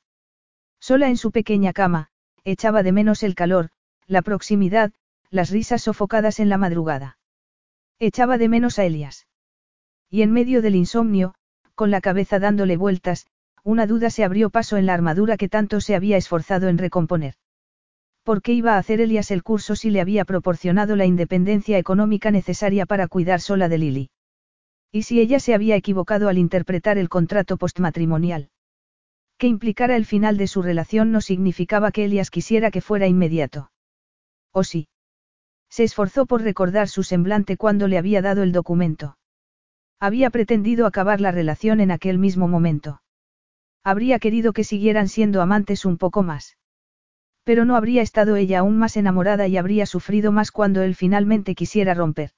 Sola en su pequeña cama, echaba de menos el calor, la proximidad, las risas sofocadas en la madrugada. Echaba de menos a Elias. Y en medio del insomnio, con la cabeza dándole vueltas, una duda se abrió paso en la armadura que tanto se había esforzado en recomponer. ¿Por qué iba a hacer Elias el curso si le había proporcionado la independencia económica necesaria para cuidar sola de Lily? ¿Y si ella se había equivocado al interpretar el contrato postmatrimonial? Que implicara el final de su relación no significaba que Elias quisiera que fuera inmediato. ¿O sí? Se esforzó por recordar su semblante cuando le había dado el documento. Había pretendido acabar la relación en aquel mismo momento. Habría querido que siguieran siendo amantes un poco más. Pero no habría estado ella aún más enamorada y habría sufrido más cuando él finalmente quisiera romper.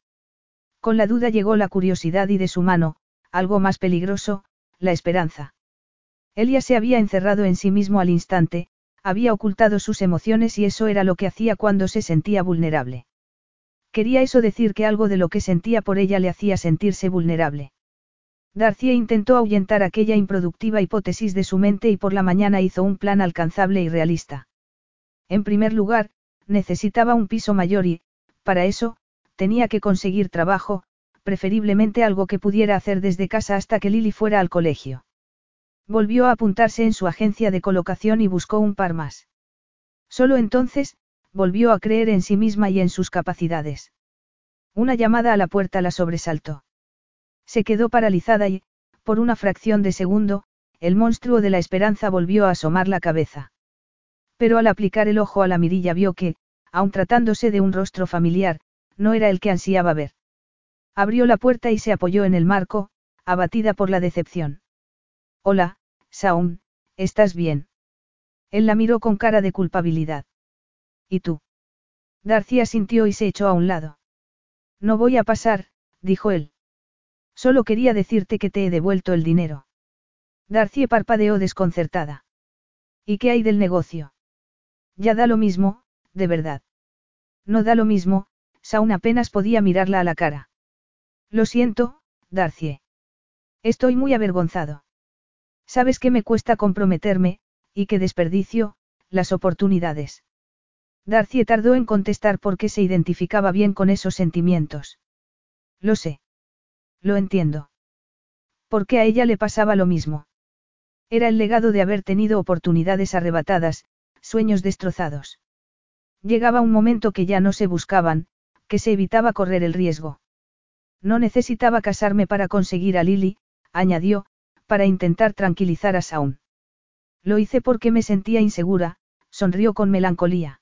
Con la duda llegó la curiosidad y de su mano, algo más peligroso, la esperanza. Elia se había encerrado en sí mismo al instante, había ocultado sus emociones y eso era lo que hacía cuando se sentía vulnerable. Quería eso decir que algo de lo que sentía por ella le hacía sentirse vulnerable. Darcia intentó ahuyentar aquella improductiva hipótesis de su mente y por la mañana hizo un plan alcanzable y realista. En primer lugar, necesitaba un piso mayor y, para eso, tenía que conseguir trabajo, preferiblemente algo que pudiera hacer desde casa hasta que Lily fuera al colegio. Volvió a apuntarse en su agencia de colocación y buscó un par más. Solo entonces, volvió a creer en sí misma y en sus capacidades. Una llamada a la puerta la sobresaltó. Se quedó paralizada y, por una fracción de segundo, el monstruo de la esperanza volvió a asomar la cabeza. Pero al aplicar el ojo a la mirilla vio que, aun tratándose de un rostro familiar, no era el que ansiaba ver. Abrió la puerta y se apoyó en el marco, abatida por la decepción. Hola, Saúl, ¿estás bien? Él la miró con cara de culpabilidad. ¿Y tú? Darcía sintió y se echó a un lado. No voy a pasar, dijo él. Solo quería decirte que te he devuelto el dinero. Darcy parpadeó desconcertada. ¿Y qué hay del negocio? Ya da lo mismo, de verdad. No da lo mismo, Saun apenas podía mirarla a la cara. Lo siento, Darcy. Estoy muy avergonzado. Sabes que me cuesta comprometerme, y que desperdicio, las oportunidades. Darcy tardó en contestar porque se identificaba bien con esos sentimientos. Lo sé. Lo entiendo. Porque a ella le pasaba lo mismo. Era el legado de haber tenido oportunidades arrebatadas, sueños destrozados. Llegaba un momento que ya no se buscaban, que se evitaba correr el riesgo. No necesitaba casarme para conseguir a Lily, añadió, para intentar tranquilizar a Saun. Lo hice porque me sentía insegura, sonrió con melancolía.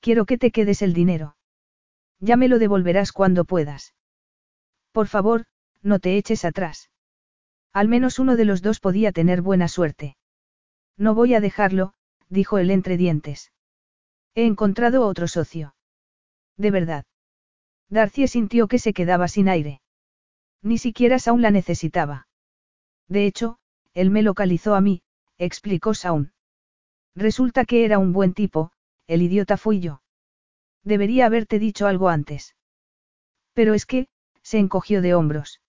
Quiero que te quedes el dinero. Ya me lo devolverás cuando puedas. Por favor, no te eches atrás. Al menos uno de los dos podía tener buena suerte. No voy a dejarlo, dijo él entre dientes. He encontrado otro socio. De verdad. Darcy sintió que se quedaba sin aire. Ni siquiera Saun la necesitaba. De hecho, él me localizó a mí, explicó Saun. Resulta que era un buen tipo, el idiota fui yo. Debería haberte dicho algo antes. Pero es que, se encogió de hombros.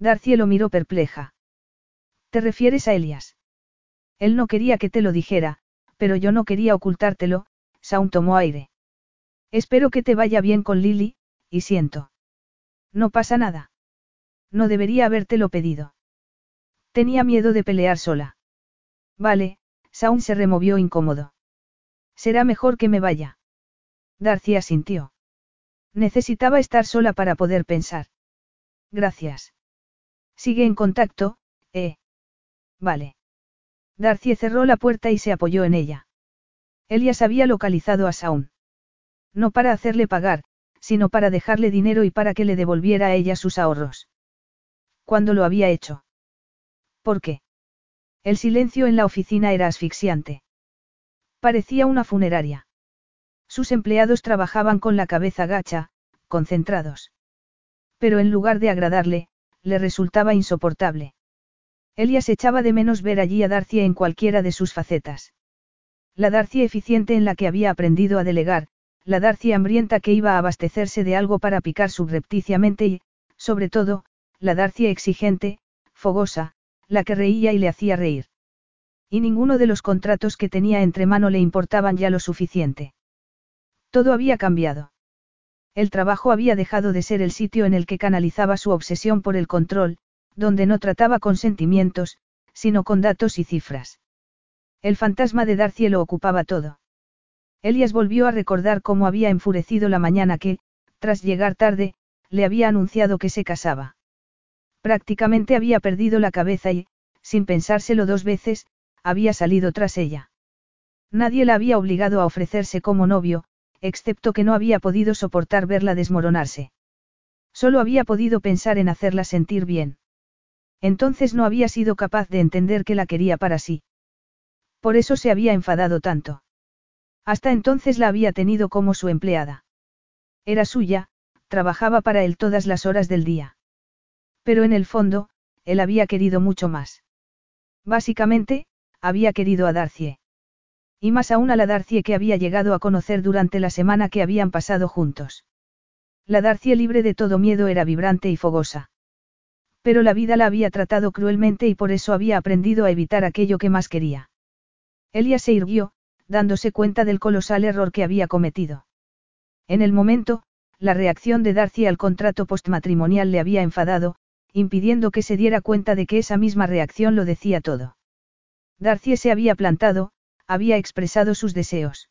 Darcy lo miró perpleja. ¿Te refieres a Elias? Él no quería que te lo dijera, pero yo no quería ocultártelo, Saun tomó aire. Espero que te vaya bien con Lily, y siento. No pasa nada. No debería habértelo pedido. Tenía miedo de pelear sola. Vale, Saun se removió incómodo. Será mejor que me vaya. Darcy asintió. Necesitaba estar sola para poder pensar. Gracias. Sigue en contacto, ¿eh? Vale. Darcy cerró la puerta y se apoyó en ella. Elias había localizado a Saun. No para hacerle pagar, sino para dejarle dinero y para que le devolviera a ella sus ahorros. ¿Cuándo lo había hecho? ¿Por qué? El silencio en la oficina era asfixiante. Parecía una funeraria. Sus empleados trabajaban con la cabeza gacha, concentrados. Pero en lugar de agradarle, le resultaba insoportable. Elias echaba de menos ver allí a Darcy en cualquiera de sus facetas. La Darcy eficiente en la que había aprendido a delegar, la Darcy hambrienta que iba a abastecerse de algo para picar subrepticiamente y, sobre todo, la Darcy exigente, fogosa, la que reía y le hacía reír. Y ninguno de los contratos que tenía entre mano le importaban ya lo suficiente. Todo había cambiado. El trabajo había dejado de ser el sitio en el que canalizaba su obsesión por el control, donde no trataba con sentimientos, sino con datos y cifras. El fantasma de Darcy lo ocupaba todo. Elias volvió a recordar cómo había enfurecido la mañana que, tras llegar tarde, le había anunciado que se casaba. Prácticamente había perdido la cabeza y, sin pensárselo dos veces, había salido tras ella. Nadie la había obligado a ofrecerse como novio, excepto que no había podido soportar verla desmoronarse. Solo había podido pensar en hacerla sentir bien. Entonces no había sido capaz de entender que la quería para sí. Por eso se había enfadado tanto. Hasta entonces la había tenido como su empleada. Era suya, trabajaba para él todas las horas del día. Pero en el fondo, él había querido mucho más. Básicamente, había querido a Darcie. Y más aún a la Darcie que había llegado a conocer durante la semana que habían pasado juntos. La Darcie libre de todo miedo era vibrante y fogosa. Pero la vida la había tratado cruelmente y por eso había aprendido a evitar aquello que más quería. Elia se irguió, dándose cuenta del colosal error que había cometido. En el momento, la reacción de Darcy al contrato postmatrimonial le había enfadado, impidiendo que se diera cuenta de que esa misma reacción lo decía todo. Darcy se había plantado, había expresado sus deseos.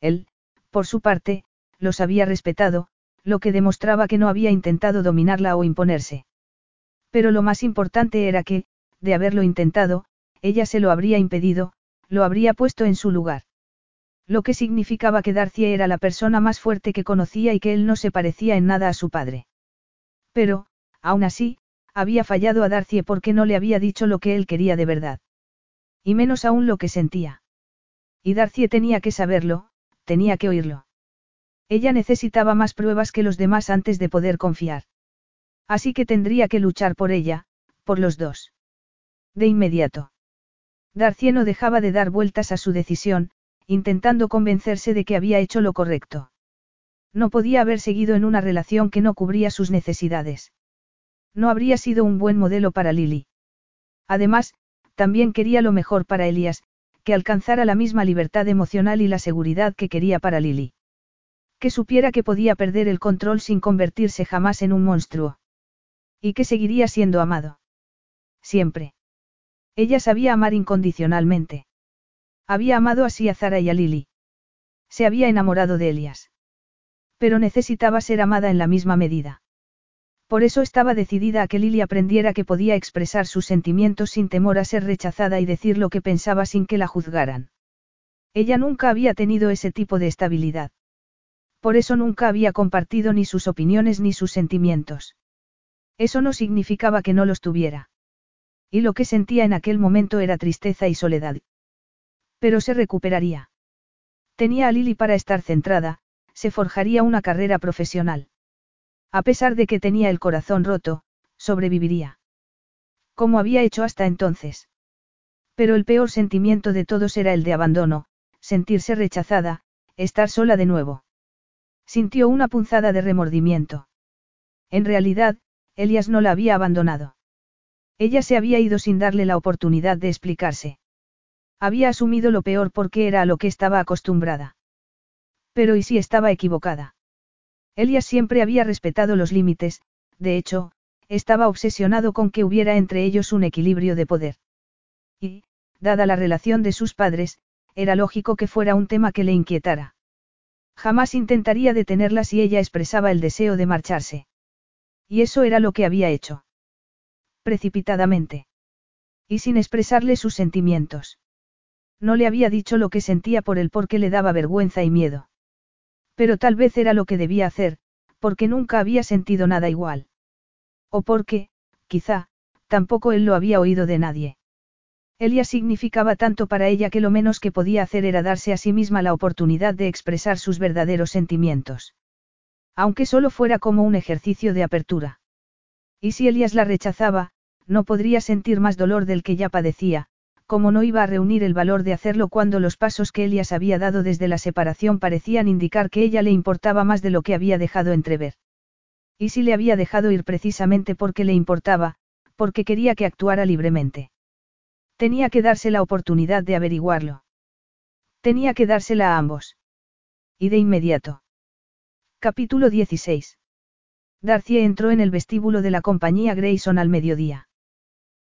Él, por su parte, los había respetado, lo que demostraba que no había intentado dominarla o imponerse. Pero lo más importante era que, de haberlo intentado, ella se lo habría impedido, lo habría puesto en su lugar. Lo que significaba que Darcy era la persona más fuerte que conocía y que él no se parecía en nada a su padre. Pero, aún así, había fallado a Darcy porque no le había dicho lo que él quería de verdad. Y menos aún lo que sentía. Y Darcy tenía que saberlo, tenía que oírlo. Ella necesitaba más pruebas que los demás antes de poder confiar. Así que tendría que luchar por ella, por los dos. De inmediato. Darcy no dejaba de dar vueltas a su decisión, intentando convencerse de que había hecho lo correcto. No podía haber seguido en una relación que no cubría sus necesidades. No habría sido un buen modelo para Lily. Además, también quería lo mejor para Elias, que alcanzara la misma libertad emocional y la seguridad que quería para Lily. Que supiera que podía perder el control sin convertirse jamás en un monstruo. Y que seguiría siendo amado. Siempre. Ella sabía amar incondicionalmente. Había amado así a Zara y a Lily. Se había enamorado de Elias. Pero necesitaba ser amada en la misma medida. Por eso estaba decidida a que Lily aprendiera que podía expresar sus sentimientos sin temor a ser rechazada y decir lo que pensaba sin que la juzgaran. Ella nunca había tenido ese tipo de estabilidad. Por eso nunca había compartido ni sus opiniones ni sus sentimientos. Eso no significaba que no los tuviera. Y lo que sentía en aquel momento era tristeza y soledad. Pero se recuperaría. Tenía a Lily para estar centrada, se forjaría una carrera profesional. A pesar de que tenía el corazón roto, sobreviviría. Como había hecho hasta entonces. Pero el peor sentimiento de todos era el de abandono, sentirse rechazada, estar sola de nuevo. Sintió una punzada de remordimiento. En realidad, Elias no la había abandonado. Ella se había ido sin darle la oportunidad de explicarse. Había asumido lo peor porque era a lo que estaba acostumbrada. Pero ¿y si estaba equivocada? Elias siempre había respetado los límites, de hecho, estaba obsesionado con que hubiera entre ellos un equilibrio de poder. Y, dada la relación de sus padres, era lógico que fuera un tema que le inquietara. Jamás intentaría detenerla si ella expresaba el deseo de marcharse. Y eso era lo que había hecho. Precipitadamente. Y sin expresarle sus sentimientos. No le había dicho lo que sentía por él porque le daba vergüenza y miedo. Pero tal vez era lo que debía hacer, porque nunca había sentido nada igual. O porque, quizá, tampoco él lo había oído de nadie. Elia significaba tanto para ella que lo menos que podía hacer era darse a sí misma la oportunidad de expresar sus verdaderos sentimientos. Aunque solo fuera como un ejercicio de apertura. Y si Elias la rechazaba, no podría sentir más dolor del que ya padecía, como no iba a reunir el valor de hacerlo cuando los pasos que Elias había dado desde la separación parecían indicar que ella le importaba más de lo que había dejado entrever. Y si le había dejado ir precisamente porque le importaba, porque quería que actuara libremente. Tenía que darse la oportunidad de averiguarlo. Tenía que dársela a ambos. Y de inmediato. Capítulo 16. Darcy entró en el vestíbulo de la compañía Grayson al mediodía.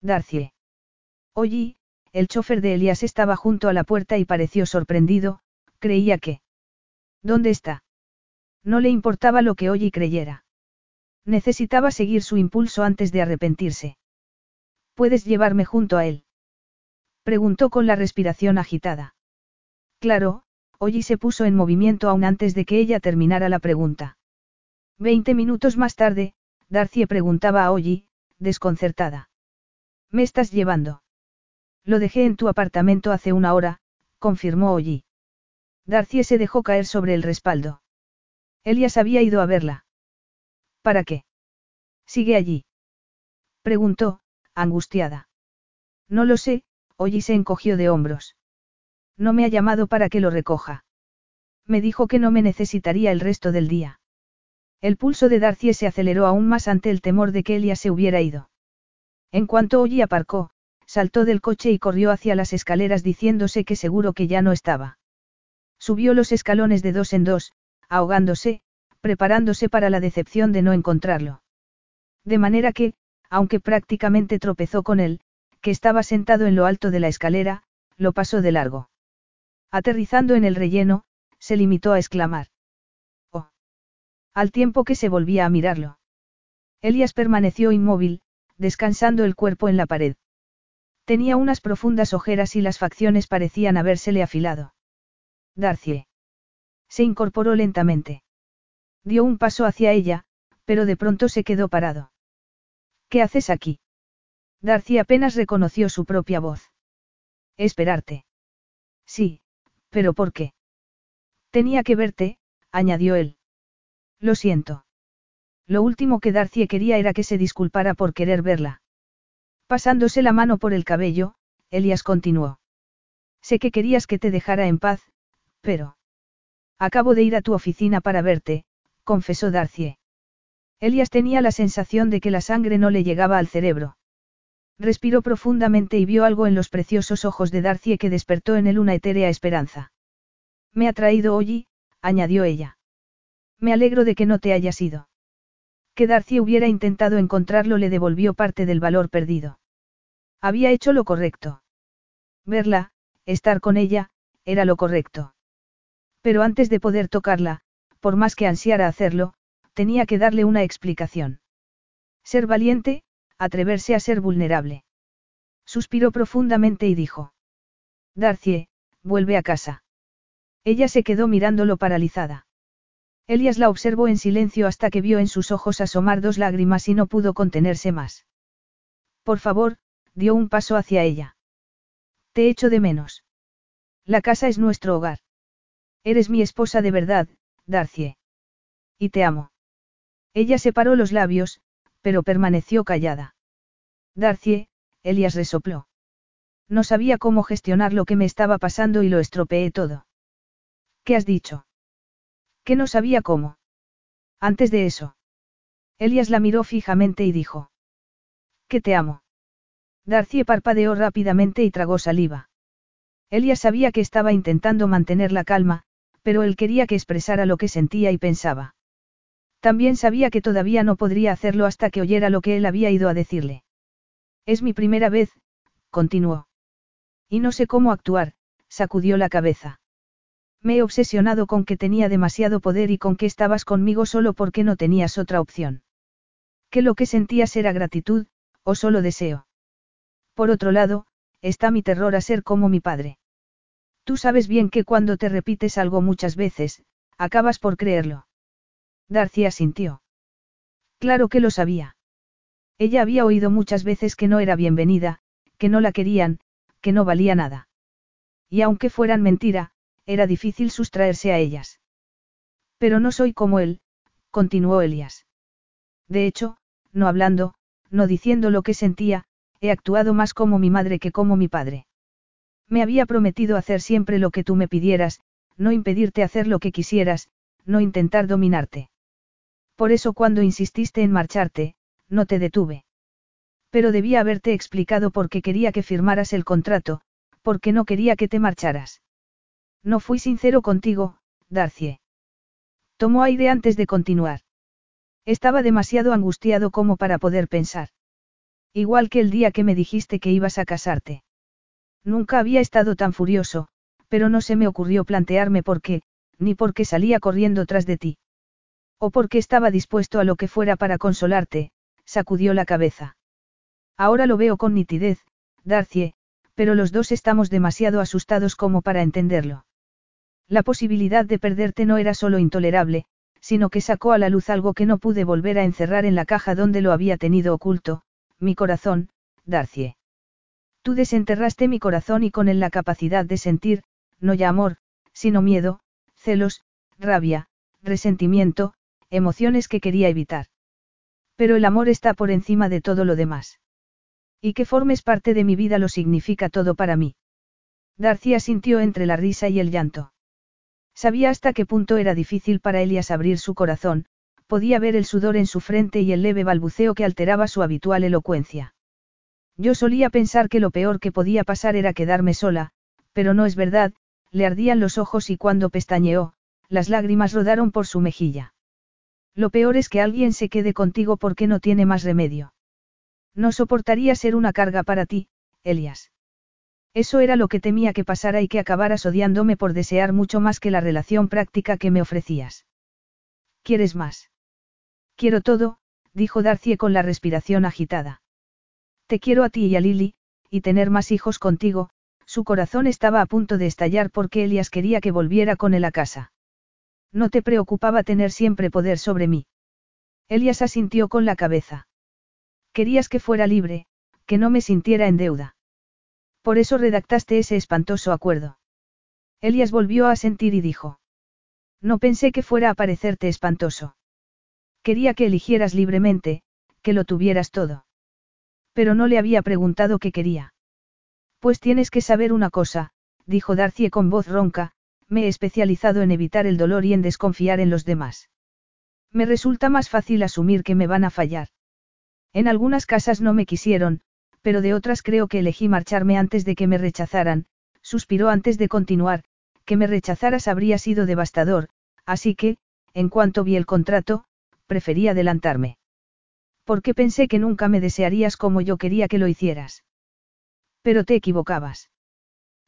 Darcy. Oye, el chofer de Elias estaba junto a la puerta y pareció sorprendido, creía que... ¿Dónde está? No le importaba lo que y creyera. Necesitaba seguir su impulso antes de arrepentirse. ¿Puedes llevarme junto a él? Preguntó con la respiración agitada. Claro, Oye se puso en movimiento aún antes de que ella terminara la pregunta. Veinte minutos más tarde, Darcy preguntaba a Oye, desconcertada. ¿Me estás llevando? Lo dejé en tu apartamento hace una hora, confirmó Ollie. Darcy se dejó caer sobre el respaldo. Elias había ido a verla. ¿Para qué? Sigue allí. Preguntó, angustiada. No lo sé, Ollie se encogió de hombros. No me ha llamado para que lo recoja. Me dijo que no me necesitaría el resto del día. El pulso de Darcy se aceleró aún más ante el temor de que Elias se hubiera ido. En cuanto Ollie aparcó, saltó del coche y corrió hacia las escaleras diciéndose que seguro que ya no estaba. Subió los escalones de dos en dos, ahogándose, preparándose para la decepción de no encontrarlo. De manera que, aunque prácticamente tropezó con él, que estaba sentado en lo alto de la escalera, lo pasó de largo. Aterrizando en el relleno, se limitó a exclamar. Oh. Al tiempo que se volvía a mirarlo. Elias permaneció inmóvil, descansando el cuerpo en la pared. Tenía unas profundas ojeras y las facciones parecían habérsele afilado. Darcy. Se incorporó lentamente. Dio un paso hacia ella, pero de pronto se quedó parado. ¿Qué haces aquí? Darcy apenas reconoció su propia voz. Esperarte. Sí, pero ¿por qué? Tenía que verte, añadió él. Lo siento. Lo último que Darcy quería era que se disculpara por querer verla. Pasándose la mano por el cabello, Elias continuó. Sé que querías que te dejara en paz, pero... Acabo de ir a tu oficina para verte, confesó Darcy. Elias tenía la sensación de que la sangre no le llegaba al cerebro. Respiró profundamente y vio algo en los preciosos ojos de Darcy que despertó en él una etérea esperanza. Me ha traído hoy, añadió ella. Me alegro de que no te hayas ido. Que Darcy hubiera intentado encontrarlo le devolvió parte del valor perdido. Había hecho lo correcto. Verla, estar con ella, era lo correcto. Pero antes de poder tocarla, por más que ansiara hacerlo, tenía que darle una explicación. Ser valiente, atreverse a ser vulnerable. Suspiró profundamente y dijo. Darcie, vuelve a casa. Ella se quedó mirándolo paralizada. Elias la observó en silencio hasta que vio en sus ojos asomar dos lágrimas y no pudo contenerse más. Por favor, dio un paso hacia ella. Te echo de menos. La casa es nuestro hogar. Eres mi esposa de verdad, Darcie. Y te amo. Ella separó los labios, pero permaneció callada. Darcie, Elias resopló. No sabía cómo gestionar lo que me estaba pasando y lo estropeé todo. ¿Qué has dicho? Que no sabía cómo. Antes de eso. Elias la miró fijamente y dijo. Que te amo. Darcie parpadeó rápidamente y tragó saliva. Elias sabía que estaba intentando mantener la calma, pero él quería que expresara lo que sentía y pensaba. También sabía que todavía no podría hacerlo hasta que oyera lo que él había ido a decirle. Es mi primera vez, continuó. Y no sé cómo actuar, sacudió la cabeza. Me he obsesionado con que tenía demasiado poder y con que estabas conmigo solo porque no tenías otra opción. Que lo que sentías era gratitud, o solo deseo. Por otro lado, está mi terror a ser como mi padre. Tú sabes bien que cuando te repites algo muchas veces, acabas por creerlo. Darcy asintió. Claro que lo sabía. Ella había oído muchas veces que no era bienvenida, que no la querían, que no valía nada. Y aunque fueran mentira, era difícil sustraerse a ellas. Pero no soy como él, continuó Elias. De hecho, no hablando, no diciendo lo que sentía, he actuado más como mi madre que como mi padre. Me había prometido hacer siempre lo que tú me pidieras, no impedirte hacer lo que quisieras, no intentar dominarte. Por eso cuando insististe en marcharte, no te detuve. Pero debía haberte explicado por qué quería que firmaras el contrato, porque no quería que te marcharas. No fui sincero contigo, Darcie. Tomó aire antes de continuar. Estaba demasiado angustiado como para poder pensar. Igual que el día que me dijiste que ibas a casarte. Nunca había estado tan furioso, pero no se me ocurrió plantearme por qué, ni por qué salía corriendo tras de ti. O porque estaba dispuesto a lo que fuera para consolarte, sacudió la cabeza. Ahora lo veo con nitidez, Darcie, pero los dos estamos demasiado asustados como para entenderlo. La posibilidad de perderte no era solo intolerable, sino que sacó a la luz algo que no pude volver a encerrar en la caja donde lo había tenido oculto, mi corazón, Darcie. Tú desenterraste mi corazón y con él la capacidad de sentir, no ya amor, sino miedo, celos, rabia, resentimiento, emociones que quería evitar. Pero el amor está por encima de todo lo demás. Y que formes parte de mi vida lo significa todo para mí. Darcia sintió entre la risa y el llanto. Sabía hasta qué punto era difícil para Elias abrir su corazón, podía ver el sudor en su frente y el leve balbuceo que alteraba su habitual elocuencia. Yo solía pensar que lo peor que podía pasar era quedarme sola, pero no es verdad, le ardían los ojos y cuando pestañeó, las lágrimas rodaron por su mejilla. Lo peor es que alguien se quede contigo porque no tiene más remedio. No soportaría ser una carga para ti, Elias. Eso era lo que temía que pasara y que acabaras odiándome por desear mucho más que la relación práctica que me ofrecías. ¿Quieres más? Quiero todo, dijo Darcie con la respiración agitada. Te quiero a ti y a Lily, y tener más hijos contigo, su corazón estaba a punto de estallar porque Elias quería que volviera con él a casa. No te preocupaba tener siempre poder sobre mí. Elias asintió con la cabeza. Querías que fuera libre, que no me sintiera en deuda. Por eso redactaste ese espantoso acuerdo. Elias volvió a sentir y dijo. No pensé que fuera a parecerte espantoso. Quería que eligieras libremente, que lo tuvieras todo. Pero no le había preguntado qué quería. Pues tienes que saber una cosa, dijo Darcy con voz ronca, me he especializado en evitar el dolor y en desconfiar en los demás. Me resulta más fácil asumir que me van a fallar. En algunas casas no me quisieron, pero de otras creo que elegí marcharme antes de que me rechazaran, suspiró antes de continuar, que me rechazaras habría sido devastador, así que, en cuanto vi el contrato, preferí adelantarme. Porque pensé que nunca me desearías como yo quería que lo hicieras. Pero te equivocabas.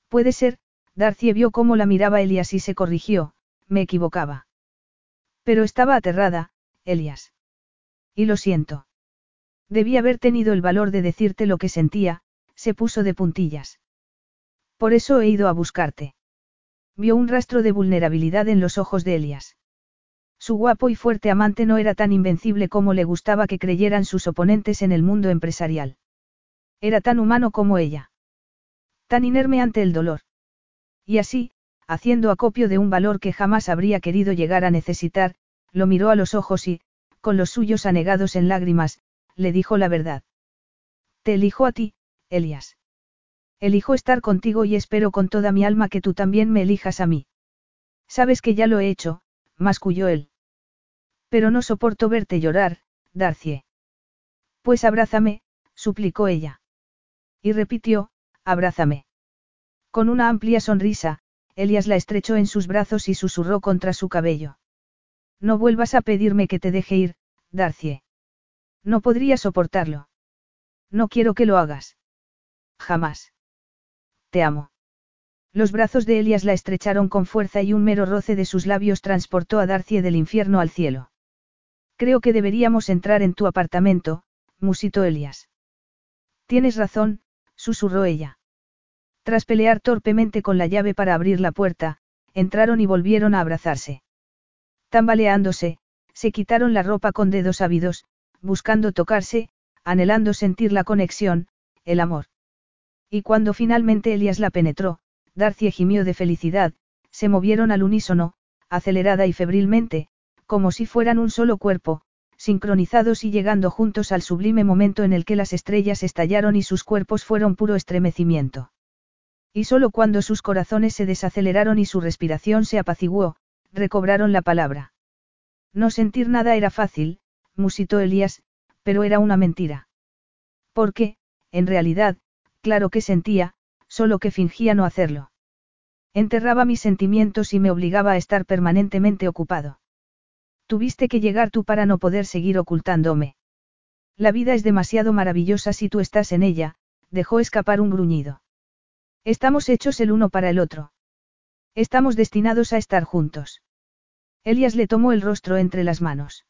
Puede ser, Darcy vio cómo la miraba Elias y se corrigió, me equivocaba. Pero estaba aterrada, Elias. Y lo siento. Debí haber tenido el valor de decirte lo que sentía, se puso de puntillas. Por eso he ido a buscarte. Vio un rastro de vulnerabilidad en los ojos de Elias. Su guapo y fuerte amante no era tan invencible como le gustaba que creyeran sus oponentes en el mundo empresarial. Era tan humano como ella. Tan inerme ante el dolor. Y así, haciendo acopio de un valor que jamás habría querido llegar a necesitar, lo miró a los ojos y, con los suyos anegados en lágrimas, le dijo la verdad. Te elijo a ti, Elias. Elijo estar contigo y espero con toda mi alma que tú también me elijas a mí. Sabes que ya lo he hecho, masculló él. Pero no soporto verte llorar, Darcie. Pues abrázame, suplicó ella. Y repitió, abrázame. Con una amplia sonrisa, Elias la estrechó en sus brazos y susurró contra su cabello. No vuelvas a pedirme que te deje ir, Darcie. No podría soportarlo. No quiero que lo hagas. Jamás. Te amo. Los brazos de Elias la estrecharon con fuerza y un mero roce de sus labios transportó a Darcy del infierno al cielo. Creo que deberíamos entrar en tu apartamento, musitó Elias. Tienes razón, susurró ella. Tras pelear torpemente con la llave para abrir la puerta, entraron y volvieron a abrazarse. Tambaleándose, se quitaron la ropa con dedos ávidos, buscando tocarse, anhelando sentir la conexión, el amor. Y cuando finalmente Elias la penetró, Darcy gimió de felicidad, se movieron al unísono, acelerada y febrilmente, como si fueran un solo cuerpo, sincronizados y llegando juntos al sublime momento en el que las estrellas estallaron y sus cuerpos fueron puro estremecimiento. Y solo cuando sus corazones se desaceleraron y su respiración se apaciguó, recobraron la palabra. No sentir nada era fácil, musitó Elías, pero era una mentira. Porque, en realidad, claro que sentía, solo que fingía no hacerlo. Enterraba mis sentimientos y me obligaba a estar permanentemente ocupado. Tuviste que llegar tú para no poder seguir ocultándome. La vida es demasiado maravillosa si tú estás en ella, dejó escapar un gruñido. Estamos hechos el uno para el otro. Estamos destinados a estar juntos. Elias le tomó el rostro entre las manos.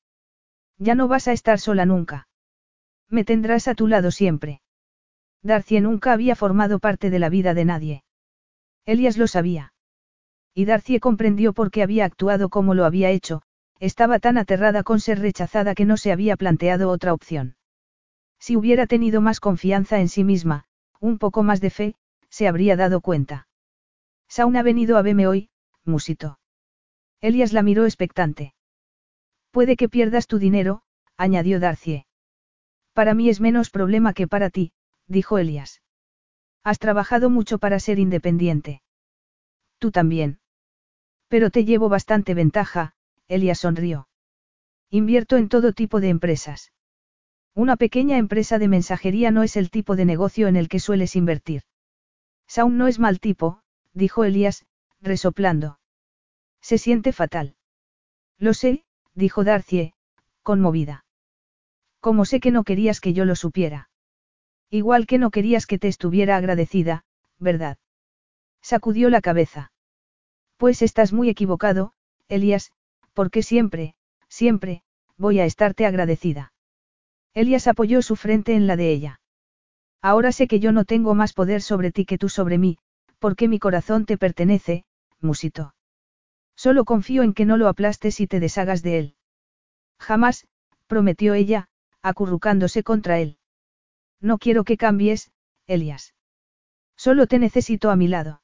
Ya no vas a estar sola nunca. Me tendrás a tu lado siempre. Darcy nunca había formado parte de la vida de nadie. Elias lo sabía. Y Darcy comprendió por qué había actuado como lo había hecho, estaba tan aterrada con ser rechazada que no se había planteado otra opción. Si hubiera tenido más confianza en sí misma, un poco más de fe, se habría dado cuenta. Saun ha venido a verme hoy, musito. Elias la miró expectante. Puede que pierdas tu dinero, añadió Darcy. Para mí es menos problema que para ti, dijo Elias. Has trabajado mucho para ser independiente. Tú también. Pero te llevo bastante ventaja, Elias sonrió. Invierto en todo tipo de empresas. Una pequeña empresa de mensajería no es el tipo de negocio en el que sueles invertir. Saun no es mal tipo, dijo Elias, resoplando. Se siente fatal. Lo sé, dijo Darcie, conmovida. Como sé que no querías que yo lo supiera. Igual que no querías que te estuviera agradecida, ¿verdad? Sacudió la cabeza. Pues estás muy equivocado, Elias, porque siempre, siempre, voy a estarte agradecida. Elias apoyó su frente en la de ella. Ahora sé que yo no tengo más poder sobre ti que tú sobre mí, porque mi corazón te pertenece, musito. Solo confío en que no lo aplastes y te deshagas de él. Jamás, prometió ella, acurrucándose contra él. No quiero que cambies, Elias. Solo te necesito a mi lado.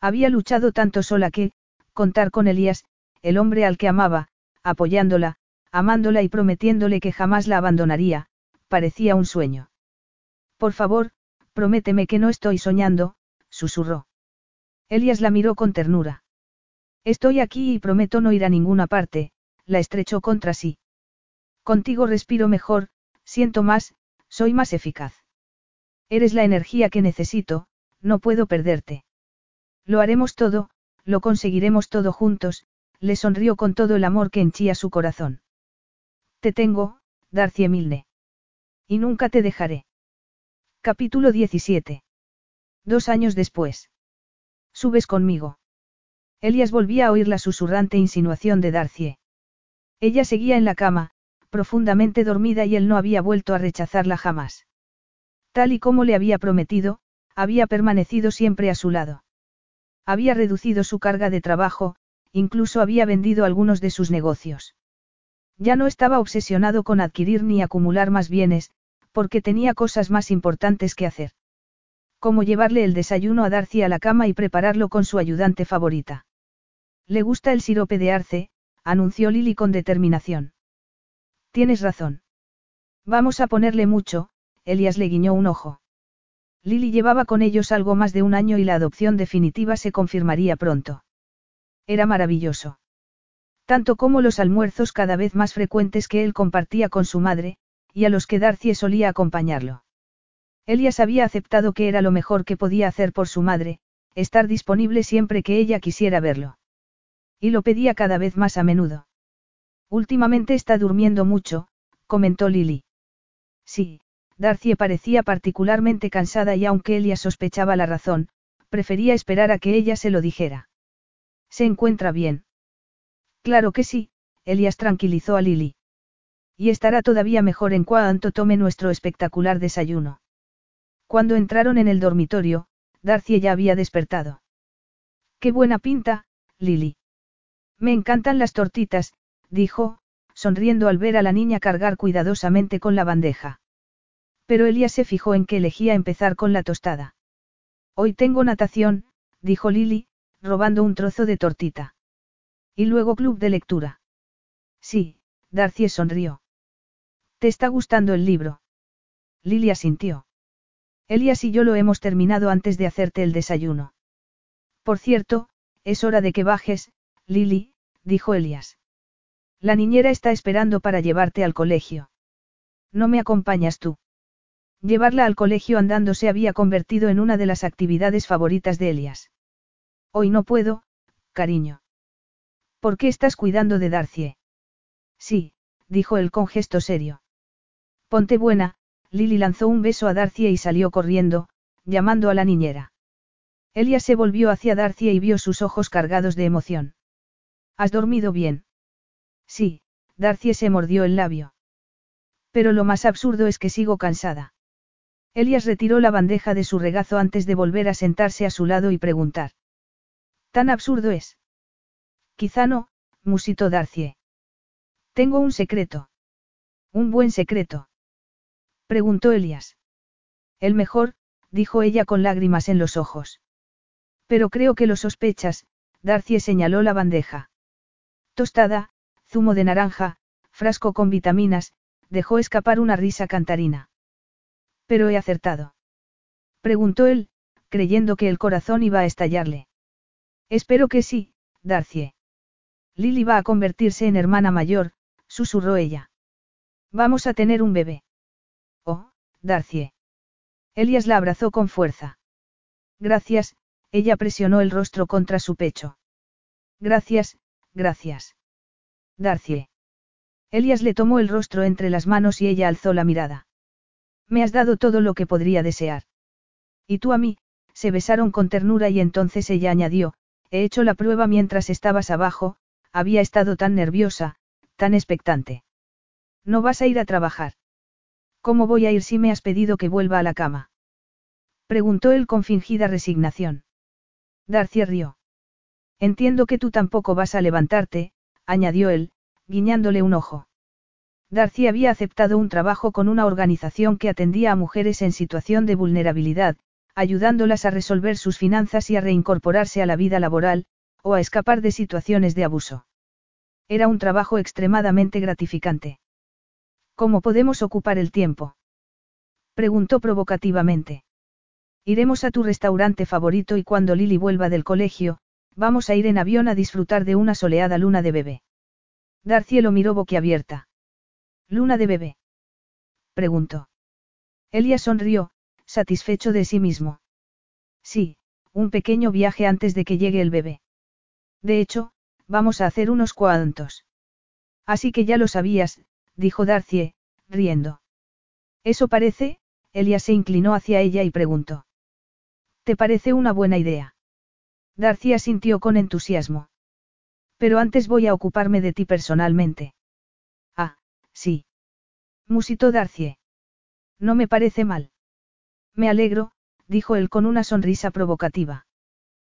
Había luchado tanto sola que, contar con Elías, el hombre al que amaba, apoyándola, amándola y prometiéndole que jamás la abandonaría, parecía un sueño. Por favor, prométeme que no estoy soñando, susurró. Elias la miró con ternura. Estoy aquí y prometo no ir a ninguna parte, la estrechó contra sí. Contigo respiro mejor, siento más, soy más eficaz. Eres la energía que necesito, no puedo perderte. Lo haremos todo, lo conseguiremos todo juntos, le sonrió con todo el amor que henchía su corazón. Te tengo, Darcy Milne. Y nunca te dejaré. Capítulo 17. Dos años después. Subes conmigo. Elias volvía a oír la susurrante insinuación de Darcy. Ella seguía en la cama, profundamente dormida y él no había vuelto a rechazarla jamás. Tal y como le había prometido, había permanecido siempre a su lado. Había reducido su carga de trabajo, incluso había vendido algunos de sus negocios. Ya no estaba obsesionado con adquirir ni acumular más bienes, porque tenía cosas más importantes que hacer. Como llevarle el desayuno a Darcy a la cama y prepararlo con su ayudante favorita. Le gusta el sirope de arce, anunció Lily con determinación. Tienes razón. Vamos a ponerle mucho, Elias le guiñó un ojo. Lily llevaba con ellos algo más de un año y la adopción definitiva se confirmaría pronto. Era maravilloso. Tanto como los almuerzos cada vez más frecuentes que él compartía con su madre, y a los que Darcy solía acompañarlo. Elias había aceptado que era lo mejor que podía hacer por su madre, estar disponible siempre que ella quisiera verlo. Y lo pedía cada vez más a menudo. Últimamente está durmiendo mucho, comentó Lily. Sí, Darcy parecía particularmente cansada y aunque Elia sospechaba la razón, prefería esperar a que ella se lo dijera. ¿Se encuentra bien? Claro que sí, Elias tranquilizó a Lily. Y estará todavía mejor en cuanto tome nuestro espectacular desayuno. Cuando entraron en el dormitorio, Darcy ya había despertado. Qué buena pinta, Lily. Me encantan las tortitas, dijo, sonriendo al ver a la niña cargar cuidadosamente con la bandeja. Pero Elías se fijó en que elegía empezar con la tostada. Hoy tengo natación, dijo Lily, robando un trozo de tortita. Y luego club de lectura. Sí, Darcy sonrió. ¿Te está gustando el libro? Lily asintió. Elías y yo lo hemos terminado antes de hacerte el desayuno. Por cierto, es hora de que bajes, Lily, dijo Elías. La niñera está esperando para llevarte al colegio. ¿No me acompañas tú? Llevarla al colegio andando se había convertido en una de las actividades favoritas de Elias. Hoy no puedo, cariño. ¿Por qué estás cuidando de Darcie? Sí, dijo él con gesto serio. Ponte buena, Lily lanzó un beso a Darcie y salió corriendo, llamando a la niñera. Elias se volvió hacia Darcie y vio sus ojos cargados de emoción. ¿Has dormido bien? Sí, Darcie se mordió el labio. Pero lo más absurdo es que sigo cansada. Elias retiró la bandeja de su regazo antes de volver a sentarse a su lado y preguntar. ¿Tan absurdo es? Quizá no, musitó Darcie. Tengo un secreto. ¿Un buen secreto? Preguntó Elias. El mejor, dijo ella con lágrimas en los ojos. Pero creo que lo sospechas, Darcie señaló la bandeja. Tostada, zumo de naranja, frasco con vitaminas, dejó escapar una risa cantarina. Pero he acertado. Preguntó él, creyendo que el corazón iba a estallarle. Espero que sí, Darcie. Lily va a convertirse en hermana mayor, susurró ella. Vamos a tener un bebé. Oh, Darcie. Elias la abrazó con fuerza. Gracias, ella presionó el rostro contra su pecho. Gracias, gracias. Darcie. Elias le tomó el rostro entre las manos y ella alzó la mirada. Me has dado todo lo que podría desear. Y tú a mí, se besaron con ternura y entonces ella añadió, he hecho la prueba mientras estabas abajo, había estado tan nerviosa, tan expectante. No vas a ir a trabajar. ¿Cómo voy a ir si me has pedido que vuelva a la cama? Preguntó él con fingida resignación. Darcy rió. Entiendo que tú tampoco vas a levantarte, añadió él, guiñándole un ojo. Darcy había aceptado un trabajo con una organización que atendía a mujeres en situación de vulnerabilidad, ayudándolas a resolver sus finanzas y a reincorporarse a la vida laboral, o a escapar de situaciones de abuso. Era un trabajo extremadamente gratificante. ¿Cómo podemos ocupar el tiempo? Preguntó provocativamente. Iremos a tu restaurante favorito y cuando Lily vuelva del colegio, vamos a ir en avión a disfrutar de una soleada luna de bebé. Darcy lo miró boquiabierta. ¿Luna de bebé? Preguntó. Elia sonrió, satisfecho de sí mismo. Sí, un pequeño viaje antes de que llegue el bebé. De hecho, vamos a hacer unos cuantos. Así que ya lo sabías, dijo Darcy, riendo. Eso parece, Elia se inclinó hacia ella y preguntó. ¿Te parece una buena idea? Darcy asintió con entusiasmo. Pero antes voy a ocuparme de ti personalmente. Ah, sí. Musitó Darcy. No me parece mal. Me alegro, dijo él con una sonrisa provocativa.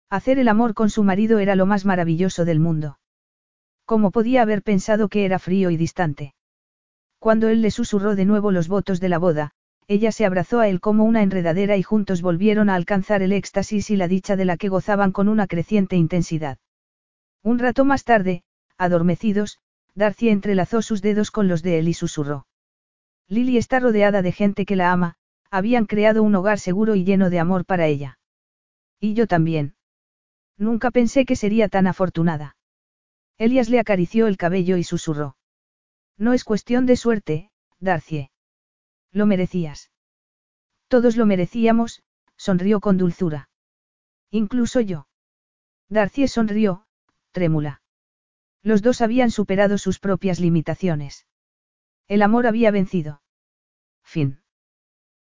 Hacer el amor con su marido era lo más maravilloso del mundo. ¿Cómo podía haber pensado que era frío y distante? Cuando él le susurró de nuevo los votos de la boda, ella se abrazó a él como una enredadera y juntos volvieron a alcanzar el éxtasis y la dicha de la que gozaban con una creciente intensidad. Un rato más tarde, adormecidos, Darcy entrelazó sus dedos con los de él y susurró. Lily está rodeada de gente que la ama, habían creado un hogar seguro y lleno de amor para ella. Y yo también. Nunca pensé que sería tan afortunada. Elias le acarició el cabello y susurró. No es cuestión de suerte, Darcy. Lo merecías. Todos lo merecíamos, sonrió con dulzura. Incluso yo. Darcy sonrió, trémula. Los dos habían superado sus propias limitaciones. El amor había vencido. Fin.